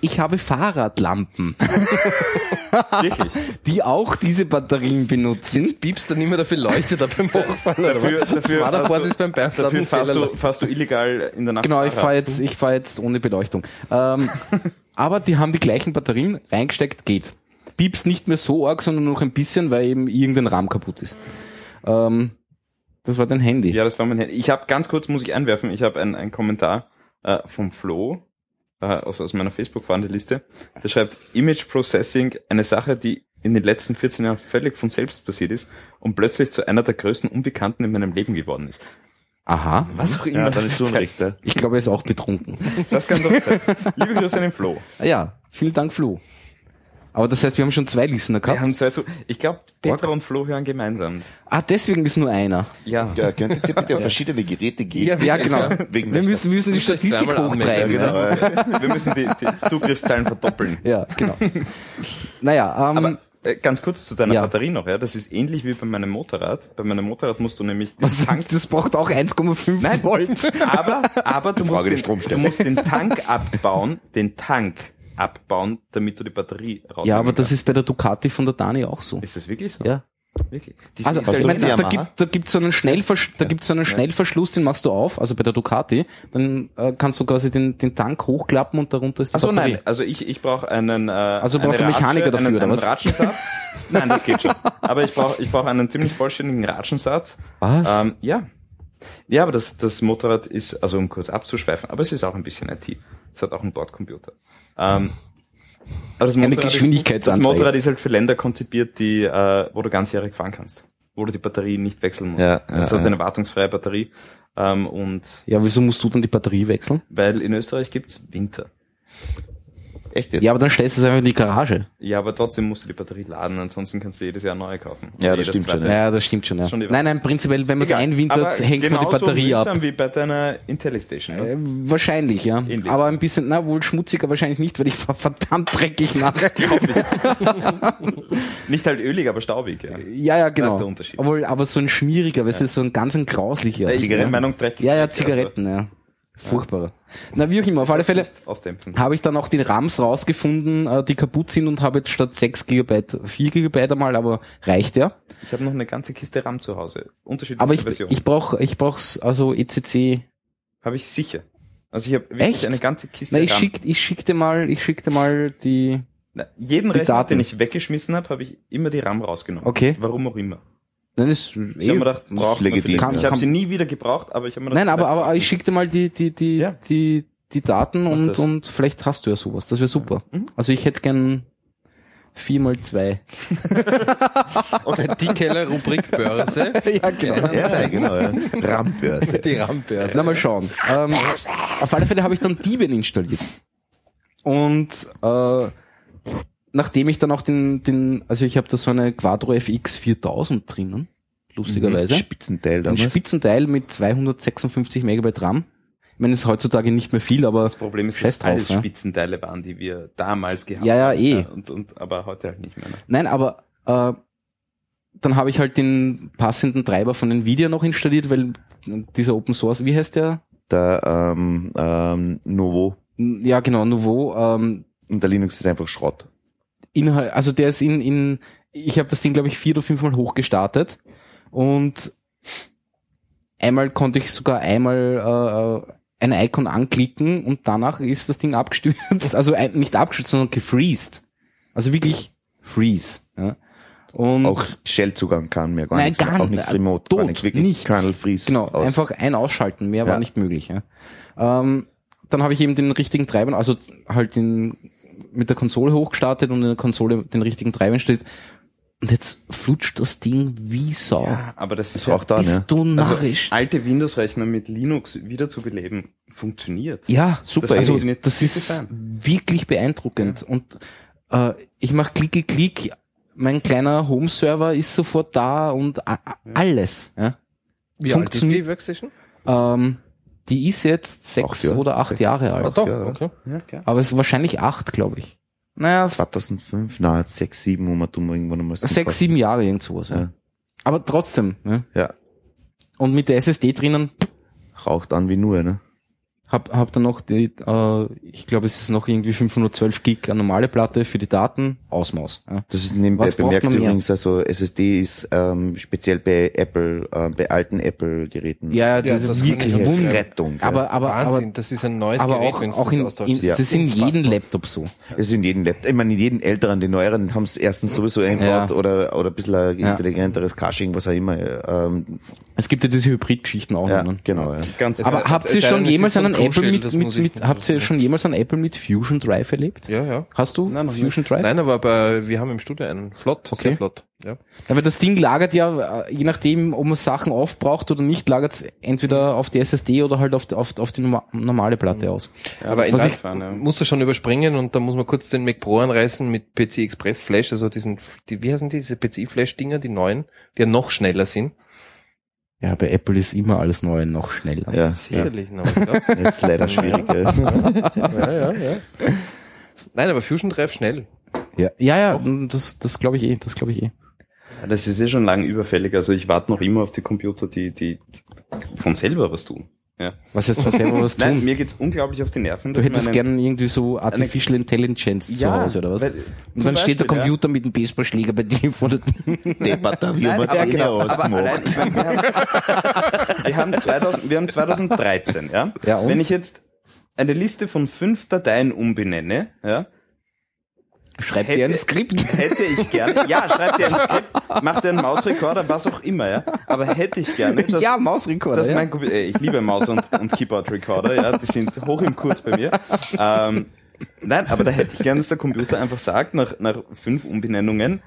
Speaker 1: Ich habe Fahrradlampen,
Speaker 4: Wirklich.
Speaker 1: die auch diese Batterien benutzen.
Speaker 3: Piepst dann immer dafür Leuchte da beim Hochfahren.
Speaker 4: Dafür,
Speaker 3: das
Speaker 4: dafür,
Speaker 3: ist beim
Speaker 4: dafür fährst du, fährst du illegal in der Nacht.
Speaker 1: Genau, ich fahre jetzt, ich fahr jetzt ohne Beleuchtung. Ähm, aber die haben die gleichen Batterien reingesteckt, geht. Piepst nicht mehr so arg, sondern nur noch ein bisschen, weil eben irgendein Rahmen kaputt ist. Ähm, das war dein Handy.
Speaker 4: Ja, das war mein Handy. Ich habe ganz kurz, muss ich einwerfen, ich habe einen, einen Kommentar äh, vom Flo äh, aus, aus meiner Facebook-Freundeliste. Der schreibt, Image Processing, eine Sache, die in den letzten 14 Jahren völlig von selbst passiert ist und plötzlich zu einer der größten Unbekannten in meinem Leben geworden ist.
Speaker 1: Aha.
Speaker 4: Was auch immer
Speaker 2: Ja, dann ist. Ja.
Speaker 1: Ich glaube, er ist auch betrunken.
Speaker 4: Das kann doch sein. Liebe Grüße an den Flo.
Speaker 1: ja, vielen Dank, Flo. Aber das heißt, wir haben schon zwei Listener
Speaker 4: Wir
Speaker 1: gehabt.
Speaker 4: haben zwei zu. Ich glaube, Petra und Flo hören gemeinsam.
Speaker 1: Ah, deswegen ist nur einer.
Speaker 4: Ja.
Speaker 2: Ja, könntet ihr bitte auf verschiedene Geräte gehen?
Speaker 1: Ja, genau.
Speaker 2: Wegen
Speaker 1: Wir müssen, wir müssen die Statistik hochtreiben.
Speaker 2: Genau, ja.
Speaker 4: Wir müssen die, die Zugriffszahlen verdoppeln.
Speaker 1: Ja, genau. Naja, ähm,
Speaker 4: Aber äh, ganz kurz zu deiner
Speaker 1: Ja.
Speaker 4: Batterie noch, ja. Das ist ähnlich wie bei meinem Motorrad. Bei meinem Motorrad musst du nämlich den
Speaker 1: was,
Speaker 4: Tank
Speaker 1: das braucht auch 1,5 Volt.
Speaker 4: Aber, aber du, musst
Speaker 2: Frage der
Speaker 4: den, du musst den Tank abbauen, den Tank abbauen, damit du die Batterie raus.
Speaker 1: Ja, aber das ist bei der Ducati von der Dani auch so.
Speaker 4: Ist das wirklich so?
Speaker 1: Ja.
Speaker 4: Wirklich? Die
Speaker 1: Also, ich
Speaker 2: du
Speaker 1: meine, da, da gibt da gibt's so einen Schnellversch da gibt's so einen Schnellverschluss, den machst du auf, also bei der Ducati, dann äh, kannst du quasi den, den Tank hochklappen und darunter ist die
Speaker 4: Achso,
Speaker 1: Batterie.
Speaker 4: nein, also ich, ich brauche einen äh,
Speaker 1: Also brauchst du Mechaniker dafür,
Speaker 4: einen,
Speaker 1: oder
Speaker 4: einen
Speaker 1: was?
Speaker 4: Ratschensatz. nein, das geht schon. Aber ich brauche ich brauch einen ziemlich vollständigen Ratschensatz.
Speaker 1: Was?
Speaker 4: Ähm, ja. Ja, aber das, das Motorrad ist, also um kurz abzuschweifen, aber es ist auch ein bisschen IT. Es hat auch einen Bordcomputer. Ähm, aber das Motorrad, ist, das. Motorrad ist halt für Länder konzipiert, die, äh, wo du ganzjährig fahren kannst. Wo du die Batterie nicht wechseln musst.
Speaker 1: Ja,
Speaker 4: es
Speaker 1: ja,
Speaker 4: hat eine wartungsfreie Batterie. Ähm, und
Speaker 1: Ja, wieso musst du dann die Batterie wechseln?
Speaker 4: weil in Österreich gibt's Winter.
Speaker 2: Echt jetzt?
Speaker 1: Ja, aber dann stellst du es einfach in die Garage.
Speaker 4: Ja, aber trotzdem musst du die Batterie laden, ansonsten kannst du jedes Jahr neue kaufen.
Speaker 2: Ja, das stimmt schon.
Speaker 1: Ja, das stimmt schon, ja.
Speaker 4: Schon
Speaker 1: Nein, nein, prinzipiell, wenn man es einwintert, hängt man die Batterie ab.
Speaker 4: mühsam wie bei deiner IntelliStation. Ne?
Speaker 1: Äh, wahrscheinlich, ja.
Speaker 4: Ähnlich.
Speaker 1: Aber ein bisschen, na wohl schmutziger wahrscheinlich nicht, weil ich fahr verdammt dreckig nachher.
Speaker 4: Nicht halt ölig, aber staubig. Ja.
Speaker 1: Ja, ja, genau.
Speaker 4: Das ist der Unterschied.
Speaker 1: Obwohl, aber so ein schmieriger, weil es ist so ein ganz ein grauslicher.
Speaker 4: Ich bin der Meinung, dreckig.
Speaker 1: Ja, ja,
Speaker 4: dreckig,
Speaker 1: Zigaretten, ja. Furchtbarer. Na, wie auch immer, auf alle Fälle
Speaker 4: ausdämpfen.
Speaker 1: habe ich dann auch die RAMs rausgefunden, äh, die kaputt sind und habe jetzt statt 6 Gigabyte 4 Gigabyte einmal, aber reicht ja.
Speaker 4: Ich habe noch eine ganze Kiste RAM zu Hause. Unterschiedliche
Speaker 1: Aber ich,
Speaker 4: Versionen.
Speaker 1: ich brauche ich brauch's also ECC.
Speaker 4: habe ich sicher. Also ich habe wirklich
Speaker 1: Echt?
Speaker 4: eine ganze Kiste
Speaker 1: Na, ich
Speaker 4: RAM.
Speaker 1: schick, ich schick dir mal, ich schick dir mal die,
Speaker 4: Na, jeden
Speaker 1: die
Speaker 4: Rechner,
Speaker 1: Daten.
Speaker 4: den ich weggeschmissen habe, habe ich immer die RAM rausgenommen.
Speaker 1: Okay.
Speaker 4: Warum auch immer.
Speaker 1: Nein, ist,
Speaker 4: Ich habe mir gedacht, braucht
Speaker 2: legitim,
Speaker 1: ja.
Speaker 4: Ich habe
Speaker 1: Kann-
Speaker 4: sie nie wieder gebraucht, aber ich habe mir gedacht,
Speaker 1: Nein, aber, aber ich schick dir mal die, die, die,
Speaker 4: Ja.
Speaker 1: die, die Daten und, und vielleicht hast du ja sowas. Das wäre super.
Speaker 4: Mhm.
Speaker 1: Also ich hätte gern vier mal zwei.
Speaker 3: Okay, die Keller-Rubrik Börse.
Speaker 1: ja, genau.
Speaker 2: Ja, genau, ja. Rambörse.
Speaker 3: Die Rambörse.
Speaker 1: Na, mal schauen. Ähm, auf alle Fälle habe ich dann Debian installiert. Und äh, nachdem ich dann auch den, den also ich habe da so eine Quadro FX 4000 drinnen, lustigerweise.
Speaker 2: Spitzenteil
Speaker 1: Ein
Speaker 2: damals.
Speaker 1: Spitzenteil mit 256 Megabyte RAM. Ich meine, es ist heutzutage nicht mehr viel, aber
Speaker 4: Das Problem ist, dass alles
Speaker 1: ja.
Speaker 4: Spitzenteile waren, die wir damals gehabt
Speaker 1: Ja, ja,
Speaker 4: haben.
Speaker 1: eh.
Speaker 4: Und, und, aber heute halt nicht mehr. Ne?
Speaker 1: Nein, aber äh, dann habe ich halt den passenden Treiber von Nvidia noch installiert, weil dieser Open Source, wie heißt der?
Speaker 2: Der ähm, ähm, Novo
Speaker 1: Ja, genau, Nouveau. Ähm,
Speaker 2: und der Linux ist einfach Schrott.
Speaker 1: Inhalt, also der ist in, in ich habe das Ding, glaube ich, vier oder fünfmal hochgestartet und einmal konnte ich sogar einmal äh, ein Icon anklicken und danach ist das Ding abgestürzt. Also ein, nicht abgestürzt, sondern gefreezed. Also wirklich freeze. Ja. Und
Speaker 2: Auch Shell-Zugang kann mehr gar
Speaker 1: Nein,
Speaker 2: nichts.
Speaker 1: gar
Speaker 2: auch nichts
Speaker 1: nicht.
Speaker 2: Remote,
Speaker 1: Tot,
Speaker 2: gar nichts. Wirklich
Speaker 1: nichts.
Speaker 2: Kernel Freeze.
Speaker 1: Genau,
Speaker 2: aus.
Speaker 1: einfach ein Ausschalten, mehr war
Speaker 2: Ja.
Speaker 1: nicht möglich. Ja. Ähm, dann habe ich eben den richtigen Treiber, also halt den mit der Konsole hochgestartet und in der Konsole den richtigen Treiber installiert. Und jetzt flutscht das Ding wie Sau.
Speaker 4: Ja, aber das ist ja,
Speaker 2: auch da,
Speaker 1: Bist
Speaker 2: ne?
Speaker 1: du
Speaker 4: also,
Speaker 1: narrisch?
Speaker 4: alte Windows-Rechner mit Linux wiederzubeleben, funktioniert.
Speaker 1: ja, super.
Speaker 4: Das
Speaker 1: also das ist wirklich beeindruckend. Und äh, ich mache Klicke Klick, mein kleiner Home-Server ist sofort da und alles. Ja.
Speaker 3: Wie alt ist
Speaker 1: Funktioniert-
Speaker 3: die Workstation?
Speaker 1: Ähm, die ist jetzt sechs
Speaker 2: Acht Jahre.
Speaker 1: oder acht
Speaker 2: Sechs.
Speaker 1: Jahre
Speaker 3: Ah,
Speaker 1: alt.
Speaker 3: doch,
Speaker 2: ja.
Speaker 3: okay.
Speaker 4: Ja, klar.
Speaker 1: Aber es ist wahrscheinlich acht, glaube ich. Naja, s-
Speaker 2: 2005, na, 6, 7, wo man tun irgendwann einmal
Speaker 1: sechs, sieben Jahre irgend sowas. Ja.
Speaker 2: Ja.
Speaker 1: Aber trotzdem. Ne?
Speaker 2: Ja,
Speaker 1: Und mit der SSD drinnen
Speaker 2: raucht an wie nur, ne?
Speaker 1: Hab, hab dann noch die, äh, ich glaube, es ist noch irgendwie 512 Gig eine normale Platte für die Daten, Ausmaus. Ja.
Speaker 2: Das ist nebenbei
Speaker 1: Was
Speaker 2: bemerkt übrigens, also SSD ist ähm, speziell bei Apple, äh, bei alten Apple-Geräten.
Speaker 1: Ja,
Speaker 3: Ja,
Speaker 1: das
Speaker 3: das
Speaker 1: ist wirklich Wunder.
Speaker 2: Rettung. ja.
Speaker 1: Aber, aber, aber,
Speaker 3: Wahnsinn, das ist ein neues
Speaker 1: aber
Speaker 3: Gerät,
Speaker 1: auch, auch
Speaker 3: das
Speaker 1: in,
Speaker 3: austauscht.
Speaker 1: in
Speaker 3: Das
Speaker 1: das ist in jedem Laptop so.
Speaker 2: Es ist in jedem Laptop. Ich meine, in jedem älteren, die neueren haben es erstens sowieso eingebaut
Speaker 1: Ja.
Speaker 2: oder, oder ein bisschen ein
Speaker 1: Ja.
Speaker 2: intelligenteres Caching, was auch immer. Ähm,
Speaker 1: Es gibt ja diese Hybrid-Geschichten auch
Speaker 2: ja,
Speaker 1: noch. Ne?
Speaker 2: genau, ja.
Speaker 4: Ganz
Speaker 1: Aber
Speaker 3: heißt,
Speaker 1: habt ihr schon jemals einen Apple mit, mit, mit
Speaker 3: nicht
Speaker 1: habt ihr schon jemals einen Apple mit Fusion Drive erlebt?
Speaker 3: Ja, ja.
Speaker 1: Hast du
Speaker 4: Nein,
Speaker 1: Fusion
Speaker 4: nicht.
Speaker 1: Drive?
Speaker 3: Nein, aber bei, wir haben im Studio einen Flott,
Speaker 1: Okay.
Speaker 3: sehr flott. Ja.
Speaker 1: Aber das Ding lagert ja, äh, je nachdem, ob man Sachen aufbraucht oder nicht, lagert es entweder auf die SSD oder halt auf, die- auf, auf die norma- normale Platte aus.
Speaker 4: Ja,
Speaker 3: aber
Speaker 4: das
Speaker 3: in
Speaker 4: ist
Speaker 3: ich,
Speaker 4: fahren, ja.
Speaker 3: muss er schon überspringen und da muss man kurz den Mac Pro anreißen mit PC Express Flash, also diesen, die, wie heißen die, diese PCI Flash Dinger, die neuen, die ja noch schneller sind.
Speaker 1: Ja, bei Apple ist immer alles Neue noch schneller.
Speaker 2: Ja, ja.
Speaker 3: Sicherlich, noch, glaubst
Speaker 2: Das ist leider schwierig. ja.
Speaker 3: ja, ja, ja. Nein, aber Fusion Drive schnell.
Speaker 1: Ja, ja, ja das, das glaube ich eh, das glaube ich eh.
Speaker 4: Ja, das ist eh schon lang überfällig. Also ich warte noch immer auf die Computer, die, die von selber was tun. Ja.
Speaker 1: Was jetzt von selber was
Speaker 4: Nein,
Speaker 1: tun?
Speaker 4: mir geht's unglaublich auf die Nerven.
Speaker 1: Du hättest
Speaker 4: man
Speaker 1: gern irgendwie so Artificial Intelligence zu Hause oder was?
Speaker 4: weil-
Speaker 1: Und dann steht der
Speaker 4: Beispiel, ja.
Speaker 1: Computer mit dem Baseballschläger bei dir vor der
Speaker 2: wir haben
Speaker 4: Nein, aber, genau, aber ich wir, haben, wir, haben 2000, wir haben 2013, ja?
Speaker 1: Ja, und?
Speaker 4: Wenn ich jetzt eine Liste von fünf Dateien umbenenne, ja,
Speaker 1: Schreibt
Speaker 4: hätte,
Speaker 1: dir ein Skript.
Speaker 4: hätte ich gerne, ja, schreibt dir ein Skript, macht dir einen Mausrekorder, was auch immer, ja, aber hätte ich gerne, dass,
Speaker 1: ja, Mausrekorder.
Speaker 4: dass
Speaker 1: ja.
Speaker 4: mein, ich liebe Maus- und, und Keyboard-Recorder, ja, die sind hoch im Kurs bei mir. Ähm, nein, aber da hätte ich gerne, dass der Computer einfach sagt, nach, nach fünf Umbenennungen,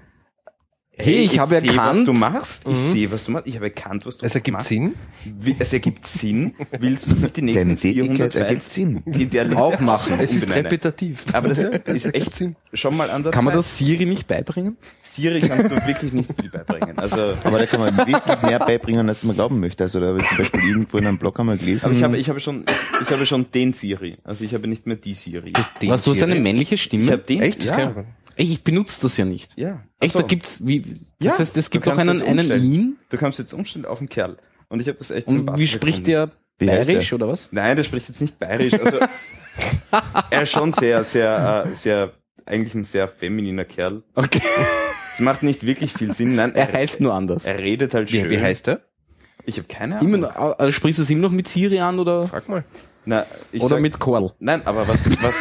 Speaker 1: Hey, ich habe
Speaker 4: sehe, was
Speaker 1: erkannt.
Speaker 4: du machst. Ich sehe, was du machst. Ich habe erkannt, was du
Speaker 3: Es ergibt
Speaker 4: machst.
Speaker 3: Sinn.
Speaker 4: Wie, es ergibt Sinn. Willst du nicht die nächsten
Speaker 2: Deine Tätigkeit
Speaker 4: 400
Speaker 2: ergibt Sinn.
Speaker 4: in der Liste
Speaker 1: Auch machen.
Speaker 3: Es ist repetitiv.
Speaker 4: Aber das ist echt
Speaker 3: Sinn.
Speaker 4: schon mal an der
Speaker 1: Kann man das Siri nicht beibringen?
Speaker 4: Siri kannst du wirklich nicht viel beibringen. Also,
Speaker 2: Aber da kann man wesentlich mehr beibringen, als man glauben möchte. Also da habe ich zum Beispiel irgendwo in einem Blog einmal gelesen.
Speaker 4: aber ich habe, ich habe schon, ich habe schon den Siri. Also ich habe nicht mehr die Siri.
Speaker 3: Den
Speaker 1: Was, du hast eine männliche
Speaker 4: Ich
Speaker 1: Stimme?
Speaker 4: habe den.
Speaker 3: Echt?
Speaker 4: Ja.
Speaker 3: Ich-
Speaker 1: Ey, ich benutze das ja nicht.
Speaker 4: ja.
Speaker 1: Echt,
Speaker 4: Ach
Speaker 1: da
Speaker 4: so.
Speaker 1: gibt's, wie, das
Speaker 4: Ja,
Speaker 1: heißt, es gibt auch einen, einen ihn.
Speaker 4: Du kannst jetzt umstellen auf einen Kerl. Und ich habe das echt
Speaker 1: Und
Speaker 4: sympathisch
Speaker 1: wie spricht
Speaker 4: gefunden.
Speaker 1: der bayerisch
Speaker 2: der?
Speaker 1: oder was?
Speaker 4: Nein, der spricht jetzt nicht bayerisch. Also, er ist schon sehr, sehr, äh, sehr, eigentlich ein sehr femininer Kerl.
Speaker 1: Okay.
Speaker 4: Es macht nicht wirklich viel Sinn. Nein,
Speaker 1: Er heißt nur anders.
Speaker 4: er redet halt schön.
Speaker 3: Wie, wie heißt der?
Speaker 4: Ich habe keine Ahnung.
Speaker 1: Immer noch, äh, sprichst du es immer noch mit Siri an oder,
Speaker 3: Frag mal.
Speaker 4: Na, ich
Speaker 1: oder
Speaker 4: sag,
Speaker 1: mit Korl?
Speaker 4: Nein, aber was, was,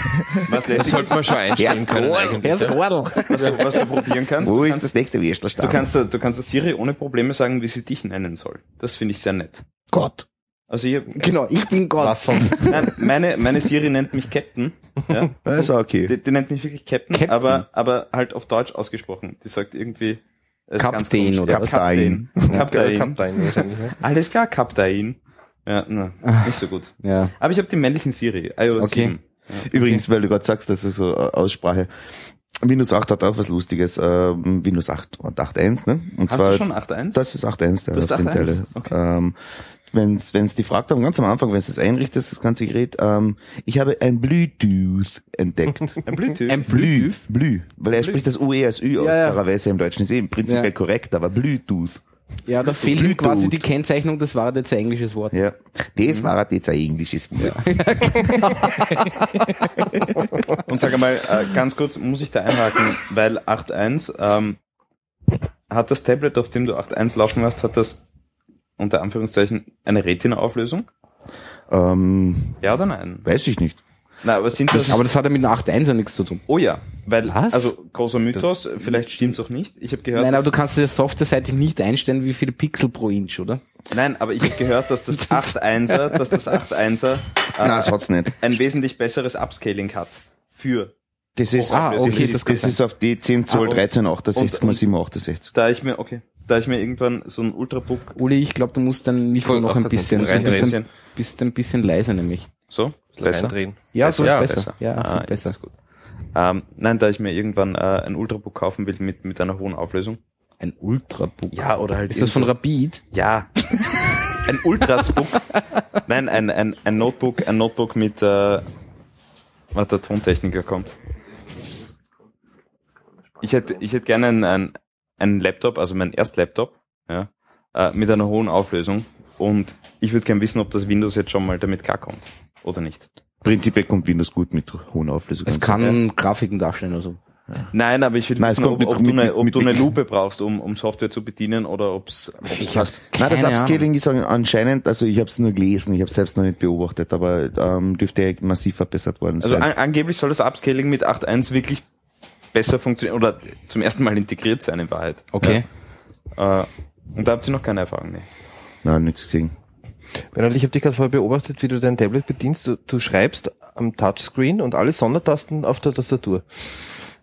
Speaker 4: was lässt
Speaker 3: Das
Speaker 4: sich,
Speaker 3: sollte man schon einstellen können eigentlich.
Speaker 1: Ist Korl.
Speaker 4: was, du, was du probieren kannst.
Speaker 2: Wo
Speaker 4: du
Speaker 2: ist
Speaker 4: kannst,
Speaker 2: das nächste
Speaker 4: du
Speaker 2: Würstelstand?
Speaker 4: kannst, der- du kannst der Siri ohne Probleme sagen, wie sie dich nennen soll. Das finde ich sehr nett.
Speaker 2: Gott.
Speaker 4: Also ich,
Speaker 1: Genau, ich bin Gott.
Speaker 3: Was sonst?
Speaker 4: nein, meine, meine Siri nennt mich Captain. Ja?
Speaker 2: Also okay.
Speaker 4: Die, die nennt mich wirklich Captain,
Speaker 1: Captain.
Speaker 4: aber aber halt auf Deutsch ausgesprochen. Die sagt irgendwie
Speaker 1: Kapitän oder?
Speaker 4: Kapitän. Kapitän.
Speaker 3: Kapitän wahrscheinlich.
Speaker 4: Alles klar, Kapitän. Ja, na, nicht so gut.
Speaker 1: Ja.
Speaker 4: Aber ich habe die männlichen Siri, iOS
Speaker 1: Okay.
Speaker 4: 7.
Speaker 2: Übrigens, weil du gerade sagst, das ist so äh, Aussprache. Windows 8 hat auch was Lustiges. Ähm, Windows 8 und 8.1, ne? Und
Speaker 4: Hast
Speaker 2: zwar
Speaker 4: du schon 8.1?
Speaker 2: Das ist 8.1, der auf den
Speaker 4: 8.1?
Speaker 2: Teile.
Speaker 4: Okay.
Speaker 2: Ähm, wenn's, wenn's die fragt haben, ganz am Anfang, wenn es das einrichtest, das ganze Gerät, ähm, ich habe ein Bluetooth entdeckt.
Speaker 4: Ein Bluetooth.
Speaker 1: Ein
Speaker 2: Blü,
Speaker 1: Bluetooth.
Speaker 2: Blü, weil er spricht das UE als Ü aus,
Speaker 1: Ja, ja.
Speaker 2: klarerweise im Deutschen ist eben prinzipiell
Speaker 1: Ja.
Speaker 2: korrekt, aber Bluetooth.
Speaker 1: Ja, da fehlt ihm quasi die Kennzeichnung, das war jetzt ein englisches Wort.
Speaker 2: Ja. Das war jetzt ein englisches Wort.
Speaker 4: Und sag einmal, äh, ganz kurz, muss ich da einhaken, weil 8.1, ähm, hat das Tablet, auf dem du 8.1 laufen hast, hat das unter Anführungszeichen eine Retina-Auflösung?
Speaker 2: Ähm,
Speaker 4: Ja oder nein?
Speaker 2: weiß ich nicht.
Speaker 4: Na, aber sind das...
Speaker 1: Aber das hat ja mit einer 8.1 nichts zu tun.
Speaker 4: oh ja, weil,
Speaker 1: Was?
Speaker 4: also großer Mythos, vielleicht stimmt's auch nicht. Ich habe gehört,
Speaker 1: Nein, aber du kannst ja softwareseitig nicht einstellen, wie viele Pixel pro Inch, oder?
Speaker 4: Nein, aber ich habe gehört, dass das 8.1er, dass das 8.1er
Speaker 2: Nein,
Speaker 4: äh,
Speaker 2: das hat's nicht.
Speaker 4: ein wesentlich besseres Upscaling hat. Für.
Speaker 2: Das ist,
Speaker 1: Ah, okay,
Speaker 2: das, ist,
Speaker 1: das
Speaker 2: das, ist auf die 10 Zoll
Speaker 4: Ah, und-
Speaker 2: 13, 68 mal
Speaker 4: und-
Speaker 2: 7, 68.
Speaker 4: Da ich mir, okay, da ich mir irgendwann so ein Ultrabook,
Speaker 1: Uli, ich glaube, du musst dein Mikro noch ein bisschen, bist ein, bist ein bisschen leiser nämlich.
Speaker 4: So, besser.
Speaker 3: Reindrehen.
Speaker 1: Ja, so ist
Speaker 4: Ja,
Speaker 1: besser.
Speaker 4: besser.
Speaker 1: Ja,
Speaker 4: Ah,
Speaker 1: besser.
Speaker 4: ist gut. Ähm, nein, da ich mir irgendwann äh, ein Ultrabook kaufen will mit, mit einer hohen Auflösung.
Speaker 1: Ein Ultrabook.
Speaker 4: Ja, oder halt
Speaker 1: Ist das von Rapid?
Speaker 4: Ja. ein Ultrasbook. Nein, ein, ein, ein Notebook, ein Notebook mit, äh, was der Tontechniker kommt. Ich hätte, ich hätte gerne einen, einen, einen Laptop, also mein Erstlaptop, ja, äh, mit einer hohen Auflösung. Und ich würde gerne wissen, ob das Windows jetzt schon mal damit klarkommt. Oder nicht.
Speaker 2: Prinzipiell kommt Windows gut mit hohen Auflösungen.
Speaker 1: Es kann Grafiken darstellen oder so.
Speaker 4: Nein, aber ich will
Speaker 2: Nein, es
Speaker 4: wissen,
Speaker 2: kommt
Speaker 4: ob,
Speaker 2: mit-
Speaker 4: ob, du
Speaker 2: mit-
Speaker 4: eine, ob
Speaker 2: mit-
Speaker 4: du eine Lupe brauchst, um, um Software zu bedienen oder ob's, ob's
Speaker 1: Ich
Speaker 4: passt.
Speaker 2: Nein, das Upscaling ist anscheinend, also ich habe es nur gelesen, ich habe selbst noch nicht beobachtet, aber ähm, dürfte ja massiv verbessert worden
Speaker 4: Also
Speaker 2: sein.
Speaker 4: an, angeblich soll das Upscaling mit 8.1 wirklich besser funktionieren oder zum ersten Mal integriert sein in Wahrheit.
Speaker 1: Okay.
Speaker 4: Ja. Äh, und da habt ihr noch keine Erfahrung mehr.
Speaker 2: Nein, nichts gesehen.
Speaker 3: Bernhard, ich habe dich gerade vorher beobachtet, wie du dein Tablet bedienst. Du, du schreibst am Touchscreen und alle Sondertasten auf der Tastatur.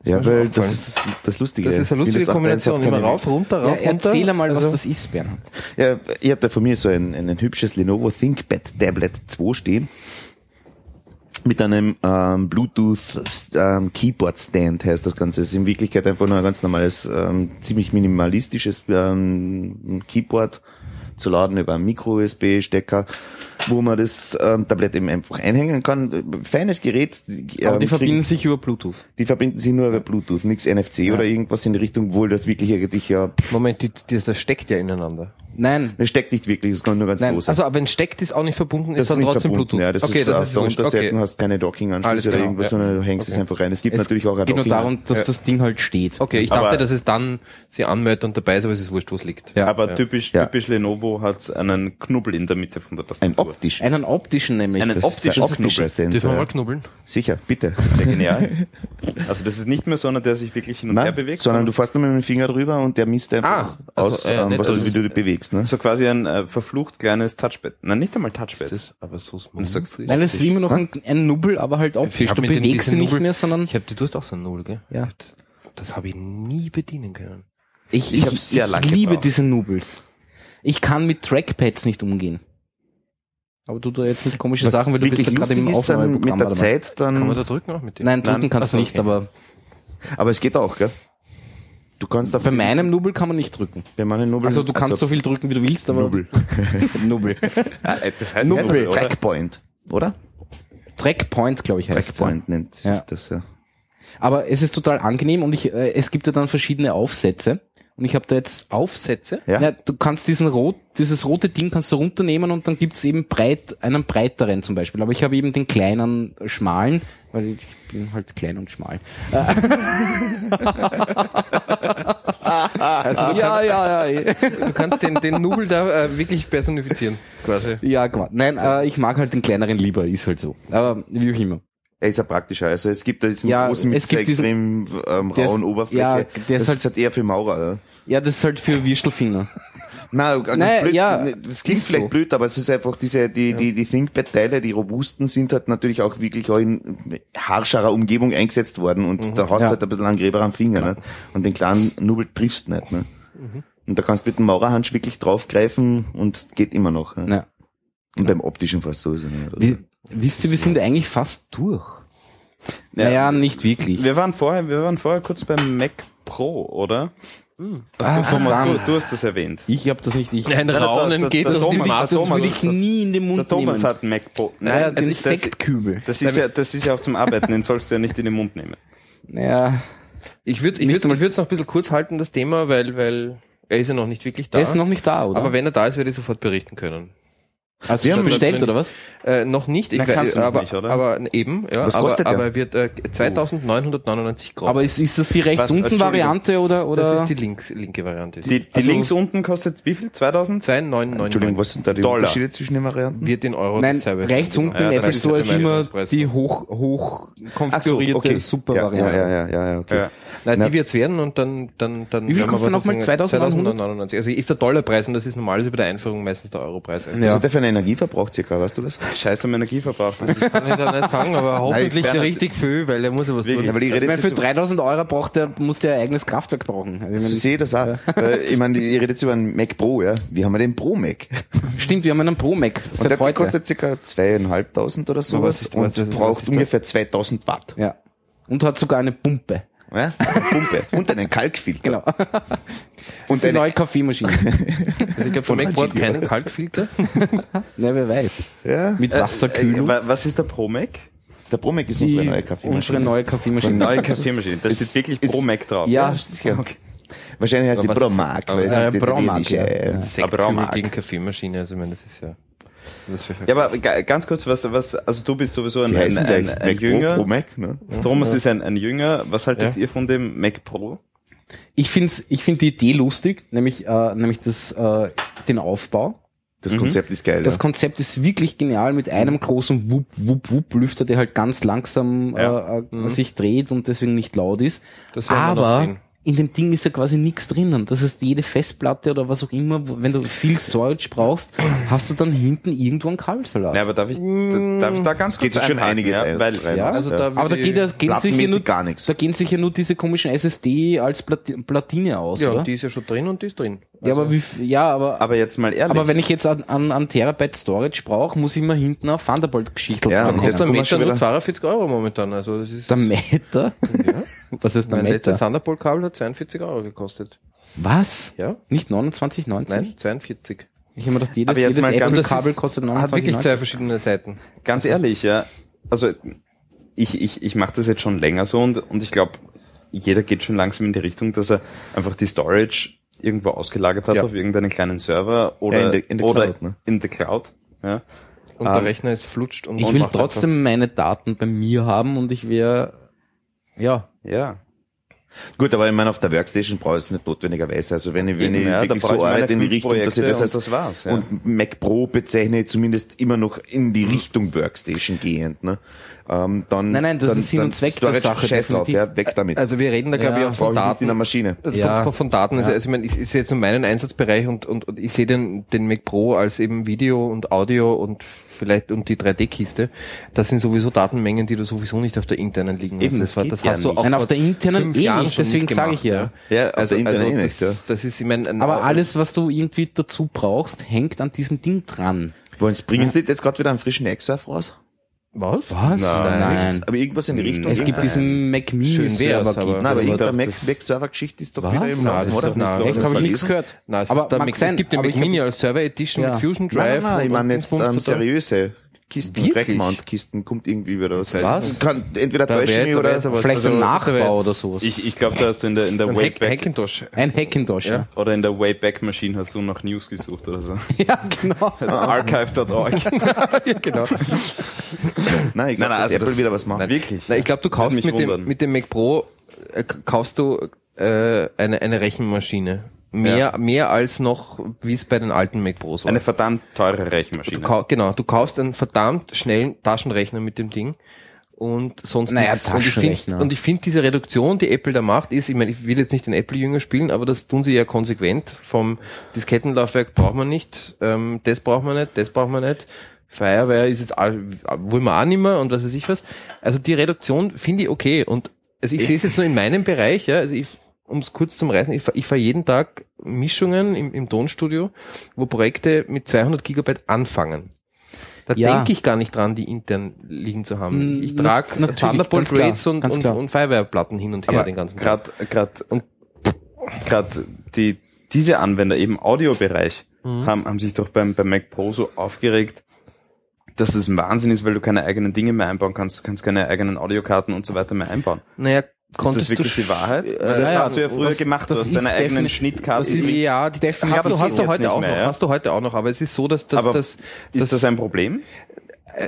Speaker 2: Ja,
Speaker 3: mir schon
Speaker 2: weil das ist das Lustige.
Speaker 3: Das ist eine lustige
Speaker 2: Windows 8.1 hat
Speaker 3: Kombination. Immer rauf, runter,
Speaker 1: Ja,
Speaker 3: rauf, runter.
Speaker 1: erzähl einmal, was
Speaker 3: Also-
Speaker 1: das ist, Bernhard.
Speaker 2: Ja, ich habe da von mir so ein, ein, ein hübsches Lenovo ThinkPad Tablet 2 stehen. Mit einem ähm, Bluetooth ähm, Keyboard Stand heißt das Ganze. Es ist in Wirklichkeit einfach nur ein ganz normales, ähm, ziemlich minimalistisches ähm, Keyboard zu laden über einen Micro-USB-Stecker, wo man das ähm, Tablet eben einfach einhängen kann. Feines Gerät.
Speaker 1: Aber
Speaker 2: ähm,
Speaker 1: die
Speaker 2: kriegen-
Speaker 1: verbinden sich über Bluetooth.
Speaker 2: die verbinden sich nur über Bluetooth, nichts NFC oder irgendwas in die Richtung, wohl das wirklich eigentlich ja,
Speaker 3: Moment, die, die, das steckt ja ineinander.
Speaker 1: Nein,
Speaker 2: das steckt nicht wirklich, das kann nur ganz
Speaker 1: Nein,
Speaker 2: los sein.
Speaker 3: Also, aber wenn steckt ist auch nicht verbunden, ist
Speaker 2: Das ist
Speaker 3: dann
Speaker 2: nicht
Speaker 3: trotzdem
Speaker 2: verbunden,
Speaker 3: Bluetooth.
Speaker 2: ja, das
Speaker 3: okay,
Speaker 2: ist
Speaker 3: das
Speaker 2: auf
Speaker 3: ist
Speaker 2: der. Unterseite
Speaker 3: Okay.
Speaker 2: hast keine Docking-Anschlüsse
Speaker 3: Alles
Speaker 2: oder
Speaker 3: klar,
Speaker 2: irgendwas,
Speaker 3: ja.
Speaker 2: sondern du hängst es
Speaker 3: Okay.
Speaker 2: einfach rein. Es gibt
Speaker 1: es
Speaker 2: natürlich auch ein
Speaker 1: geht nur darum, dass
Speaker 3: Ja.
Speaker 1: das Ding halt steht.
Speaker 3: Okay, ich
Speaker 4: Aber-
Speaker 3: dachte, dass es dann sie anmeldet und dabei ist, aber es ist wurscht, wo es liegt.
Speaker 1: Ja.
Speaker 4: Aber
Speaker 3: ja.
Speaker 4: typisch,
Speaker 2: Ja.
Speaker 4: typisch Lenovo hat einen Knubbel in der Mitte von der
Speaker 2: Ein
Speaker 4: Tastatur.
Speaker 2: Optisch.
Speaker 1: Einen optischen nämlich.
Speaker 4: Einen
Speaker 2: Das
Speaker 4: optischen
Speaker 2: optischer
Speaker 4: Knubbel.
Speaker 3: Dürfen wir mal knubbeln?
Speaker 2: Sicher, bitte.
Speaker 4: Sehr genial. Also das ist nicht mehr so einer, der sich wirklich hin und her
Speaker 2: Nein,
Speaker 4: bewegt,
Speaker 2: sondern du fährst nur mit dem Finger drüber und der misst einfach
Speaker 3: Ah, also,
Speaker 2: aus,
Speaker 3: äh,
Speaker 2: ähm, was,
Speaker 3: dass
Speaker 2: wie du dich bewegst. Ne?
Speaker 4: so quasi ein äh, verflucht kleines Touchpad. Nein, nicht einmal Touchpad.
Speaker 3: Das ist aber so smooth.
Speaker 4: Sagst,
Speaker 1: Nein, es ist immer noch ein, ein Nubbel, aber halt optisch. Du bewegst sie nicht
Speaker 3: Nubbel-
Speaker 1: mehr, sondern
Speaker 3: Ich hab, du hast auch so ein Null, gell?
Speaker 1: Ja.
Speaker 3: Das, habe ich nie bedienen können.
Speaker 1: ich,
Speaker 4: Ich
Speaker 1: ich, ich liebe
Speaker 4: gebraucht.
Speaker 1: diese Nubbels. Ich kann mit Trackpads nicht umgehen. Aber du da jetzt nicht komische
Speaker 2: Was
Speaker 1: Sachen, weil du bist ja gerade im
Speaker 2: dann mit
Speaker 1: Aufnahmeprogramm
Speaker 2: der. Zeit
Speaker 3: Kann man
Speaker 2: dann,
Speaker 3: da drücken auch mit dem?
Speaker 1: Nein, drücken
Speaker 4: Nein,
Speaker 1: kannst du
Speaker 3: ach so,
Speaker 1: nicht,
Speaker 3: okay.
Speaker 1: aber
Speaker 2: aber es geht auch, gell? Du kannst
Speaker 1: bei meinem Nubbel kann man nicht drücken.
Speaker 2: bei meinen Nubbeln,
Speaker 1: Also du kannst so viel drücken, wie du willst, aber
Speaker 2: Nubbel.
Speaker 1: Nubbel.
Speaker 4: Ah, das heißt
Speaker 2: das
Speaker 4: oder?
Speaker 2: Trackpoint, oder?
Speaker 1: Trackpoint, glaube ich, heißt
Speaker 2: Trackpoint nennt sich
Speaker 1: Ja.
Speaker 2: das, ja.
Speaker 1: Aber es ist total angenehm und ich, äh, es gibt ja dann verschiedene Aufsätze. Und ich habe da jetzt
Speaker 3: Aufsätze?
Speaker 2: Ja.
Speaker 1: Ja, du kannst diesen rot, dieses rote Ding kannst du runternehmen und dann gibt's eben breit, einen breiteren zum Beispiel. Aber ich habe eben den kleinen, äh, schmalen, weil ich bin halt klein und schmal.
Speaker 3: Also du,
Speaker 1: ja, ja, ja.
Speaker 3: kannst, du kannst den, den Nubel da äh, wirklich personifizieren, quasi.
Speaker 1: Ja, Quatsch. Nein, äh, ich mag halt den kleineren lieber, ist halt so. Aber wie auch immer.
Speaker 2: Er ist ja praktischer. Also es gibt da diesen
Speaker 1: Ja,
Speaker 2: großen mit dieser extrem ähm,
Speaker 1: ist-
Speaker 2: rauen Oberfläche.
Speaker 1: ja, der ist
Speaker 2: das
Speaker 1: halt-
Speaker 2: ist halt eher für Maurer. Ja.
Speaker 1: Ja, das ist halt für Wirstelfinger.
Speaker 2: Nein, ganz
Speaker 1: Nein,
Speaker 2: blöd.
Speaker 1: ja,
Speaker 2: das klingt
Speaker 1: ist
Speaker 2: vielleicht
Speaker 1: so.
Speaker 2: blöd, aber es ist einfach diese, die, die, die ThinkPad-Teile, die robusten, sind halt natürlich auch wirklich auch in harscherer Umgebung eingesetzt worden und da hast du
Speaker 1: Ja.
Speaker 2: halt ein bisschen einen Gräber am Finger, ne? Und den kleinen Nubbel triffst nicht, ne? Und da kannst du mit dem Maurerhansch wirklich draufgreifen und geht immer noch. Ne?
Speaker 1: Ja.
Speaker 2: Und beim optischen fast sowieso nicht. oder?
Speaker 1: Wie, wisst ihr, wir sind eigentlich fast durch. Naja, nicht wirklich.
Speaker 4: Wir waren vorher, wir waren vorher kurz beim Mac Pro, oder?
Speaker 1: Ah,
Speaker 4: Thomas, du, du hast das erwähnt.
Speaker 1: Ich habe das nicht. Ich,
Speaker 3: Ein
Speaker 4: der-
Speaker 3: Raunen geht
Speaker 4: Thomas-
Speaker 3: dem
Speaker 4: der
Speaker 3: Maß.
Speaker 1: das
Speaker 4: Thomas-
Speaker 1: will ich nie in den Mund
Speaker 4: Der Thomas
Speaker 1: nehmen.
Speaker 4: hat einen Mac Pro.
Speaker 1: naja,
Speaker 4: Nein,
Speaker 1: den
Speaker 4: das, das,
Speaker 1: Sektkübel.
Speaker 4: das ist ja, das ist ja auch zum Arbeiten, den sollst du ja nicht in den Mund nehmen.
Speaker 1: Naja,
Speaker 3: Ich würde ich würd,
Speaker 1: mal-
Speaker 3: ich würd's noch ein bisschen kurz halten, das Thema, weil, weil er ist ja noch nicht wirklich da.
Speaker 1: der ist noch nicht da, oder?
Speaker 3: aber wenn er da ist, werde ich sofort berichten können.
Speaker 1: Hast du
Speaker 2: Wir
Speaker 1: schon
Speaker 2: haben-
Speaker 1: bestellt, oder was?
Speaker 3: Äh, noch nicht, ich
Speaker 4: Na,
Speaker 3: we-
Speaker 4: kannst du noch
Speaker 3: aber,
Speaker 4: nicht, oder?
Speaker 3: aber eben, ja,
Speaker 2: Was
Speaker 3: aber,
Speaker 2: kostet der?
Speaker 3: aber er wird äh, 2999 Gramm.
Speaker 1: Aber ist, ist das die rechts
Speaker 4: Was?
Speaker 1: unten Variante oder, oder?
Speaker 3: das ist die links, linke Variante.
Speaker 4: Die, die
Speaker 1: Also-
Speaker 4: links unten kostet wie viel? 2000?
Speaker 3: 2999
Speaker 2: Entschuldigung, was sind da die
Speaker 4: Dollar.
Speaker 2: Unterschiede zwischen den Varianten?
Speaker 3: wird in Euro
Speaker 1: Nein, rechts unten im
Speaker 4: Ja,
Speaker 1: Apple Store ist immer die hoch, hoch konfigurierte Super-Variante.
Speaker 2: Ja, ja, ja, ja, ja, okay.
Speaker 4: Ja.
Speaker 3: Nein,
Speaker 2: Na-
Speaker 3: die wird's werden und dann, dann, dann.
Speaker 1: Wie viel kostet nochmal?
Speaker 3: sozusagen-
Speaker 1: 2900?
Speaker 3: 2999. Also ist der Dollarpreis und das ist normalerweise bei der Einführung meistens der Europreis.
Speaker 2: Für einen Energieverbrauch circa, weißt du das?
Speaker 4: Scheiß am Energieverbrauch. Das
Speaker 3: kann ich da nicht sagen, aber hoffentlich
Speaker 2: Bernhard-
Speaker 3: richtig viel, weil er muss ja was tun.
Speaker 2: Ja, weil ich
Speaker 1: Ich
Speaker 2: rede
Speaker 1: meine, für
Speaker 2: jetzt
Speaker 1: 3000 Euro braucht der, muss der ein eigenes Kraftwerk brauchen. Also ich meine,
Speaker 2: sehe das auch. Weil, ich meine, ich rede jetzt über einen Mac Pro, ja. Wie haben wir den Pro Mac?
Speaker 1: stimmt, wir haben einen Pro Mac.
Speaker 2: Und der
Speaker 1: heute.
Speaker 2: kostet circa zweieinhalbtausend oder sowas
Speaker 3: ist-
Speaker 2: und
Speaker 3: was ist- was
Speaker 2: braucht ungefähr 2000 Watt.
Speaker 1: ja. Und hat sogar eine Pumpe.
Speaker 2: Ja? Eine Pumpe. Und einen Kalkfilter.
Speaker 1: Genau.
Speaker 2: Und eine,
Speaker 1: neue Kaffeemaschine.
Speaker 3: Also ich glaube, von Mac hat keinen Kaltfilter.
Speaker 1: Na, wer weiß.
Speaker 2: ja,
Speaker 1: Mit
Speaker 4: Äh,
Speaker 1: Wasserkühlung.
Speaker 4: wa- was ist der Pro Mac?
Speaker 2: der Pro Mac ist
Speaker 1: Die-
Speaker 2: unsere neue Kaffeemaschine.
Speaker 1: Unsere neue Kaffeemaschine.
Speaker 4: Neue Kaffeemaschine. Das ist, wirklich
Speaker 2: ist-
Speaker 4: Pro Mac drauf.
Speaker 1: Ja,
Speaker 2: Ja. Wahrscheinlich heißt sie
Speaker 3: Aber
Speaker 2: Pro
Speaker 3: was ist-
Speaker 2: Mac,
Speaker 3: aber-
Speaker 2: weil es
Speaker 1: Ja,
Speaker 2: ist
Speaker 1: Pro Mac,
Speaker 2: italienische,
Speaker 1: ja.
Speaker 2: äh,
Speaker 1: Ja.
Speaker 3: Sektkübel
Speaker 4: Mark.
Speaker 3: gegen Kaffeemaschine, also ich meine, das ist ja...
Speaker 4: Ja, aber ga- ganz kurz, was, was, also du bist sowieso ein, ein, ein, ein
Speaker 2: Mac Pro,
Speaker 4: Jünger.
Speaker 2: Pro Mac, ne?
Speaker 4: Thomas ist ein, ein Jünger. Was haltet
Speaker 3: Ja.
Speaker 4: ihr von dem Mac Pro?
Speaker 1: Ich find's, ich find die Idee lustig, nämlich, äh, nämlich das, äh, den Aufbau.
Speaker 2: Das Konzept ist geil.
Speaker 1: Das
Speaker 2: ja.
Speaker 1: Konzept ist wirklich genial mit einem großen Wupp, Wupp, Wupp Lüfter, der halt ganz langsam
Speaker 4: Ja.
Speaker 1: äh, äh, sich dreht und deswegen nicht laut ist.
Speaker 3: Das werden wir noch
Speaker 1: Aber
Speaker 3: sehen.
Speaker 1: In dem Ding ist ja quasi nichts drinnen. Das heißt, jede Festplatte oder was auch immer, wenn du viel Storage brauchst, hast du dann hinten irgendwo einen Kabelsalat.
Speaker 4: Ja, aber darf ich, da, darf ich da ganz kurz
Speaker 2: Geht sich schon einiges
Speaker 4: ja?
Speaker 2: ein-
Speaker 4: Weil,
Speaker 2: rein.
Speaker 1: ja,
Speaker 3: Also da
Speaker 1: aber da geht ja,
Speaker 3: ich-
Speaker 1: gehen sich ja nur,
Speaker 2: gar nichts.
Speaker 1: da gehen sich ja nur diese komischen SSD als Plati- Platine aus,
Speaker 3: Ja,
Speaker 1: oder?
Speaker 3: und die ist ja schon drin und die ist drin.
Speaker 1: Ja, aber wie, f- ja, aber,
Speaker 4: aber jetzt mal ehrlich.
Speaker 1: aber wenn ich jetzt an, an, an Terabyte Storage brauche, muss ich mir hinten auf Thunderbolt-Geschichte
Speaker 2: Ja,
Speaker 3: Da kostet ein Meter
Speaker 2: schon
Speaker 3: nur
Speaker 2: wieder-
Speaker 3: 42 Euro momentan. Also das ist
Speaker 1: Der Meter? Was ist der
Speaker 3: mein
Speaker 1: Meter?
Speaker 3: Thunderbolt-Kabel hat 42 Euro gekostet.
Speaker 1: Was?
Speaker 3: Ja?
Speaker 1: Nicht 29,90?
Speaker 3: Nein, 42.
Speaker 1: Ich habe mir gedacht, jedes,
Speaker 4: Aber
Speaker 1: jedes Apple-Kabel kostet
Speaker 3: Hat wirklich
Speaker 1: 29,90.
Speaker 3: zwei verschiedene Seiten.
Speaker 4: ganz ehrlich, ja, also ich, ich, ich mache das jetzt schon länger so und, und ich glaube, jeder geht schon langsam in die Richtung, dass er einfach die Storage irgendwo ausgelagert hat
Speaker 3: Ja.
Speaker 4: auf irgendeinen kleinen Server oder,
Speaker 2: Ja, in der- in der
Speaker 4: oder
Speaker 2: Cloud, ne?
Speaker 4: in der Cloud. Ja.
Speaker 3: Und
Speaker 4: Ähm,
Speaker 3: der Rechner ist flutscht und
Speaker 1: Ich
Speaker 3: und
Speaker 1: will trotzdem meine Daten bei mir haben und ich wäre, ja,
Speaker 4: ja.
Speaker 2: Gut, aber ich meine, auf der Workstation brauche ich es nicht notwendigerweise. Also wenn ich, wenn ich
Speaker 4: ja,
Speaker 2: wirklich so arbeite in die Richtung, dass ich das
Speaker 4: und
Speaker 2: als,
Speaker 4: das war's, ja.
Speaker 2: und Mac Pro bezeichne ich zumindest immer noch in die Richtung Workstation gehend, ne? Ähm, dann,
Speaker 1: Nein, nein, das
Speaker 2: dann,
Speaker 1: ist Sinn und Zweck der Sache,
Speaker 2: Scheiß drauf, ja, weg damit.
Speaker 3: Also wir reden da, glaube
Speaker 1: Ja.
Speaker 3: ich, auch von
Speaker 2: ich nicht in
Speaker 3: Daten.
Speaker 2: der Maschine.
Speaker 3: Von,
Speaker 1: Ja.
Speaker 3: von, von Daten, also,
Speaker 1: Ja.
Speaker 3: also ich meine, ich, ich sehe jetzt nur meinen Einsatzbereich und, und, und ich sehe den, den Mac Pro als eben Video und Audio und vielleicht und die 3D-Kiste. Das sind sowieso Datenmengen, die du sowieso nicht auf der internen liegen
Speaker 4: Eben,
Speaker 3: hast.
Speaker 4: das geht
Speaker 3: das
Speaker 4: ja
Speaker 3: hast du
Speaker 4: nicht.
Speaker 3: auch
Speaker 1: Nein, auf der internen eh
Speaker 3: Jahren
Speaker 1: nicht,
Speaker 3: schon
Speaker 1: deswegen sage ich ja.
Speaker 2: Ja, auf
Speaker 3: Also,
Speaker 2: der internen
Speaker 3: also
Speaker 2: eh
Speaker 3: das,
Speaker 2: nicht, ja.
Speaker 3: das ist, ich meine, ein-
Speaker 1: aber alles, was du irgendwie dazu brauchst, hängt an diesem Ding dran.
Speaker 2: Wollen Sie, bringen Sie jetzt gerade wieder einen frischen X-Surf raus?
Speaker 3: Was?
Speaker 1: Was?
Speaker 3: Nein.
Speaker 2: Aber irgendwas in die Richtung.
Speaker 1: Es gibt diesen Mac Mini Server.
Speaker 3: aber-
Speaker 1: gibt's.
Speaker 2: Nein, aber
Speaker 4: ich
Speaker 2: irgendeine
Speaker 4: glaub,
Speaker 2: Mac,
Speaker 4: das-
Speaker 2: Mac-Server-Geschichte ist doch
Speaker 1: Was?
Speaker 2: wieder im
Speaker 3: Nein,
Speaker 2: Laufen,
Speaker 3: das
Speaker 2: oder?
Speaker 3: nein.
Speaker 2: Nicht,
Speaker 1: Echt, habe ich nichts gehört.
Speaker 3: Nein, es,
Speaker 1: aber
Speaker 3: ist der
Speaker 1: mag
Speaker 3: Mac,
Speaker 1: sein,
Speaker 3: es gibt den Mac
Speaker 1: ich
Speaker 3: Mini als Server Edition
Speaker 1: Ja.
Speaker 3: mit Fusion
Speaker 2: Nein,
Speaker 3: Drive.
Speaker 2: nein, nein, ich
Speaker 3: und-
Speaker 2: meine jetzt ähm,
Speaker 3: da.
Speaker 2: seriöse Kisten,
Speaker 3: Wirklich?
Speaker 2: Rackmount-Kisten, kommt irgendwie wieder was.
Speaker 1: Was?
Speaker 2: Kann entweder
Speaker 3: Da
Speaker 2: täuschen
Speaker 3: wär-
Speaker 2: oder...
Speaker 3: wär's aber-
Speaker 1: Vielleicht
Speaker 3: Also,
Speaker 1: ein Nachbau oder sowas.
Speaker 4: Ich, ich glaube, da hast du in der, in der
Speaker 3: Ein Hack,
Speaker 4: Wayback,
Speaker 3: Hackintosh.
Speaker 1: Ein Hackintosh, ja.
Speaker 4: oder in der Wayback Machine hast du nach News gesucht oder so.
Speaker 1: Ja, genau.
Speaker 4: Archive.org.
Speaker 3: ja, genau.
Speaker 2: Nein, ich glaube,
Speaker 4: Nein, nein,
Speaker 2: dass
Speaker 4: also
Speaker 2: Apple
Speaker 4: das-
Speaker 2: wieder was macht.
Speaker 4: Wirklich.
Speaker 3: Na, ich glaube, du kaufst mit dem, mit dem Mac Pro, äh, kaufst du äh, eine, eine Rechenmaschine. Mehr,
Speaker 4: Ja.
Speaker 3: mehr als noch, wie es bei den alten Mac Pros war.
Speaker 4: Eine verdammt teure
Speaker 3: du
Speaker 4: Rechenmaschine.
Speaker 3: kau genau, du kaufst einen verdammt schnellen Taschenrechner mit dem Ding und sonst
Speaker 1: Naja,
Speaker 3: nichts. Und ich finde,
Speaker 1: Taschenrechner.
Speaker 3: und ich finde diese Reduktion, die Apple da macht, ist, ich meine, ich will jetzt nicht den Apple-Jünger spielen, aber das tun sie ja konsequent. Vom Diskettenlaufwerk braucht man nicht, ähm, das braucht man nicht, das braucht man nicht. Fireware ist jetzt all, wollen wir auch nicht mehr und was weiß ich was. Also die Reduktion finde ich okay und also ich sehe es jetzt nur in meinem Bereich, ja, also ich um es kurz zum Reißen, ich fahre fahr jeden Tag Mischungen im, im Tonstudio, wo Projekte mit 200 Gigabyte anfangen. Da
Speaker 1: Ja.
Speaker 3: denke ich gar nicht dran, die intern liegen zu haben.
Speaker 1: Mm,
Speaker 3: Ich trage
Speaker 1: na-
Speaker 3: Thunderbolt Rates und, und, und Firewire-Platten hin und her
Speaker 4: Aber
Speaker 3: den ganzen Tag.
Speaker 4: gerade gerade und gerade die diese Anwender eben Audiobereich
Speaker 3: Mhm.
Speaker 4: haben haben sich doch beim beim Mac Pro so aufgeregt, dass es ein Wahnsinn ist, weil du keine eigenen Dinge mehr einbauen kannst, du kannst keine eigenen Audiokarten und so weiter mehr einbauen.
Speaker 3: Naja,
Speaker 4: Ist
Speaker 3: konntest
Speaker 4: das wirklich
Speaker 3: du
Speaker 4: die Wahrheit?
Speaker 3: Äh,
Speaker 4: Weil das
Speaker 1: ja,
Speaker 4: hast du ja früher
Speaker 1: das-
Speaker 4: gemacht,
Speaker 1: das
Speaker 4: du hast
Speaker 1: ist
Speaker 4: deine eigenen Schnittkarten.
Speaker 1: das ist-
Speaker 3: ja, die Definition hast, du, hast du heute auch
Speaker 4: mehr,
Speaker 3: noch,
Speaker 4: ja?
Speaker 3: hast du heute auch noch, aber es ist so, dass das,
Speaker 4: Aber
Speaker 3: das,
Speaker 4: ist das ein Problem?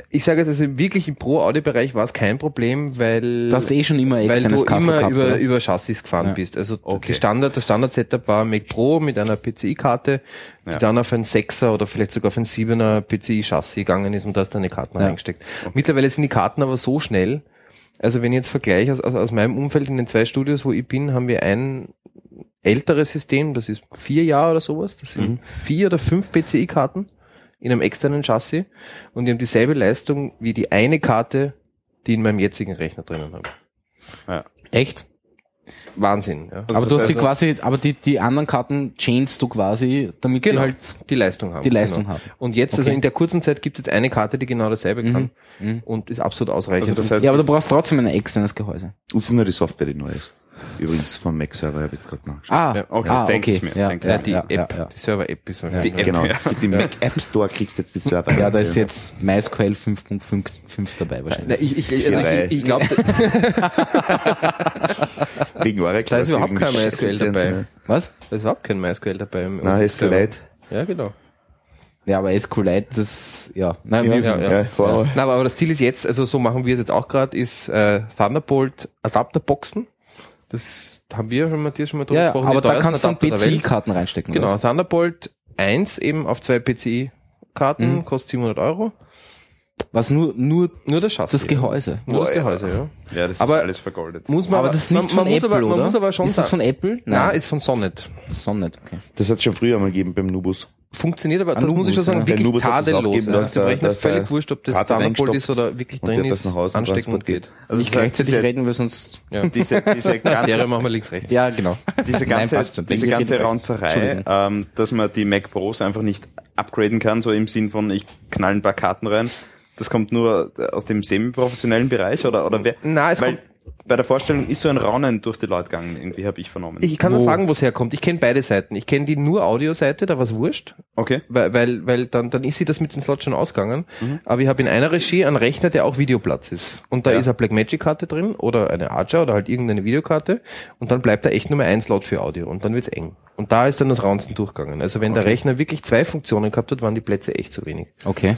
Speaker 3: ich sage es also wirklich im Pro-Audio-Bereich war es kein Problem, weil
Speaker 1: Du hast eh schon immer
Speaker 3: weil du immer
Speaker 1: gehabt,
Speaker 3: über,
Speaker 1: oder?
Speaker 3: über Chassis gefahren
Speaker 1: Ja.
Speaker 3: bist. Also
Speaker 4: Okay.
Speaker 3: die Standard, das Standard-Setup war Mac Pro mit einer PCI-Karte, die
Speaker 4: Ja.
Speaker 3: dann auf ein 6er oder vielleicht sogar auf ein 7er PCI-Chassis gegangen ist und da hast du deine Karten
Speaker 1: Ja.
Speaker 3: reingesteckt. Mittlerweile sind die Karten aber so schnell, also wenn ich jetzt vergleiche aus, aus, aus meinem Umfeld in den zwei Studios, wo ich bin, haben wir ein älteres System, das ist vier Jahre oder sowas, das sind
Speaker 4: Mhm.
Speaker 3: vier oder fünf PCI-Karten in einem externen Chassis und die haben dieselbe Leistung wie die eine Karte, die in meinem jetzigen Rechner drinnen habe.
Speaker 4: Ja.
Speaker 1: Echt?
Speaker 3: Wahnsinn. Ja.
Speaker 4: Also
Speaker 1: aber du hast die quasi, aber die, die anderen Karten chainst du quasi, damit
Speaker 3: Genau.
Speaker 1: sie halt
Speaker 3: die Leistung haben.
Speaker 1: die Leistung
Speaker 3: genau.
Speaker 1: haben.
Speaker 3: Und jetzt, also
Speaker 1: Okay.
Speaker 3: in der kurzen Zeit gibt es eine Karte, die genau dasselbe kann
Speaker 1: Mhm.
Speaker 3: und ist absolut ausreichend.
Speaker 4: Also das heißt,
Speaker 1: Ja, aber du brauchst trotzdem ein externes Gehäuse.
Speaker 2: Das ist nur die Software, die neu ist. Übrigens vom Mac-Server, habe ich jetzt gerade nachgeschaut.
Speaker 1: Ah,
Speaker 3: Ja,
Speaker 4: okay,
Speaker 1: ah,
Speaker 4: denk
Speaker 1: okay.
Speaker 4: ich mir,
Speaker 1: Ja,
Speaker 4: denk ich
Speaker 1: ja,
Speaker 3: ja, die
Speaker 1: ja,
Speaker 3: App,
Speaker 1: ja, ja.
Speaker 3: die Server-App ist halt
Speaker 4: Die App,
Speaker 2: Genau,
Speaker 4: ja.
Speaker 2: es gibt im Mac App Store, kriegst du jetzt die Server.
Speaker 1: Ja, da ist jetzt MySQL 5.5 dabei wahrscheinlich.
Speaker 3: Na, ich ich, ich,
Speaker 2: Dabei.
Speaker 3: ich, ich glaube,
Speaker 2: wegen Oracle.
Speaker 3: Da ist überhaupt kein MySQL dabei.
Speaker 2: ne?
Speaker 1: Was?
Speaker 3: da ist überhaupt kein MySQL dabei. Im
Speaker 2: SQLite.
Speaker 3: Ja, genau.
Speaker 1: Ja, aber SQLite, das, ja. Nein,
Speaker 2: Ja,
Speaker 1: wir,
Speaker 3: ja,
Speaker 2: ja,
Speaker 3: ja.
Speaker 2: Horror.
Speaker 3: Na, aber, aber das Ziel ist jetzt, also so machen wir es jetzt auch gerade, ist äh, Thunderbolt Adapterboxen. Das haben wir schon, Matthias, schon mal drüber
Speaker 1: ja,
Speaker 3: gesprochen.
Speaker 1: aber da kannst du dann. PCI-Karten reinstecken.
Speaker 3: Genau? Thunderbolt 1 eben auf zwei PCI-Karten,
Speaker 1: Mhm.
Speaker 3: kostet 700 Euro.
Speaker 1: Was nur, nur
Speaker 3: Nur das Chassis.
Speaker 1: das Gehäuse.
Speaker 3: Nur das. Gehäuse, ja.
Speaker 4: ja, das
Speaker 3: Aber-
Speaker 4: ist alles vergoldet.
Speaker 3: Muss man
Speaker 1: Aber das ist nicht
Speaker 3: man,
Speaker 1: von
Speaker 3: man muss
Speaker 1: Apple,
Speaker 3: aber,
Speaker 1: oder?
Speaker 3: Man muss aber schon
Speaker 1: ist das von Apple?
Speaker 3: Nein, ist von Sonnet.
Speaker 1: Sonnet, okay.
Speaker 2: Das hat schon früher mal gegeben beim Nubus.
Speaker 3: Funktioniert aber, das
Speaker 1: Anubis,
Speaker 3: muss ich schon sagen,
Speaker 1: ja.
Speaker 3: Wirklich tadellos.
Speaker 2: gegeben,
Speaker 3: Ja. Dem Rechner
Speaker 2: der
Speaker 3: völlig wurscht, ob das Thunderbolt
Speaker 2: reingestopft
Speaker 3: ist oder wirklich drin ist,
Speaker 2: nach Hause
Speaker 3: anstecken und
Speaker 2: transportiert.
Speaker 3: geht.
Speaker 4: Also
Speaker 1: Nicht gleichzeitig
Speaker 4: diese,
Speaker 1: reden wir sonst.
Speaker 3: Ja.
Speaker 4: diese, diese ganze,
Speaker 3: machen wir links, rechts.
Speaker 1: Ja, genau.
Speaker 4: diese
Speaker 1: Nein,
Speaker 4: ganze,
Speaker 1: schon.
Speaker 4: diese ganze Raunzerei, ähm, dass man die Mac Pros einfach nicht upgraden kann, so im Sinn von, ich knall ein paar Karten rein, das kommt nur aus dem semi-professionellen Bereich oder, oder wer?
Speaker 3: Na, es
Speaker 4: Weil
Speaker 3: kommt-
Speaker 4: bei der Vorstellung ist so ein Raunen durch die Leute gegangen, irgendwie habe ich vernommen.
Speaker 3: Ich kann
Speaker 1: Wo?
Speaker 3: nur sagen, wo es herkommt. Ich kenne beide Seiten. Ich kenne die nur Audioseite, da war's wurscht,
Speaker 4: okay.
Speaker 3: weil, weil, weil dann, dann ist sie das mit den Slots schon ausgegangen. Aber ich habe in einer Regie einen Rechner, der auch Videoplatz ist. Und da
Speaker 4: Ja.
Speaker 3: ist eine Blackmagic-Karte drin oder eine Archer oder halt irgendeine Videokarte. Und dann bleibt da echt nur mehr ein Slot für Audio. Und dann wird's eng. Und da ist dann das Raunzen durchgegangen. Also wenn der Rechner wirklich zwei Funktionen gehabt hat, waren die Plätze echt zu wenig.
Speaker 1: Okay.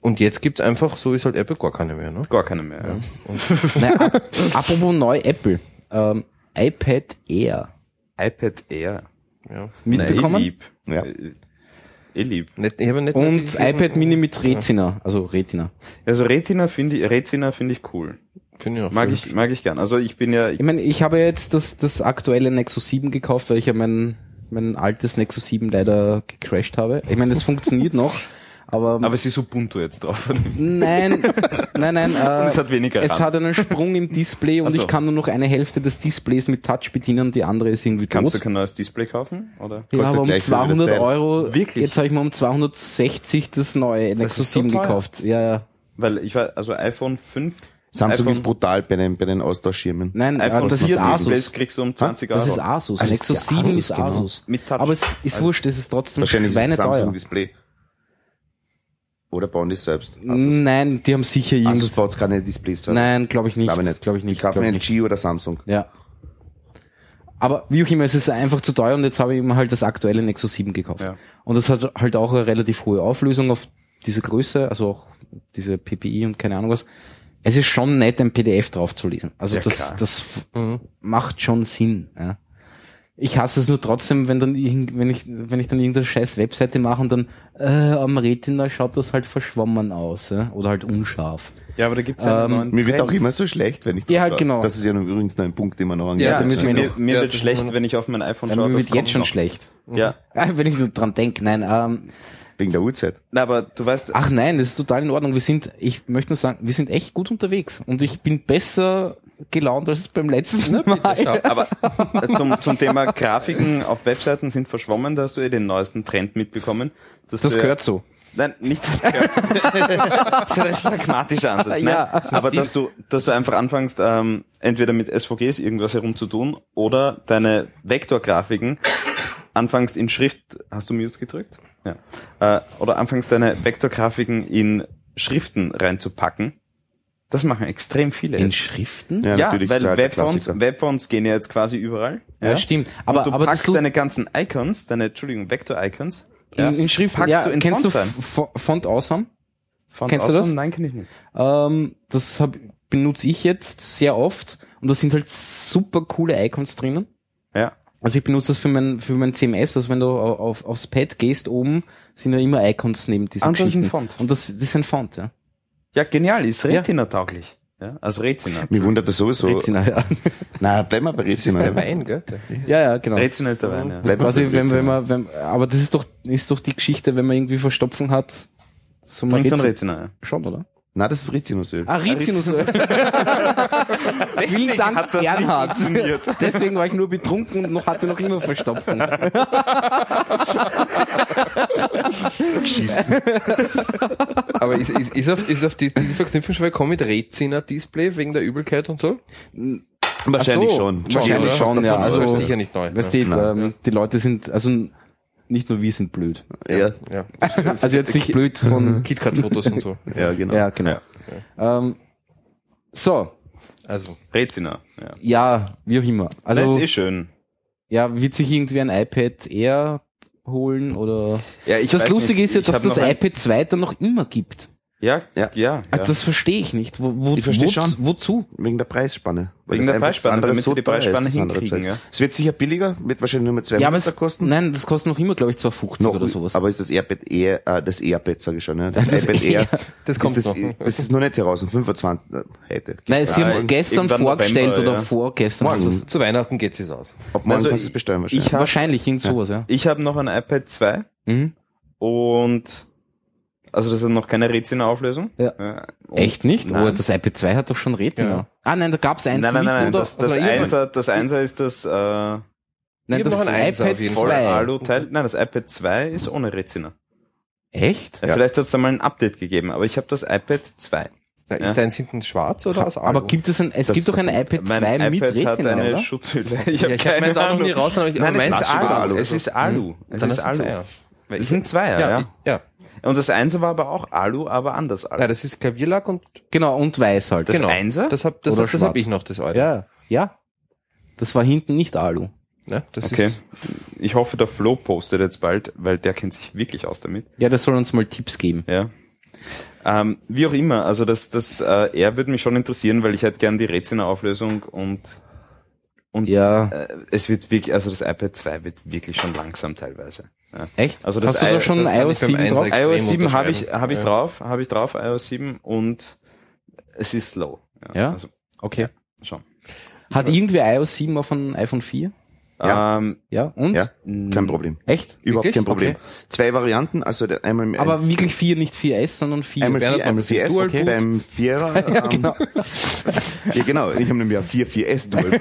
Speaker 3: Und jetzt gibt's einfach, so ist halt Apple gar keine mehr. Ne?
Speaker 4: Gar keine mehr. Ja.
Speaker 1: Naja, ap apropos neu Apple. Ähm, iPad Air.
Speaker 4: iPad Air.
Speaker 3: Ja.
Speaker 1: Mitbekommen?
Speaker 4: Eh lieb.
Speaker 2: Ja.
Speaker 4: Äh, Eh lieb.
Speaker 3: Nicht, ich habe nicht
Speaker 1: Und iPad Mini mit Retina, also Retina.
Speaker 4: Also Retina finde ich, Retina finde ich cool.
Speaker 3: Finde ich auch
Speaker 4: Mag
Speaker 3: cool.
Speaker 4: ich, mag ich gern. Also ich bin ja,
Speaker 1: Ich meine, ich habe jetzt das, das aktuelle Nexus 7 gekauft, weil ich ja mein, mein altes Nexus 7 leider gecrashed habe. Ich meine, es funktioniert noch, aber,
Speaker 4: aber es ist Ubuntu jetzt drauf.
Speaker 1: nein, nein, nein. Äh,
Speaker 4: Und es hat weniger
Speaker 1: Es
Speaker 4: RAM.
Speaker 1: hat einen Sprung im Display und
Speaker 4: Ach so.
Speaker 1: ich kann nur noch eine Hälfte des Displays mit Touch bedienen, die andere ist irgendwie
Speaker 4: Kannst du
Speaker 1: tot.
Speaker 4: kein neues Display kaufen? Oder?
Speaker 1: Ja,
Speaker 2: kostet
Speaker 1: aber um
Speaker 2: gleich viel wie das
Speaker 1: 200
Speaker 2: Teil.
Speaker 1: Euro,
Speaker 4: Wirklich?
Speaker 1: jetzt habe ich mir um 260 das neue Nexus
Speaker 4: ist so
Speaker 1: 7
Speaker 4: teuer.
Speaker 1: gekauft. Ja, ja.
Speaker 4: Weil ich war, also iPhone 5,
Speaker 2: Samsung
Speaker 4: iPhone,
Speaker 2: ist brutal bei den, bei den Austauschschirmen.
Speaker 1: Nein, äh,
Speaker 4: iPhone
Speaker 1: das
Speaker 4: 4
Speaker 1: ist Asus.
Speaker 4: kriegst du um 20 Euro.
Speaker 1: Das ist Asus.
Speaker 2: Das
Speaker 1: Nexus
Speaker 2: ist ja
Speaker 1: 7
Speaker 2: Asus,
Speaker 1: ist
Speaker 2: genau.
Speaker 1: Asus.
Speaker 4: Mit Touch.
Speaker 1: Aber es ist wurscht, es ist trotzdem
Speaker 2: Wahrscheinlich ist. Samsung Display. Oder bauen die selbst? Asus,
Speaker 1: Nein, die haben sicher
Speaker 2: Asus
Speaker 1: irgendwas.
Speaker 2: baut keine Displays selber.
Speaker 1: Nein, glaube ich nicht.
Speaker 2: Glaube ich nicht.
Speaker 1: Glaube ich nicht.
Speaker 2: Die kaufen
Speaker 1: glaub ich nicht.
Speaker 2: LG oder Samsung.
Speaker 1: Ja. Aber wie auch immer, es ist einfach zu teuer und jetzt habe ich mir halt das aktuelle Nexus 7 gekauft.
Speaker 4: Ja.
Speaker 1: Und das hat halt auch eine relativ hohe Auflösung auf diese Größe, also auch diese PPI und keine Ahnung was. Es ist schon nett, ein PDF drauf zu lesen. Also
Speaker 4: Ja,
Speaker 1: das,
Speaker 4: klar.
Speaker 1: das f- macht schon Sinn. Ja. Ich hasse es nur trotzdem, wenn dann irgend- wenn ich wenn ich dann irgendeine scheiß Webseite mache und dann äh, am Retina schaut das halt verschwommen aus, ja? oder halt unscharf.
Speaker 4: Ja, aber da gibt's einen
Speaker 1: Ähm,
Speaker 2: Mir wird auch immer so schlecht, wenn ich
Speaker 1: Ja, halt
Speaker 2: schaue.
Speaker 1: genau.
Speaker 2: Das ist ja übrigens noch ein Punkt, den man noch angehen
Speaker 1: Ja, da müssen wir
Speaker 4: mir,
Speaker 1: noch-
Speaker 4: mir
Speaker 3: Ja,
Speaker 4: wird schlecht, wenn ich auf mein iPhone
Speaker 1: Ja,
Speaker 4: schaue.
Speaker 1: mir
Speaker 4: das
Speaker 1: wird jetzt schon
Speaker 4: noch.
Speaker 1: schlecht.
Speaker 4: Ja.
Speaker 1: Wenn ich so dran denke, nein, ähm,
Speaker 2: Wegen der Uhrzeit.
Speaker 4: Na, aber du weißt,
Speaker 1: Ach nein, das ist total in Ordnung. Wir sind, ich möchte nur sagen, wir sind echt gut unterwegs und ich bin besser gelaunt als beim letzten Mal.
Speaker 3: Schau.
Speaker 4: aber äh, zum, zum Thema Grafiken auf Webseiten sind verschwommen, da hast du eh den neuesten Trend mitbekommen. dass
Speaker 1: Das gehört so.
Speaker 4: Nein, nicht das gehört. das ist ein recht pragmatischer Ansatz. Nein,
Speaker 1: Ja,
Speaker 4: aber dass du, dass du einfach anfängst, ähm, entweder mit SVGs irgendwas herumzutun oder deine Vektorgrafiken anfängst in Schrift, hast du Mute gedrückt? Ja. Äh, oder anfängst deine Vektorgrafiken in Schriften reinzupacken. Das machen extrem viele.
Speaker 1: In
Speaker 4: jetzt.
Speaker 1: Schriften?
Speaker 2: Ja,
Speaker 4: Ja,
Speaker 2: natürlich,
Speaker 4: weil Webfonts. Webfonts gehen ja jetzt quasi überall.
Speaker 1: Ja, stimmt. Aber,
Speaker 4: und du
Speaker 1: aber
Speaker 4: packst deine ganzen Icons, deine, Entschuldigung, Vektor-Icons,
Speaker 1: in, in Schriften,
Speaker 4: packst
Speaker 1: ja,
Speaker 4: du in
Speaker 1: kennst
Speaker 4: Font
Speaker 1: du. F- Font Awesome?
Speaker 4: Font
Speaker 1: Kennst du das?
Speaker 4: Awesome? Nein, kenn ich nicht.
Speaker 1: Ähm, das hab, benutze ich jetzt sehr oft und da sind halt super coole Icons drinnen.
Speaker 4: Ja.
Speaker 1: Also ich benutze das für mein, für mein CMS, also wenn du au- auf, aufs Pad gehst, oben sind ja immer Icons neben diesen
Speaker 4: Ah, und das ist ein
Speaker 1: Geschichten.
Speaker 4: Font.
Speaker 1: Und das, das ist ein Font, ja.
Speaker 4: Ja, genial, ist Retina-tauglich. Ja, also Retina.
Speaker 2: Mich wundert das sowieso.
Speaker 1: Retina, ja.
Speaker 2: Nein, bleiben wir bei Retina.
Speaker 3: Der Wein, gell?
Speaker 1: ja, ja, genau.
Speaker 4: Retina ist der Wein, ja.
Speaker 1: Das ist quasi,
Speaker 2: bei
Speaker 1: wenn, wenn man, wenn, aber das ist doch, ist doch die Geschichte, wenn man irgendwie Verstopfung hat, so man
Speaker 4: Trinkst du ein
Speaker 1: Retina-
Speaker 4: ja.
Speaker 1: Schon, oder?
Speaker 2: Nein, das ist Rizinusöl.
Speaker 1: Ah, Rizinusöl. Vielen Dank,
Speaker 4: hat das nicht
Speaker 1: Bernhard.
Speaker 4: funktioniert.
Speaker 1: Deswegen war ich nur betrunken und noch, hatte noch immer Verstopfung.
Speaker 2: Geschissen.
Speaker 3: Aber ist, ist, ist, auf, ist auf die, die Verknüpfung schon gekommen mit Retina-Display wegen der Übelkeit und so?
Speaker 2: Wahrscheinlich
Speaker 1: Ach so,
Speaker 2: schon.
Speaker 1: Wahrscheinlich schon, ja. Also,
Speaker 3: Das ist sicher nicht neu.
Speaker 1: Weißt du,
Speaker 3: ja.
Speaker 1: ähm, die Leute sind, also nicht nur wir sind blöd.
Speaker 2: Ja,
Speaker 3: ja.
Speaker 1: Also jetzt nicht blöd von,
Speaker 3: KitKat-Fotos und so.
Speaker 2: ja, genau.
Speaker 1: ja, genau. Ähm, so,
Speaker 3: Also,
Speaker 4: Retina, ja.
Speaker 1: ja, wie auch immer.
Speaker 4: das
Speaker 1: Also,
Speaker 4: ist eh schön.
Speaker 1: ja, wird sich irgendwie ein iPad Air holen oder?
Speaker 4: Ja, ich
Speaker 1: das Lustige
Speaker 4: nicht,
Speaker 1: ist ja, dass das iPad 2 dann noch immer gibt.
Speaker 4: Ja, ja,
Speaker 2: Ja.
Speaker 1: Also das verstehe ich nicht. Wo, wo,
Speaker 2: Ich versteh
Speaker 1: wo,
Speaker 2: schon.
Speaker 1: Wozu?
Speaker 2: Wegen der Preisspanne. Weil
Speaker 4: Wegen der Preisspanne, damit sie die
Speaker 2: ist,
Speaker 4: Preisspanne
Speaker 2: das andere
Speaker 4: hinkriegen, ja.
Speaker 2: Es wird sicher billiger, wird wahrscheinlich nur mit zwei
Speaker 1: Ja, aber es,
Speaker 2: kosten.
Speaker 1: nein, das kostet noch immer, glaube ich, 250
Speaker 2: Noch,
Speaker 1: oder sowas.
Speaker 2: aber ist das AirPad Air, äh, das AirPad, sage ich schon, ne? Das,
Speaker 1: Das
Speaker 2: iPad Air,
Speaker 3: das kommt
Speaker 2: ist das,
Speaker 3: noch.
Speaker 2: das ist noch nicht heraus, um 25, äh, heute.
Speaker 1: Nein, sie haben es gestern
Speaker 4: irgendwann
Speaker 1: vorgestellt
Speaker 4: November,
Speaker 1: oder
Speaker 4: ja.
Speaker 1: vorgestern.
Speaker 2: Morgen.
Speaker 1: es-
Speaker 3: zu Weihnachten geht es aus.
Speaker 2: Ab morgen
Speaker 4: Also
Speaker 2: kannst du es bestellen wahrscheinlich.
Speaker 4: ich hab-
Speaker 1: Wahrscheinlich irgend sowas, ja.
Speaker 4: Ich habe noch ein iPad 2
Speaker 1: Mhm.
Speaker 4: und also das hat noch keine Retina-Auflösung.
Speaker 1: Ja.
Speaker 4: Und-
Speaker 1: Echt nicht?
Speaker 4: Nein.
Speaker 1: Oh, das iPad 2 hat doch schon Retina.
Speaker 3: Ja.
Speaker 1: Ah nein, da gab's eins
Speaker 4: Nein, nein, nein, nein,
Speaker 1: oder?
Speaker 4: das, das,
Speaker 1: oder
Speaker 4: Einser, das Einser ist das äh,
Speaker 1: Nein,
Speaker 3: Ich hab
Speaker 1: das
Speaker 3: noch ein
Speaker 1: iPad
Speaker 3: auf jeden
Speaker 4: voll
Speaker 1: 2.
Speaker 4: Alu-Teil. Nein, das iPad 2 ist ohne Retina.
Speaker 1: Echt?
Speaker 4: Ja. Vielleicht hat es da mal ein Update gegeben, aber ich habe das iPad 2.
Speaker 3: Ja,
Speaker 4: Ja.
Speaker 3: ist deins hinten schwarz oder aus Alu?
Speaker 1: Aber gibt es ein, es
Speaker 2: Das-
Speaker 1: gibt doch ein iPad 2
Speaker 4: Mein
Speaker 1: mit
Speaker 4: iPad hat
Speaker 1: Retina,
Speaker 4: eine
Speaker 1: oder?
Speaker 4: Schutzhülle. Ich
Speaker 3: ja,
Speaker 4: habe
Speaker 3: ich habe
Speaker 4: keine
Speaker 3: meins auch noch
Speaker 4: Ahnung.
Speaker 3: nie raus, aber ich,
Speaker 4: Nein,
Speaker 3: aber
Speaker 4: es ist
Speaker 3: meins
Speaker 4: Alu.
Speaker 2: Alu.
Speaker 4: Es ist Alu. Es
Speaker 3: Dann
Speaker 4: ist Alu. Es
Speaker 3: ich-
Speaker 4: sind Zweier, ja.
Speaker 3: ja. Ja.
Speaker 4: Und das Einser war aber auch Alu, aber anders Alu.
Speaker 3: Ja, das ist Klavierlack und
Speaker 1: Genau, und weiß halt.
Speaker 4: Das
Speaker 3: genau.
Speaker 4: Einser?
Speaker 3: Das hab, das,
Speaker 1: Oder
Speaker 3: hab, das hab ich noch, das alte.
Speaker 1: ja, ja. Das war hinten nicht Alu.
Speaker 3: Ne? Das
Speaker 4: Okay.
Speaker 3: ist,
Speaker 4: Ich hoffe, der Flo postet jetzt bald, weil der kennt sich wirklich aus damit.
Speaker 1: Ja, das soll uns mal Tipps geben.
Speaker 4: Ja. Ähm, wie auch immer, also das, das äh, er würde mich schon interessieren, weil ich hätte gern die Retina-Auflösung und und
Speaker 1: Ja.
Speaker 4: äh, es wird wirklich, also das iPad 2 wird wirklich schon langsam teilweise. Ja.
Speaker 1: Echt?
Speaker 4: Also das
Speaker 1: Hast du
Speaker 4: I-
Speaker 1: da schon
Speaker 3: das kann
Speaker 1: iOS
Speaker 3: ich beim
Speaker 1: 7 drauf?
Speaker 4: IOS 7 habe ich, habe ich
Speaker 3: Ja.
Speaker 4: drauf, habe ich drauf, iOS 7 und es ist slow.
Speaker 1: Ja?
Speaker 4: Also,
Speaker 1: Okay.
Speaker 4: schon.
Speaker 1: Hat irgendwer iOS 7 auf einem iPhone 4?
Speaker 2: Ja.
Speaker 4: Ähm,
Speaker 1: Ja, und?
Speaker 2: Ja, kein Problem.
Speaker 1: Echt?
Speaker 2: Überhaupt
Speaker 1: Wirklich?
Speaker 2: kein Problem.
Speaker 1: Okay.
Speaker 2: Zwei Varianten, also der, einmal mit
Speaker 1: Aber wirklich 4, nicht 4S, sondern 4.
Speaker 2: einmal 4, einmal
Speaker 3: macht das im
Speaker 2: 4S,
Speaker 3: Dual-Boot.
Speaker 2: beim Vierer.
Speaker 1: ja,
Speaker 2: ähm,
Speaker 1: genau.
Speaker 2: Ja, genau. Ich habe nämlich auch 4 4S Dual.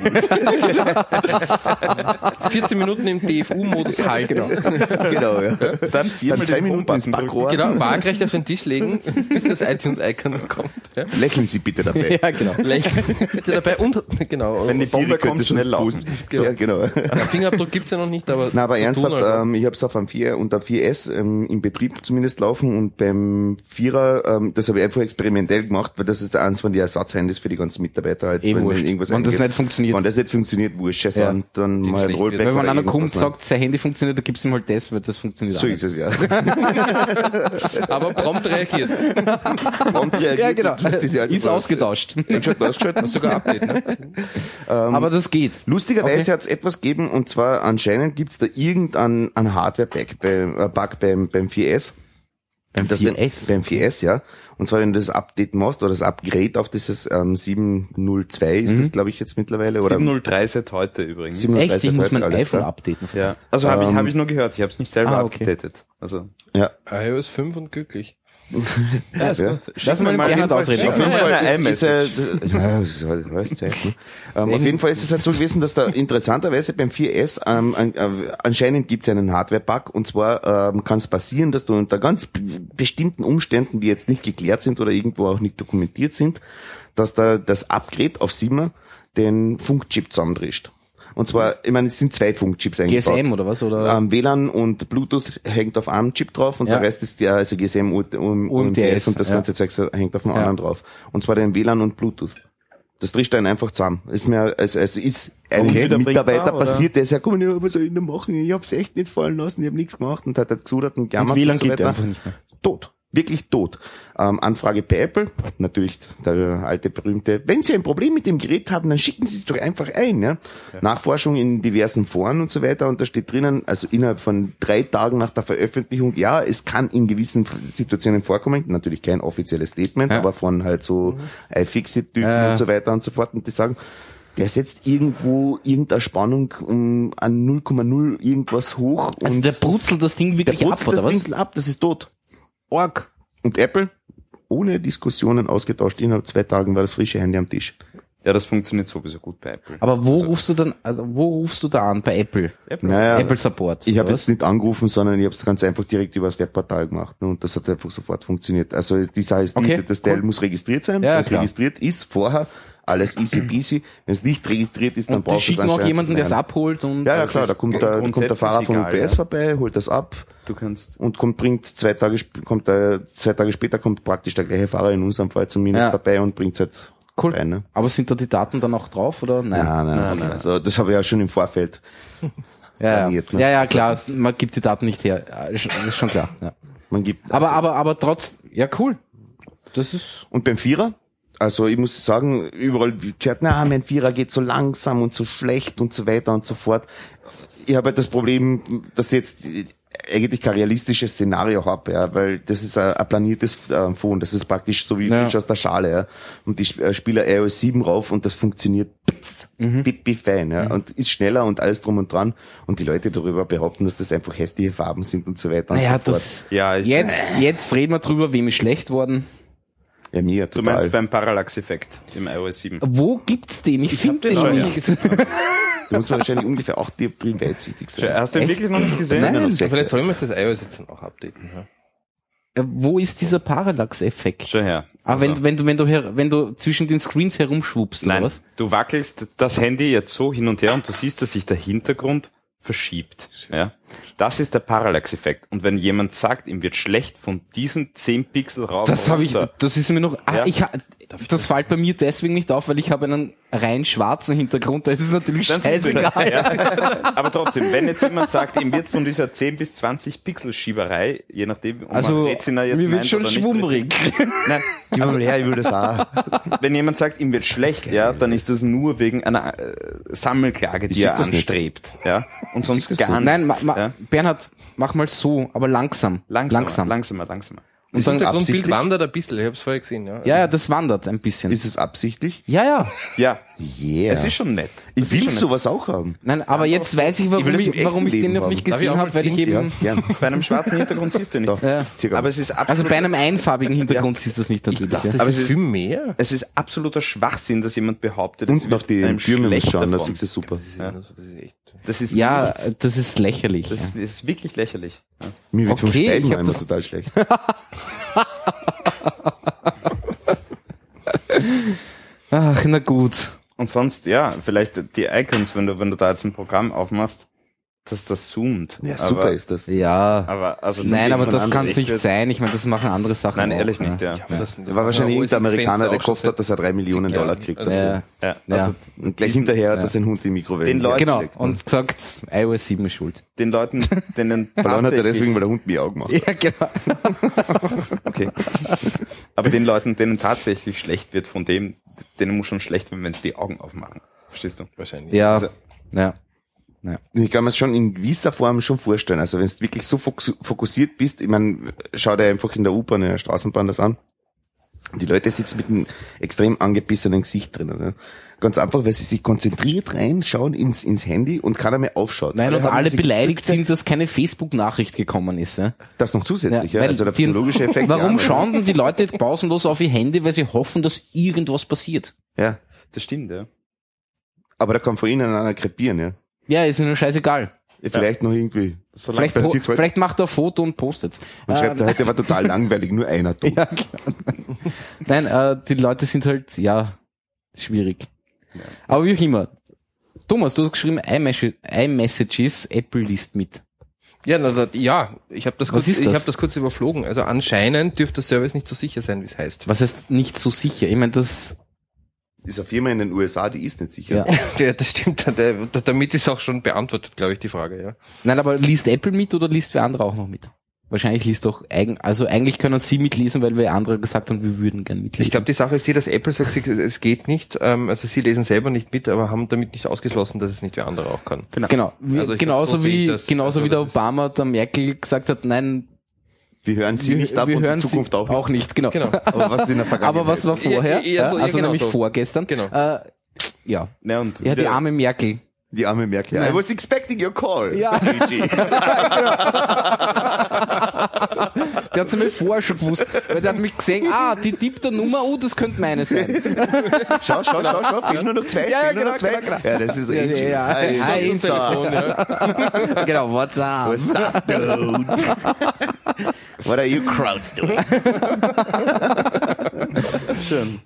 Speaker 3: 14 Minuten im DFU-Modus halt. Genau.
Speaker 2: genau, ja.
Speaker 4: dann viermal
Speaker 2: Dann zwei Minuten ins. Backrohr.
Speaker 3: genau, waagrecht auf den Tisch legen, bis das iTunes-Icon kommt. Ja?
Speaker 2: Lächeln Sie bitte dabei.
Speaker 1: ja, genau.
Speaker 3: Lächeln bitte dabei und, genau.
Speaker 4: Wenn die
Speaker 2: Siri
Speaker 4: Bombe
Speaker 2: könnte
Speaker 4: kommt,
Speaker 2: schon
Speaker 4: schnell laufen.
Speaker 2: Boost- Ja, genau.
Speaker 3: Der Fingerabdruck gibt's ja noch nicht, aber.
Speaker 2: Na, aber ernsthaft,
Speaker 3: tun, also.
Speaker 2: ähm, ich habe es auf einem 4 und der 4S ähm, im Betrieb zumindest laufen und beim Vierer, ähm, das habe ich einfach experimentell gemacht, weil das ist der eins von den Ersatzhandys für die ganzen Mitarbeiter halt.
Speaker 1: Eh
Speaker 2: wenn
Speaker 1: wurscht.
Speaker 2: irgendwas
Speaker 1: Wenn das nicht funktioniert.
Speaker 2: Wenn das nicht funktioniert, wurscht, scheiße,
Speaker 1: Ja.
Speaker 2: an, dann mal ein Rollback.
Speaker 1: Weil wenn einer kommt sagt, sein Handy funktioniert, dann gibt's ihm halt das, weil das funktioniert
Speaker 2: So
Speaker 1: auch
Speaker 2: ist es, ja.
Speaker 3: aber prompt reagiert.
Speaker 2: Und reagiert
Speaker 1: Ja, genau.
Speaker 2: lässt sich halt
Speaker 1: Ist ausgetauscht.
Speaker 2: Eingeschaltet, ausgeschaltet.
Speaker 3: Sogar Update, ne?
Speaker 1: Aber das geht.
Speaker 2: Lustigerweise
Speaker 1: Okay.
Speaker 2: hat es etwas gegeben, und zwar anscheinend gibt's da irgendein ein Hardware-Bug beim, äh, Bug beim, beim 4S.
Speaker 1: Beim
Speaker 2: Das wenn-
Speaker 1: 4S?
Speaker 2: Beim 4S, ja. Und zwar, wenn du das Update machst, oder das Upgrade auf dieses ähm, 702 ist
Speaker 1: Mhm.
Speaker 2: das, glaube ich, jetzt mittlerweile. Oder
Speaker 4: 703 seit heute übrigens.
Speaker 2: 703
Speaker 1: Echt? Ich muss mein
Speaker 2: alles
Speaker 1: iPhone
Speaker 2: klar.
Speaker 1: updaten.
Speaker 4: Ja. Also habe ich,
Speaker 2: Ähm,
Speaker 4: hab ich nur gehört, ich habe es nicht selber
Speaker 1: ah, okay.
Speaker 4: abgedatet. Also
Speaker 2: Ja.
Speaker 3: iOS 5 und glücklich.
Speaker 2: Ja, ja.
Speaker 1: Lass mal den Bernhard ausreden.
Speaker 2: Auf jeden Fall ist, ist, ja, ist Zeit, ne? ähm, auf jeden Fall ist es halt so gewesen, dass da interessanterweise beim 4S ähm, äh, anscheinend gibt es einen Hardware-Bug und zwar ähm, kann es passieren, dass du unter ganz bestimmten Umständen, die jetzt nicht geklärt sind oder irgendwo auch nicht dokumentiert sind, dass da das Upgrade auf 7 den Funkchip zusammendrischt. Und zwar, ich meine, es sind zwei Funkchips eingebaut.
Speaker 1: GSM oder was? Oder?
Speaker 2: Ähm, WLAN und Bluetooth hängt auf einem Chip drauf und
Speaker 1: Ja.
Speaker 2: der Rest ist ja, also GSM, U- U- UMTS und das
Speaker 1: ja.
Speaker 2: ganze Zeug hängt auf dem
Speaker 1: Ja.
Speaker 2: anderen drauf. Und zwar den WLAN und Bluetooth. Das trischt einen einfach zusammen. Ist mir, es, es ist ein
Speaker 1: Okay.
Speaker 2: Mitarbeiter passiert, der sagt, komm, ja, was soll ich denn machen? Ich hab's echt nicht fallen lassen, ich hab nichts gemacht und hat halt gesudert und
Speaker 1: und
Speaker 2: gejammert
Speaker 1: WLAN
Speaker 2: so
Speaker 1: geht
Speaker 2: weiter.
Speaker 1: einfach nicht mehr.
Speaker 2: Tot. Wirklich tot. Ähm, Anfrage bei Apple, natürlich der alte berühmte, wenn Sie ein Problem mit dem Gerät haben, dann schicken Sie es doch einfach ein. Ja? Nachforschung in diversen Foren und so weiter und da steht drinnen, also innerhalb von drei Tagen nach der Veröffentlichung, ja, es kann in gewissen Situationen vorkommen, natürlich kein offizielles Statement,
Speaker 1: Ja.
Speaker 2: aber von halt so iFixit-Typen
Speaker 1: Ja.
Speaker 2: und so weiter und so fort und die sagen, der setzt irgendwo irgendeine Spannung um an 0,0 irgendwas hoch
Speaker 1: Also
Speaker 2: und
Speaker 1: der brutzelt das Ding
Speaker 2: der
Speaker 1: wirklich ab,
Speaker 2: brutzelt
Speaker 1: oder
Speaker 2: das
Speaker 1: was?
Speaker 2: Ding ab, das ist tot.
Speaker 1: Org.
Speaker 2: Und Apple, ohne Diskussionen ausgetauscht, innerhalb zwei Tagen war das frische Handy am Tisch.
Speaker 4: Ja, das funktioniert sowieso gut bei Apple.
Speaker 1: Aber wo rufst du dann, also wo rufst du da an? Bei Apple?
Speaker 4: Apple.
Speaker 2: Naja,
Speaker 1: Apple Support.
Speaker 2: ich habe jetzt nicht angerufen, sondern ich habe es ganz einfach direkt über das Webportal gemacht. Ne? Und das hat einfach sofort funktioniert. Also die Sache ist
Speaker 1: Okay,
Speaker 2: das Teil
Speaker 1: cool.
Speaker 2: muss registriert sein.
Speaker 1: Ja,
Speaker 2: Wenn es
Speaker 1: klar.
Speaker 2: registriert ist, vorher, alles easy peasy. Wenn es nicht registriert ist, dann
Speaker 1: Und die
Speaker 2: braucht es
Speaker 1: schicken auch
Speaker 2: anscheinend
Speaker 1: jemanden, der es abholt und
Speaker 2: Ja, ja
Speaker 4: Das
Speaker 2: klar, da kommt, der, kommt der Fahrer von UPS
Speaker 4: ja.
Speaker 2: vorbei, holt das ab
Speaker 4: Du kannst,
Speaker 2: und kommt, bringt zwei Tage, kommt der, zwei Tage später kommt praktisch der gleiche Fahrer in unserem Fall zumindest
Speaker 1: Ja.
Speaker 2: vorbei und bringt halt
Speaker 1: cool.
Speaker 2: rein. Ne?
Speaker 1: Aber sind da die Daten dann auch drauf oder nein?
Speaker 2: Nein, nein,
Speaker 4: Nein, nein.
Speaker 2: Also, das habe ich ja schon im Vorfeld
Speaker 1: ja, ja.
Speaker 2: planiert, ne?
Speaker 1: ja, ja, klar. Man gibt die Daten nicht her. Ja, ist schon klar. Ja.
Speaker 2: Man gibt,
Speaker 1: Aber,
Speaker 2: also-
Speaker 1: aber, aber trotz, ja, cool. Das ist,
Speaker 2: Und beim Vierer, also ich muss sagen, überall gehört, na, mein Vierer geht so langsam und so schlecht und so weiter und so fort. Ich habe halt das Problem, dass ich jetzt eigentlich kein realistisches Szenario habe, ja, weil das ist ein, ein planiertes äh, Phone, das ist praktisch so wie
Speaker 1: Ja.
Speaker 2: frisch aus der Schale, ja. Und ich äh, spiele iOS 7 rauf und das funktioniert pits,
Speaker 1: Mhm.
Speaker 2: pipi fein, ja, und ist schneller und alles drum und dran. Und die Leute darüber behaupten, dass das einfach hässliche Farben sind und so weiter und
Speaker 1: naja,
Speaker 2: so fort.
Speaker 1: das,
Speaker 4: Ja,
Speaker 1: jetzt, jetzt reden wir drüber, wem ist schlecht worden.
Speaker 2: Ja, mir
Speaker 4: du
Speaker 2: total.
Speaker 4: meinst beim Parallax-Effekt im iOS 7.
Speaker 1: Wo gibt's den? Ich, finde den
Speaker 4: schon, ja.
Speaker 1: nicht.
Speaker 2: Du musst wahrscheinlich ungefähr acht Dioptrien weitsichtig sein.
Speaker 4: Hast du ihn wirklich noch nicht gesehen?
Speaker 1: Nein.
Speaker 2: Nein,
Speaker 3: vielleicht sollen wir das iOS jetzt dann auch updaten. Ja?
Speaker 1: Wo ist dieser Parallax-Effekt?
Speaker 4: Schau her.
Speaker 1: Ah,
Speaker 4: Also-
Speaker 1: wenn, wenn du, wenn du, her, wenn du zwischen den Screens herumschwuppst, oder
Speaker 4: Nein,
Speaker 1: was?
Speaker 4: du wackelst das Handy jetzt so hin und her und du siehst, dass sich der Hintergrund verschiebt. Ja? Das ist der Parallax-Effekt. Und wenn jemand sagt, ihm wird schlecht von diesen 10 Pixel rauf
Speaker 1: Das habe ich, das ist mir noch, ah,
Speaker 4: Ja.
Speaker 1: ich, ha- das fällt bei mir deswegen nicht auf, weil ich habe einen rein schwarzen Hintergrund, da ist es natürlich
Speaker 4: Dann
Speaker 1: scheißegal.
Speaker 4: Ja. Aber trotzdem, wenn jetzt jemand sagt, ihm wird von dieser 10 bis 20 Pixel Schieberei, je nachdem, ob
Speaker 1: Also,
Speaker 4: man Retina jetzt
Speaker 1: mir wird schon schwummrig.
Speaker 4: Nein,
Speaker 2: Gib mal her, ich will das auch.
Speaker 4: wenn jemand sagt, ihm wird schlecht, ja, dann ist das nur wegen einer äh, Sammelklage, die er
Speaker 2: das
Speaker 4: anstrebt, ja, und sonst gar
Speaker 2: nicht.
Speaker 4: nichts.
Speaker 1: Nein, ma, ma,
Speaker 4: ja?
Speaker 1: Bernhard, mach mal so, aber langsam.
Speaker 4: Langsamer,
Speaker 1: langsam.
Speaker 4: langsamer, langsamer.
Speaker 3: Und
Speaker 2: dann
Speaker 3: das Grundbild
Speaker 2: absichtlich?
Speaker 3: wandert ein bisschen, ich habe es vorher gesehen. Ja,
Speaker 1: Ja, ja, das wandert ein bisschen.
Speaker 2: Ist es absichtlich?
Speaker 1: ja, ja.
Speaker 4: Ja,
Speaker 2: Yeah.
Speaker 4: es ist schon nett.
Speaker 2: ich
Speaker 4: Es
Speaker 2: will
Speaker 4: ist nett.
Speaker 2: sowas auch haben.
Speaker 1: Nein, aber jetzt weiß ich, warum
Speaker 2: das
Speaker 1: ich,
Speaker 2: echten
Speaker 1: warum ich den noch nicht
Speaker 3: ich
Speaker 1: gesehen habe, weil ich?
Speaker 2: Ja,
Speaker 1: eben,
Speaker 2: gern.
Speaker 4: Bei einem schwarzen Hintergrund siehst du nicht.
Speaker 2: Da.
Speaker 1: Ja.
Speaker 4: Aber es ist
Speaker 1: also bei einem einfarbigen Hintergrund siehst du das nicht natürlich. ja.
Speaker 3: Das
Speaker 4: Aber
Speaker 3: ist
Speaker 4: es ist-
Speaker 3: viel mehr.
Speaker 4: es ist absoluter Schwachsinn, dass jemand behauptet, es
Speaker 2: Unten auf die
Speaker 4: schlecht
Speaker 2: schauen, das ist es super.
Speaker 3: Das ist, ja. das ist.
Speaker 4: Das ist
Speaker 1: Ja, das ist lächerlich.
Speaker 4: Das
Speaker 1: ja.
Speaker 4: ist, das ist wirklich lächerlich. Ja.
Speaker 2: Mir wird vom
Speaker 1: ich das-
Speaker 2: total schlecht.
Speaker 1: Ach, na gut.
Speaker 4: Und sonst, ja, vielleicht die Icons, wenn du, wenn du da jetzt ein Programm aufmachst, dass das zoomt.
Speaker 2: Ja,
Speaker 4: aber,
Speaker 2: super ist das.
Speaker 1: Ja.
Speaker 4: Aber, also
Speaker 1: Nein, aber das kann es nicht sein. Ich meine, das machen andere Sachen.
Speaker 4: Nein,
Speaker 1: auch,
Speaker 4: ehrlich nicht,
Speaker 1: ja.
Speaker 4: ja.
Speaker 3: Aber das,
Speaker 2: Das war wahrscheinlich irgendein Amerikaner, der gehofft hat, dass er drei Millionen Dollar kriegt.
Speaker 3: Also,
Speaker 1: Ja,
Speaker 4: Ja,
Speaker 1: ja.
Speaker 4: also
Speaker 2: Und gleich hinterher hat er seinen Hund in die Mikrowelle.
Speaker 4: Den Leuten-
Speaker 1: genau.
Speaker 2: ne?
Speaker 1: Und gesagt, iOS 7 ist schuld.
Speaker 4: den Leuten, denen
Speaker 2: Verloren hat er
Speaker 4: tatsächlich-
Speaker 2: deswegen, weil der Hund mir Augen macht.
Speaker 1: Ja, genau.
Speaker 4: Okay. Aber den Leuten, denen tatsächlich schlecht wird von dem, denen muss schon schlecht werden, wenn sie die Augen aufmachen. Verstehst du?
Speaker 3: Wahrscheinlich.
Speaker 1: Ja,
Speaker 4: Also-
Speaker 1: ja.
Speaker 2: Ich kann mir es schon in gewisser Form schon vorstellen. Also wenn du wirklich so fokus- fokussiert bist, ich meine, schau dir einfach in der U-Bahn, in der Straßenbahn das an. Die Leute sitzen mit einem extrem angebissenen Gesicht drinnen. Ne? Ganz einfach, weil sie sich konzentriert reinschauen ins, ins Handy und keiner mehr aufschaut.
Speaker 1: Nein, und
Speaker 2: haben
Speaker 1: alle beleidigt sind, dass keine Facebook-Nachricht gekommen ist. Ja?
Speaker 2: Das noch zusätzlich, ja.
Speaker 1: weil
Speaker 2: Also der psychologische Effekt. ja,
Speaker 1: Warum
Speaker 2: ne?
Speaker 1: schauen denn die Leute pausenlos auf ihr Handy, weil sie hoffen, dass irgendwas passiert?
Speaker 2: Ja.
Speaker 4: Das stimmt, ja.
Speaker 2: Aber da kann von ihnen einer krepieren, ja.
Speaker 1: Ja, ist ihnen scheißegal.
Speaker 2: Ja, Vielleicht noch irgendwie.
Speaker 1: Vielleicht,
Speaker 2: passiert
Speaker 1: vielleicht macht er ein Foto und postet's.
Speaker 2: Man schreibt,
Speaker 1: Ähm,
Speaker 2: heute war total langweilig, nur einer tot.
Speaker 1: ja, klar. Nein, äh, die Leute sind halt, ja, schwierig. Aber wie auch immer. Thomas, du hast geschrieben, iMessage- iMessages, Apple liest mit.
Speaker 3: Ja, na, na, ja, ich habe das, kurz, ich
Speaker 1: das?
Speaker 3: hab das kurz überflogen. Also anscheinend dürfte der Service nicht so sicher sein, wie es heißt.
Speaker 1: Was heißt nicht so sicher? Ich meine, das,
Speaker 2: Ist eine Firma in den USA, die ist nicht sicher.
Speaker 1: ja.
Speaker 3: Ja, das stimmt. Damit ist auch schon beantwortet, glaube ich, die Frage. Ja.
Speaker 1: Nein, aber liest Apple mit oder liest wer andere auch noch mit? Wahrscheinlich liest doch eigen, also eigentlich können sie mitlesen, weil wir andere gesagt haben, wir würden gern mitlesen.
Speaker 3: Ich glaube, die Sache ist die, dass Apple sagt, es geht nicht. Ähm, also sie lesen selber nicht mit, aber haben damit nicht ausgeschlossen, dass es nicht wer andere auch kann.
Speaker 1: genau, wie,
Speaker 3: Also
Speaker 1: genauso
Speaker 3: glaub, so
Speaker 1: wie genauso
Speaker 3: Also
Speaker 1: wie der Obama der Merkel gesagt hat, nein,
Speaker 2: Wir hören sie
Speaker 1: wir,
Speaker 2: nicht ab
Speaker 1: wir
Speaker 2: und
Speaker 1: hören
Speaker 2: in Zukunft
Speaker 1: sie
Speaker 2: auch,
Speaker 1: auch nicht. Genau.
Speaker 3: Genau.
Speaker 2: Aber was ist in der Vergangenheit?
Speaker 1: Aber was war vorher?
Speaker 3: Ja, ja, so, ja,
Speaker 1: also
Speaker 3: genau
Speaker 1: nämlich
Speaker 3: so.
Speaker 1: vorgestern.
Speaker 3: Genau.
Speaker 1: Äh, ja.
Speaker 4: Ja, und
Speaker 1: Ja, die arme Merkel.
Speaker 2: Die arme Merkel.
Speaker 1: Nein.
Speaker 2: I was expecting your call.
Speaker 1: Ja. Der hat es mir vorher schon gewusst, weil der hat mich gesehen, ah, die tippt der Nummer, oh, das könnte meine sein.
Speaker 2: Schau, schau, schau, schau, fehlen nur noch zwei,
Speaker 1: Ja,
Speaker 2: fehlen nur
Speaker 1: genau,
Speaker 2: noch zwei.
Speaker 1: genau, genau.
Speaker 2: Ja, das ist
Speaker 1: Ja,
Speaker 2: Angie.
Speaker 1: ja, ja.
Speaker 2: Hi,
Speaker 1: Hi,
Speaker 2: What's up?
Speaker 3: ja.
Speaker 1: genau, what's up?
Speaker 2: What's up, dude? What are you crowds doing?
Speaker 4: Schön.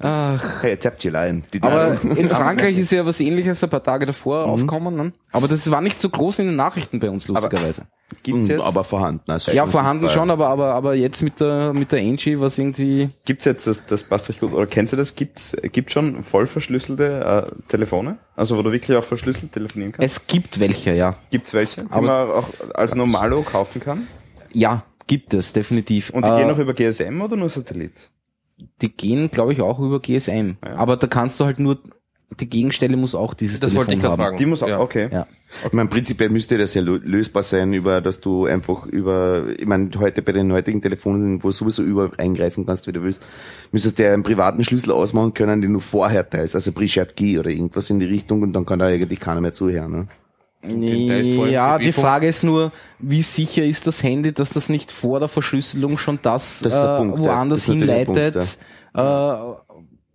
Speaker 2: Hey, tapped you line. Die
Speaker 1: Aber in Frankreich ist ja was ähnliches ein paar Tage davor aufgekommen. Ne? Aber das war nicht so groß in den Nachrichten bei uns, lustigerweise.
Speaker 4: Gibt's
Speaker 2: Mm,
Speaker 4: jetzt,
Speaker 2: aber vorhanden. Also
Speaker 1: ja, vorhanden schon, aber, aber, aber jetzt mit der, mit der Angie was irgendwie,
Speaker 4: gibt's jetzt, das, das passt euch gut, oder kennst du das, gibt's, gibt schon voll verschlüsselte äh, Telefone? Also wo du wirklich auch verschlüsselt telefonieren kannst?
Speaker 1: es gibt welche, ja.
Speaker 4: Gibt's welche, die
Speaker 1: Aber-
Speaker 4: man auch als Normalo kaufen kann?
Speaker 1: Ja, gibt es, definitiv.
Speaker 4: Und die
Speaker 1: Äh,
Speaker 4: gehen auch über GSM oder nur Satellit?
Speaker 1: die gehen, glaube ich, auch über GSM.
Speaker 4: Ja.
Speaker 1: Aber da kannst du halt nur, die Gegenstelle muss auch dieses
Speaker 3: Das wollte ich
Speaker 1: Telefon
Speaker 3: gerade
Speaker 1: haben.
Speaker 3: fragen.
Speaker 4: Die muss auch,
Speaker 3: Ja.
Speaker 4: okay.
Speaker 1: Ja.
Speaker 2: Ich meine, prinzipiell müsste das ja lö- lösbar sein, über, dass du einfach über, ich meine, heute bei den heutigen Telefonen, wo du sowieso über eingreifen kannst, wie du willst, müsstest du ja einen privaten Schlüssel ausmachen können, den du vorher teilst, also Pre-Shared Key oder irgendwas in die Richtung und dann kann da eigentlich keiner mehr zuhören. Ne?
Speaker 3: Allem
Speaker 1: Ja, die. Frage ist nur, wie sicher ist das Handy, dass das nicht vor der Verschlüsselung schon das,
Speaker 2: Das
Speaker 1: äh,
Speaker 2: Punkt, ja.
Speaker 1: woanders
Speaker 2: Das ist natürlich der
Speaker 1: hinleitet, äh,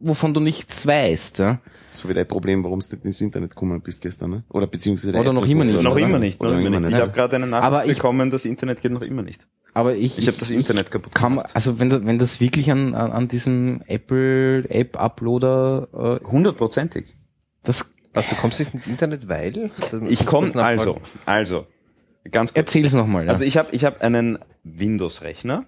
Speaker 1: wovon du nichts weißt. Ja?
Speaker 2: So wie dein Problem, warum du nicht ins Internet gekommen bist gestern, ne? Oder beziehungsweise
Speaker 1: Oder noch immer nicht.
Speaker 4: Noch
Speaker 1: Oder?
Speaker 4: immer nicht, noch immer nicht. Ich
Speaker 1: Ja.
Speaker 4: habe gerade eine Nachricht
Speaker 1: Aber ich-
Speaker 4: bekommen, das Internet geht noch immer nicht.
Speaker 1: Aber ich,
Speaker 4: Ich habe das Internet kaputt
Speaker 1: kann,
Speaker 4: gemacht.
Speaker 1: also wenn, wenn das wirklich an, an, an diesem Apple App Uploader, äh,
Speaker 4: Hundertprozentig.
Speaker 1: das
Speaker 3: Also du kommst nicht ins Internet, weil?
Speaker 4: Ich komme, also, also, ganz kurz.
Speaker 1: erzähl's nochmal. Ja.
Speaker 4: Also ich habe ich hab einen Windows-Rechner.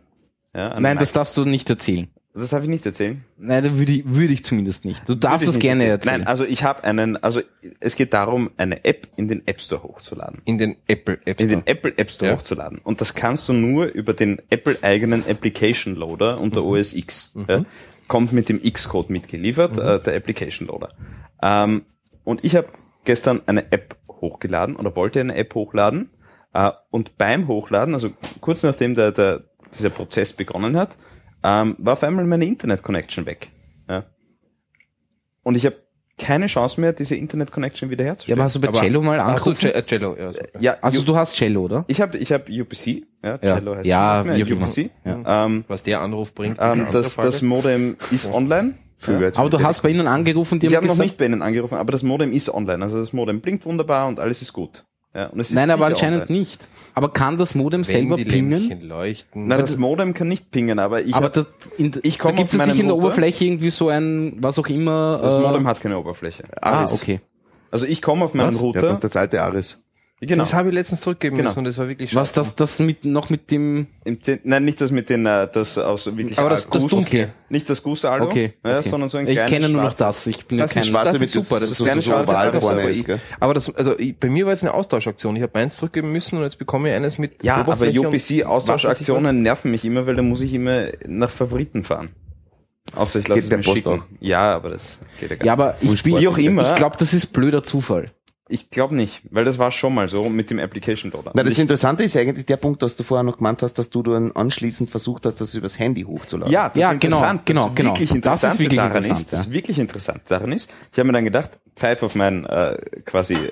Speaker 4: Ja,
Speaker 1: Nein,
Speaker 4: Mac-
Speaker 1: das darfst du nicht erzählen.
Speaker 4: Das darf ich nicht erzählen.
Speaker 1: Nein, da würde ich, würde ich zumindest nicht. Du darfst
Speaker 4: nicht
Speaker 1: gerne erzählen.
Speaker 4: Nein, also ich habe einen, also es geht darum, eine App in den App Store hochzuladen.
Speaker 3: In den Apple App
Speaker 4: In
Speaker 3: Store.
Speaker 4: den Apple App Store
Speaker 3: Ja.
Speaker 4: hochzuladen. Und das kannst du nur über den Apple eigenen Application Loader unter OS X. Ja, kommt mit dem X-Code mitgeliefert, äh, der Application Loader. Ähm, und ich habe gestern eine App hochgeladen oder wollte eine App hochladen. Äh, und beim Hochladen, also kurz nachdem der, der, dieser Prozess begonnen hat, ähm, war auf einmal meine Internet-Connection weg. Ja. Und ich habe keine Chance mehr, diese Internet-Connection
Speaker 1: ja,
Speaker 4: wiederherzustellen.
Speaker 1: aber hast du bei
Speaker 3: Aber-
Speaker 1: Cello mal
Speaker 3: Ach
Speaker 1: angerufen?
Speaker 3: Ce- äh, Cello, ja. so.
Speaker 4: ja,
Speaker 1: Also
Speaker 4: Ju-
Speaker 1: du hast Cello, oder?
Speaker 4: ich habe ich hab UPC, ja,
Speaker 1: Ja.
Speaker 4: Cello heißt
Speaker 1: Ja,
Speaker 4: nicht mehr. UPC.
Speaker 1: Ja.
Speaker 4: Ähm,
Speaker 3: Was der Anruf bringt,
Speaker 4: ähm, das, das Modem ist online. Ja.
Speaker 1: Aber du hast bei ihnen angerufen, die
Speaker 4: Ich
Speaker 1: haben
Speaker 4: habe noch
Speaker 1: gesagt,
Speaker 4: nicht bei Ihnen angerufen, aber das Modem ist online. Also das Modem blinkt wunderbar und alles ist gut. Ja, und es ist
Speaker 1: nein, aber anscheinend
Speaker 4: online.
Speaker 1: nicht. Aber kann das Modem
Speaker 3: Wenn
Speaker 1: selber
Speaker 3: die
Speaker 1: pingen?
Speaker 3: Leuchten.
Speaker 4: Nein, das Modem kann nicht pingen, aber ich
Speaker 1: aber
Speaker 4: hab,
Speaker 1: das, in,
Speaker 4: Ich
Speaker 1: da gibt es sicher in der. Oberfläche irgendwie so ein, was auch immer.
Speaker 4: das
Speaker 1: äh,
Speaker 4: Modem hat keine Oberfläche.
Speaker 1: Ah,
Speaker 2: Aris.
Speaker 1: okay.
Speaker 4: Also ich komme auf meinen
Speaker 2: Was? Ja,
Speaker 4: Router.
Speaker 2: doch das alte Aris.
Speaker 4: Genau.
Speaker 3: Das habe ich letztens zurückgeben
Speaker 4: Genau.
Speaker 3: müssen und das war wirklich
Speaker 1: Was das, das mit, noch mit dem,
Speaker 4: Im Nein, nicht das mit den, äh, das aus wirklich
Speaker 3: Aber das- das
Speaker 4: Gus-
Speaker 3: Dunkle.
Speaker 4: Nicht das Gusaldo,
Speaker 1: okay.
Speaker 4: ja,
Speaker 1: okay.
Speaker 4: sondern so ein
Speaker 1: Ich
Speaker 4: kleines
Speaker 1: kenne nur noch das. Ich bin ja
Speaker 3: Das
Speaker 1: kein,
Speaker 3: ist
Speaker 2: Schwarze
Speaker 3: das
Speaker 2: mit
Speaker 3: ist super, das
Speaker 2: so,
Speaker 3: ist
Speaker 2: so, so
Speaker 3: schwarze
Speaker 2: oval vorne
Speaker 3: aber
Speaker 2: ist,
Speaker 3: ich-
Speaker 2: gell?
Speaker 3: Aber das, also ich, bei mir war es eine Austauschaktion. Ich habe meins zurückgeben müssen und jetzt bekomme ich eines mit
Speaker 4: Ja, aber
Speaker 3: ich
Speaker 4: UPC-Austauschaktionen nerven mich immer, weil da muss ich immer nach Favoriten fahren. Außer ich lasse
Speaker 2: Geht
Speaker 4: es mir schicken.
Speaker 2: auch.
Speaker 4: Ja, aber das geht ja gar
Speaker 1: ja, aber ich,
Speaker 4: Wie auch immer.
Speaker 1: ich glaube, das ist blöder Zufall.
Speaker 4: Ich glaube nicht, weil das war schon mal so mit dem Application Loader.
Speaker 2: Na, das Interessante ist eigentlich der Punkt, dass du vorher noch gemeint hast, dass du dann anschließend versucht hast, das übers Handy hochzuladen.
Speaker 4: Ja, das
Speaker 1: Ja,
Speaker 4: ist
Speaker 1: genau,
Speaker 4: interessant.
Speaker 1: genau,
Speaker 4: das
Speaker 1: genau.
Speaker 4: Wirklich
Speaker 1: Das ist
Speaker 4: interessant
Speaker 1: wirklich
Speaker 4: daran
Speaker 1: interessant,
Speaker 4: ist, das
Speaker 1: ja.
Speaker 4: wirklich interessant daran ist, ich habe mir dann gedacht, pfeif auf mein äh, quasi äh,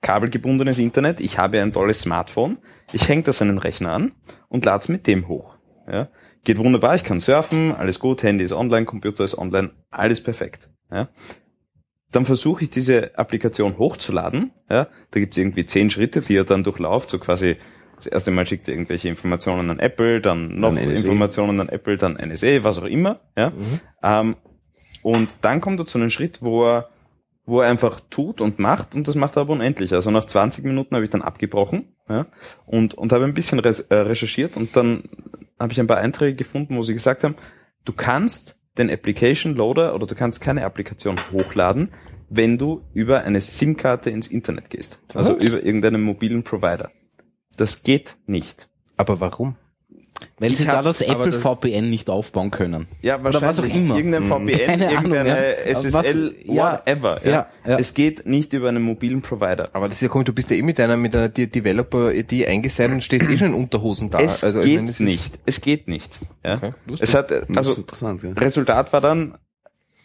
Speaker 4: kabelgebundenes Internet, ich habe ein tolles Smartphone, ich hänge das an den Rechner an und lade es mit dem hoch. Ja? Geht wunderbar, ich kann surfen, alles gut, Handy ist online, Computer ist online, alles perfekt. Ja? Dann versuche ich diese Applikation hochzuladen. Ja? Da gibt's irgendwie zehn Schritte, die er dann durchlauft, so quasi das erste Mal schickt er irgendwelche Informationen an Apple, dann noch
Speaker 2: An.
Speaker 4: Informationen an Apple, dann NSA, was auch immer. Ja? Ähm, und dann kommt er zu einem Schritt, wo er, wo er einfach tut und macht und das macht er aber unendlich. Also nach 20 Minuten habe ich dann abgebrochen ja? und, und habe ein bisschen äh, recherchiert und dann habe ich ein paar Einträge gefunden, wo sie gesagt haben, du kannst den Application Loader oder du kannst keine Applikation hochladen, wenn du über eine SIM-Karte ins Internet gehst. Also über irgendeinen mobilen Provider. Das geht nicht.
Speaker 3: Aber warum?
Speaker 1: Weil
Speaker 4: Ich
Speaker 1: sie da das Apple
Speaker 3: das-
Speaker 1: VPN nicht aufbauen können.
Speaker 4: Ja,
Speaker 1: Oder was auch
Speaker 4: wahrscheinlich.
Speaker 1: immer.
Speaker 4: Irgendein VPN,
Speaker 1: Keine Ahnung,
Speaker 4: irgendeine
Speaker 1: ja.
Speaker 4: SSL,
Speaker 1: Was- ja.
Speaker 4: whatever. Ja.
Speaker 1: Ja, ja.
Speaker 4: Es geht nicht über einen mobilen Provider.
Speaker 3: Aber das ist ja komisch, du bist ja eh mit einer, mit einer De- Developer-ID eingeseilt und stehst eh schon in Unterhosen da.
Speaker 4: Es
Speaker 3: also,
Speaker 4: geht
Speaker 3: meine, das ist-
Speaker 4: nicht. Es geht nicht. Ja.
Speaker 3: Okay, lustig.
Speaker 4: es hat, äh,
Speaker 2: Das
Speaker 4: also,
Speaker 2: ist interessant, ja.
Speaker 4: Resultat war dann,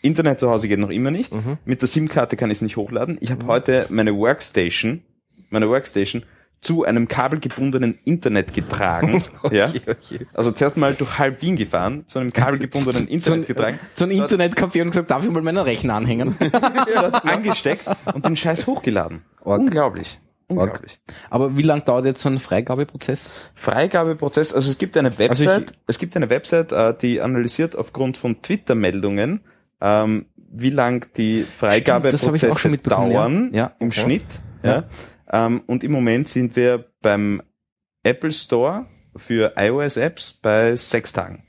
Speaker 4: Internet zu Hause geht noch immer nicht.
Speaker 3: Mhm.
Speaker 4: Mit der SIM-Karte kann ich es nicht hochladen. Ich habe heute meine Workstation, meine Workstation zu einem kabelgebundenen Internet getragen. ja.
Speaker 3: Okay, okay.
Speaker 4: Also zuerst mal durch halb Wien gefahren, zu einem kabelgebundenen Internet getragen.
Speaker 1: So ein Internetcafé und gesagt, darf ich mal meinen Rechner anhängen?
Speaker 4: angesteckt und den Scheiß hochgeladen.
Speaker 1: Org.
Speaker 4: Unglaublich. Unglaublich.
Speaker 1: Aber wie lang dauert jetzt so ein Freigabeprozess?
Speaker 4: Freigabeprozess, also es gibt eine
Speaker 1: Also
Speaker 4: Website, es gibt eine Website, äh, die analysiert aufgrund von Twitter-Meldungen, ähm, wie lang die
Speaker 1: ich
Speaker 4: Freigabeprozesse
Speaker 1: mitbekommen, ja.
Speaker 4: dauern
Speaker 1: Ja,
Speaker 4: im
Speaker 3: okay.
Speaker 4: Schnitt. Ja. Ähm, und im Moment sind wir beim Apple Store für iOS-Apps bei sechs Tagen.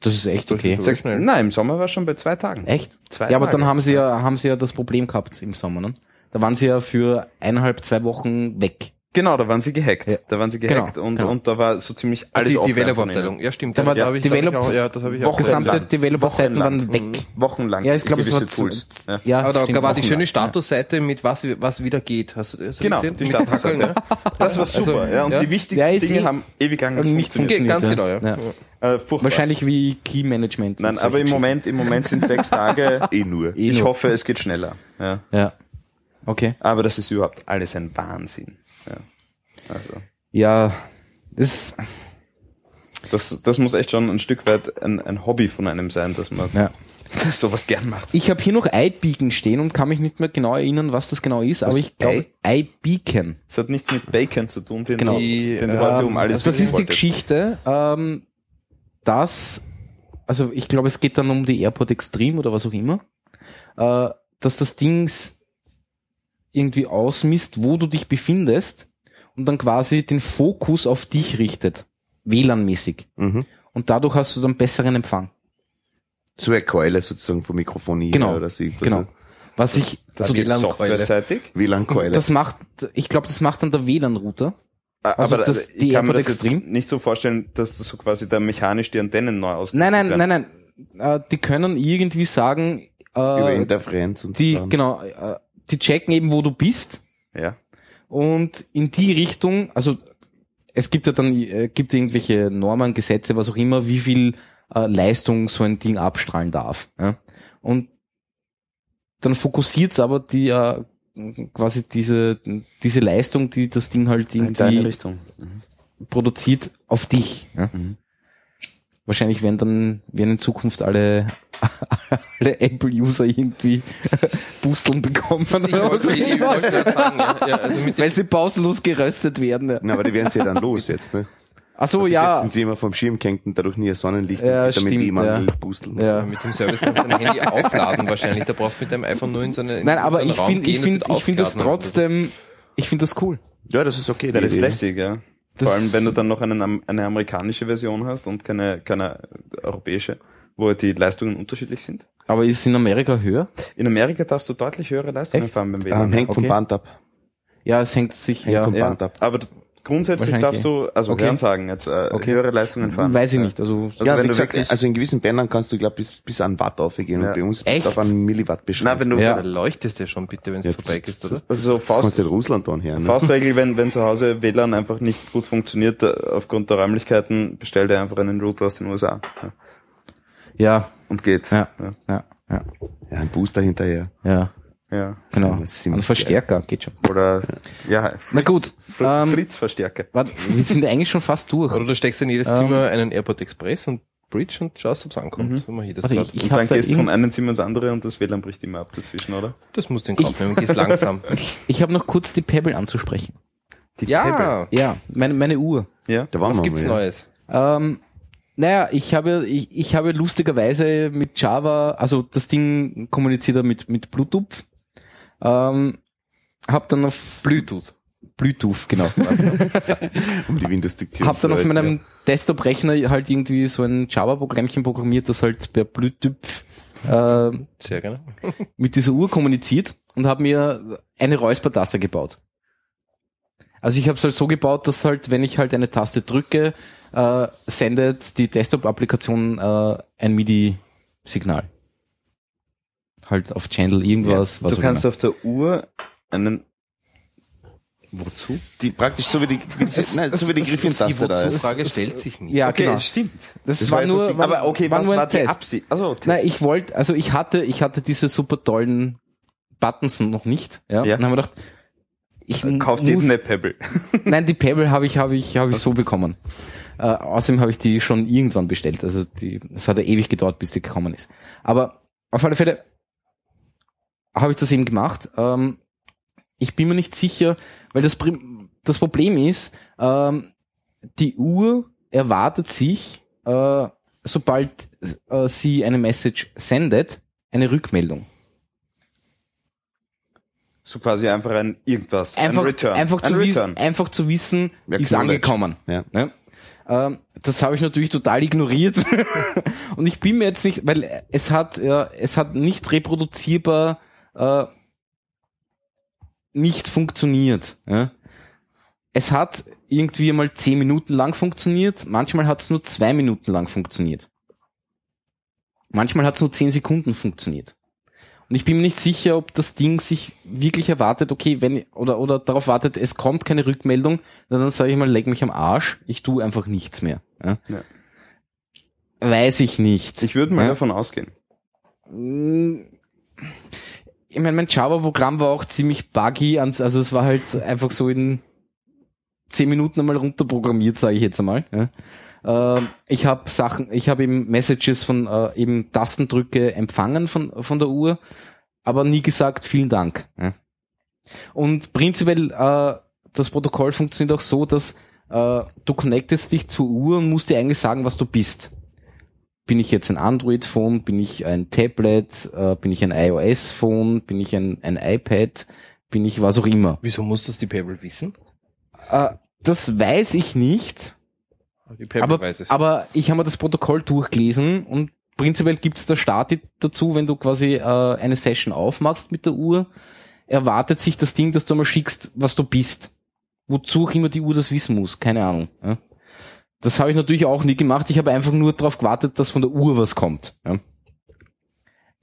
Speaker 1: Das ist echt okay.
Speaker 4: Sechs, nein, im Sommer war es schon bei zwei Tagen.
Speaker 1: Echt?
Speaker 4: Zwei
Speaker 1: ja, aber
Speaker 4: Tage.
Speaker 1: dann haben sie ja, haben sie ja das Problem gehabt im Sommer, ne? Da waren sie ja für eineinhalb, zwei Wochen weg.
Speaker 4: Genau, da waren sie gehackt.
Speaker 1: Ja.
Speaker 4: Da waren sie gehackt
Speaker 1: Genau,
Speaker 4: und,
Speaker 1: genau.
Speaker 4: und da war so ziemlich alles
Speaker 3: die
Speaker 4: offline von
Speaker 3: Developer-Abteilung. Ja, stimmt.
Speaker 1: Da war
Speaker 3: ja, ich, da hab ich
Speaker 1: Develop-
Speaker 3: auch, ja, das habe ich auch.
Speaker 1: Gesamte Developer-Seiten
Speaker 4: Wochenlang.
Speaker 1: waren weg.
Speaker 4: Wochenlang.
Speaker 1: Ja, ich glaube, es war
Speaker 4: Tools. Ja.
Speaker 1: Ja,
Speaker 3: Aber da
Speaker 1: stimmt,
Speaker 3: war die schöne Statusseite mit was, was wieder geht. Hast du das
Speaker 4: Genau,
Speaker 3: gesehen?
Speaker 4: die Statusseite.
Speaker 3: Fackeln,
Speaker 4: Das war super,
Speaker 3: Also,
Speaker 4: ja. Und
Speaker 3: ja.
Speaker 4: die wichtigsten
Speaker 1: Ja,
Speaker 4: Dinge
Speaker 1: eh-
Speaker 4: haben ewig lang
Speaker 1: nicht
Speaker 4: funktioniert.
Speaker 1: Funktioniert.
Speaker 3: ganz genau, ja.
Speaker 1: Ja.
Speaker 4: Äh.
Speaker 1: Wahrscheinlich wie Key Management. und
Speaker 4: Nein, aber im. Moment, im Moment sind sechs Tage.
Speaker 2: Eh nur.
Speaker 1: Eh
Speaker 4: ich
Speaker 1: nur.
Speaker 4: hoffe, es geht schneller. Ja.
Speaker 1: Ja. Okay.
Speaker 4: Aber das ist überhaupt alles ein Wahnsinn. Ja. Also,
Speaker 1: Ja, das,
Speaker 4: das, das muss echt schon ein Stück weit ein, ein Hobby von einem sein, dass man
Speaker 1: ja.
Speaker 4: sowas gern macht.
Speaker 1: Ich habe hier noch iBeacon stehen und kann mich nicht mehr genau erinnern, was das genau ist, aber ich glaube iBeacon.
Speaker 4: Es hat nichts mit Bacon zu tun, den,
Speaker 1: Genau.
Speaker 4: du, den du heute um alles
Speaker 1: das ist die. Geschichte, ähm, dass, also ich glaube, es geht dann um die AirPod Extreme oder was auch immer, äh, dass das Ding irgendwie ausmisst, wo du dich befindest und dann quasi den Fokus auf dich richtet, WLAN-mäßig.
Speaker 2: Mhm.
Speaker 1: Und dadurch hast du dann besseren Empfang.
Speaker 2: So eine Keule sozusagen von Mikrofonie
Speaker 1: Genau,
Speaker 2: oder sie.
Speaker 1: Genau. Was ich,
Speaker 4: Das
Speaker 1: also
Speaker 4: geht
Speaker 3: WLAN-Keule.
Speaker 2: WLAN-Keule.
Speaker 1: das macht, ich glaube, das macht dann der WLAN-Router. Also
Speaker 4: aber
Speaker 1: das-
Speaker 4: ich
Speaker 1: die
Speaker 4: kann mir das jetzt
Speaker 1: Extreme?
Speaker 4: nicht so vorstellen, dass so quasi da mechanisch die Antennen neu ausgerichtet
Speaker 1: Nein, nein,
Speaker 4: werden.
Speaker 1: nein, nein. Äh, die können irgendwie sagen,
Speaker 2: über
Speaker 1: äh,
Speaker 2: Interferenz und
Speaker 1: die,
Speaker 2: so.
Speaker 1: genau, äh, die checken eben, wo du bist
Speaker 4: Ja.
Speaker 1: und in die Richtung, also es gibt ja dann, äh, gibt irgendwelche Normen, Gesetze, was auch immer, wie viel äh, Leistung so ein Ding abstrahlen darf. Ja? Und dann fokussiert es aber die äh, quasi diese, diese Leistung, die das Ding halt irgendwie
Speaker 4: Richtung. Mhm.
Speaker 1: produziert, auf dich. Ja?
Speaker 4: Mhm.
Speaker 1: Wahrscheinlich werden dann, werden in Zukunft alle, alle Apple-User irgendwie Busteln bekommen.
Speaker 3: Ich wollte ich wollte gerade sagen, ja, ja, also
Speaker 1: weil sie pausenlos geröstet werden. Ja.
Speaker 2: Na, aber die werden sie ja dann los jetzt, ne?
Speaker 1: Ach so, ja.
Speaker 2: sind sie immer vom Schirm gehängt und dadurch nie ein Sonnenlicht,
Speaker 1: Ja,
Speaker 2: damit
Speaker 1: stimmt,
Speaker 2: die immer
Speaker 1: ja.
Speaker 2: busteln.
Speaker 1: ja.
Speaker 3: Mit dem Service kannst du dein Handy aufladen wahrscheinlich. Da brauchst du mit deinem iPhone nur in so eine in
Speaker 1: Nein,
Speaker 3: so
Speaker 1: aber
Speaker 3: einen
Speaker 1: ich finde, ich finde, ich finde das trotzdem, ich finde das cool.
Speaker 2: Ja, das ist okay.
Speaker 4: Das ist lässig, ja.
Speaker 1: Das-
Speaker 4: Vor allem, wenn du dann noch einen, Am- eine amerikanische Version hast und keine, keine europäische, wo die Leistungen unterschiedlich sind.
Speaker 1: Aber ist in Amerika höher?
Speaker 4: In Amerika darfst du deutlich höhere Leistungen
Speaker 1: Echt?
Speaker 4: fahren beim
Speaker 2: Ähm,
Speaker 4: WLAN.
Speaker 2: hängt vom
Speaker 1: Okay.
Speaker 2: Band ab.
Speaker 1: Ja, es hängt sich,
Speaker 2: Hängt
Speaker 1: ja.
Speaker 2: vom
Speaker 4: ja,
Speaker 2: Band ab.
Speaker 4: aber Grundsätzlich darfst du, also
Speaker 1: Okay.
Speaker 4: Hören sagen, jetzt äh,
Speaker 1: Okay.
Speaker 4: höhere Leistungen fahren.
Speaker 1: Weiß ich
Speaker 4: Ja.
Speaker 1: nicht. Also
Speaker 4: Also
Speaker 2: ja,
Speaker 4: wenn
Speaker 2: wie
Speaker 4: du
Speaker 2: gesagt,
Speaker 4: wirklich-
Speaker 2: also in gewissen Bändern kannst du, glaube bis, bis an Watt aufgehen.
Speaker 4: Ja.
Speaker 2: Und bei uns
Speaker 1: Echt?
Speaker 2: auf einen Milliwatt beschränkt.
Speaker 4: Na, wenn du
Speaker 1: Ja.
Speaker 3: Da leuchtest du ja schon bitte, wenn du
Speaker 2: Ja,
Speaker 3: vorbeigehst, oder?
Speaker 4: also so
Speaker 2: das kannst
Speaker 4: Faust,
Speaker 2: du in Russland dann her. Ne?
Speaker 4: Faustregel, wenn, wenn zu Hause WLAN einfach nicht gut funktioniert, äh, aufgrund der Räumlichkeiten, bestell dir einfach einen Router aus den USA. Ja.
Speaker 1: ja,
Speaker 4: Und geht.
Speaker 1: ja, ja, ja,
Speaker 2: Ja, ein Booster hinterher.
Speaker 1: ja,
Speaker 4: ja.
Speaker 1: genau. Ein Verstärker, geht schon.
Speaker 4: Oder, ja, Fritz,
Speaker 1: Na gut,
Speaker 4: Fr
Speaker 1: ähm,
Speaker 4: Fritz-Verstärker.
Speaker 1: Warte, wir sind eigentlich schon fast durch.
Speaker 3: Oder du steckst in jedes
Speaker 1: Ähm.
Speaker 3: Zimmer einen AirPod Express und Bridge und schaust, ob's ankommt. So mach ich das
Speaker 1: Warte, ich, ich
Speaker 4: Und
Speaker 1: habe
Speaker 4: dann
Speaker 1: da,
Speaker 4: gehst du von einem Zimmer ins andere und das WLAN bricht immer ab dazwischen, oder?
Speaker 3: Das musst du in Kauf nehmen, gehst langsam.
Speaker 1: ich hab noch kurz die Pebble anzusprechen.
Speaker 3: ja,
Speaker 1: Ja, meine, meine Uhr.
Speaker 4: Ja.
Speaker 2: Da waren
Speaker 3: was
Speaker 2: wir
Speaker 3: gibt's
Speaker 2: ja.
Speaker 3: Neues?
Speaker 1: Ähm, naja, ich habe, ich, ich habe lustigerweise mit Java, also das Ding kommuniziert er mit, mit Bluetooth. Ähm, hab dann auf
Speaker 3: Bluetooth.
Speaker 1: Bluetooth, genau.
Speaker 2: Um die Windows-Diktion
Speaker 1: hab dann auf meinem Desktop-Rechner halt irgendwie so ein Java-Programmchen programmiert, das halt per Bluetooth äh,
Speaker 3: Sehr gerne.
Speaker 1: mit dieser Uhr kommuniziert und habe mir eine Räuspertaste gebaut. Also ich habe es halt so gebaut, dass halt, wenn ich halt eine Taste drücke, äh, sendet die Desktop-Applikation äh, ein MIDI-Signal. Halt auf Channel irgendwas, was
Speaker 4: du kannst
Speaker 1: immer.
Speaker 4: auf der Uhr einen, wozu?
Speaker 2: Die praktisch so wie die, wie die,
Speaker 1: Es-
Speaker 2: nein, so wie die Griffin-Taste
Speaker 3: Die
Speaker 2: da ist.
Speaker 3: Wozu-Frage
Speaker 1: es-
Speaker 3: stellt sich nicht.
Speaker 1: Ja,
Speaker 4: Okay,
Speaker 1: genau.
Speaker 4: stimmt.
Speaker 1: Das,
Speaker 2: Das
Speaker 1: war
Speaker 2: war
Speaker 1: nur,
Speaker 2: die-
Speaker 1: war,
Speaker 4: Aber okay,
Speaker 1: war
Speaker 4: was
Speaker 1: nur
Speaker 4: war die
Speaker 1: Test.
Speaker 4: Absicht? Also,
Speaker 1: Nein, ich wollte, also ich hatte, ich hatte diese super tollen Buttons noch nicht, ja.
Speaker 4: Ja.
Speaker 1: Und haben wir gedacht, ich
Speaker 4: kaufst
Speaker 1: muss,
Speaker 4: jeden eine Pebble.
Speaker 1: Nein, die Pebble habe ich, habe ich, habe ich so bekommen. Äh, außerdem habe ich die schon irgendwann bestellt. Also die, es hat ja ewig gedauert, bis die gekommen ist. Aber auf alle Fälle habe ich das eben gemacht. Ähm, ich bin mir nicht sicher, weil das, das Problem ist, ähm, die Uhr erwartet sich, äh, sobald äh, sie eine Message sendet, eine Rückmeldung.
Speaker 4: So quasi einfach ein irgendwas.
Speaker 1: Einfach,
Speaker 4: ein Return.
Speaker 1: einfach,
Speaker 4: ein
Speaker 1: zu wissen,
Speaker 4: Return.
Speaker 1: einfach zu wissen,
Speaker 2: Ja,
Speaker 1: ist angekommen.
Speaker 2: Ja.
Speaker 1: Ne? Ähm, das habe ich natürlich total ignoriert. und ich bin mir jetzt nicht, weil es hat, ja, es hat nicht reproduzierbar äh, nicht funktioniert. Ja? Es hat irgendwie mal zehn Minuten lang funktioniert, manchmal hat es nur zwei Minuten lang funktioniert. Manchmal hat es nur zehn Sekunden funktioniert. Und ich bin mir nicht sicher, ob das Ding sich wirklich erwartet, okay, wenn, oder, oder darauf wartet, es kommt keine Rückmeldung, dann sage ich mal, leg mich am Arsch, ich tue einfach nichts mehr. Ja?
Speaker 4: Ja.
Speaker 1: Weiß ich nicht.
Speaker 4: Ich würde mal
Speaker 1: Ja.
Speaker 4: davon ausgehen.
Speaker 1: Ich meine, mein Java-Programm war auch ziemlich buggy, also es war halt einfach so in zehn Minuten einmal runterprogrammiert, sage ich jetzt einmal. Ja. Ähm, ich habe Sachen, ich habe eben Messages von äh, eben Tastendrücke empfangen von von der Uhr, aber nie gesagt vielen Dank. Ja. Und prinzipiell äh, das Protokoll funktioniert auch so, dass äh, du connectest dich zur Uhr und musst dir eigentlich sagen, was du bist bin ich jetzt ein Android-Phone, bin ich ein Tablet, äh, bin ich ein iOS-Phone, bin ich ein, ein iPad, bin ich was auch immer.
Speaker 3: Wieso muss das die Pebble wissen?
Speaker 1: Äh, das weiß ich nicht,
Speaker 3: Die Pebble
Speaker 1: aber,
Speaker 3: weiß es.
Speaker 1: aber ich habe mir das Protokoll durchgelesen und prinzipiell gibt's da Stati dazu, wenn du quasi äh, eine Session aufmachst mit der Uhr, erwartet sich das Ding, dass du mal schickst, was du bist. Wozu auch immer die Uhr das wissen muss, keine Ahnung. Ja. Das habe ich natürlich auch nie gemacht. Ich habe einfach nur darauf gewartet, dass von der Uhr was kommt. Ja.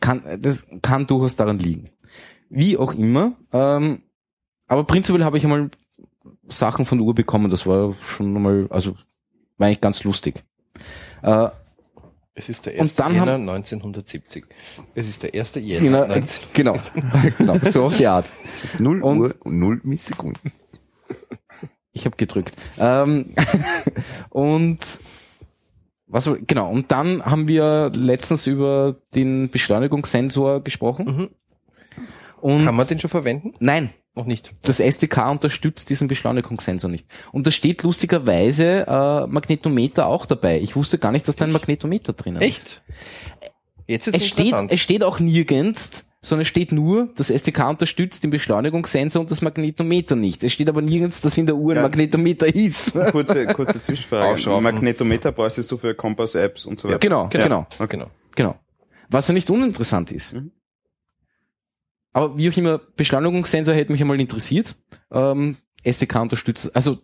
Speaker 1: Kann, das kann durchaus daran liegen. Wie auch immer. Ähm, aber prinzipiell habe ich einmal Sachen von der Uhr bekommen. Das war schon mal, also war eigentlich ganz lustig. Äh,
Speaker 3: es ist der
Speaker 1: und
Speaker 3: 1.
Speaker 1: dann
Speaker 3: Jänner
Speaker 1: haben- 1970.
Speaker 3: 1970. Es ist der 1. Jänner
Speaker 1: genau,
Speaker 3: 19.
Speaker 1: genau, genau, so auf die Art.
Speaker 2: Es ist 0
Speaker 1: Und-
Speaker 2: Uhr und 0 Millisekunden.
Speaker 1: Ich habe gedrückt. Ähm, und was genau, und dann haben wir letztens über den Beschleunigungssensor gesprochen.
Speaker 3: Mhm.
Speaker 1: Und
Speaker 3: Kann man den schon verwenden?
Speaker 1: nein,
Speaker 3: Noch nicht.
Speaker 1: das SDK unterstützt diesen Beschleunigungssensor nicht. Und da steht lustigerweise äh, Magnetometer auch dabei. Ich wusste gar nicht, dass da ein Magnetometer drinnen ist.
Speaker 3: Echt? Jetzt ist
Speaker 1: Es steht, es steht auch nirgends, sondern es steht nur, das SDK unterstützt den Beschleunigungssensor und das Magnetometer nicht. Es steht aber nirgends, dass in der Uhr ein
Speaker 4: Ja.
Speaker 1: Magnetometer ist.
Speaker 4: Kurze, kurze Zwischenfrage. Magnetometer bräuchtest du für Kompass-Apps und so weiter.
Speaker 1: Genau,
Speaker 3: Ja.
Speaker 1: genau,
Speaker 3: Okay. Genau.
Speaker 1: genau. Was ja nicht uninteressant ist.
Speaker 4: Mhm.
Speaker 1: Aber wie auch immer, Beschleunigungssensor hätte mich einmal interessiert. Ähm, SDK unterstützt, also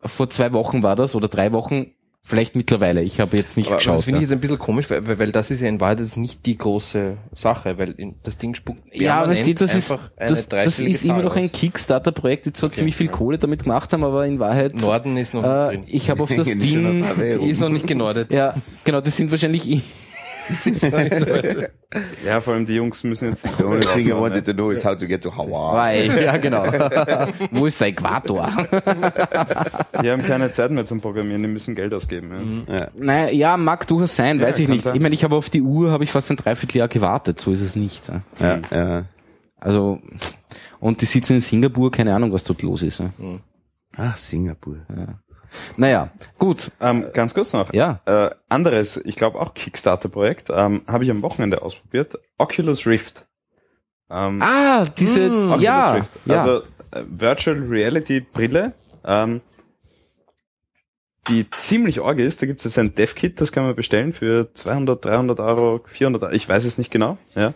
Speaker 1: vor zwei Wochen war das oder drei Wochen, vielleicht mittlerweile. Ich habe jetzt nicht
Speaker 3: Aber
Speaker 1: geschaut.
Speaker 3: das finde ich
Speaker 1: ja.
Speaker 3: jetzt ein bisschen komisch, weil, weil- weil das ist ja in Wahrheit jetzt nicht die große Sache, weil das Ding spuckt
Speaker 1: Ja, aber
Speaker 3: permanent
Speaker 1: das ist, das, das ist immer noch ein. Kickstarter-Projekt, die zwar ziemlich viel
Speaker 3: ja.
Speaker 1: Kohle damit gemacht haben, aber in Wahrheit,
Speaker 3: Norden ist noch
Speaker 1: äh,
Speaker 3: nicht drin.
Speaker 1: ich habe auf das Ding.
Speaker 3: Ist noch nicht genordet.
Speaker 1: ja, genau, das sind wahrscheinlich,
Speaker 4: Ja, vor allem die Jungs müssen jetzt die
Speaker 2: The only thing I wanted to know is how to get to Hawaii.
Speaker 1: Weil, ja genau. Wo ist der Äquator?
Speaker 4: Die haben keine Zeit mehr zum Programmieren, die müssen Geld ausgeben. Ja.
Speaker 2: Ja.
Speaker 1: naja, ja, mag durchaus sein,
Speaker 4: Ja,
Speaker 1: weiß ich nicht.
Speaker 4: sein.
Speaker 1: Ich meine, ich habe auf die Uhr, habe ich fast ein Dreivierteljahr gewartet, so ist es nicht. ja.
Speaker 2: Ja, ja.
Speaker 1: Also, und die sitzen in Singapur, keine Ahnung, was dort los ist. ja.
Speaker 2: Ach, Singapur.
Speaker 1: Naja, gut.
Speaker 4: Ähm, ganz kurz noch.
Speaker 1: Ja.
Speaker 4: Äh, anderes, ich glaube auch Kickstarter-Projekt, ähm, habe ich am Wochenende ausprobiert. Oculus Rift. Ähm,
Speaker 1: Ah, diese,
Speaker 4: Oculus
Speaker 1: ja,
Speaker 4: Rift.
Speaker 1: ja.
Speaker 4: Also äh, Virtual Reality Brille, ähm, die ziemlich arg ist. Da gibt es jetzt ein Dev-Kit, das kann man bestellen für 200, 300 Euro, 400 Euro, ich weiß es nicht genau. Ja,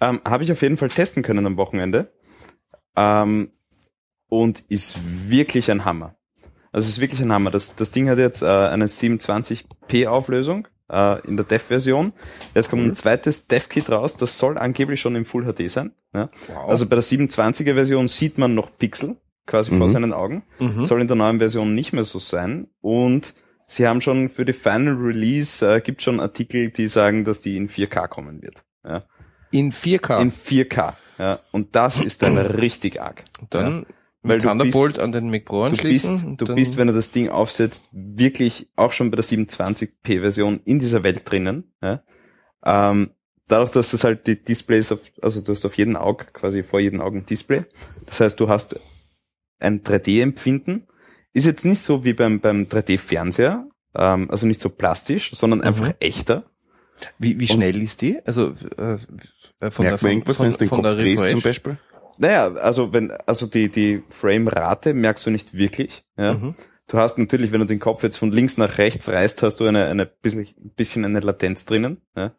Speaker 4: ähm, Habe ich auf jeden Fall testen können am Wochenende. Ähm, und ist wirklich ein Hammer. Also es ist wirklich ein Hammer. Das, das Ding hat jetzt äh, eine 720p Auflösung äh, in der Dev-Version. Jetzt kommt ein zweites Dev-Kit raus, das soll angeblich schon im Full HD sein. Ja? Also bei der 720er Version sieht man noch Pixel quasi vor
Speaker 2: Mhm.
Speaker 4: seinen Augen.
Speaker 3: Mhm.
Speaker 4: Soll in der neuen Version nicht mehr so sein. Und sie haben schon für die Final Release, äh, gibt schon Artikel, die sagen, dass die in 4K kommen wird. Ja?
Speaker 3: In 4K.
Speaker 4: In 4K. Ja? Und das ist dann richtig arg.
Speaker 3: dann
Speaker 4: Weil
Speaker 3: Thunderbolt an den Mac Pro
Speaker 4: Du bist,
Speaker 3: anschließen. und
Speaker 4: du
Speaker 3: dann-
Speaker 4: bist, wenn du das Ding aufsetzt, wirklich auch schon bei der 720p-Version in dieser Welt drinnen. Ja? Ähm, dadurch, dass das halt die Displays, auf, also du hast auf jeden Auge, quasi vor jedem Auge ein Display. Das heißt, du hast ein 3D-Empfinden. Ist jetzt nicht so wie beim, beim 3D-Fernseher, ähm, also nicht so plastisch, sondern
Speaker 3: Mhm.
Speaker 4: einfach echter.
Speaker 3: Wie, wie schnell ist die? Also äh, äh, von
Speaker 2: Merkt man irgendwas, wenn du den Kopf drehst zum Beispiel?
Speaker 4: Naja, also wenn, also die, die Frame-Rate merkst du nicht wirklich. Ja?
Speaker 3: Mhm.
Speaker 4: Du hast natürlich, wenn du den Kopf jetzt von links nach rechts reißt, hast du eine, eine bisschen, bisschen eine Latenz drinnen. Ja?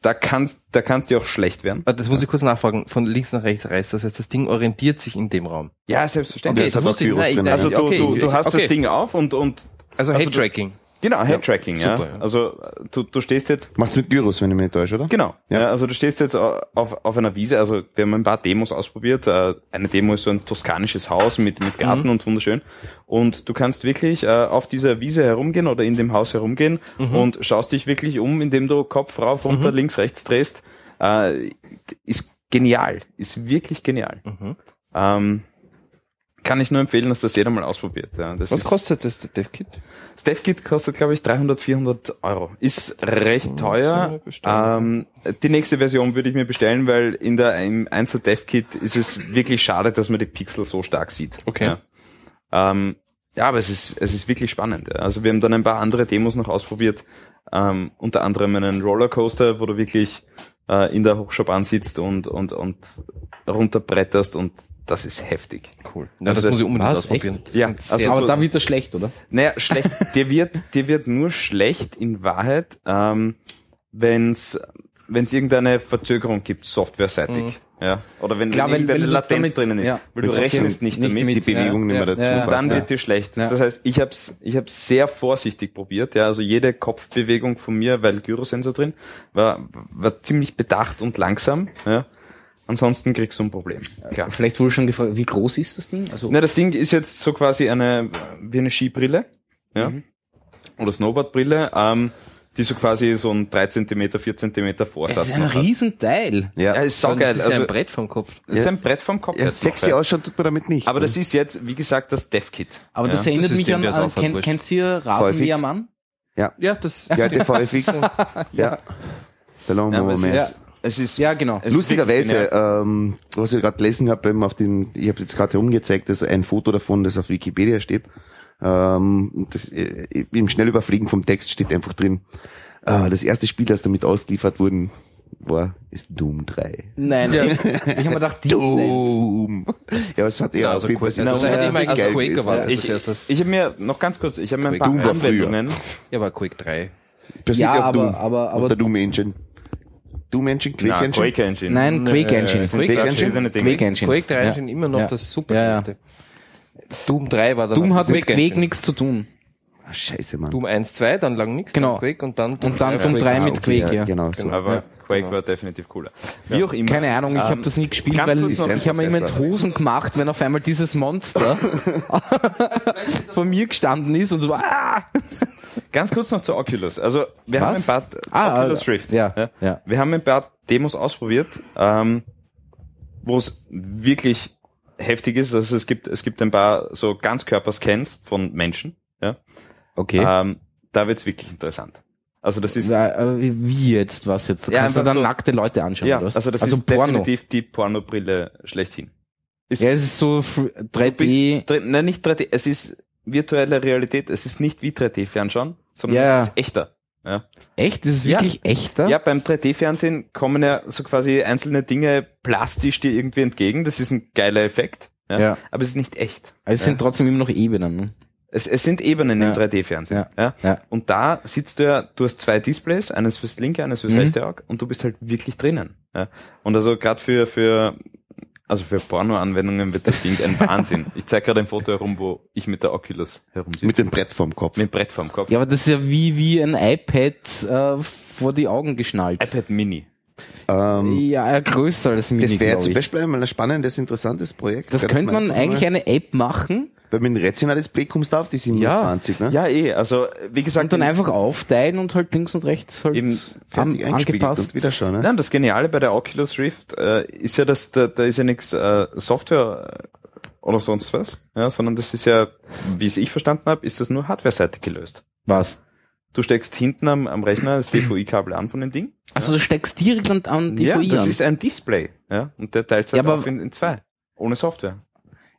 Speaker 4: Da kannst, da kannst du auch schlecht werden.
Speaker 3: Das muss ich kurz nachfragen. Von links nach rechts reißt. Das heißt, das Ding orientiert sich in dem Raum.
Speaker 4: Ja, selbstverständlich.
Speaker 2: das hat auch Virus
Speaker 3: nein,
Speaker 2: drin.
Speaker 4: Also du,
Speaker 3: okay,
Speaker 4: du, du hast
Speaker 3: okay.
Speaker 4: das Ding auf und, und
Speaker 3: Also,
Speaker 4: Also
Speaker 3: Head-Tracking.
Speaker 4: Genau, Head-Tracking, ja.
Speaker 3: super, ja.
Speaker 4: Also äh, du, du stehst jetzt
Speaker 2: Macht's mit Gyros, wenn ich mich nicht täusche, oder?
Speaker 4: Genau.
Speaker 2: Ja.
Speaker 4: Ja. also du stehst jetzt au- auf, auf einer Wiese, also wir haben ein paar Demos ausprobiert. Äh, Eine Demo ist so ein toskanisches Haus mit, mit Garten und wunderschön. Und du kannst wirklich äh, auf dieser Wiese herumgehen oder in dem Haus herumgehen und schaust dich wirklich um, indem du Kopf rauf, runter, links, rechts drehst. Ist genial. Ist wirklich genial.
Speaker 3: Mhm.
Speaker 4: Ähm, kann ich nur empfehlen, dass das jeder mal ausprobiert. Ja, das
Speaker 3: Was kostet das, der Dev-Kit?
Speaker 4: das DevKit kostet, glaube ich, 300, 400 Euro. Ist recht teuer. Ähm, die nächste Version würde ich mir bestellen, weil in der im Einzel DevKit ist es wirklich schade, dass man die Pixel so stark sieht.
Speaker 3: Okay.
Speaker 4: Ja, ähm, ja aber es ist, es ist wirklich spannend. Ja. Also wir haben dann ein paar andere Demos noch ausprobiert. Ähm, unter anderem einen Rollercoaster, wo du wirklich äh, in der Hochschaubahn sitzt und, und, und runterbretterst und das ist heftig.
Speaker 3: Cool. Ja, das
Speaker 4: Also
Speaker 3: muss ich
Speaker 4: das-
Speaker 3: unbedingt
Speaker 1: was?
Speaker 3: ausprobieren. Das
Speaker 4: Ja, also
Speaker 1: Aber da wird er schlecht, oder?
Speaker 4: Naja, schlecht. dir wird, dir wird nur schlecht in Wahrheit, ähm, wenn's, wenn's irgendeine Verzögerung gibt, softwareseitig. Ja. Oder wenn,
Speaker 1: Klar,
Speaker 4: wenn irgendeine Latenz
Speaker 1: damit-
Speaker 4: drinnen ist.
Speaker 1: ja.
Speaker 4: Weil du rechnest nicht,
Speaker 1: nicht
Speaker 4: damit.
Speaker 1: mit-
Speaker 2: Die Bewegung
Speaker 1: Ja,
Speaker 2: nicht mehr
Speaker 1: ja,
Speaker 2: dazu
Speaker 1: ja,
Speaker 2: passt.
Speaker 4: dann
Speaker 2: ja.
Speaker 4: wird dir schlecht.
Speaker 1: Ja.
Speaker 4: Das heißt, ich hab's, ich hab's sehr vorsichtig probiert, ja, also jede Kopfbewegung von mir, weil Gyrosensor drin, war, war ziemlich bedacht und langsam, ja. Ansonsten kriegst du ein Problem. Klar.
Speaker 1: Vielleicht wurde schon gefragt, wie groß ist das Ding? Also,
Speaker 4: Na, das Ding ist jetzt so quasi eine, wie eine Skibrille, ja, oder Snowboardbrille, ähm, die so quasi so ein 3 cm, 4 cm
Speaker 1: es
Speaker 4: Vorsatz
Speaker 1: ist ein. Riesenteil.
Speaker 4: Ja,
Speaker 2: Ja.
Speaker 4: ist
Speaker 3: Das
Speaker 4: saugeil.
Speaker 3: ist ja ein
Speaker 4: Also,
Speaker 3: Brett vom Kopf.
Speaker 4: das ist ein Brett vom Kopf.
Speaker 2: Ja, sexy
Speaker 4: ja.
Speaker 2: ausschaut tut man damit nicht.
Speaker 4: Aber das ist jetzt, wie gesagt, das Dev-Kit.
Speaker 1: Aber das
Speaker 4: ja.
Speaker 1: erinnert
Speaker 3: das
Speaker 1: mich
Speaker 3: System,
Speaker 1: an, an kennt, kennt ihr Rasenmähermann?
Speaker 2: ja.
Speaker 3: Ja, das.
Speaker 2: Ja, der VFX. ja. Der
Speaker 4: Ja,
Speaker 2: Lawnmower
Speaker 4: ist, es ist,
Speaker 1: Ja, genau.
Speaker 4: es ist
Speaker 2: Lustigerweise, ähm, was ich gerade gelesen habe, eben auf dem, ich habe jetzt gerade herumgezeigt, dass ein Foto davon, das auf Wikipedia steht. Ähm, das, äh, Im Schnellüberfliegen vom Text steht einfach drin, äh, das erste Spiel, das damit ausgeliefert wurden, war, ist Doom 3.
Speaker 1: Nein, echt? ich habe mir gedacht, Decent.
Speaker 2: Doom! Ja, es hat eher
Speaker 3: Ja,
Speaker 2: auf
Speaker 3: also Quake, also
Speaker 2: sehr
Speaker 3: hätte ich mal als
Speaker 2: geil
Speaker 3: Quake
Speaker 2: gewesen.
Speaker 3: erwartet.
Speaker 4: Ich, ich habe mir noch ganz kurz, ich habe mir ein paar
Speaker 2: Doom.
Speaker 4: Anwendungen.
Speaker 3: Ja, aber Quake 3.
Speaker 2: Basiert
Speaker 1: Ja,
Speaker 2: auf
Speaker 1: aber-
Speaker 2: Doom,
Speaker 1: aber-
Speaker 2: auf
Speaker 1: aber-
Speaker 2: der Doom Engine. Doom Engine, Quake
Speaker 4: Na,
Speaker 2: Engine?
Speaker 4: Quake Engine.
Speaker 1: Nein, Quake Engine.
Speaker 3: Quake
Speaker 2: Engine?
Speaker 4: Verschiedene Dinge.
Speaker 1: Quake Engine.
Speaker 3: Quake 3
Speaker 1: Ja.
Speaker 3: sind immer noch
Speaker 1: Ja.
Speaker 3: das super
Speaker 1: Ja, ja.
Speaker 3: Doom 3 war dann
Speaker 1: Doom hat mit
Speaker 3: Quake
Speaker 1: Quake
Speaker 3: Engine.
Speaker 1: nichts zu tun.
Speaker 2: Ah, scheiße, Mann.
Speaker 3: Doom 1, 2, dann lang nichts,
Speaker 1: Genau.
Speaker 3: dann Quake und dann
Speaker 1: Und dann Doom
Speaker 3: Quake.
Speaker 1: 3
Speaker 2: Ah,
Speaker 1: mit
Speaker 2: okay,
Speaker 1: Quake, ja.
Speaker 2: Genau, so.
Speaker 4: Aber
Speaker 3: Ja,
Speaker 4: Quake
Speaker 3: genau.
Speaker 4: war definitiv cooler. Wie auch immer.
Speaker 1: Keine Ahnung, ich
Speaker 4: Ähm,
Speaker 1: habe das nie gespielt, weil ich,
Speaker 4: noch-
Speaker 1: ich habe mir immer in Hosen gemacht, wenn auf einmal dieses Monster vor mir gestanden ist und so, ah!
Speaker 4: Ganz kurz noch zur Oculus. Also wir
Speaker 1: Was?
Speaker 4: haben ein paar
Speaker 1: Ah,
Speaker 4: Oculus Rift.
Speaker 1: ja, ja.
Speaker 4: Wir haben ein paar Demos ausprobiert, ähm, wo es wirklich heftig ist. Also es gibt es gibt ein paar so Ganzkörperscans von Menschen. Ja.
Speaker 1: Okay.
Speaker 4: Ähm, da wird's wirklich interessant. Also das ist
Speaker 1: Ja, äh, wie jetzt, was jetzt?
Speaker 4: Ja,
Speaker 1: Kannst du dann
Speaker 4: so-
Speaker 1: nackte Leute anschauen,
Speaker 4: ja,
Speaker 1: oder was?
Speaker 4: also das
Speaker 1: also
Speaker 4: ist
Speaker 1: Porno.
Speaker 4: definitiv die Pornobrille schlechthin. Ist,
Speaker 1: Ja, es ist so fr-
Speaker 4: Du
Speaker 1: 3D.
Speaker 4: bist Nein, nicht 3D. Es ist virtuelle Realität. Es ist nicht wie 3D-Fernschauen, sondern
Speaker 1: Ja.
Speaker 4: es ist echter. Ja.
Speaker 1: Echt? Das ist
Speaker 4: Ja.
Speaker 1: wirklich echter?
Speaker 4: Ja, beim 3D-Fernsehen kommen ja so quasi einzelne Dinge plastisch dir irgendwie entgegen. Das ist ein geiler Effekt. Ja.
Speaker 1: Ja.
Speaker 4: Aber es ist nicht echt.
Speaker 1: Also es sind trotzdem immer noch Ebenen. Ne?
Speaker 4: Es, es sind Ebenen
Speaker 1: Ja.
Speaker 4: im 3D-Fernsehen.
Speaker 1: Ja.
Speaker 4: Ja.
Speaker 1: Ja.
Speaker 4: Und da sitzt du ja, du hast zwei Displays, eines fürs linke, eines fürs
Speaker 1: Mhm.
Speaker 4: rechte Auge und du bist halt wirklich drinnen. Ja. Und also gerade für, für, also für Porno-Anwendungen wird das Ding ein Wahnsinn. Ich zeige gerade ein Foto herum, wo ich mit der Oculus herumsitze.
Speaker 2: Mit dem Brett vorm Kopf.
Speaker 4: mit Brett vorm Kopf.
Speaker 1: Ja, aber das ist ja wie, wie ein iPad äh, vor die Augen geschnallt.
Speaker 4: iPad Mini.
Speaker 2: Ähm,
Speaker 1: Ja, größer als Mini,
Speaker 2: das wäre zum. Beispiel einmal ein spannendes, interessantes Projekt.
Speaker 1: Das könnte man eigentlich eine App machen
Speaker 2: Weil mit dem Retina-Display kommst du auf die 27, ne?
Speaker 4: Ja, eh. Also, wie gesagt,
Speaker 1: und dann einfach aufteilen und halt links und rechts halt
Speaker 4: Eben
Speaker 2: eingespiegelt
Speaker 1: angepasst.
Speaker 2: und wieder schauen, ne?
Speaker 4: Nein, das Geniale bei der Oculus Rift äh, ist ja, dass da, da ist ja nichts äh, Software äh, oder sonst was, ja, sondern das ist ja, wie es ich verstanden habe, ist das nur hardware-seitig gelöst.
Speaker 1: Was?
Speaker 4: Du steckst hinten am, am Rechner das DVI-Kabel an von dem Ding.
Speaker 1: Also du steckst direkt an, an die
Speaker 4: ja, das
Speaker 1: an.
Speaker 4: ist ein Display, ja, und der teilt sich
Speaker 1: Ja,
Speaker 4: halt
Speaker 1: aber-
Speaker 4: auf in, in zwei, ohne Software.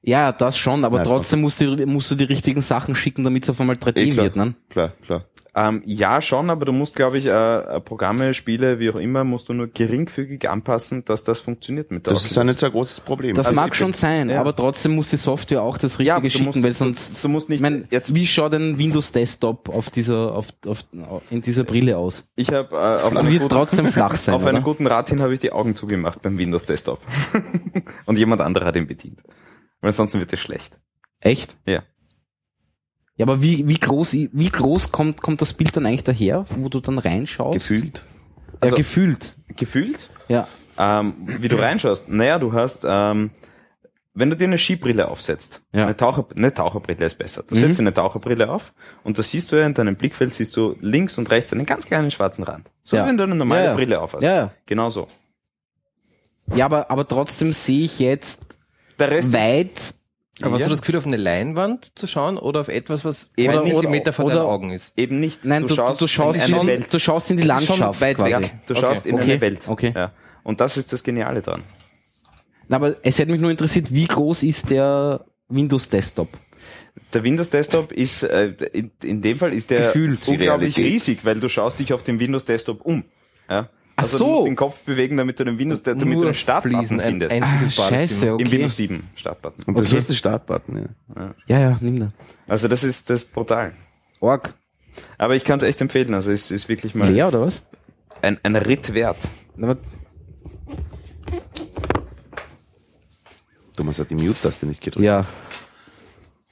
Speaker 1: Ja, das schon, aber
Speaker 2: ist
Speaker 1: trotzdem musst du, musst du die richtigen Sachen schicken, damit es auf einmal 3D
Speaker 2: Eh, klar.
Speaker 1: wird, ne?
Speaker 2: Klar, klar.
Speaker 4: Ähm, ja, schon, aber du musst, glaube ich, äh, äh, Programme, Spiele, wie auch immer, musst du nur geringfügig anpassen, dass das funktioniert mit der
Speaker 2: Das ist ja nicht so ein großes Problem.
Speaker 1: Das
Speaker 4: Also
Speaker 1: mag schon sein,
Speaker 4: ja.
Speaker 1: aber trotzdem muss die Software auch das Richtige
Speaker 4: Ja, du
Speaker 1: schicken,
Speaker 4: musst-
Speaker 1: weil sonst,
Speaker 4: du musst nicht
Speaker 1: ich mein,
Speaker 4: jetzt-
Speaker 1: wie schaut ein Windows Desktop auf dieser, auf, auf, in dieser Brille aus?
Speaker 4: Ich habe äh, auf,
Speaker 1: wird
Speaker 4: guten,
Speaker 1: trotzdem flach sein,
Speaker 4: auf einen guten Rat hin habe ich die Augen zugemacht beim Windows Desktop. Und jemand anderer hat ihn bedient. Weil ansonsten wird es schlecht.
Speaker 1: Echt?
Speaker 4: Ja.
Speaker 1: Ja, aber wie, wie groß, wie groß kommt, kommt das Bild dann eigentlich daher, wo du dann reinschaust?
Speaker 2: Gefühlt.
Speaker 1: Ja,
Speaker 4: Also-
Speaker 1: gefühlt.
Speaker 4: Gefühlt,
Speaker 1: Ja.
Speaker 4: ähm, wie du reinschaust. Naja, du hast, ähm, wenn du dir eine Skibrille aufsetzt,
Speaker 1: Ja.
Speaker 4: eine, Taucher, eine Taucherbrille ist besser. Du
Speaker 1: Mhm.
Speaker 4: setzt dir eine Taucherbrille auf und da siehst du ja in deinem Blickfeld siehst du links und rechts einen ganz kleinen schwarzen Rand. So
Speaker 1: Ja.
Speaker 4: wie wenn du eine normale
Speaker 1: Ja.
Speaker 4: Brille aufhast.
Speaker 1: Ja, ja.
Speaker 4: Genau so.
Speaker 1: Ja, aber, aber trotzdem sehe ich jetzt weit,
Speaker 3: Aber hast
Speaker 4: Ja.
Speaker 3: du das Gefühl, auf eine Leinwand zu schauen oder auf etwas, was
Speaker 4: Eben nicht.
Speaker 3: Zentimeter vor
Speaker 1: Oder-
Speaker 3: deinen Augen ist?
Speaker 4: eben nicht.
Speaker 1: nein, du, du, du, schaust,
Speaker 4: in
Speaker 1: in, du schaust in die Landschaft
Speaker 3: weit weg.
Speaker 1: quasi.
Speaker 3: Ja.
Speaker 4: Du
Speaker 3: Okay.
Speaker 4: schaust in
Speaker 1: Okay.
Speaker 4: eine Welt.
Speaker 1: Okay.
Speaker 4: Ja. Und das ist das Geniale dran.
Speaker 1: Na, aber es hätte mich nur interessiert, wie groß ist der Windows Desktop?
Speaker 4: Der Windows Desktop ist, äh, in, in dem Fall ist der
Speaker 1: Gefühlt.
Speaker 4: unglaublich riesig, weil du schaust dich auf dem Windows Desktop um. Ja?
Speaker 1: Ach
Speaker 4: Also
Speaker 1: so.
Speaker 4: du musst den Kopf bewegen, damit du den Windows, damit du den Startbutton
Speaker 3: Fliesen, ein
Speaker 4: findest.
Speaker 3: einziges
Speaker 1: Ah, scheiße, okay.
Speaker 4: Im Windows 7 Startbutton.
Speaker 2: Und das
Speaker 1: Okay.
Speaker 2: ist der Startbutton, ja.
Speaker 1: Ja, ja, nimm da.
Speaker 4: Also das ist das ist brutal.
Speaker 1: Org.
Speaker 4: Aber ich kann es echt empfehlen. Also es ist wirklich mal
Speaker 1: Leer oder was?
Speaker 4: ein, ein Ritt wert.
Speaker 1: Aber,
Speaker 2: Thomas hat die Mute-Taste nicht gedrückt.
Speaker 1: ja.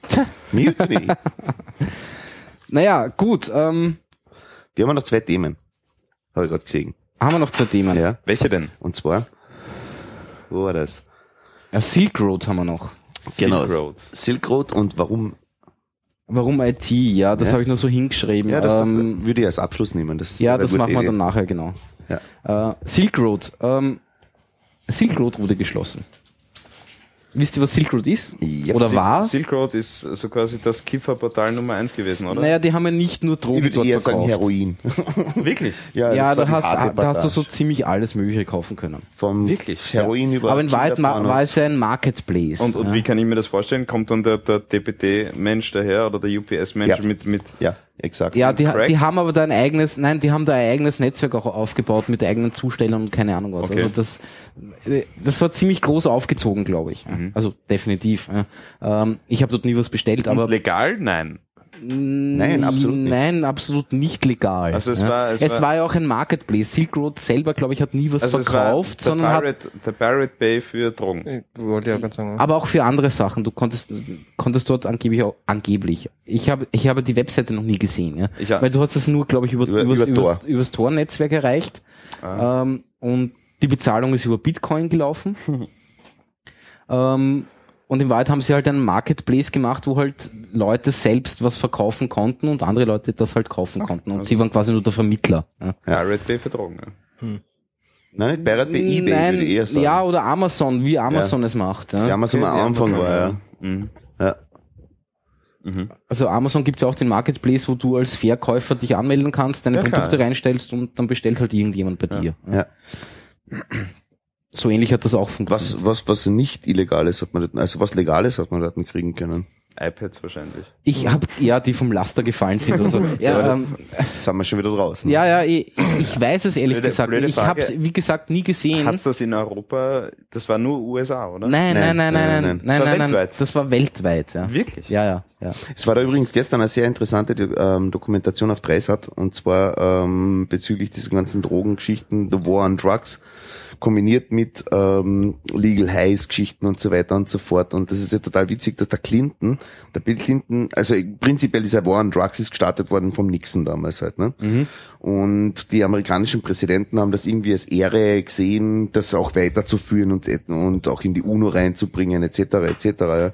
Speaker 1: Tja.
Speaker 2: Mute me.
Speaker 1: Naja, gut. Ähm,
Speaker 2: Wir haben noch zwei Themen. Habe ich gerade gesehen.
Speaker 1: Haben wir noch zwei Themen.
Speaker 2: Ja.
Speaker 4: Welche denn?
Speaker 2: Und zwar, wo war das?
Speaker 1: Ja, Silk Road haben wir noch.
Speaker 2: Genau.
Speaker 4: Silk Road.
Speaker 2: Silk Road und warum?
Speaker 1: Warum IT? Ja, das
Speaker 2: Ja.
Speaker 1: habe ich nur so hingeschrieben.
Speaker 2: Ja, das
Speaker 1: ähm,
Speaker 2: würde ich als Abschluss nehmen. Das
Speaker 1: ja das machen wir dann nachher, genau.
Speaker 2: Ja.
Speaker 1: Äh, Silk Road. Ähm, Silk Road wurde geschlossen. Wisst ihr, was Silk Road ist?
Speaker 2: Ja,
Speaker 1: Oder
Speaker 2: Silk-
Speaker 1: war?
Speaker 4: Silk Road ist so quasi das Kifferportal Nummer eins gewesen, oder?
Speaker 1: Naja, die haben ja nicht nur Drogen
Speaker 2: Ich würde eher
Speaker 1: verkauft.
Speaker 2: sagen Heroin.
Speaker 4: Wirklich?
Speaker 2: ja,
Speaker 1: Ja, da hast, da hast du so ziemlich alles Mögliche kaufen können.
Speaker 2: Vom
Speaker 4: Wirklich?
Speaker 2: Heroin über
Speaker 1: Aber in Wahrheit war es ja ein Marketplace.
Speaker 4: Und, und
Speaker 1: ja.
Speaker 4: wie kann ich mir das vorstellen? Kommt dann der, der DPD-Mensch daher oder der UPS-Mensch
Speaker 2: Ja.
Speaker 4: mit, mit
Speaker 2: Ja, exakt.
Speaker 1: Ja, die, die haben aber da ein eigenes, nein, die haben da ein eigenes Netzwerk auch aufgebaut mit eigenen Zustellern und keine Ahnung was.
Speaker 4: Okay.
Speaker 1: Also das, das war ziemlich groß aufgezogen, glaube ich.
Speaker 4: Mhm.
Speaker 1: Also definitiv. Ähm, ich habe dort nie was bestellt, aber
Speaker 4: und legal? Nein.
Speaker 2: Nein, absolut nicht.
Speaker 1: Nein, absolut nicht legal.
Speaker 4: Also es
Speaker 1: ja.
Speaker 4: war- es
Speaker 1: es
Speaker 4: war-
Speaker 1: war ja auch ein Marketplace. Silk Road selber, glaube ich, hat nie was
Speaker 4: Also es
Speaker 1: verkauft,
Speaker 4: war
Speaker 1: sondern
Speaker 4: der
Speaker 1: hat
Speaker 4: Pirate, der Pirate Bay für Drogen.
Speaker 3: Ich wollte ja gerade sagen.
Speaker 1: aber auch für andere Sachen. Du konntest, konntest dort angeblich, auch, angeblich. Ich habe, ich habe die Webseite noch nie gesehen, ja.
Speaker 4: Ich.
Speaker 1: Weil du hast das nur, glaube ich, über,
Speaker 2: Über-
Speaker 1: übers,
Speaker 2: über
Speaker 1: übers,
Speaker 2: Tor.
Speaker 1: übers Tor-Netzwerk erreicht.
Speaker 4: Ah.
Speaker 1: Ähm, und die Bezahlung ist über Bitcoin gelaufen. ähm, und in Wahrheit haben sie halt einen Marketplace gemacht, wo halt Leute selbst was verkaufen konnten und andere Leute das halt kaufen konnten. Und sie waren quasi nur der Vermittler. Ja.
Speaker 4: Pirate Bay für Drogen. Ja.
Speaker 2: Nein, nicht Pirate Bay, eBay
Speaker 1: Nein,
Speaker 2: würde ich eher sagen.
Speaker 1: ja, oder Amazon, wie Amazon es macht. Ja.
Speaker 2: Die Amazon am Anfang war, ja.
Speaker 4: Mhm.
Speaker 2: ja.
Speaker 1: Also Amazon gibt's ja auch den Marketplace, wo du als Verkäufer dich anmelden kannst, deine
Speaker 4: Ja, klar,
Speaker 1: Produkte
Speaker 4: ja.
Speaker 1: reinstellst und dann bestellt halt irgendjemand bei dir.
Speaker 2: ja.
Speaker 1: So ähnlich hat das auch funktioniert.
Speaker 2: Was, was, was nicht illegal ist, hat man dort, also was legales hat man dort nicht kriegen können.
Speaker 4: iPads wahrscheinlich.
Speaker 1: Ich habe ja die vom Laster gefallen sind oder so. Ja, ähm,
Speaker 2: Jetzt sind wir schon wieder draußen.
Speaker 1: ja, ja ich, ich weiß es ehrlich
Speaker 4: Blöde-
Speaker 1: gesagt.
Speaker 4: blöde
Speaker 1: Ich habe es wie gesagt nie gesehen.
Speaker 4: Hat's das in Europa, das war nur USA, oder?
Speaker 1: Nein, nein, nein, nein, nein, nein,
Speaker 4: Das war
Speaker 1: nein, nein,
Speaker 4: weltweit.
Speaker 1: Das war weltweit, ja.
Speaker 4: Wirklich?
Speaker 1: Ja, ja, ja.
Speaker 2: Es war da übrigens gestern eine sehr interessante ähm, Dokumentation auf Dreisat und zwar ähm, bezüglich dieser ganzen Drogengeschichten, The War on Drugs, kombiniert mit ähm, Legal Highs Geschichten und so weiter und so fort. Und das ist ja total witzig, dass der Clinton, der Bill Clinton, also prinzipiell dieser War on Drugs ist gestartet worden vom Nixon damals halt, ne? Und die amerikanischen Präsidenten haben das irgendwie als Ehre gesehen, das auch weiterzuführen und, und auch in die UNO reinzubringen, etc. etc. Ja.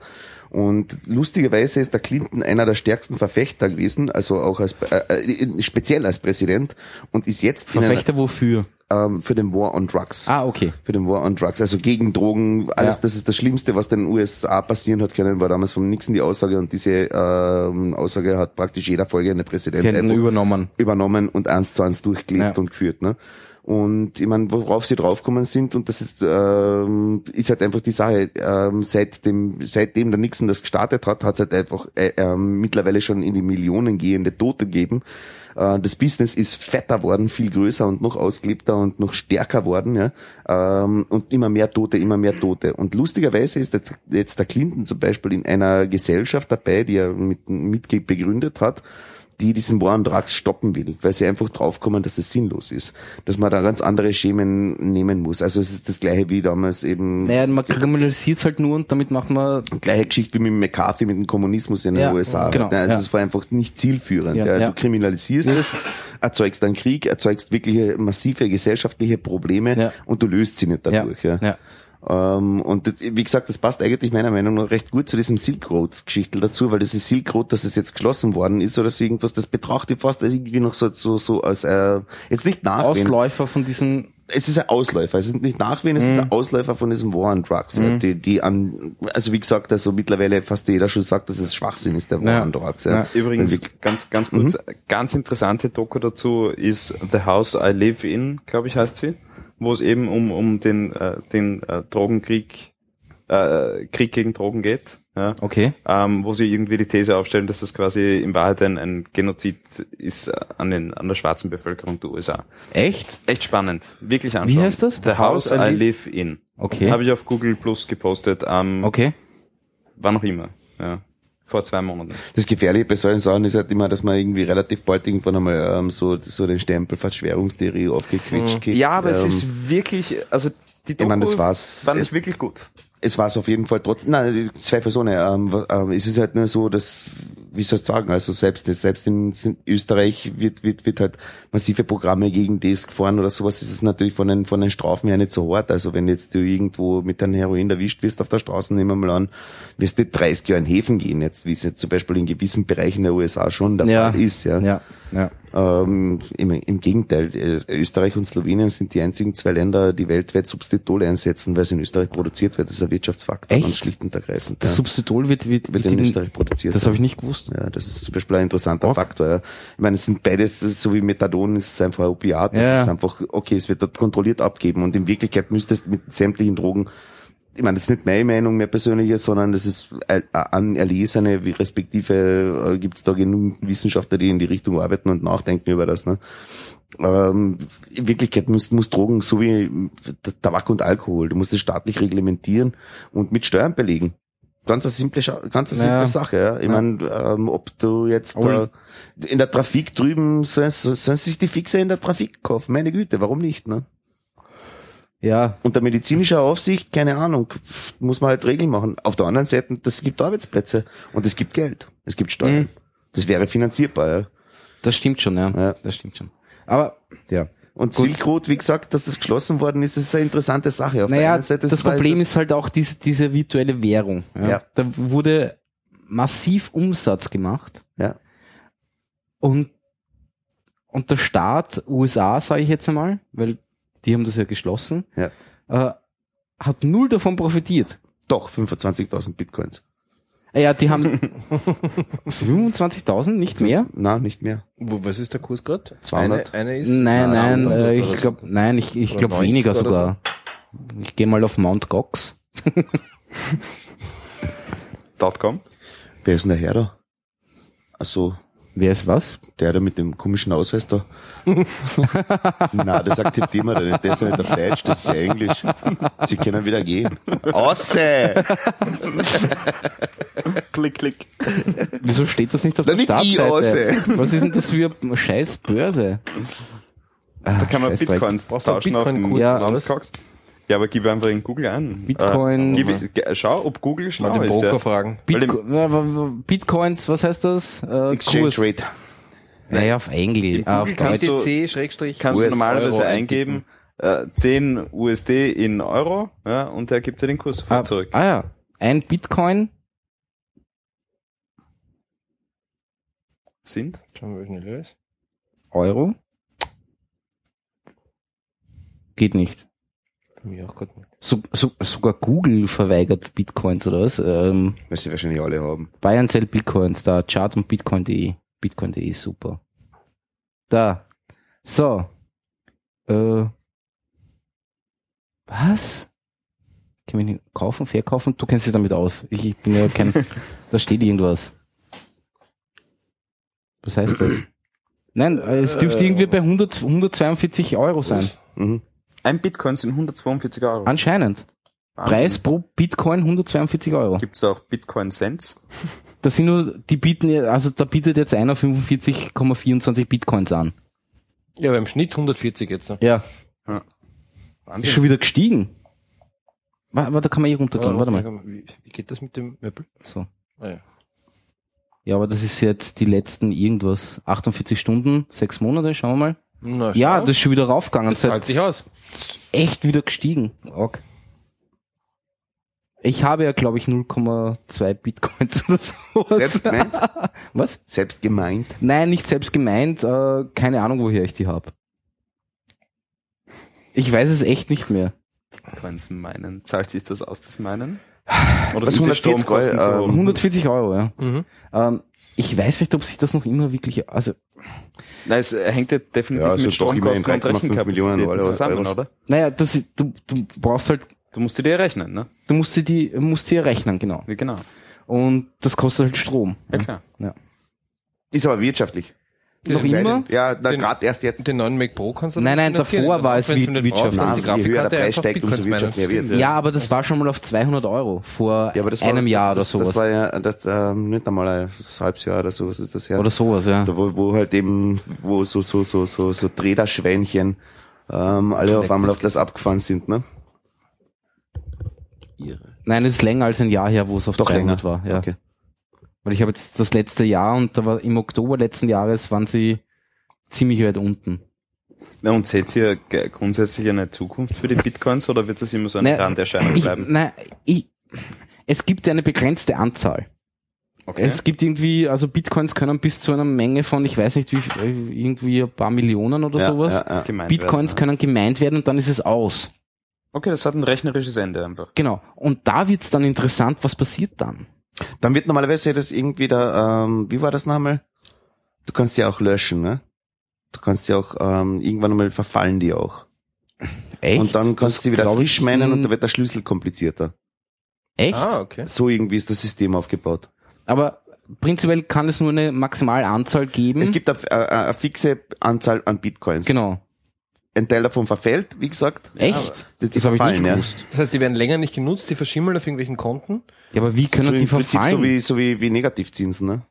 Speaker 2: Und lustigerweise ist der Clinton einer der stärksten Verfechter gewesen, also auch als äh, äh, speziell als Präsident und ist jetzt
Speaker 1: Verfechter wofür?
Speaker 2: Ähm, für den War on Drugs.
Speaker 1: Ah, okay.
Speaker 2: Für den War on Drugs, also gegen Drogen, alles,
Speaker 1: Ja.
Speaker 2: das ist das Schlimmste, was den USA passieren hat können, war damals vom Nixon die Aussage und diese ähm, Aussage hat praktisch jeder folgende Präsident einfach
Speaker 1: übernommen.
Speaker 2: übernommen und eins zu eins durchgelebt
Speaker 1: Ja.
Speaker 2: und geführt. Ne? Und ich meine, worauf sie draufgekommen sind, und das ist, ähm, ist halt einfach die Sache, ähm, seitdem, seitdem der Nixon das gestartet hat, hat es halt einfach äh, ähm, mittlerweile schon in die Millionen gehende Tote gegeben. Äh, das Business ist fetter worden, viel größer und noch ausgelebter und noch stärker worden, ja. Ähm, und immer mehr Tote, immer mehr Tote. Und lustigerweise ist jetzt- der Clinton zum Beispiel in einer Gesellschaft dabei, die er mit Mitglied begründet hat, die diesen War on Drugs stoppen will, weil sie einfach draufkommen, dass es sinnlos ist, dass man da ganz andere Schemen nehmen muss. Also es ist das gleiche wie damals eben
Speaker 1: Naja, man kriminalisiert es halt nur und damit macht man
Speaker 2: gleiche Geschichte wie mit McCarthy, mit dem Kommunismus in den
Speaker 1: Ja,
Speaker 2: USA.
Speaker 1: genau,
Speaker 2: also
Speaker 1: ja.
Speaker 2: es war einfach nicht zielführend.
Speaker 1: Ja,
Speaker 2: Ja. Du kriminalisierst es, erzeugst einen Krieg, erzeugst wirkliche massive gesellschaftliche Probleme und du löst sie nicht dadurch. Ja. Ähm, und das, wie gesagt, das passt eigentlich meiner Meinung nach recht gut zu diesem Silk Road Geschichtel dazu, weil das ist Silk Road, dass es jetzt geschlossen worden ist oder so irgendwas, das betrachte ich fast als irgendwie noch so, so, so als, äh, jetzt nicht nach
Speaker 1: Ausläufer von diesen
Speaker 2: es ist ein Ausläufer, es ist nicht Nachwehen, es ist
Speaker 1: Mhm.
Speaker 2: ein Ausläufer von diesem War on Drugs, ja, die, die an, also wie gesagt, also mittlerweile fast jeder schon sagt, dass es Schwachsinn ist, der War
Speaker 1: Ja.
Speaker 2: on Drugs, ja.
Speaker 1: Ja.
Speaker 4: Übrigens,
Speaker 2: wir-
Speaker 4: ganz, ganz kurz, ganz interessante Doku dazu ist The House I Live In, glaube ich, heißt sie, wo es eben um, um den, äh, den äh, Drogenkrieg, äh, Krieg gegen Drogen geht. Ja.
Speaker 1: Okay.
Speaker 4: ähm, wo sie irgendwie die These aufstellen, dass das quasi in Wahrheit ein, ein Genozid ist äh, an, den, an der schwarzen Bevölkerung der USA.
Speaker 1: Echt?
Speaker 4: Echt spannend, wirklich anschauen.
Speaker 1: heißt das?
Speaker 4: The House I Live In.
Speaker 1: Okay.
Speaker 4: Habe ich auf Google Plus gepostet, ähm,
Speaker 1: Okay.
Speaker 4: wann auch immer, ja, vor zwei Monaten.
Speaker 2: Das Gefährliche bei solchen Sachen ist halt immer, dass man irgendwie relativ bald irgendwann einmal ähm, so, so den Stempel Verschwörungstheorie aufgequetscht kriegt.
Speaker 4: Ja, aber es
Speaker 2: ähm,
Speaker 4: ist wirklich, also die Doku
Speaker 2: ich meine, das war's.
Speaker 4: fand
Speaker 2: Es-
Speaker 4: ich wirklich gut.
Speaker 2: es war es auf jeden Fall trotzdem, nein, zwei Personen, ähm, ähm, es ist halt nur so, dass, wie soll ich sagen, also selbst, selbst in Österreich wird, wird, wird halt massive Programme gegen das gefahren oder sowas, ist es natürlich von den, von den Strafen her nicht so hart, also wenn jetzt du irgendwo mit einem Heroin erwischt wirst auf der Straße, nehmen wir mal an, wirst du 30 Jahre in Häfen gehen, jetzt, wie es jetzt zum Beispiel in gewissen Bereichen der USA schon der
Speaker 1: Ja.
Speaker 2: Fall ist, ja.
Speaker 1: Ja. Ja.
Speaker 2: Ähm, im, Im Gegenteil, äh, Österreich und Slowenien sind die einzigen zwei Länder, die weltweit Substitutol einsetzen, weil es in Österreich produziert wird. Das ist ein Wirtschaftsfaktor,
Speaker 1: Echt?
Speaker 2: ganz schlicht und ergreifend.
Speaker 1: Das
Speaker 2: ja.
Speaker 1: Substitul wird, wird,
Speaker 2: wird in
Speaker 1: in-
Speaker 2: Österreich produziert.
Speaker 1: Das habe ich nicht gewusst.
Speaker 2: ja, das ist zum Beispiel ein interessanter
Speaker 1: Org.
Speaker 2: Faktor. Ja. Ich meine, es sind beides, so wie Methadon, ist es einfach ein Opiat.
Speaker 1: Ja,
Speaker 2: Das ist einfach, okay, es wird dort kontrolliert abgeben und in Wirklichkeit müsstest mit sämtlichen Drogen ich meine, das ist nicht meine Meinung mehr persönliche, sondern das ist an Erlesene, wie respektive äh, gibt es da genug Wissenschaftler, die in die Richtung arbeiten und nachdenken über das. Ne? Ähm, in Wirklichkeit muss, muss Drogen so wie Tabak und Alkohol, du musst es staatlich reglementieren und mit Steuern belegen. Ganz eine simple, ganz eine simple
Speaker 1: Ja.
Speaker 2: Sache, ja. Ich mein, ähm, ob du jetzt äh, in der Trafik drüben, sollen, sollen sich die Fixe in der Trafik kaufen? Meine Güte, warum nicht, ne?
Speaker 1: Ja,
Speaker 2: Unter medizinischer Aufsicht, keine Ahnung, muss man halt Regeln machen. Auf der anderen Seite, das gibt Arbeitsplätze und es gibt Geld, es gibt Steuern.
Speaker 1: Mhm.
Speaker 2: Das wäre finanzierbar, ja.
Speaker 1: das stimmt schon, ja.
Speaker 2: Ja.
Speaker 1: Das stimmt schon. Aber, ja.
Speaker 2: Und
Speaker 1: Gut.
Speaker 2: Silk Road, wie gesagt, dass das geschlossen worden ist, ist eine interessante Sache. Auf
Speaker 1: Naja,
Speaker 2: Seite
Speaker 1: das
Speaker 2: war-
Speaker 1: Problem ist halt auch diese, diese virtuelle Währung. Ja.
Speaker 2: Ja.
Speaker 1: Da wurde massiv Umsatz gemacht
Speaker 2: Ja.
Speaker 1: und, und der Staat, USA sage ich jetzt einmal, weil die haben das ja geschlossen,
Speaker 2: Ja.
Speaker 1: äh, hat null davon profitiert.
Speaker 2: Doch, 25.000 Bitcoins.
Speaker 1: Ja, die haben 25.000, nicht mehr?
Speaker 2: Na, nicht mehr.
Speaker 3: Wo, was ist der Kurs gerade?
Speaker 2: 200.
Speaker 3: Eine, eine ist
Speaker 1: Nein, nein,
Speaker 3: 100
Speaker 1: äh, ich
Speaker 3: so.
Speaker 1: glaube, nein, ich, ich glaube
Speaker 3: 90
Speaker 1: weniger sogar. Ich gehe mal auf Mount Gox.
Speaker 4: .com.
Speaker 2: Wer ist denn der Herr da? Also,
Speaker 1: Wer ist was?
Speaker 2: der da mit dem komischen Ausweis da. Na, das akzeptieren wir da nicht. Der ist ja nicht auf Deutsch, das ist ja Englisch. Sie können wieder gehen. Ausse!
Speaker 4: Klick, klick.
Speaker 1: Wieso steht das nicht auf
Speaker 2: Na,
Speaker 1: der
Speaker 2: nicht ich,
Speaker 1: Startseite?
Speaker 2: Ause.
Speaker 1: Was ist denn das für eine scheiß Börse? Ah,
Speaker 4: Da kann man
Speaker 1: Scheißdreck.
Speaker 4: Bitcoins tauschen auf dem
Speaker 3: Bitcoin-Kurs
Speaker 1: Ja.
Speaker 4: Ja, aber gib einfach in Google ein.
Speaker 1: Bitcoin-
Speaker 4: Äh, gib, ge- schau, ob Google
Speaker 3: Mal
Speaker 4: schlau
Speaker 3: den
Speaker 4: ist.
Speaker 3: Broker
Speaker 4: Ja.
Speaker 3: fragen.
Speaker 1: Bitco wa- Bitcoins, was heißt das? Äh,
Speaker 2: Exchange
Speaker 1: Kurs.
Speaker 2: Rate.
Speaker 1: Naja, auf Englisch. Auf
Speaker 4: kannst
Speaker 1: Deutsch.
Speaker 4: du-
Speaker 3: BTC Schrägstrich
Speaker 4: Kannst du normalerweise
Speaker 3: Euro
Speaker 4: eingeben, äh, 10 USD in Euro, ja, und der gibt dir den Kurs sofort
Speaker 1: Ah,
Speaker 4: zurück.
Speaker 1: ah ja, ein Bitcoin
Speaker 4: Sind?
Speaker 3: Schauen wir, wie schnell er ist.
Speaker 1: Euro geht nicht.
Speaker 3: Gerade nicht.
Speaker 1: So, so, sogar Google verweigert Bitcoins oder was? Ähm,
Speaker 2: Weil sie wahrscheinlich alle haben.
Speaker 1: Bayern zählt Bitcoins, da Chart und Bitcoin.de. Bitcoin.de ist super. Da. So. Äh. Was? Kann man nicht kaufen, verkaufen? Du kennst dich damit aus. Ich, ich bin ja kein, da steht irgendwas. Was heißt das? Nein, äh, es dürfte irgendwie bei 100, 142 Euro sein.
Speaker 2: Mhm.
Speaker 4: Ein Bitcoin sind 142 Euro.
Speaker 1: Anscheinend. Preis pro Bitcoin 142 Euro.
Speaker 4: Gibt's da auch Bitcoin Cents?
Speaker 1: Das sind nur, die bieten, ja- also da bietet jetzt einer 45,24 Bitcoins an.
Speaker 3: Ja, beim Schnitt 140 jetzt. Ne?
Speaker 1: Ja.
Speaker 4: Wahnsinn.
Speaker 1: Ist schon wieder gestiegen. Warte, da kann man hier runtergehen. Warte mal.
Speaker 3: Wie, wie geht das mit dem Möbel?
Speaker 1: So.
Speaker 3: Ah, ja.
Speaker 1: Ja, aber das ist jetzt die letzten irgendwas. 48 Stunden, sechs Monate, schauen wir mal.
Speaker 3: Na,
Speaker 1: Ja, das ist schon wieder raufgegangen.
Speaker 3: das zahlt sich aus.
Speaker 1: echt wieder gestiegen. Org. Ich habe ja, glaube ich, 0,2 Bitcoins oder so.
Speaker 2: Selbst gemeint?
Speaker 1: Was?
Speaker 2: Selbst gemeint?
Speaker 1: Nein, nicht selbst gemeint. Äh, keine Ahnung, woher ich die habe. Ich weiß es echt nicht mehr.
Speaker 4: Bitcoins meinen. Zahlt sich das aus, das meinen? Oder die
Speaker 2: 140
Speaker 4: Stromkosten
Speaker 2: Euro,
Speaker 4: zu
Speaker 2: ähm,
Speaker 4: hoch?
Speaker 1: 140 Euro, ja.
Speaker 3: Mhm.
Speaker 1: Ähm, ich weiß nicht, ob sich das noch immer wirklich, also,
Speaker 4: Nein, es hängt ja definitiv
Speaker 2: Ja, also
Speaker 4: mit Stromkosten und
Speaker 2: 3,5 Millionen
Speaker 4: Rechenkapazitäten zusammen, oder?
Speaker 1: naja, das, du, du brauchst halt,
Speaker 4: Du musst dir die rechnen, ne?
Speaker 1: du musst dir die, musst dir rechnen, genau.
Speaker 4: Ja, genau.
Speaker 1: Und das kostet halt Strom.
Speaker 4: Ja, klar.
Speaker 2: Ist aber wirtschaftlich.
Speaker 1: Noch immer?
Speaker 2: Ja, gerade erst jetzt.
Speaker 3: Den neuen Mac Pro kannst du
Speaker 1: Nein, nein, davor war es
Speaker 3: nicht
Speaker 1: wirtschaftlich.
Speaker 3: brauchst, dass die
Speaker 2: Na, je höher der
Speaker 3: Grafikkarte
Speaker 2: steigt, umso
Speaker 3: meinen.
Speaker 2: wirtschaftlicher wird's.
Speaker 1: Ja, aber das war schon mal auf 200 Euro vor
Speaker 2: Ja, aber das war,
Speaker 1: einem Jahr
Speaker 2: das,
Speaker 1: oder sowas.
Speaker 2: Das war ja das, ähm, nicht einmal ein halbes Jahr oder sowas ist das ja.
Speaker 1: oder sowas, ja.
Speaker 2: Da, wo, wo halt eben, wo so, so, so, so, so Träderschweinchen ähm, alle auf einmal auf das abgefahren sind, ne?
Speaker 1: Nein, es ist länger als ein Jahr her, wo es auf
Speaker 2: Doch
Speaker 1: 300
Speaker 2: länger.
Speaker 1: war, ja.
Speaker 2: Okay.
Speaker 1: Weil ich habe jetzt das letzte Jahr und da war im Oktober letzten Jahres waren sie ziemlich weit unten.
Speaker 4: Na, und seht ihr grundsätzlich eine Zukunft für die Bitcoins oder wird das immer so eine Randerscheinung
Speaker 1: Ich,
Speaker 4: bleiben?
Speaker 1: nein, ich, es gibt eine begrenzte Anzahl.
Speaker 4: Okay.
Speaker 1: Es gibt irgendwie, also Bitcoins können bis zu einer Menge von, ich weiß nicht, wie, irgendwie ein paar Millionen oder
Speaker 2: Ja,
Speaker 1: sowas.
Speaker 2: ja, ja.
Speaker 1: Bitcoins
Speaker 4: werden,
Speaker 1: können gemeint werden und dann ist es aus.
Speaker 4: Okay, das hat ein rechnerisches Ende einfach.
Speaker 1: Genau. Und da wird's dann interessant, was passiert dann?
Speaker 2: Dann wird normalerweise das irgendwie da, ähm, wie war das nochmal? Du kannst ja auch löschen, ne? Du kannst ja auch, ähm, irgendwann einmal verfallen die auch.
Speaker 1: Echt?
Speaker 2: Und dann kannst du sie wieder frisch meinen und da wird der Schlüssel komplizierter.
Speaker 1: Echt?
Speaker 3: Ah, okay.
Speaker 2: So irgendwie ist das System aufgebaut.
Speaker 1: Aber prinzipiell kann es nur eine maximale Anzahl geben.
Speaker 2: Es gibt eine, eine, eine fixe Anzahl an Bitcoins.
Speaker 1: genau.
Speaker 2: Ein Teil davon verfällt, wie gesagt.
Speaker 1: Echt?
Speaker 2: Die, die
Speaker 1: Das habe ich nicht
Speaker 2: ja.
Speaker 1: gewusst.
Speaker 3: Das heißt, die werden länger nicht genutzt, die verschimmeln auf irgendwelchen Konten.
Speaker 1: Ja, aber wie können
Speaker 2: so
Speaker 1: die
Speaker 2: im Prinzip
Speaker 1: verfallen?
Speaker 2: so wie, so wie, wie Negativzinsen, ne?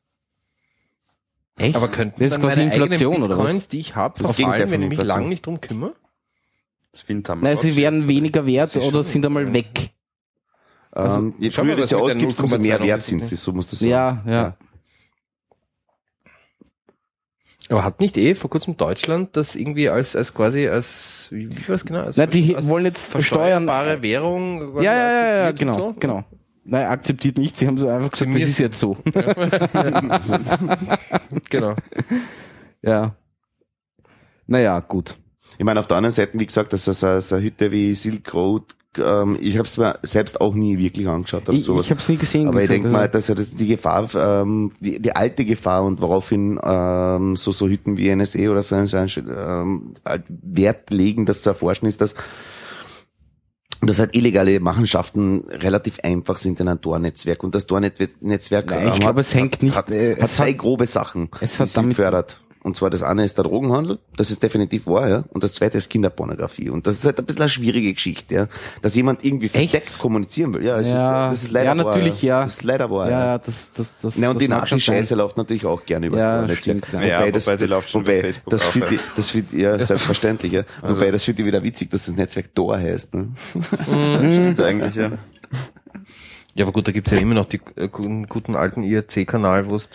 Speaker 1: Echt?
Speaker 3: Aber könnten
Speaker 1: das ist
Speaker 3: dann
Speaker 1: quasi
Speaker 3: meine
Speaker 1: Inflation
Speaker 3: eigenen
Speaker 1: oder
Speaker 3: Bitcoins,
Speaker 1: was?
Speaker 3: die ich habe, verfallen, wenn ich mich
Speaker 2: Inflation.
Speaker 3: lang nicht drum kümmere?
Speaker 4: Das.
Speaker 1: Nein, sie werden weniger wert oder sind einmal weg.
Speaker 3: Also,
Speaker 2: ähm, je
Speaker 3: schau mal,
Speaker 2: früher
Speaker 3: was
Speaker 2: das ja ausgibst, umso mehr
Speaker 3: 0,2
Speaker 2: wert sind
Speaker 3: ist,
Speaker 2: sie, so muss das sein.
Speaker 1: Ja, ja.
Speaker 3: Aber hat nicht eh vor kurzem Deutschland das irgendwie als, als quasi als, wie, wie war das genau? Als,
Speaker 1: Na, die
Speaker 3: als
Speaker 1: wollen jetzt Steuern.
Speaker 3: versteuerbare Währung quasi
Speaker 1: Ja, ja, ja, ja, genau,
Speaker 3: so?
Speaker 1: genau. Nein, akzeptiert nicht. Sie haben so einfach gesagt, das ist jetzt so.
Speaker 3: Genau.
Speaker 1: ja. Naja, gut.
Speaker 2: Ich meine, auf der anderen Seite, wie gesagt, dass so, so, so eine Hütte wie Silk Road, ähm, ich habe es mir selbst auch nie wirklich angeschaut.
Speaker 1: Ich,
Speaker 2: sowas.
Speaker 1: ich habe es nie gesehen.
Speaker 2: Aber ich denke mal,
Speaker 1: also-
Speaker 2: dass ja das, die Gefahr, ähm, die, die alte Gefahr und woraufhin ähm, so, so Hütten wie NSA oder so ein, ähm, halt Wert legen, das zu erforschen, ist, dass dass halt illegale Machenschaften relativ einfach sind in einem Tor-Netzwerk. Und das Tor-Netzwerk
Speaker 1: ich
Speaker 2: ähm,
Speaker 1: glaube, es hängt nicht,
Speaker 2: hat,
Speaker 1: äh,
Speaker 2: hat zwei
Speaker 1: hat-
Speaker 2: grobe Sachen,
Speaker 1: es
Speaker 2: die
Speaker 1: hat
Speaker 2: sie
Speaker 1: damit-
Speaker 2: fördert. Und zwar das eine ist der Drogenhandel, das ist definitiv wahr, ja. Und das zweite ist Kinderpornografie. Und das ist halt ein bisschen eine schwierige Geschichte, ja. Dass jemand irgendwie
Speaker 1: Echt?
Speaker 2: verdeckt kommunizieren will. Ja, es
Speaker 1: Ja,
Speaker 2: ist, das ist leider
Speaker 1: ja, natürlich,
Speaker 2: wahr,
Speaker 1: ja.
Speaker 2: Das ist leider wahr,
Speaker 1: ja, ja, das, das, das.
Speaker 2: na, und
Speaker 1: das
Speaker 2: die Nazi-Scheiße läuft natürlich auch gerne über
Speaker 1: Ja,
Speaker 2: das Netzwerk.
Speaker 1: stimmt, ja.
Speaker 4: Ja, wobei die läuft schon
Speaker 2: wobei,
Speaker 4: Facebook
Speaker 2: das
Speaker 4: ja.
Speaker 2: ich, das finde ich, ja, selbstverständlich, ja. Wobei, das finde ich wieder witzig, dass das Netzwerk Tor heißt, ne?
Speaker 4: Stimmt eigentlich, ja.
Speaker 3: Ja, aber gut, da gibt's ja immer noch die äh, guten, guten alten IRC-Kanal, wo es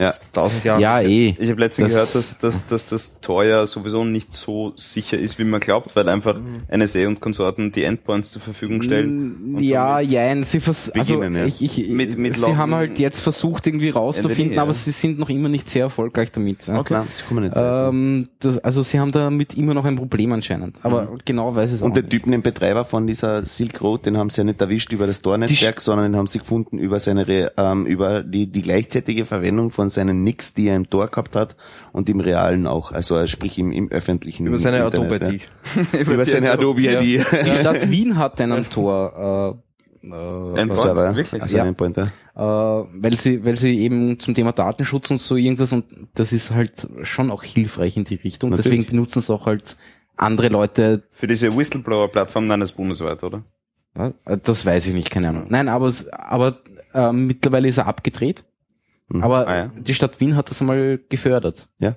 Speaker 2: Ja.
Speaker 3: tausend Jahre
Speaker 1: Ja, eh.
Speaker 4: Ich habe letztens
Speaker 1: Das-
Speaker 4: gehört, dass, dass, dass das Tor ja sowieso nicht so sicher ist, wie man glaubt, weil einfach NSA und Konsorten die Endpoints zur Verfügung stellen. und
Speaker 1: Ja, jein, sie vers also
Speaker 2: ja.
Speaker 1: ich, ich,
Speaker 4: Mit- mit
Speaker 1: sie haben halt jetzt versucht irgendwie rauszufinden, aber
Speaker 4: ja.
Speaker 1: sie sind noch immer nicht sehr erfolgreich damit.
Speaker 4: Okay.
Speaker 2: Nein, das kommen nicht.
Speaker 1: Ähm, das, also sie haben damit immer noch ein Problem anscheinend. Aber genau weiß es auch
Speaker 2: und der. Typen, den Betreiber von dieser Silk Road, den haben sie ja nicht erwischt über das Tor-Netzwerk, sondern den haben sie gefunden über seine, ähm, über die, die gleichzeitige Verwendung von seinen Nicks, die er im Tor gehabt hat und im Realen auch, also sprich im, im öffentlichen
Speaker 3: über seine Adobe-ID.
Speaker 2: Ja. Über seine Adobe ID.
Speaker 1: Die Stadt Wien hat einen Tor, äh, äh,
Speaker 4: Endpoint?
Speaker 2: Server,
Speaker 4: Wirklich?
Speaker 2: Also
Speaker 1: Ja.
Speaker 2: ein Pointer.
Speaker 1: äh, weil sie, weil sie eben zum Thema Datenschutz und so irgendwas und das ist halt schon auch hilfreich in die Richtung.
Speaker 2: Natürlich.
Speaker 1: Deswegen benutzen es auch halt andere Leute.
Speaker 4: Für diese Whistleblower-Plattform dann das bundesweit, oder?
Speaker 1: Ja, Das weiß ich nicht, keine Ahnung. Nein, aber aber äh, mittlerweile ist er abgedreht.
Speaker 2: Mhm.
Speaker 1: Aber
Speaker 4: Ah, ja.
Speaker 1: die Stadt Wien hat das einmal gefördert.
Speaker 2: Ja.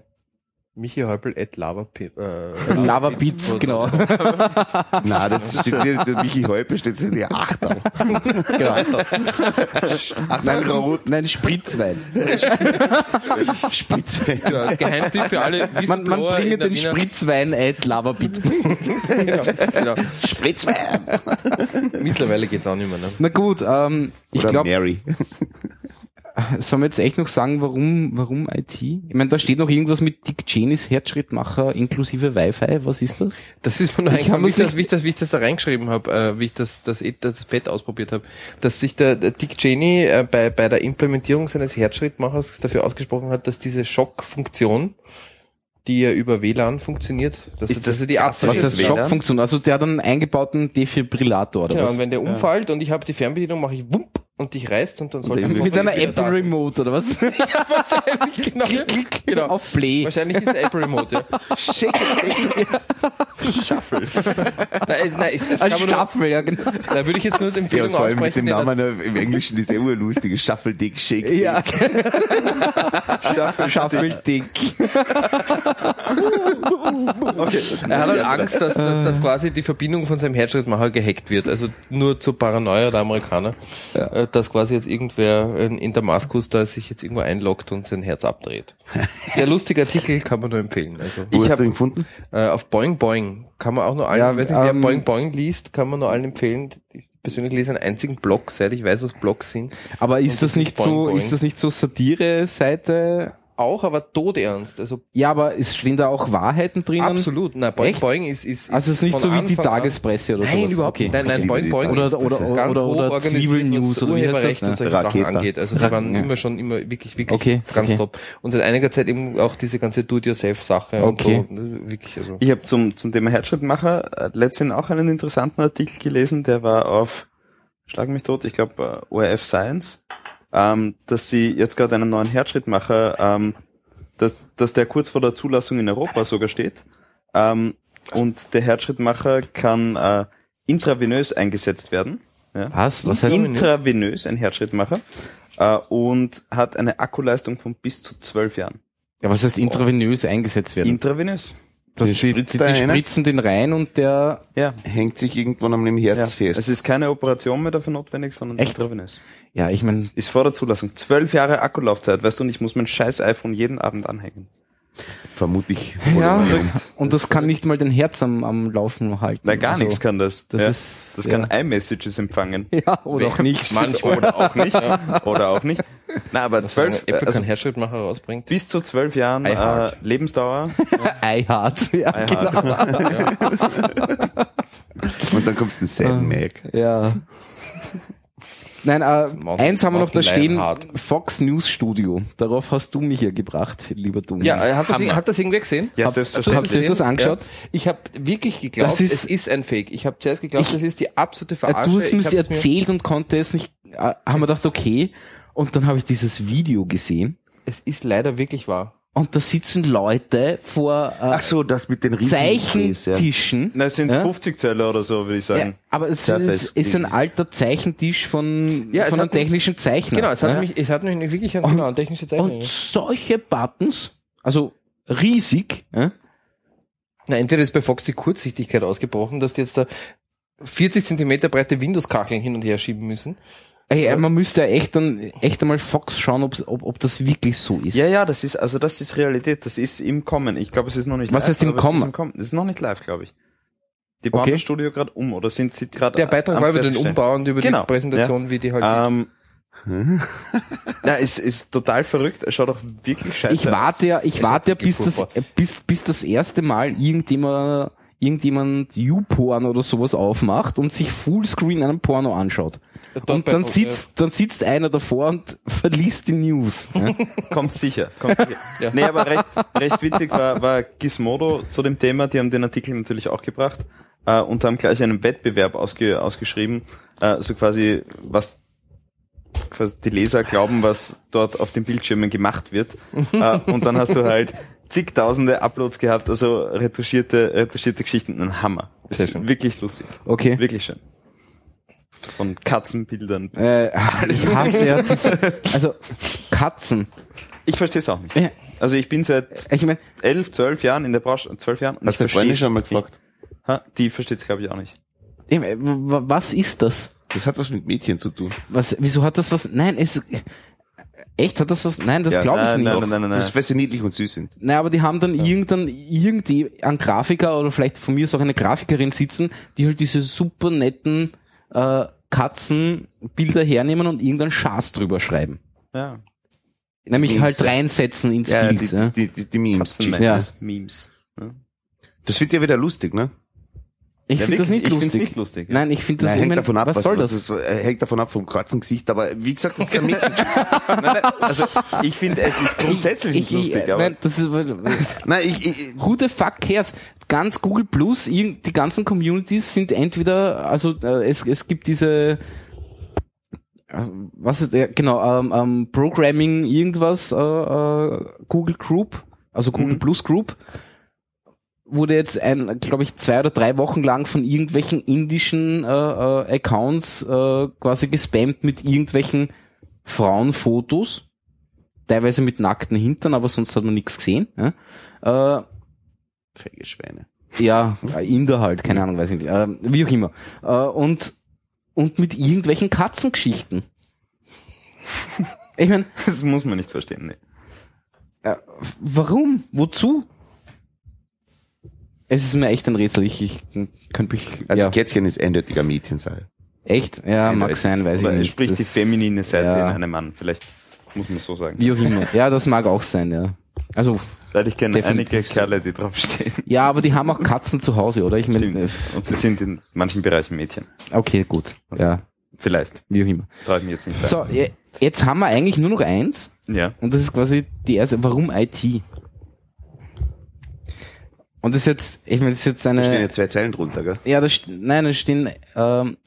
Speaker 3: Michi Häupl at Lava, äh,
Speaker 1: Lava Beats, genau.
Speaker 2: Na, das steht hier, der Michi Häupe steht hier in die Achtung.
Speaker 1: genau.
Speaker 2: Ach nein, Rot,
Speaker 1: Nein, Spritzwein.
Speaker 2: Spitze.
Speaker 3: Genau, Geheimtipp für alle
Speaker 1: Man, man bringe
Speaker 3: der
Speaker 1: den
Speaker 3: Wiener-
Speaker 1: Spritzwein at Lavabeat.
Speaker 3: genau, genau.
Speaker 2: Spritzwein.
Speaker 3: Mittlerweile geht's auch nicht mehr, ne?
Speaker 1: Na gut, ähm, ich glaube,
Speaker 2: Mary.
Speaker 1: Sollen wir jetzt echt noch sagen, warum, warum IT? Ich meine, da steht noch irgendwas mit Dick Cheneys Herzschrittmacher inklusive Wi-Fi. Was ist das?
Speaker 3: Das ist mir noch
Speaker 1: Ich
Speaker 3: eingefallen, wie ich,
Speaker 1: das
Speaker 3: das, wie, ich das, wie ich das da reingeschrieben habe, äh, wie ich das, das, das Bett ausprobiert habe, dass sich der, der Dick Cheney äh, bei, bei der Implementierung seines Herzschrittmachers dafür ausgesprochen hat, dass diese Schockfunktion, die ja über WLAN funktioniert, dass,
Speaker 4: Ist
Speaker 3: dass
Speaker 4: das
Speaker 3: er die
Speaker 4: klassisch?
Speaker 1: Was heißt? Schockfunktion? Also der hat einen eingebauten Defibrillator oder
Speaker 3: Genau,
Speaker 1: was?
Speaker 3: und wenn der umfällt und ich habe die Fernbedienung, mache ich wump und dich reißt und dann soll
Speaker 2: eben
Speaker 3: das
Speaker 1: Mit einer Apple. Remote oder was?
Speaker 3: Wahrscheinlich, genau.
Speaker 1: klick, klick,
Speaker 3: genau.
Speaker 1: auf Play.
Speaker 3: Wahrscheinlich ist Apple Remote, ja.
Speaker 2: Shuffle.
Speaker 3: Nein, es, nein, es, es
Speaker 1: Ein Staffel, ja genau.
Speaker 3: da würde ich jetzt nur
Speaker 2: Ja,
Speaker 3: Empfehlung
Speaker 2: und vor allem mit dem Namen äh, im Englischen ist ja urlustig. Shuffle Dick Shake. Dick.
Speaker 1: Ja, Schaffeldick.
Speaker 4: Okay.
Speaker 3: Er hat halt Angst, dass, dass, dass quasi die Verbindung von seinem Herzschrittmacher gehackt wird. Also nur zur Paranoia der Amerikaner, äh, dass quasi jetzt irgendwer in, Damaskus da sich jetzt irgendwo einloggt und sein Herz abdreht. Sehr lustiger Artikel, kann man nur empfehlen. Also
Speaker 2: Wo
Speaker 4: Ich
Speaker 2: hast
Speaker 4: hab-
Speaker 2: du ihn gefunden?
Speaker 3: äh, auf Boing Boing kann man auch nur allen,
Speaker 1: Ja,
Speaker 3: weiß nicht, wer
Speaker 1: ähm,
Speaker 3: Boing Boing liest, kann man nur allen empfehlen. Ich persönlich lese einen einzigen Blog, seit ich weiß, was Blogs sind.
Speaker 1: Aber
Speaker 3: Und
Speaker 1: ist
Speaker 3: das
Speaker 1: das nicht
Speaker 3: Boing
Speaker 1: so,
Speaker 3: Boing.
Speaker 1: ist das nicht so Satire-Seite?
Speaker 3: Auch, aber todernst. Also
Speaker 1: Ja, aber es stehen da auch Wahrheiten drinnen?
Speaker 3: absolut. Nein, Boing
Speaker 1: Echt?
Speaker 3: Boing ist, ist, ist
Speaker 1: Also es ist nicht so wie die
Speaker 3: Anfang an-
Speaker 1: Tagespresse oder
Speaker 3: Nein,
Speaker 1: sowas.
Speaker 3: überhaupt
Speaker 1: Okay.
Speaker 3: nicht. Nein, nein, Boing
Speaker 2: die
Speaker 3: Boing
Speaker 1: Oder-
Speaker 3: ist
Speaker 1: oder-
Speaker 3: ganz
Speaker 1: oder-
Speaker 3: hoch
Speaker 1: oder
Speaker 3: organisiert,
Speaker 1: Zwiebelnews
Speaker 3: was
Speaker 1: oder wie heißt das, ne?
Speaker 3: und solche
Speaker 2: Raketa.
Speaker 3: Sachen angeht. Also die waren
Speaker 1: ja.
Speaker 3: immer schon immer wirklich, wirklich
Speaker 1: Okay,
Speaker 3: ganz
Speaker 1: okay.
Speaker 3: top. Und seit einiger Zeit eben auch diese ganze Do-it-yourself-Sache
Speaker 1: Okay.
Speaker 3: und so. ne, Wirklich, also.
Speaker 4: Ich habe zum, zum Thema Herzschrittmacher äh, letztens auch einen interessanten Artikel gelesen, der war auf, schlag mich tot, ich glaube äh, ORF Science, ähm, dass sie jetzt gerade einen neuen Herzschrittmacher, ähm, dass, dass der kurz vor der Zulassung in Europa sogar steht, ähm, und der Herzschrittmacher kann äh, intravenös eingesetzt werden. Ja.
Speaker 1: Was? Was heißt
Speaker 4: Intravenös, ein Herzschrittmacher. Äh, und hat eine Akkuleistung von bis zu zwölf Jahren.
Speaker 1: Ja, was heißt intravenös eingesetzt werden?
Speaker 4: Intravenös.
Speaker 1: Das die,
Speaker 2: spritzt
Speaker 1: die, die
Speaker 2: einer?
Speaker 1: spritzen den rein und der
Speaker 4: Ja.
Speaker 2: Hängt sich irgendwann am
Speaker 4: ja.
Speaker 2: Herz fest.
Speaker 4: Es ist keine Operation mehr dafür notwendig, sondern
Speaker 1: Echt?
Speaker 4: intravenös.
Speaker 1: ja, ich meine,
Speaker 4: Ist vor der Zulassung. Zwölf Jahre Akkulaufzeit, weißt du, und ich muss mein scheiß iPhone jeden Abend anhängen.
Speaker 2: Vermutlich.
Speaker 1: ja, und das kann nicht mal den Herz am, am Laufen halten.
Speaker 4: Nein, gar
Speaker 1: Also,
Speaker 4: nichts kann das.
Speaker 1: das
Speaker 4: ja.
Speaker 1: ist-
Speaker 4: das
Speaker 1: ja.
Speaker 4: kann iMessages empfangen.
Speaker 1: Ja, oder auch nicht.
Speaker 3: Manchmal.
Speaker 4: Oder auch nicht. Oder auch nicht. Na, aber
Speaker 3: Zwölf,
Speaker 4: zwölf,
Speaker 3: Apple
Speaker 4: also
Speaker 3: keinen Herzschrittmacher rausbringt.
Speaker 4: bis zu zwölf Jahren äh. Lebensdauer.
Speaker 1: iHeart. Ja,
Speaker 4: iHeart.
Speaker 2: Und dann kommst du in Sad Mac.
Speaker 1: ja. Nein, äh, eins haben wir noch da stehen.
Speaker 3: Lionheart.
Speaker 1: Fox News Studio. Darauf hast du mich ja gebracht, lieber Thomas.
Speaker 3: Ja, äh, hat das,
Speaker 4: Hammer.
Speaker 3: hat das irgendwer gesehen?
Speaker 4: Ja,
Speaker 3: Habt-
Speaker 4: selbstverständlich.
Speaker 1: habt ihr das angeschaut?
Speaker 3: Ja. Ich habe wirklich geglaubt,
Speaker 1: Das ist-
Speaker 3: es ist ein Fake. Ich habe zuerst geglaubt,
Speaker 1: Ich-
Speaker 3: das ist die absolute
Speaker 1: Äh,
Speaker 3: Verarsche.
Speaker 1: du hast mir sie
Speaker 3: hab's mir-
Speaker 1: erzählt und konnte es nicht, äh, haben wir gedacht, okay. Und dann habe ich dieses Video gesehen.
Speaker 3: Es ist leider wirklich wahr.
Speaker 1: Und da sitzen Leute vor äh,
Speaker 2: Ach so, das mit den Displays, ja.
Speaker 1: Zeichentischen.
Speaker 4: Na, es sind
Speaker 1: Ja?
Speaker 4: 50 Zöller oder so, würde ich
Speaker 1: Ja,
Speaker 4: sagen.
Speaker 1: aber es ist, ist ein alter Zeichentisch von,
Speaker 3: Ja,
Speaker 1: von einem technischen Zeichner.
Speaker 3: Genau, es hat
Speaker 1: ja?
Speaker 3: mich, es hat mich wirklich an, genau, technische Zeichnungen.
Speaker 1: Und solche Buttons, also riesig, ja?
Speaker 3: Na, entweder ist bei Fox die Kurzsichtigkeit ausgebrochen, dass die jetzt da 40 Zentimeter breite Windows-Kacheln hin und her schieben müssen.
Speaker 1: Ey, äh, man müsste ja echt dann echt einmal Fox schauen, ob's, ob, ob das wirklich so ist.
Speaker 4: Ja, ja, das ist, also das ist Realität, das ist im Kommen. Ich glaube, es ist noch nicht
Speaker 1: Was
Speaker 4: live.
Speaker 1: heißt im Kommen?
Speaker 4: Ist im Kommen. Das ist noch nicht live, glaube ich. Die bauen
Speaker 1: Okay.
Speaker 4: das Studio gerade um oder sind sie gerade
Speaker 3: Der Beitrag war über den? Umbau und über
Speaker 4: Genau,
Speaker 3: die Präsentation, wie die halt
Speaker 4: Ähm, ja, es ist total verrückt. Es schaut auch wirklich scheiße
Speaker 1: Ich warte ja, ich
Speaker 3: Es
Speaker 1: warte ja, bis das, bis, bis das erste Mal irgendjemand, irgendjemand YouPorn oder sowas aufmacht und sich Fullscreen einen Porno anschaut.
Speaker 3: Dort
Speaker 1: Und dann sitzt, dann sitzt einer davor und verliest die News. Ja?
Speaker 4: Kommt sicher, kommt sicher.
Speaker 3: Ja.
Speaker 4: Nee, aber recht, recht witzig war, war Gizmodo zu dem Thema. Die haben den Artikel natürlich auch gebracht äh, und haben gleich einen Wettbewerb ausge, ausgeschrieben. Äh, so quasi, was quasi die Leser glauben, was dort auf den Bildschirmen gemacht wird. äh, und dann hast du halt zigtausende Uploads gehabt, also retuschierte, retuschierte Geschichten. Ein Hammer. Ist
Speaker 3: schön.
Speaker 4: wirklich lustig.
Speaker 1: Okay.
Speaker 4: Wirklich schön. Von Katzenbildern.
Speaker 1: Äh, ich hasse ja diese, also Katzen.
Speaker 4: Ich verstehe es auch nicht.
Speaker 1: Ja,
Speaker 4: Also ich bin seit
Speaker 1: Ich meine,
Speaker 4: elf, zwölf Jahren in der Branche, zwölf Jahren. und
Speaker 2: Hast
Speaker 4: ich
Speaker 2: du Freundin schon mal gefragt?
Speaker 4: Ha, die versteht es glaube ich auch nicht.
Speaker 1: was ist das?
Speaker 2: Das hat was mit Mädchen zu tun.
Speaker 1: Was, wieso hat das was? Nein, es, echt hat das was? Nein, das
Speaker 2: Ja,
Speaker 1: glaube ich
Speaker 4: nein,
Speaker 1: nicht.
Speaker 4: nein, nein, nein, nein.
Speaker 2: Das ist, weil sie niedlich und süß sind.
Speaker 1: Nein, aber die haben dann irgendein, irgendwie einen Grafiker oder vielleicht von mir ist auch eine Grafikerin sitzen, die halt diese super netten äh, Katzenbilder hernehmen und irgendeinen Schaß drüber schreiben.
Speaker 4: Ja.
Speaker 1: Nämlich
Speaker 2: Memes,
Speaker 1: halt reinsetzen ins
Speaker 2: Ja,
Speaker 1: Bild.
Speaker 2: die,
Speaker 1: ja.
Speaker 2: die, die, die Memes.
Speaker 4: Katzenmemes,
Speaker 1: Ja.
Speaker 4: Memes. Ja.
Speaker 2: Das wird ja wieder lustig, ne?
Speaker 1: Ich
Speaker 4: Ja,
Speaker 1: finde das nicht
Speaker 4: ich
Speaker 1: lustig.
Speaker 4: nicht lustig, ja.
Speaker 1: Nein, ich finde das
Speaker 2: Nein, hängt
Speaker 1: ich
Speaker 2: davon ab,
Speaker 1: was, soll das?
Speaker 2: es- äh, hängt davon ab vom Katzengesicht, aber wie gesagt, das ist ein Mädchen.
Speaker 4: Nein, nein, also ich finde, es ist grundsätzlich nicht
Speaker 1: ich,
Speaker 4: lustig,
Speaker 1: ich,
Speaker 4: aber
Speaker 1: nein, das ist,
Speaker 2: Nein, ich, ich,
Speaker 1: who the fuck cares? Ganz Google Plus, die ganzen Communities sind entweder, also äh, es, es gibt diese, äh, was ist, ja, genau, ähm, ähm, Programming irgendwas, äh, äh, Google Group, also Google
Speaker 4: Mhm.
Speaker 1: Plus Group, wurde jetzt ein, glaube ich, zwei oder drei Wochen lang von irgendwelchen indischen äh, äh, Accounts äh, quasi gespammt mit irgendwelchen Frauenfotos, teilweise mit nackten Hintern, aber sonst hat man nichts gesehen. Ja? Äh,
Speaker 2: fähige Schweine.
Speaker 1: ja, Inder halt, keine Ahnung, weiß ich nicht. Äh, wie auch immer. Äh, und, und mit irgendwelchen Katzengeschichten. Ich meine,
Speaker 4: das muss man nicht verstehen. Nee.
Speaker 1: äh, warum? Wozu? Es ist mir echt ein Rätsel. Ich, ich könnte mich.
Speaker 2: Also
Speaker 1: ja,
Speaker 2: Kätzchen ist eindeutiger Mädchensaal.
Speaker 1: echt? Ja, mag
Speaker 2: Eindeutig.
Speaker 1: sein, weiß
Speaker 4: Oder
Speaker 1: ich nicht.
Speaker 4: spricht die
Speaker 1: Das-
Speaker 4: feminine Seite
Speaker 1: ja.
Speaker 4: in einem Mann. Vielleicht muss man so sagen.
Speaker 1: Wie auch immer. Ja, das mag auch sein, ja. Also,
Speaker 4: Weil ich kenne einige
Speaker 1: so.
Speaker 4: Kerle, die draufstehen.
Speaker 1: ja, aber die haben auch Katzen zu Hause, oder? Ich meine,
Speaker 4: Stimmt. Und sie sind in manchen Bereichen Mädchen.
Speaker 1: äh, okay, gut. Ja,
Speaker 4: Vielleicht.
Speaker 1: wie auch immer.
Speaker 4: Traue ich mir jetzt nicht.
Speaker 1: So, je- jetzt haben wir eigentlich nur noch eins.
Speaker 4: Ja.
Speaker 1: Und das ist quasi die erste, warum IT? Und das ist jetzt, ich meine, das ist jetzt
Speaker 2: Da stehen
Speaker 1: eine,
Speaker 2: ja zwei Zeilen drunter, gell?
Speaker 1: ja, das, st- nein, da stehen, ähm,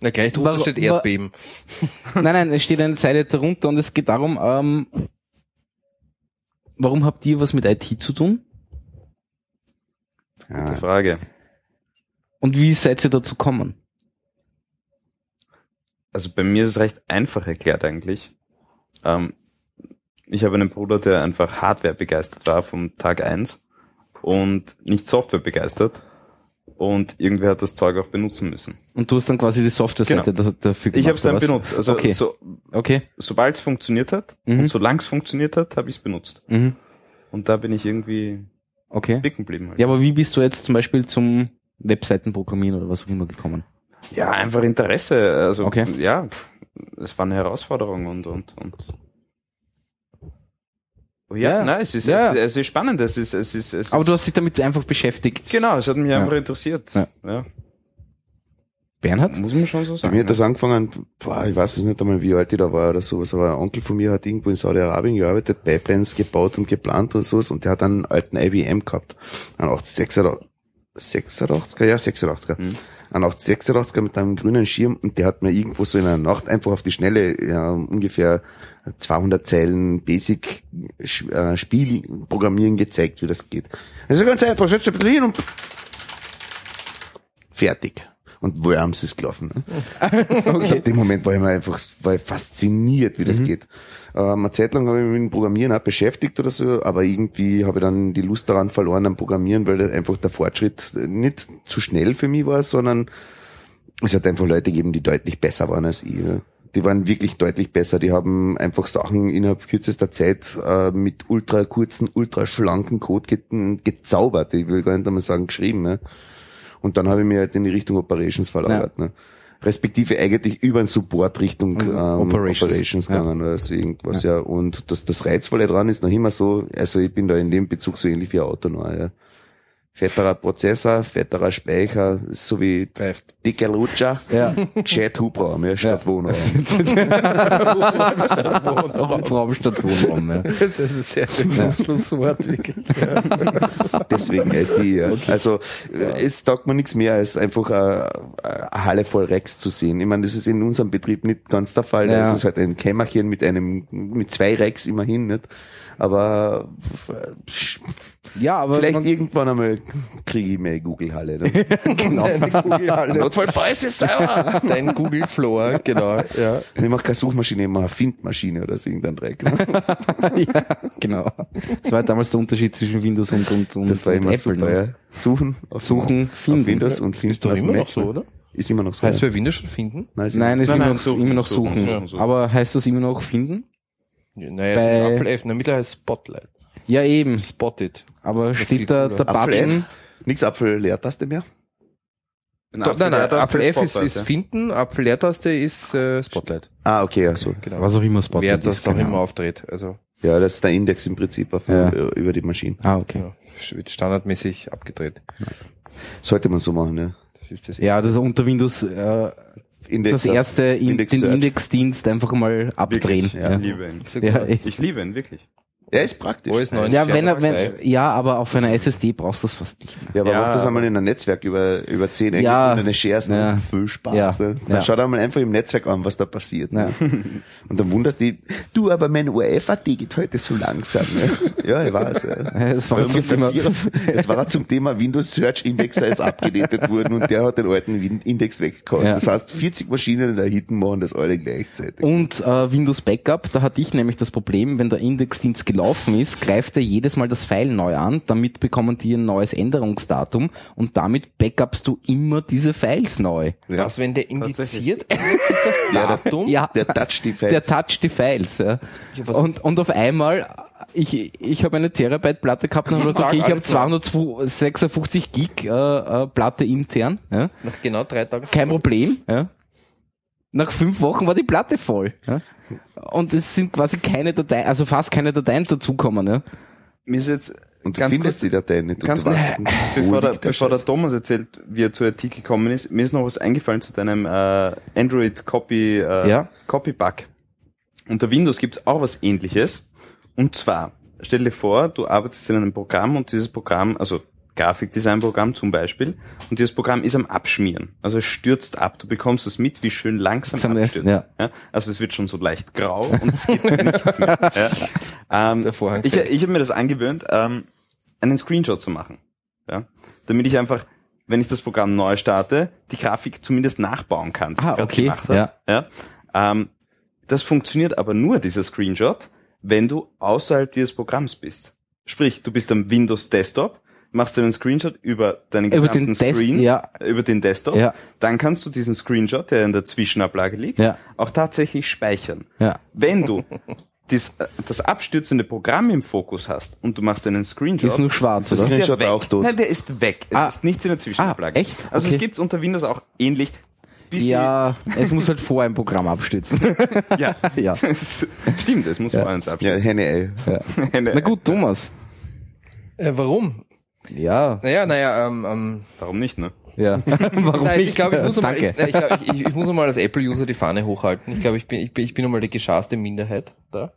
Speaker 3: Na, gleich drunter
Speaker 1: Warum-
Speaker 3: steht Erdbeben.
Speaker 1: nein, nein, es steht eine Zeile darunter und es geht darum, ähm, warum habt ihr was mit IT zu tun?
Speaker 4: Gute
Speaker 2: Ja.
Speaker 4: Frage.
Speaker 1: Und wie seid ihr dazu gekommen?
Speaker 4: Also bei mir ist es recht einfach erklärt eigentlich. Ähm, ich habe einen Bruder, der einfach Hardware begeistert war vom Tag eins und nicht Software begeistert. Und irgendwer hat das Zeug auch benutzen müssen.
Speaker 1: Und du hast dann quasi die Software-Seite da- dafür gemacht.
Speaker 4: Ich habe es dann
Speaker 1: was?
Speaker 4: benutzt. Also
Speaker 1: Okay.
Speaker 4: so,
Speaker 1: Okay.
Speaker 4: sobald es funktioniert hat
Speaker 1: Mhm.
Speaker 4: und solange es funktioniert hat, habe ich es benutzt.
Speaker 1: Mhm.
Speaker 4: Und da bin ich irgendwie
Speaker 1: Okay.
Speaker 4: dicken geblieben. Halt.
Speaker 1: Ja, aber wie bist du jetzt zum Beispiel zum Webseitenprogrammieren oder was auch immer gekommen?
Speaker 4: Ja, einfach Interesse. Also
Speaker 1: Okay.
Speaker 4: ja, es war eine Herausforderung und und und. Ja,
Speaker 1: Ja.
Speaker 4: nein, es ist,
Speaker 1: Ja.
Speaker 4: es, es ist spannend. Es ist, es ist, es
Speaker 1: Aber
Speaker 4: ist,
Speaker 1: du hast dich damit einfach beschäftigt.
Speaker 4: genau, es hat mich
Speaker 1: Ja.
Speaker 4: einfach interessiert.
Speaker 1: Ja.
Speaker 4: Ja.
Speaker 1: Bernhard?
Speaker 4: muss man schon so
Speaker 2: Bei
Speaker 4: sagen.
Speaker 2: mir hat das angefangen, boah, ich weiß es nicht einmal, wie alt ich da war oder sowas, aber ein Onkel von mir hat irgendwo in Saudi-Arabien gearbeitet, Pipelines gebaut und geplant und sowas und der hat einen alten IBM gehabt. Einen 86er, 86er, ja, 86er.
Speaker 4: Mhm.
Speaker 2: Einen 86er mit einem grünen Schirm und der hat mir irgendwo so in einer Nacht einfach auf die Schnelle, ja, ungefähr 200 Zeilen Basic äh, Spiel programmieren gezeigt, wie das geht. Also ganz einfach, setz ein bisschen hin und fertig. Und Worms ist gelaufen. Ne?
Speaker 1: Okay.
Speaker 2: In dem Moment war ich mir einfach war ich fasziniert, wie das geht. Ähm, eine Zeit lang habe ich mich mit dem Programmieren auch beschäftigt oder so, aber irgendwie habe ich dann die Lust daran verloren am Programmieren, weil einfach der Fortschritt nicht zu schnell für mich war, sondern es hat einfach Leute gegeben, die deutlich besser waren als ich. ja. Die waren wirklich deutlich besser. Die haben einfach Sachen innerhalb kürzester Zeit äh, mit ultra kurzen, ultra schlanken Code ge gezaubert. Ich will gar nicht einmal sagen geschrieben. Ne? Und dann habe ich mir halt in die Richtung Operations verlagert. Ne? Respektive eigentlich über den Support Richtung ähm,
Speaker 1: Operations.
Speaker 2: Operations,
Speaker 1: Ja.
Speaker 2: gegangen oder so irgendwas, ja. Und das, das Reizvolle dran ist noch immer so, also ich bin da in dem Bezug so ähnlich wie ein Auto noch, ja. Fetterer Prozessor, fetterer Speicher, so wie
Speaker 3: Pfeift.
Speaker 2: dicker Lutscher,
Speaker 1: Ja.
Speaker 2: gescheit Hubraum, ja, statt Wohnraum.
Speaker 1: Raum statt Wohnraum, ja.
Speaker 3: Das ist ein sehr schönes Schlusswort, wirklich.
Speaker 2: Deswegen IT, ja. Also äh, es taugt mir nichts mehr, als einfach eine, eine Halle voll Rex zu sehen. Ich meine, das ist in unserem Betrieb nicht ganz der Fall.
Speaker 1: Ja.
Speaker 2: Da ist es halt ein Kämmerchen mit einem, mit zwei Rex immerhin, nicht? Aber
Speaker 1: Ja, aber
Speaker 2: vielleicht irgendwann einmal kriege ich mehr Google-Halle. Ne?
Speaker 1: genau.
Speaker 3: Deine Google,
Speaker 2: Notfall Preise sauer!
Speaker 3: Dein Google Floor, genau, ja.
Speaker 2: Ich mache keine Suchmaschine, ich mache eine Findmaschine oder so irgendein Dreck. Ne?
Speaker 1: ja, genau. Das war damals der Unterschied zwischen Windows und, und, und,
Speaker 2: Das war immer
Speaker 1: Apple.
Speaker 2: super,
Speaker 1: ne?
Speaker 2: ja. Suchen, auf,
Speaker 1: Suchen,
Speaker 2: auf
Speaker 1: finden.
Speaker 2: Windows und finden
Speaker 3: Ist doch immer noch so, oder?
Speaker 2: Ist immer noch so.
Speaker 3: Heißt
Speaker 2: ja.
Speaker 3: bei Windows schon finden?
Speaker 2: Nein, ist
Speaker 1: Nein, es ist
Speaker 4: Nein,
Speaker 1: immer
Speaker 4: nein,
Speaker 1: noch,
Speaker 4: suchen,
Speaker 1: immer noch
Speaker 4: suchen,
Speaker 1: suchen. Aber heißt das immer noch finden?
Speaker 3: Naja, es ist
Speaker 1: Bei-
Speaker 3: Apfel F. In der Mitte heißt Spotlight.
Speaker 1: Ja, eben.
Speaker 3: Spotted.
Speaker 1: Aber
Speaker 3: viel
Speaker 1: steht da der
Speaker 2: Apfel
Speaker 1: Button?
Speaker 2: F? Nix Apfel-Leertaste mehr?
Speaker 4: Ein
Speaker 3: Doch, nein, nein,
Speaker 4: Apfel-
Speaker 3: Apfel F ist, ist
Speaker 4: ja.
Speaker 3: finden, Apfel Leertaste ist äh, Spotlight.
Speaker 2: Ah, okay, also.
Speaker 3: Genau.
Speaker 1: Was auch immer Spotlight
Speaker 3: Wer das
Speaker 1: ist,
Speaker 3: auch
Speaker 1: keine
Speaker 3: immer auftritt. Also
Speaker 2: Ja, das ist der Index im Prinzip auf,
Speaker 1: Ja.
Speaker 2: über die Maschine.
Speaker 1: Ah, okay.
Speaker 3: ja, wird standardmäßig abgedreht.
Speaker 2: Sollte man so machen, ja.
Speaker 3: Das ist das.
Speaker 1: Ja, das unter Windows äh,
Speaker 2: Index
Speaker 1: das erste, in, den. Indexdienst einfach mal abdrehen.
Speaker 4: Wirklich,
Speaker 1: Ja,
Speaker 4: Ich liebe ihn.
Speaker 1: Ja.
Speaker 4: Ich liebe ihn, wirklich.
Speaker 2: Er ist praktisch.
Speaker 3: OS 9
Speaker 1: ja, wenn er, wenn, ja, aber auf einer SSD brauchst du das fast nicht mehr.
Speaker 2: Ja, aber
Speaker 4: Ja,
Speaker 2: mach das
Speaker 4: aber-
Speaker 2: einmal in einem Netzwerk über, über 10 Ecken
Speaker 1: Ja.
Speaker 2: und eine Shares, ne?
Speaker 1: Ja.
Speaker 2: Viel Spaß,
Speaker 1: Ja.
Speaker 2: ne? Dann
Speaker 1: Ja.
Speaker 2: schau dir mal einfach im Netzwerk an, was da passiert. Ne?
Speaker 1: Ja.
Speaker 2: Und dann wunderst du, du, aber mein UEFAT geht heute so langsam. Ne? Ja, ich weiß. Ja.
Speaker 1: Es war zum Thema-
Speaker 2: Es war zum Thema Windows Search Index ist abgedatet worden und der hat den alten Index weggehauen.
Speaker 1: Ja.
Speaker 2: Das heißt, 40 Maschinen in der Hitten machen das alle gleichzeitig.
Speaker 1: Und äh, Windows Backup, da hatte ich nämlich das Problem, wenn der Indexdienst gelaufen ist, greift er jedes Mal das File neu an, damit bekommen die ein neues Änderungsdatum und damit backupst du immer diese Files neu.
Speaker 2: Ja.
Speaker 3: Was, wenn der indiziert, ändert das Datum?
Speaker 1: Ja,
Speaker 2: Der toucht die Files.
Speaker 1: der toucht die Files. Ja. Und, und auf einmal, ich, ich habe eine Terabyte Platte gehabt und habe gedacht, okay, ich habe
Speaker 3: Alles neu.
Speaker 1: 256 Gig äh, äh, Platte intern. Ja.
Speaker 3: Nach genau drei Tagen.
Speaker 1: Kein Problem. Ja. Nach fünf Wochen war die Platte voll. Ja. Und es sind quasi keine Dateien, also fast keine Dateien dazukommen. Ja.
Speaker 4: Mir ist jetzt
Speaker 2: und du
Speaker 4: ganz
Speaker 2: findest
Speaker 4: kurz,
Speaker 2: die Datei nicht.
Speaker 4: Ganz
Speaker 2: du
Speaker 4: kurz, bevor, der,
Speaker 2: der
Speaker 4: bevor der? Thomas erzählt, wie er zur IT gekommen ist, mir ist noch was eingefallen zu deinem äh, Android Copy äh,
Speaker 1: Ja.
Speaker 4: Copy Bug. Unter Windows gibt's auch was ähnliches. Und zwar, stell dir vor, du arbeitest in einem Programm und dieses Programm, also Grafikdesign-Programm zum Beispiel, und dieses Programm ist am Abschmieren. Also es stürzt ab. Du bekommst es mit, wie schön langsam
Speaker 1: ersten,
Speaker 4: abstürzt.
Speaker 1: ja.
Speaker 4: Ja, also es wird schon so leicht grau und es geht nichts mehr. Ja. Ähm, ich ich habe mir das angewöhnt, ähm, einen Screenshot zu machen. Ja? Damit ich einfach, wenn ich das Programm neu starte, die Grafik zumindest nachbauen kann, die
Speaker 1: Ah,
Speaker 4: ich gerade
Speaker 1: okay,
Speaker 4: gemacht habe.
Speaker 1: ja.
Speaker 4: Ja? Ähm, das funktioniert aber nur, dieser Screenshot, wenn du außerhalb dieses Programms bist. Sprich, du bist am Windows Desktop, machst einen Screenshot über deinen
Speaker 1: Über
Speaker 4: gesamten
Speaker 1: Des-
Speaker 4: Screen,
Speaker 1: ja.
Speaker 4: über den Desktop,
Speaker 1: Ja.
Speaker 4: dann kannst du diesen Screenshot, der in der Zwischenablage liegt,
Speaker 1: Ja.
Speaker 4: auch tatsächlich speichern.
Speaker 1: Ja.
Speaker 4: Wenn du das, das abstürzende Programm im Fokus hast und du machst einen Screenshot,
Speaker 1: Ist nur schwarz, oder?
Speaker 2: ist
Speaker 4: der
Speaker 2: Screenshot
Speaker 4: weg.
Speaker 2: auch tot.
Speaker 4: Nein, der ist weg. Es
Speaker 1: Ah.
Speaker 4: ist nichts in der Zwischenablage.
Speaker 1: Ah, echt?
Speaker 4: Also
Speaker 1: Okay.
Speaker 4: es gibt's unter Windows auch ähnlich.
Speaker 1: Ja, es muss halt vor ein Programm abstützen.
Speaker 4: ja.
Speaker 1: ja.
Speaker 4: Stimmt, es muss
Speaker 1: Ja.
Speaker 4: vor eins
Speaker 2: Ja,
Speaker 4: abstürzen.
Speaker 2: Henne, ey.
Speaker 1: ja. Na gut, Thomas.
Speaker 3: Äh, warum?
Speaker 1: Ja,
Speaker 3: Naja, naja, ähm, ähm,
Speaker 4: Warum nicht, ne?
Speaker 1: ja. Warum
Speaker 3: Nein,
Speaker 1: nicht?
Speaker 3: ich glaube, ich muss mal,
Speaker 1: Danke.
Speaker 3: ich, ich, glaub, ich, ich, ich muss mal als Apple-User die Fahne hochhalten. Ich glaube, ich bin, ich bin, ich bin einmal die geschasste Minderheit da.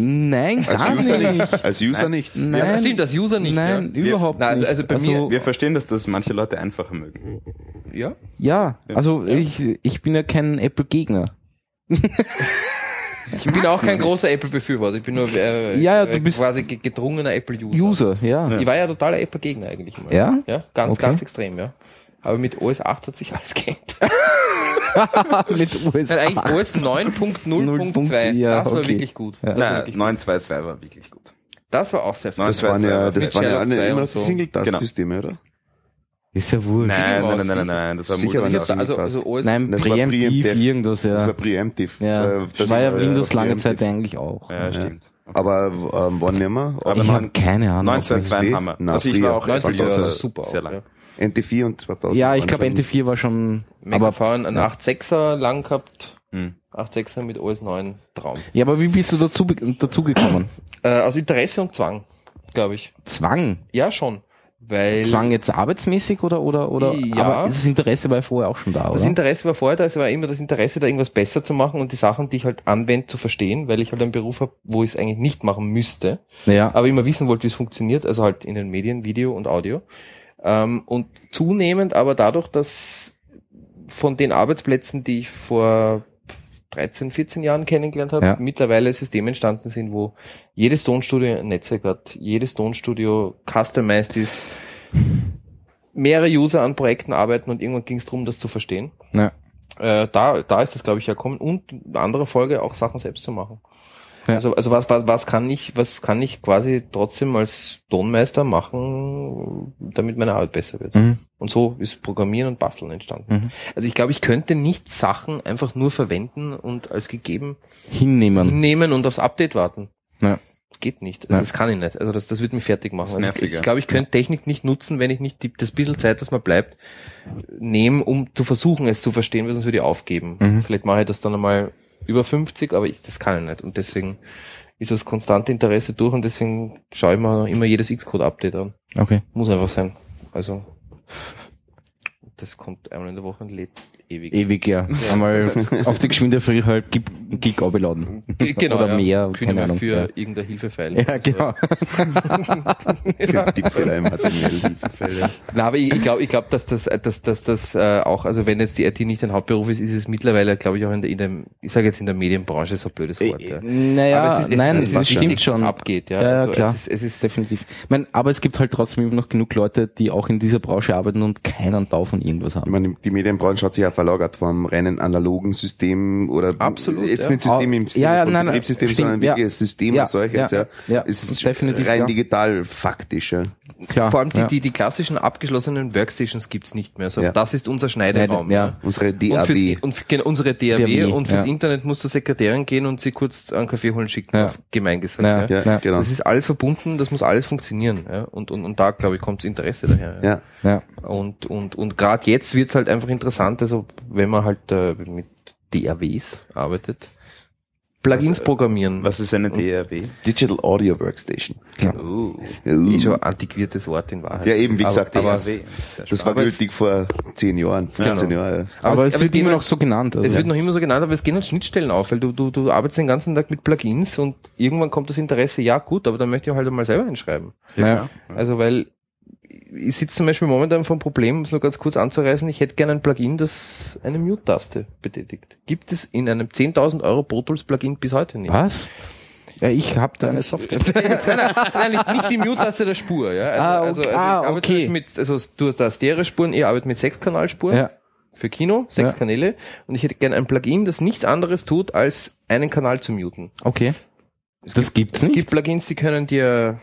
Speaker 1: Nein, gar
Speaker 2: Als User
Speaker 1: nicht.
Speaker 2: nicht. Als User nicht.
Speaker 1: Nein,
Speaker 3: Ja, stimmt, als User nicht.
Speaker 1: Nein,
Speaker 3: ja.
Speaker 1: überhaupt
Speaker 3: Nein, also,
Speaker 1: nicht.
Speaker 3: also bei mir,
Speaker 4: Wir verstehen, dass das manche Leute einfacher mögen.
Speaker 3: ja.
Speaker 1: Ja, also ich, ich bin ja kein Apple-Gegner.
Speaker 3: Ich bin auch kein großer Apple-Befürworter. Ich bin nur äh,
Speaker 1: Ja, ja, du
Speaker 3: äh,
Speaker 1: bist-
Speaker 3: quasi ge- gedrungener Apple-User.
Speaker 1: User, ja.
Speaker 3: Ich war ja totaler Apple-Gegner eigentlich immer.
Speaker 1: Ja?
Speaker 3: Ja, ganz,
Speaker 1: Okay.
Speaker 3: ganz extrem, ja. Aber mit OS 8 hat sich alles geändert.
Speaker 1: Mit US.
Speaker 3: Nein, eigentlich OS 9.0.2.
Speaker 1: Ja,
Speaker 3: das war
Speaker 1: okay.
Speaker 3: wirklich gut.
Speaker 1: Ja.
Speaker 3: Das, war
Speaker 4: Nein,
Speaker 3: wirklich gut.
Speaker 4: 922 war wirklich gut.
Speaker 3: das war auch sehr viel.
Speaker 2: Das waren ja, das waren ja alle
Speaker 3: 2
Speaker 2: immer
Speaker 3: so.
Speaker 2: Single-Task-Systeme, oder?
Speaker 1: Ist ja wurscht.
Speaker 4: Nein, nein, nein, nein, nein, das war
Speaker 2: Sicher das
Speaker 3: also, also OS
Speaker 1: Nein,
Speaker 2: Das war
Speaker 1: Präemptiv
Speaker 2: Preemptive.
Speaker 1: irgendwas,
Speaker 2: Das war
Speaker 1: ja.
Speaker 2: Preemptive.
Speaker 1: Ja,
Speaker 2: Äh,
Speaker 1: das war ja Windows lange. Zeit eigentlich auch.
Speaker 4: Ja, stimmt.
Speaker 2: Aber ähm, wann nimmer?
Speaker 4: Aber
Speaker 1: Ich habe keine Ahnung.
Speaker 4: 922 haben wir.
Speaker 2: Na,
Speaker 4: Also ich war auch
Speaker 2: früher.
Speaker 3: 90
Speaker 2: Also,
Speaker 3: war super.
Speaker 4: sehr lang.
Speaker 3: Ja.
Speaker 2: NT4 und 2000.
Speaker 1: Ja, ich glaube
Speaker 2: schon-
Speaker 1: NT4 war schon,
Speaker 3: Aber
Speaker 1: aber,
Speaker 3: fahren einen 8.6er lang gehabt.
Speaker 4: Hm.
Speaker 3: 8.6er mit OS 9 Traum.
Speaker 1: ja, aber wie bist du dazu, dazu gekommen?
Speaker 3: Äh, aus Interesse und Zwang, glaube ich.
Speaker 1: Zwang?
Speaker 3: Ja, schon. Weil
Speaker 1: Zwang jetzt arbeitsmäßig oder, oder, oder,
Speaker 3: Ja.
Speaker 1: aber das Interesse war ja vorher auch schon da,
Speaker 3: das
Speaker 1: oder?
Speaker 3: Interesse war vorher da, es war immer das Interesse, da irgendwas besser zu machen und die Sachen, die ich halt anwende, zu verstehen, weil ich halt einen Beruf habe, wo ich es eigentlich nicht machen müsste,
Speaker 1: Ja,
Speaker 3: aber immer wissen wollte, wie es funktioniert, also halt in den Medien, Video und Audio. Ähm, und zunehmend aber dadurch, dass von den Arbeitsplätzen, die ich vor 13, 14 Jahren kennengelernt habe,
Speaker 1: Ja.
Speaker 3: mittlerweile Systeme entstanden sind, wo jedes Tonstudio ein Netzwerk hat, jedes Tonstudio customized ist, mehrere User an Projekten arbeiten und irgendwann ging es darum, das zu verstehen.
Speaker 1: ja.
Speaker 3: Äh, da, da ist das, glaube ich, herkommen und in anderer Folge auch Sachen selbst zu machen.
Speaker 1: Ja.
Speaker 3: Also, also was, was, was kann ich, was kann ich quasi trotzdem als Tonmeister machen, damit meine Arbeit besser wird?
Speaker 1: Mhm.
Speaker 3: Und so ist Programmieren und Basteln entstanden.
Speaker 1: Mhm.
Speaker 3: Also ich glaube, ich könnte nicht Sachen einfach nur verwenden und als gegeben
Speaker 1: Hinnehmen.
Speaker 3: hinnehmen und aufs Update warten.
Speaker 1: Ja.
Speaker 3: Geht nicht. Also das kann ich nicht. Also das, das wird mich fertig machen.
Speaker 4: Das ist
Speaker 3: Also ich ich glaube, ich könnte Technik nicht nutzen, wenn ich nicht die, das bisschen Zeit, das mir bleibt, nehmen, um zu versuchen, es zu verstehen, weil sonst würde ich aufgeben.
Speaker 1: Mhm.
Speaker 3: Vielleicht mache ich das dann einmal über 50, aber ich, das kann ich nicht. Und deswegen ist das konstante Interesse durch und deswegen schaue ich mir immer jedes Xcode-Update an.
Speaker 1: Okay.
Speaker 3: Muss einfach sein. Also das kommt einmal in der Woche und lädt ewig.
Speaker 1: Ewig, ja. Einmal auf die geschwinde Früh halt Gig, Gig abladen.
Speaker 3: Genau,
Speaker 1: Oder
Speaker 3: ja.
Speaker 1: mehr,
Speaker 3: Können
Speaker 1: keine
Speaker 3: wir
Speaker 1: Ahnung.
Speaker 3: für
Speaker 1: Ja.
Speaker 3: irgendein Hilfefile.
Speaker 1: Ja,
Speaker 3: Also,
Speaker 1: genau.
Speaker 2: Für Tippfehler im HTML-Hilfefeld.
Speaker 3: Na, aber ich, ich glaube, ich glaub, dass das, dass, dass das äh, auch, also wenn jetzt die IT nicht ein Hauptberuf ist, ist es mittlerweile, glaube ich, auch in der, in dem, ich sage jetzt in der Medienbranche, so ein blödes Wort. Ja.
Speaker 1: Naja,
Speaker 3: Aber es ist- es
Speaker 1: nein,
Speaker 3: ist-
Speaker 1: es
Speaker 3: es ist
Speaker 1: stimmt schon.
Speaker 3: was abgeht, ja.
Speaker 1: Ja,
Speaker 3: Also
Speaker 1: klar.
Speaker 3: es ist- es ist-
Speaker 1: definitiv. Ich mein, aber es gibt halt trotzdem immer noch genug Leute, die auch in dieser Branche arbeiten und keinen Tau von irgendwas
Speaker 2: Ich
Speaker 1: haben.
Speaker 2: meine, die Medienbranche hat sich ja verlagert vom reinen analogen System oder
Speaker 3: Absolut,
Speaker 2: jetzt
Speaker 3: ja.
Speaker 2: nicht System im Sinne
Speaker 1: Ja, ja,
Speaker 2: von
Speaker 1: nein,
Speaker 2: Betriebssystem,
Speaker 1: stimmt,
Speaker 2: sondern wirklich das System
Speaker 1: Ja,
Speaker 2: als solches.
Speaker 1: ja,
Speaker 2: Ja,
Speaker 1: ja,
Speaker 2: ist
Speaker 1: definitiv,
Speaker 2: rein digital faktisch. Ja.
Speaker 1: Klar.
Speaker 3: Vor allem die,
Speaker 1: ja.
Speaker 3: die, die klassischen abgeschlossenen Workstations gibt's nicht mehr. So,
Speaker 2: Ja.
Speaker 3: Das ist unser Schneideraum.
Speaker 1: Ja.
Speaker 2: Unsere
Speaker 3: Und, fürs,
Speaker 2: DAW.
Speaker 3: und für, genau, unsere DAW,
Speaker 1: DAW,
Speaker 3: und fürs
Speaker 1: ja.
Speaker 3: Internet musst du Sekretärin gehen und sie kurz einen Kaffee holen schicken,
Speaker 1: Ja.
Speaker 3: auf gemein gesagt.
Speaker 1: Ja.
Speaker 3: Ja.
Speaker 2: Ja, genau.
Speaker 3: Das ist alles verbunden, das muss alles funktionieren. Ja. Und, und, und da, glaube ich, kommt's Interesse daher.
Speaker 2: Ja.
Speaker 1: ja.
Speaker 3: Und, und, und gerade jetzt wird's halt einfach interessant, also wenn man halt äh, mit DAWs arbeitet, Plugins programmieren.
Speaker 4: Was ist eine DRW?
Speaker 2: Digital Audio Workstation.
Speaker 4: Oh.
Speaker 3: Eh schon antiquiertes Wort in Wahrheit.
Speaker 2: Ja, eben, wie gesagt,
Speaker 3: aber,
Speaker 2: das,
Speaker 3: aber,
Speaker 2: das war
Speaker 3: Aber es-
Speaker 2: gültig vor zehn Jahren, 15
Speaker 3: Genau.
Speaker 2: Jahren.
Speaker 1: Aber, es wird
Speaker 3: gehen
Speaker 1: immer
Speaker 3: halt-
Speaker 1: noch so genannt. Also.
Speaker 3: Es wird noch immer so genannt, aber es gehen halt Schnittstellen auf, weil du, du, du arbeitest den ganzen Tag mit Plugins und irgendwann kommt das Interesse, ja gut, aber dann möchte ich halt mal selber hinschreiben.
Speaker 1: naja.
Speaker 3: Also weil ich sitze zum Beispiel momentan vor einem Problem, um es nur ganz kurz anzureißen, ich hätte gerne ein Plugin, das eine Mute-Taste betätigt. Gibt es in einem 10.000 Euro Pro Tools Plugin bis heute nicht.
Speaker 1: Was? Ja, ich habe da eine Software.
Speaker 3: nein, nicht, nicht die Mute-Taste der Spur, ja. Also,
Speaker 1: Ah,
Speaker 3: also,
Speaker 1: okay.
Speaker 3: also
Speaker 1: Ah,
Speaker 3: ich arbeite
Speaker 1: okay.
Speaker 3: mit, also du hast da Stereo-Spuren, ich arbeite mit Sechskanalspuren
Speaker 1: ja.
Speaker 3: für Kino, sechs
Speaker 1: Ja.
Speaker 3: Kanäle, und ich hätte gerne ein Plugin, das nichts anderes tut, als einen Kanal zu muten.
Speaker 1: Okay. Das gibt's
Speaker 3: Es
Speaker 1: nicht.
Speaker 3: gibt Plugins, die können dir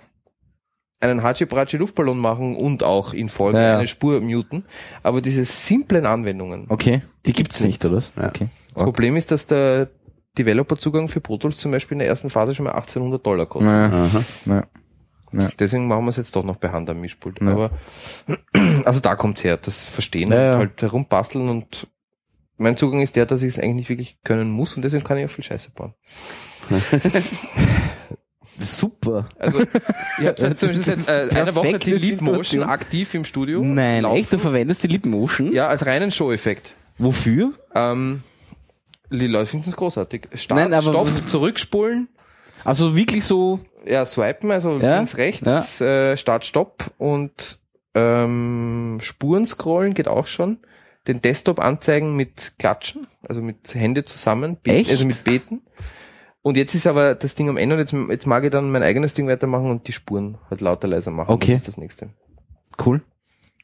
Speaker 3: einen Hachi-Brachi Luftballon machen und auch in Folge
Speaker 1: Ja, ja.
Speaker 3: eine Spur muten. Aber diese simplen Anwendungen.
Speaker 1: Okay. Die gibt's nicht, oder was?
Speaker 2: Ja.
Speaker 1: Okay.
Speaker 3: Das Problem ist, dass der Developer-Zugang für Pro Tools zum Beispiel in der ersten Phase schon mal 1800 Dollar kostet.
Speaker 1: Naja.
Speaker 2: Aha.
Speaker 1: Ja.
Speaker 3: Deswegen machen wir es jetzt doch noch per Hand am Mischpult.
Speaker 1: Ja.
Speaker 3: Aber also da kommt's her, das Verstehen
Speaker 1: ja.
Speaker 3: und halt herumbasteln und mein Zugang ist der, dass ich es eigentlich nicht wirklich können muss und deswegen kann ich auch viel Scheiße bauen.
Speaker 1: Super.
Speaker 3: Also ich habe seit zum Beispiel seit äh, einer Woche die Leap Motion aktiv im Studio.
Speaker 1: Nein,
Speaker 3: laufen.
Speaker 1: echt? Du verwendest die Lip Motion?
Speaker 3: Ja, als reinen Show-Effekt.
Speaker 1: Wofür?
Speaker 3: Ähm, die Leute finden es großartig. Start,
Speaker 1: Nein, aber
Speaker 3: Stopp, zurückspulen,
Speaker 1: Also wirklich so,
Speaker 3: ja, swipen, also
Speaker 1: Ja,
Speaker 3: links, rechts, äh, Start, Stopp und ähm, Spuren scrollen geht auch schon. Den Desktop anzeigen mit Klatschen, also mit Hände zusammen, beten,
Speaker 1: Echt?
Speaker 3: also mit Beten. Und jetzt ist aber das Ding am Ende und jetzt, jetzt mag ich dann mein eigenes Ding weitermachen und die Spuren halt lauter leiser machen.
Speaker 1: Okay.
Speaker 3: Das ist das nächste.
Speaker 1: cool.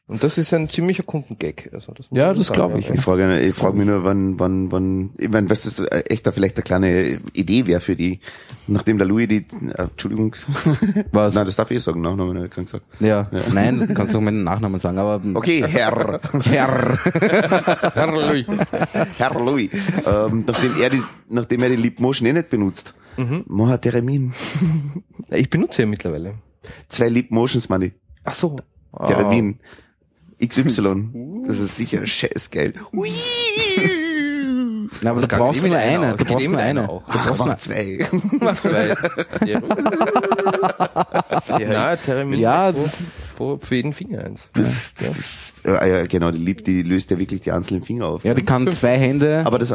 Speaker 3: Und das ist ein ziemlicher Kundengag. Also das
Speaker 1: Ja, das
Speaker 3: sagen,
Speaker 1: glaub ich.
Speaker 2: Ich frage, ich frage mich nur, wann, wann, wann, ich meine, was das äh, echt da vielleicht eine kleine Idee wäre für die, nachdem der Louis die, äh, Entschuldigung,
Speaker 1: Was?
Speaker 2: nein, das darf ich sagen, Nachnamen habe ich keinen gesagt.
Speaker 1: Ja. Nein, du kannst doch meinen Nachnamen sagen, aber
Speaker 2: Okay, Herr,
Speaker 1: Herr.
Speaker 3: Herr Louis.
Speaker 2: Herr Louis, ähm, nachdem er die, nachdem er die Leap Motion eh nicht benutzt,
Speaker 3: Mhm.
Speaker 2: Termin.
Speaker 3: Ich benutze ja mittlerweile.
Speaker 2: Zwei Leap Motions, Manni.
Speaker 3: Ach so. Ah.
Speaker 2: Termin. XY. Das ist sicher scheißgeil. Ui.
Speaker 1: Na, aber du brauchst nur eine. Du brauchst nur eine.
Speaker 3: auch.
Speaker 1: Du
Speaker 2: Ach,
Speaker 1: brauchst nur
Speaker 2: mach zwei.
Speaker 3: Na, Termin
Speaker 1: Ja,
Speaker 3: wo für jeden Finger eins.
Speaker 2: Das, das, ja, ja, genau, die Leap, die löst ja wirklich die einzelnen Finger auf.
Speaker 1: Ja, die kann zwei Hände
Speaker 2: Aber das,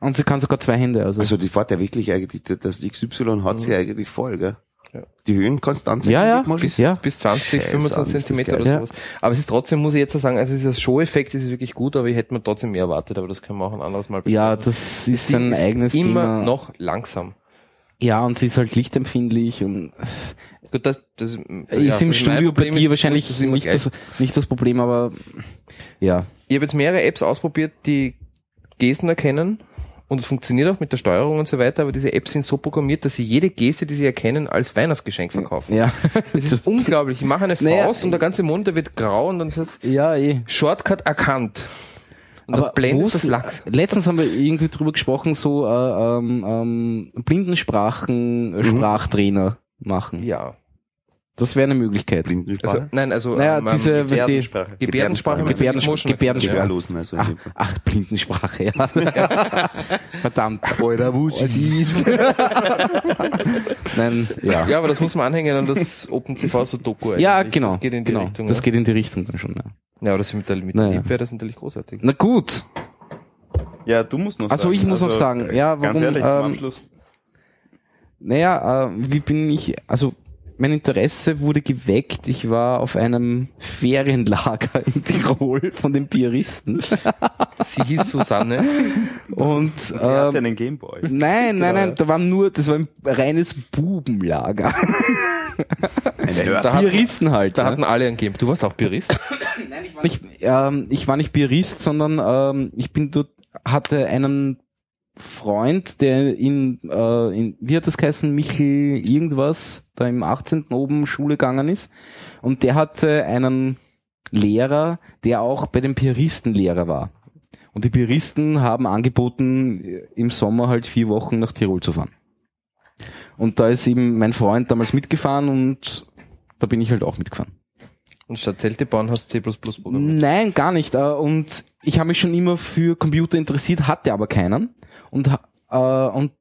Speaker 1: und sie kann sogar zwei Hände. Also,
Speaker 2: also die fährt ja wirklich eigentlich, das XY hat sie eigentlich voll, gell?
Speaker 3: Ja.
Speaker 2: Die Höhen kannst du anzeigen.
Speaker 1: Ja, ja, bis- ja.
Speaker 3: Bis 20,
Speaker 2: Scheiße,
Speaker 3: 25
Speaker 2: ist das
Speaker 3: Zentimeter oder
Speaker 1: Ja.
Speaker 3: sowas. Aber es ist trotzdem, muss ich jetzt sagen, also dieses Show-Effekt ist wirklich gut, aber ich hätte mir trotzdem mehr erwartet, aber das können wir auch ein anderes Mal
Speaker 1: ja,
Speaker 3: besprechen.
Speaker 1: das ist
Speaker 3: Sie
Speaker 1: ein eigenes
Speaker 3: immer
Speaker 1: Thema.
Speaker 3: noch langsam.
Speaker 1: Ja, und sie ist halt lichtempfindlich und
Speaker 3: Gut, das, das,
Speaker 1: ist
Speaker 3: ja,
Speaker 1: im
Speaker 3: das mein
Speaker 1: Studio bei dir
Speaker 3: ist,
Speaker 1: wahrscheinlich
Speaker 3: das ist immer
Speaker 1: nicht das, nicht das Problem, aber ja.
Speaker 3: Ich habe jetzt mehrere Apps ausprobiert, die Gesten erkennen und es funktioniert auch mit der Steuerung und so weiter, aber diese Apps sind so programmiert, dass sie jede Geste, die sie erkennen, als Weihnachtsgeschenk verkaufen.
Speaker 1: Ja.
Speaker 3: Das ist unglaublich. Ich mache eine
Speaker 1: Naja,
Speaker 3: Faust und der ganze Monitor wird grau und dann sagt
Speaker 1: ja, eh.
Speaker 3: Shortcut erkannt. Und dann
Speaker 1: Aber
Speaker 3: blendet das Lachs.
Speaker 1: Letztens haben wir irgendwie drüber gesprochen, so äh, ähm, ähm, Blindensprachen äh, Sprachtrainer machen.
Speaker 3: Ja.
Speaker 1: Das wäre eine Möglichkeit.
Speaker 2: Blindensprache?
Speaker 3: Also, nein, also
Speaker 1: Naja,
Speaker 3: ähm,
Speaker 1: diese, was die,
Speaker 4: Gebärdensprache.
Speaker 3: Gebärdensprache mit
Speaker 1: Gebärdensprache- Gebärdensprache.
Speaker 2: Gehörlosen, also.
Speaker 1: ach, ach, Blindensprache, ja. Verdammt.
Speaker 2: Alter,
Speaker 1: ist? Nein, ja.
Speaker 3: Ja. ja, aber das muss man anhängen an das OpenCV so Doku eigentlich.
Speaker 1: Ja, genau.
Speaker 3: Das geht in die
Speaker 1: genau.
Speaker 3: Richtung.
Speaker 1: das
Speaker 3: ja.
Speaker 1: geht in die Richtung dann schon. Ja.
Speaker 3: ja, aber das mit der, mit
Speaker 1: Naja.
Speaker 3: wäre das natürlich großartig.
Speaker 1: Na gut.
Speaker 4: Ja, du musst noch
Speaker 1: Also
Speaker 4: sagen.
Speaker 1: ich muss noch sagen, ja,
Speaker 4: Ganz
Speaker 1: warum,
Speaker 4: ehrlich, zum
Speaker 1: ähm,
Speaker 4: Abschluss.
Speaker 1: Naja, äh, wie bin ich, also mein Interesse wurde geweckt. Ich war auf einem Ferienlager in Tirol von den Piaristen.
Speaker 3: Sie hieß Susanne.
Speaker 1: Und
Speaker 4: Sie hatte
Speaker 1: ähm,
Speaker 4: einen Gameboy.
Speaker 1: nein, nein, nein, da war nur, das war ein reines Bubenlager.
Speaker 3: Da hatten,
Speaker 1: Piaristen halt.
Speaker 3: da
Speaker 1: ne?
Speaker 3: hatten alle ein Game. Du warst auch Piarist?
Speaker 1: ich, ähm, ich war nicht Bierist, sondern ähm, ich bin dort, hatte einen Freund, der in, äh, in wie hat das geheißen, Michel irgendwas, da im 18. oben Schule gegangen ist. Und der hatte einen Lehrer, der auch bei den Piaristen Lehrer war. Und die Piaristen haben angeboten, im Sommer halt vier Wochen nach Tirol zu fahren. Und da ist eben mein Freund damals mitgefahren und da bin ich halt auch mitgefahren.
Speaker 3: Und statt Zelte bauen hast du C++ programmiert.
Speaker 1: Nein, gar nicht. Äh, Und ich habe mich schon immer für Computer interessiert, hatte aber keinen. Und, äh, und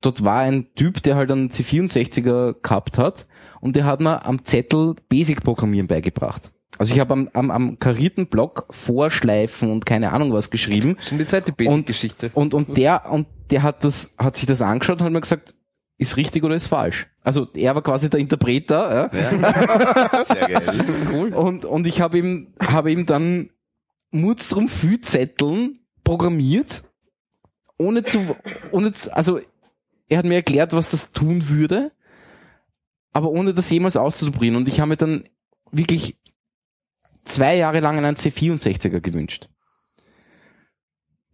Speaker 1: dort war ein Typ, der halt einen C64er gehabt hat und der hat mir am Zettel Basic-Programmieren beigebracht. Also ich habe am, am, am karierten Block Vorschleifen und keine Ahnung was geschrieben.
Speaker 3: Schon die zweite
Speaker 1: Und,
Speaker 3: Basic-Geschichte.
Speaker 1: und, und der, und der hat das, hat sich das angeschaut und hat mir gesagt, ist richtig oder ist falsch. Also er war quasi der Interpreter, ja.
Speaker 2: Sehr geil.
Speaker 1: Cool. Und, und ich habe ihm, habe ihm dann Murztrum viel Zetteln programmiert, ohne zu, ohne, zu- also er hat mir erklärt, was das tun würde, aber ohne das jemals auszuprobieren. Und ich habe mir dann wirklich zwei Jahre lang einen C64er gewünscht.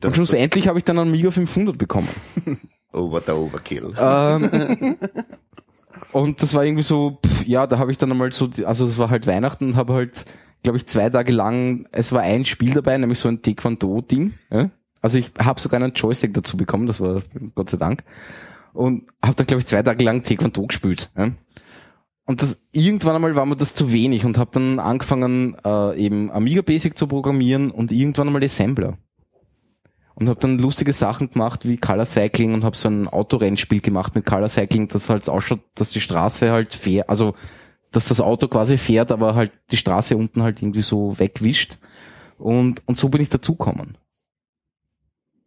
Speaker 2: Das-
Speaker 1: Und schlussendlich habe ich dann einen Amiga 500 bekommen.
Speaker 2: Over the Overkill.
Speaker 1: ähm, und das war irgendwie so, pff, ja, da habe ich dann einmal so, also es war halt Weihnachten und habe halt, glaube ich, zwei Tage lang, es war ein Spiel dabei, nämlich so ein Taekwondo-Ding. Ja? Also ich habe sogar einen Joystick dazu bekommen, das war Gott sei Dank. Und habe dann, glaube ich, zwei Tage lang Taekwondo gespielt. Ja? Und das irgendwann einmal war mir das zu wenig und habe dann angefangen, äh, eben Amiga Basic zu programmieren und irgendwann einmal Assembler und habe dann lustige Sachen gemacht wie Color Cycling und habe so ein Autorennspiel gemacht mit Color Cycling, das halt ausschaut, dass die Straße halt fährt, also dass das Auto quasi fährt, aber halt die Straße unten halt irgendwie so wegwischt. Und, und so bin ich dazugekommen.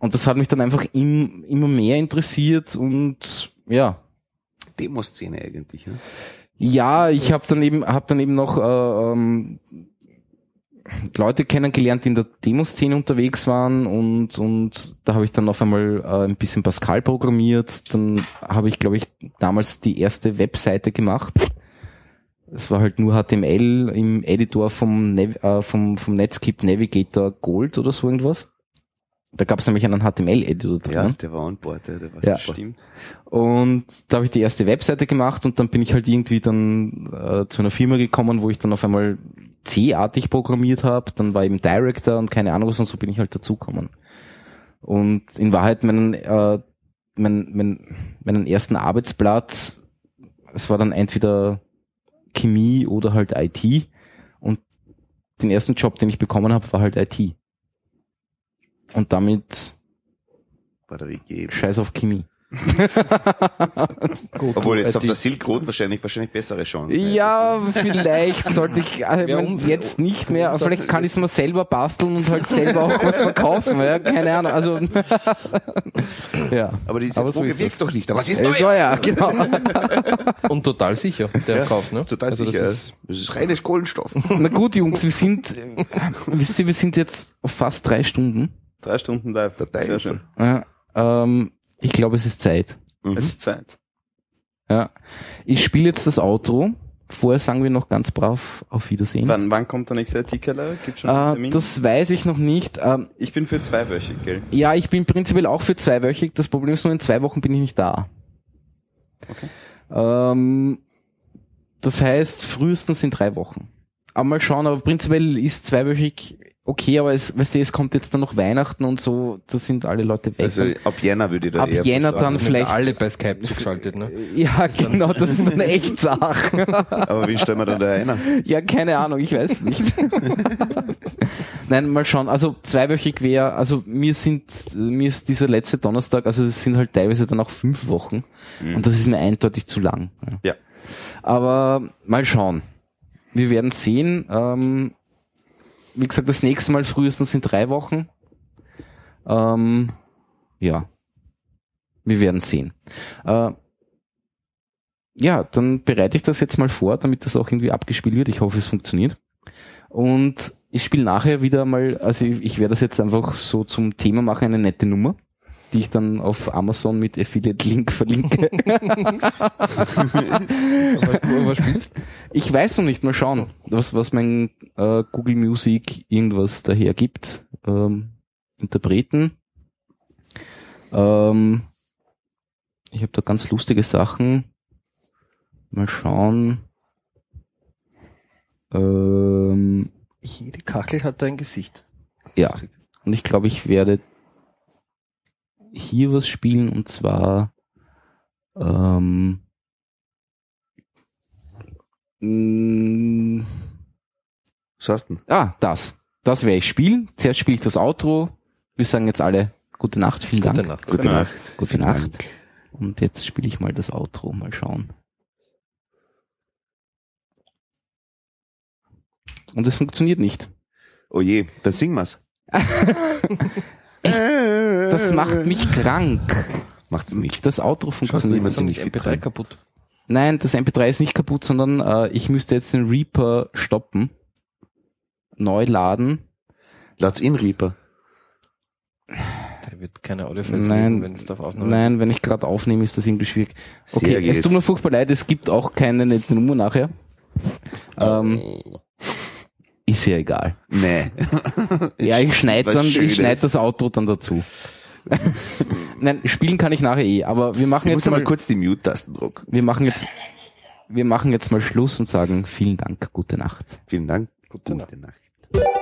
Speaker 1: Und das hat mich dann einfach im, immer mehr interessiert und ja,
Speaker 2: Demoszene eigentlich. Ja?
Speaker 1: ja, ich habe dann eben hab dann eben noch äh, ähm, Leute kennengelernt, die in der Demoszene unterwegs waren und und da habe ich dann auf einmal äh, ein bisschen Pascal programmiert. Dann habe ich, glaube ich, damals die erste Webseite gemacht. Es war halt nur HTML im Editor vom Nav äh, vom vom Netscape Navigator Gold oder so irgendwas. Da gab es nämlich einen HTML-Editor drin.
Speaker 2: ja, der war on board. Ja, der war
Speaker 1: Ja.
Speaker 2: super.
Speaker 4: Stimmt.
Speaker 1: Und da habe ich die erste Webseite gemacht und dann bin ich halt irgendwie dann äh, zu einer Firma gekommen, wo ich dann auf einmal C-artig programmiert habe. Dann war eben Director und keine Ahnung was und so bin ich halt dazugekommen. Und in Wahrheit meinen, äh, mein, mein, meinen ersten Arbeitsplatz, es war dann entweder Chemie oder halt IT. Und den ersten Job, den ich bekommen habe, war halt IT. Und damit
Speaker 2: Bei der WG.
Speaker 1: scheiß auf Chemie.
Speaker 2: Obwohl jetzt auf
Speaker 3: IT.
Speaker 2: der Silk Road wahrscheinlich, wahrscheinlich bessere Chancen.
Speaker 1: Ja, vielleicht sollte ich, äh,
Speaker 3: Ja,
Speaker 1: mein,
Speaker 3: um-
Speaker 1: jetzt nicht mehr, aber vielleicht kann ich es mir selber basteln und halt selber auch was verkaufen, ja, keine Ahnung, also, ja.
Speaker 2: Aber die
Speaker 1: Aber so ist
Speaker 2: wirkt
Speaker 1: es.
Speaker 2: doch nicht. Aber es ist
Speaker 1: Äh,
Speaker 2: neu.
Speaker 1: ja, ja, genau.
Speaker 3: Und total sicher, der
Speaker 2: Ja,
Speaker 3: Kauf, ne?
Speaker 2: Total
Speaker 3: Also das
Speaker 2: sicher.
Speaker 3: ist-
Speaker 2: Das ist reines Kohlenstoff.
Speaker 1: Na gut, Jungs, wir sind, äh, wisst ihr, wir sind jetzt auf fast drei Stunden.
Speaker 4: Drei Stunden live.
Speaker 2: Der
Speaker 4: Sehr schön.
Speaker 1: Ja, ähm, ich glaube, es ist Zeit.
Speaker 2: Mhm.
Speaker 4: Es ist Zeit.
Speaker 1: Ja. Ich spiele jetzt das Outro. Vorher sagen wir noch ganz brav auf Wiedersehen.
Speaker 4: Wann, wann kommt der nächste Artikel? Gibt schon einen
Speaker 1: Äh,
Speaker 4: Termin?
Speaker 1: das weiß ich noch nicht. Ähm,
Speaker 4: ich bin für zweiwöchig, gell?
Speaker 1: Ja, ich bin prinzipiell auch für zweiwöchig. Das Problem ist nur, in zwei Wochen bin ich nicht da.
Speaker 4: Okay.
Speaker 1: Ähm, das heißt, frühestens in drei Wochen. Aber mal schauen, aber prinzipiell ist zweiwöchig okay, aber es, weißt du, es kommt jetzt dann noch Weihnachten und so, da sind alle Leute weg.
Speaker 2: Also ab Jänner würde ich da
Speaker 1: Ab
Speaker 2: eher
Speaker 1: Jänner
Speaker 2: vorschlagen.
Speaker 1: dann vielleicht.
Speaker 3: alle bei Skype zugeschaltet, ne?
Speaker 1: ja, genau, das ist dann echt Sache.
Speaker 2: Aber wie stellen wir dann da einer?
Speaker 1: Ja, keine Ahnung, ich weiß nicht. Nein, mal schauen. Also zweiwöchig wäre, also mir sind, mir ist dieser letzte Donnerstag, also es sind halt teilweise dann auch fünf Wochen. Und das ist mir eindeutig zu lang. Ja.
Speaker 4: Ja.
Speaker 1: Aber mal schauen. Wir werden sehen. Ähm, wie gesagt, das nächste Mal frühestens in drei Wochen. Ähm, ja. Wir werden sehen. Äh, ja, dann bereite ich das jetzt mal vor, damit das auch irgendwie abgespielt wird. Ich hoffe, es funktioniert. Und ich spiele nachher wieder mal, also ich, ich werde das jetzt einfach so zum Thema machen, eine nette Nummer, die ich dann auf Amazon mit Affiliate-Link verlinke.
Speaker 3: was spielst?
Speaker 1: Ich weiß noch nicht, mal schauen, was, was mein äh, Google Music irgendwas daher gibt. Ähm, Interpreten. Ähm, ich habe da ganz lustige Sachen. Mal schauen. Ähm,
Speaker 3: Jede Kachel hat ein Gesicht.
Speaker 1: ja, und ich glaube, ich werde hier was spielen und zwar ähm, mh,
Speaker 2: Was hast du denn?
Speaker 1: Ah, das. Das werde ich spielen. Zuerst spiele ich das Outro. Wir sagen jetzt alle gute Nacht, vielen
Speaker 3: Gute
Speaker 1: Dank.
Speaker 3: Nacht.
Speaker 2: Gute Nacht.
Speaker 1: Gute
Speaker 2: Vielen
Speaker 1: Nacht.
Speaker 2: Dank.
Speaker 1: Und jetzt spiele ich mal das Outro. Mal schauen. Und es funktioniert nicht.
Speaker 2: Oh je, dann singen wir's.
Speaker 1: Das macht mich krank.
Speaker 2: Macht's nicht.
Speaker 1: Das Outro funktioniert nicht.
Speaker 2: ziemlich
Speaker 3: Ist
Speaker 2: fit
Speaker 3: MP3
Speaker 2: rein.
Speaker 3: kaputt.
Speaker 1: Nein, das MP3 ist nicht kaputt, sondern äh, ich müsste jetzt den Reaper stoppen. Neu laden.
Speaker 2: Lad's in Reaper.
Speaker 3: Der wird keine Audiofiles
Speaker 1: Nein,
Speaker 3: lesen, wenn es auf Aufnahme
Speaker 1: Nein, wenn ich gerade aufnehme, ist das irgendwie schwierig.
Speaker 2: Sehr
Speaker 1: Okay, es
Speaker 2: geht's.
Speaker 1: tut mir furchtbar leid, es gibt auch keine nette Nummer nachher. Ähm, ist ja egal.
Speaker 2: Nee.
Speaker 1: Ja, ich schneide dann, ich schneide das Auto dann dazu. Nein, spielen kann ich nachher eh, aber wir machen
Speaker 2: Ich
Speaker 1: jetzt
Speaker 2: muss mal
Speaker 1: mal,
Speaker 2: kurz die Mute-Tasten drucken.
Speaker 1: wir machen jetzt, wir machen jetzt mal Schluss und sagen vielen Dank, gute Nacht.
Speaker 2: Vielen Dank.
Speaker 3: Gute
Speaker 2: Gute Nacht.
Speaker 3: Nacht.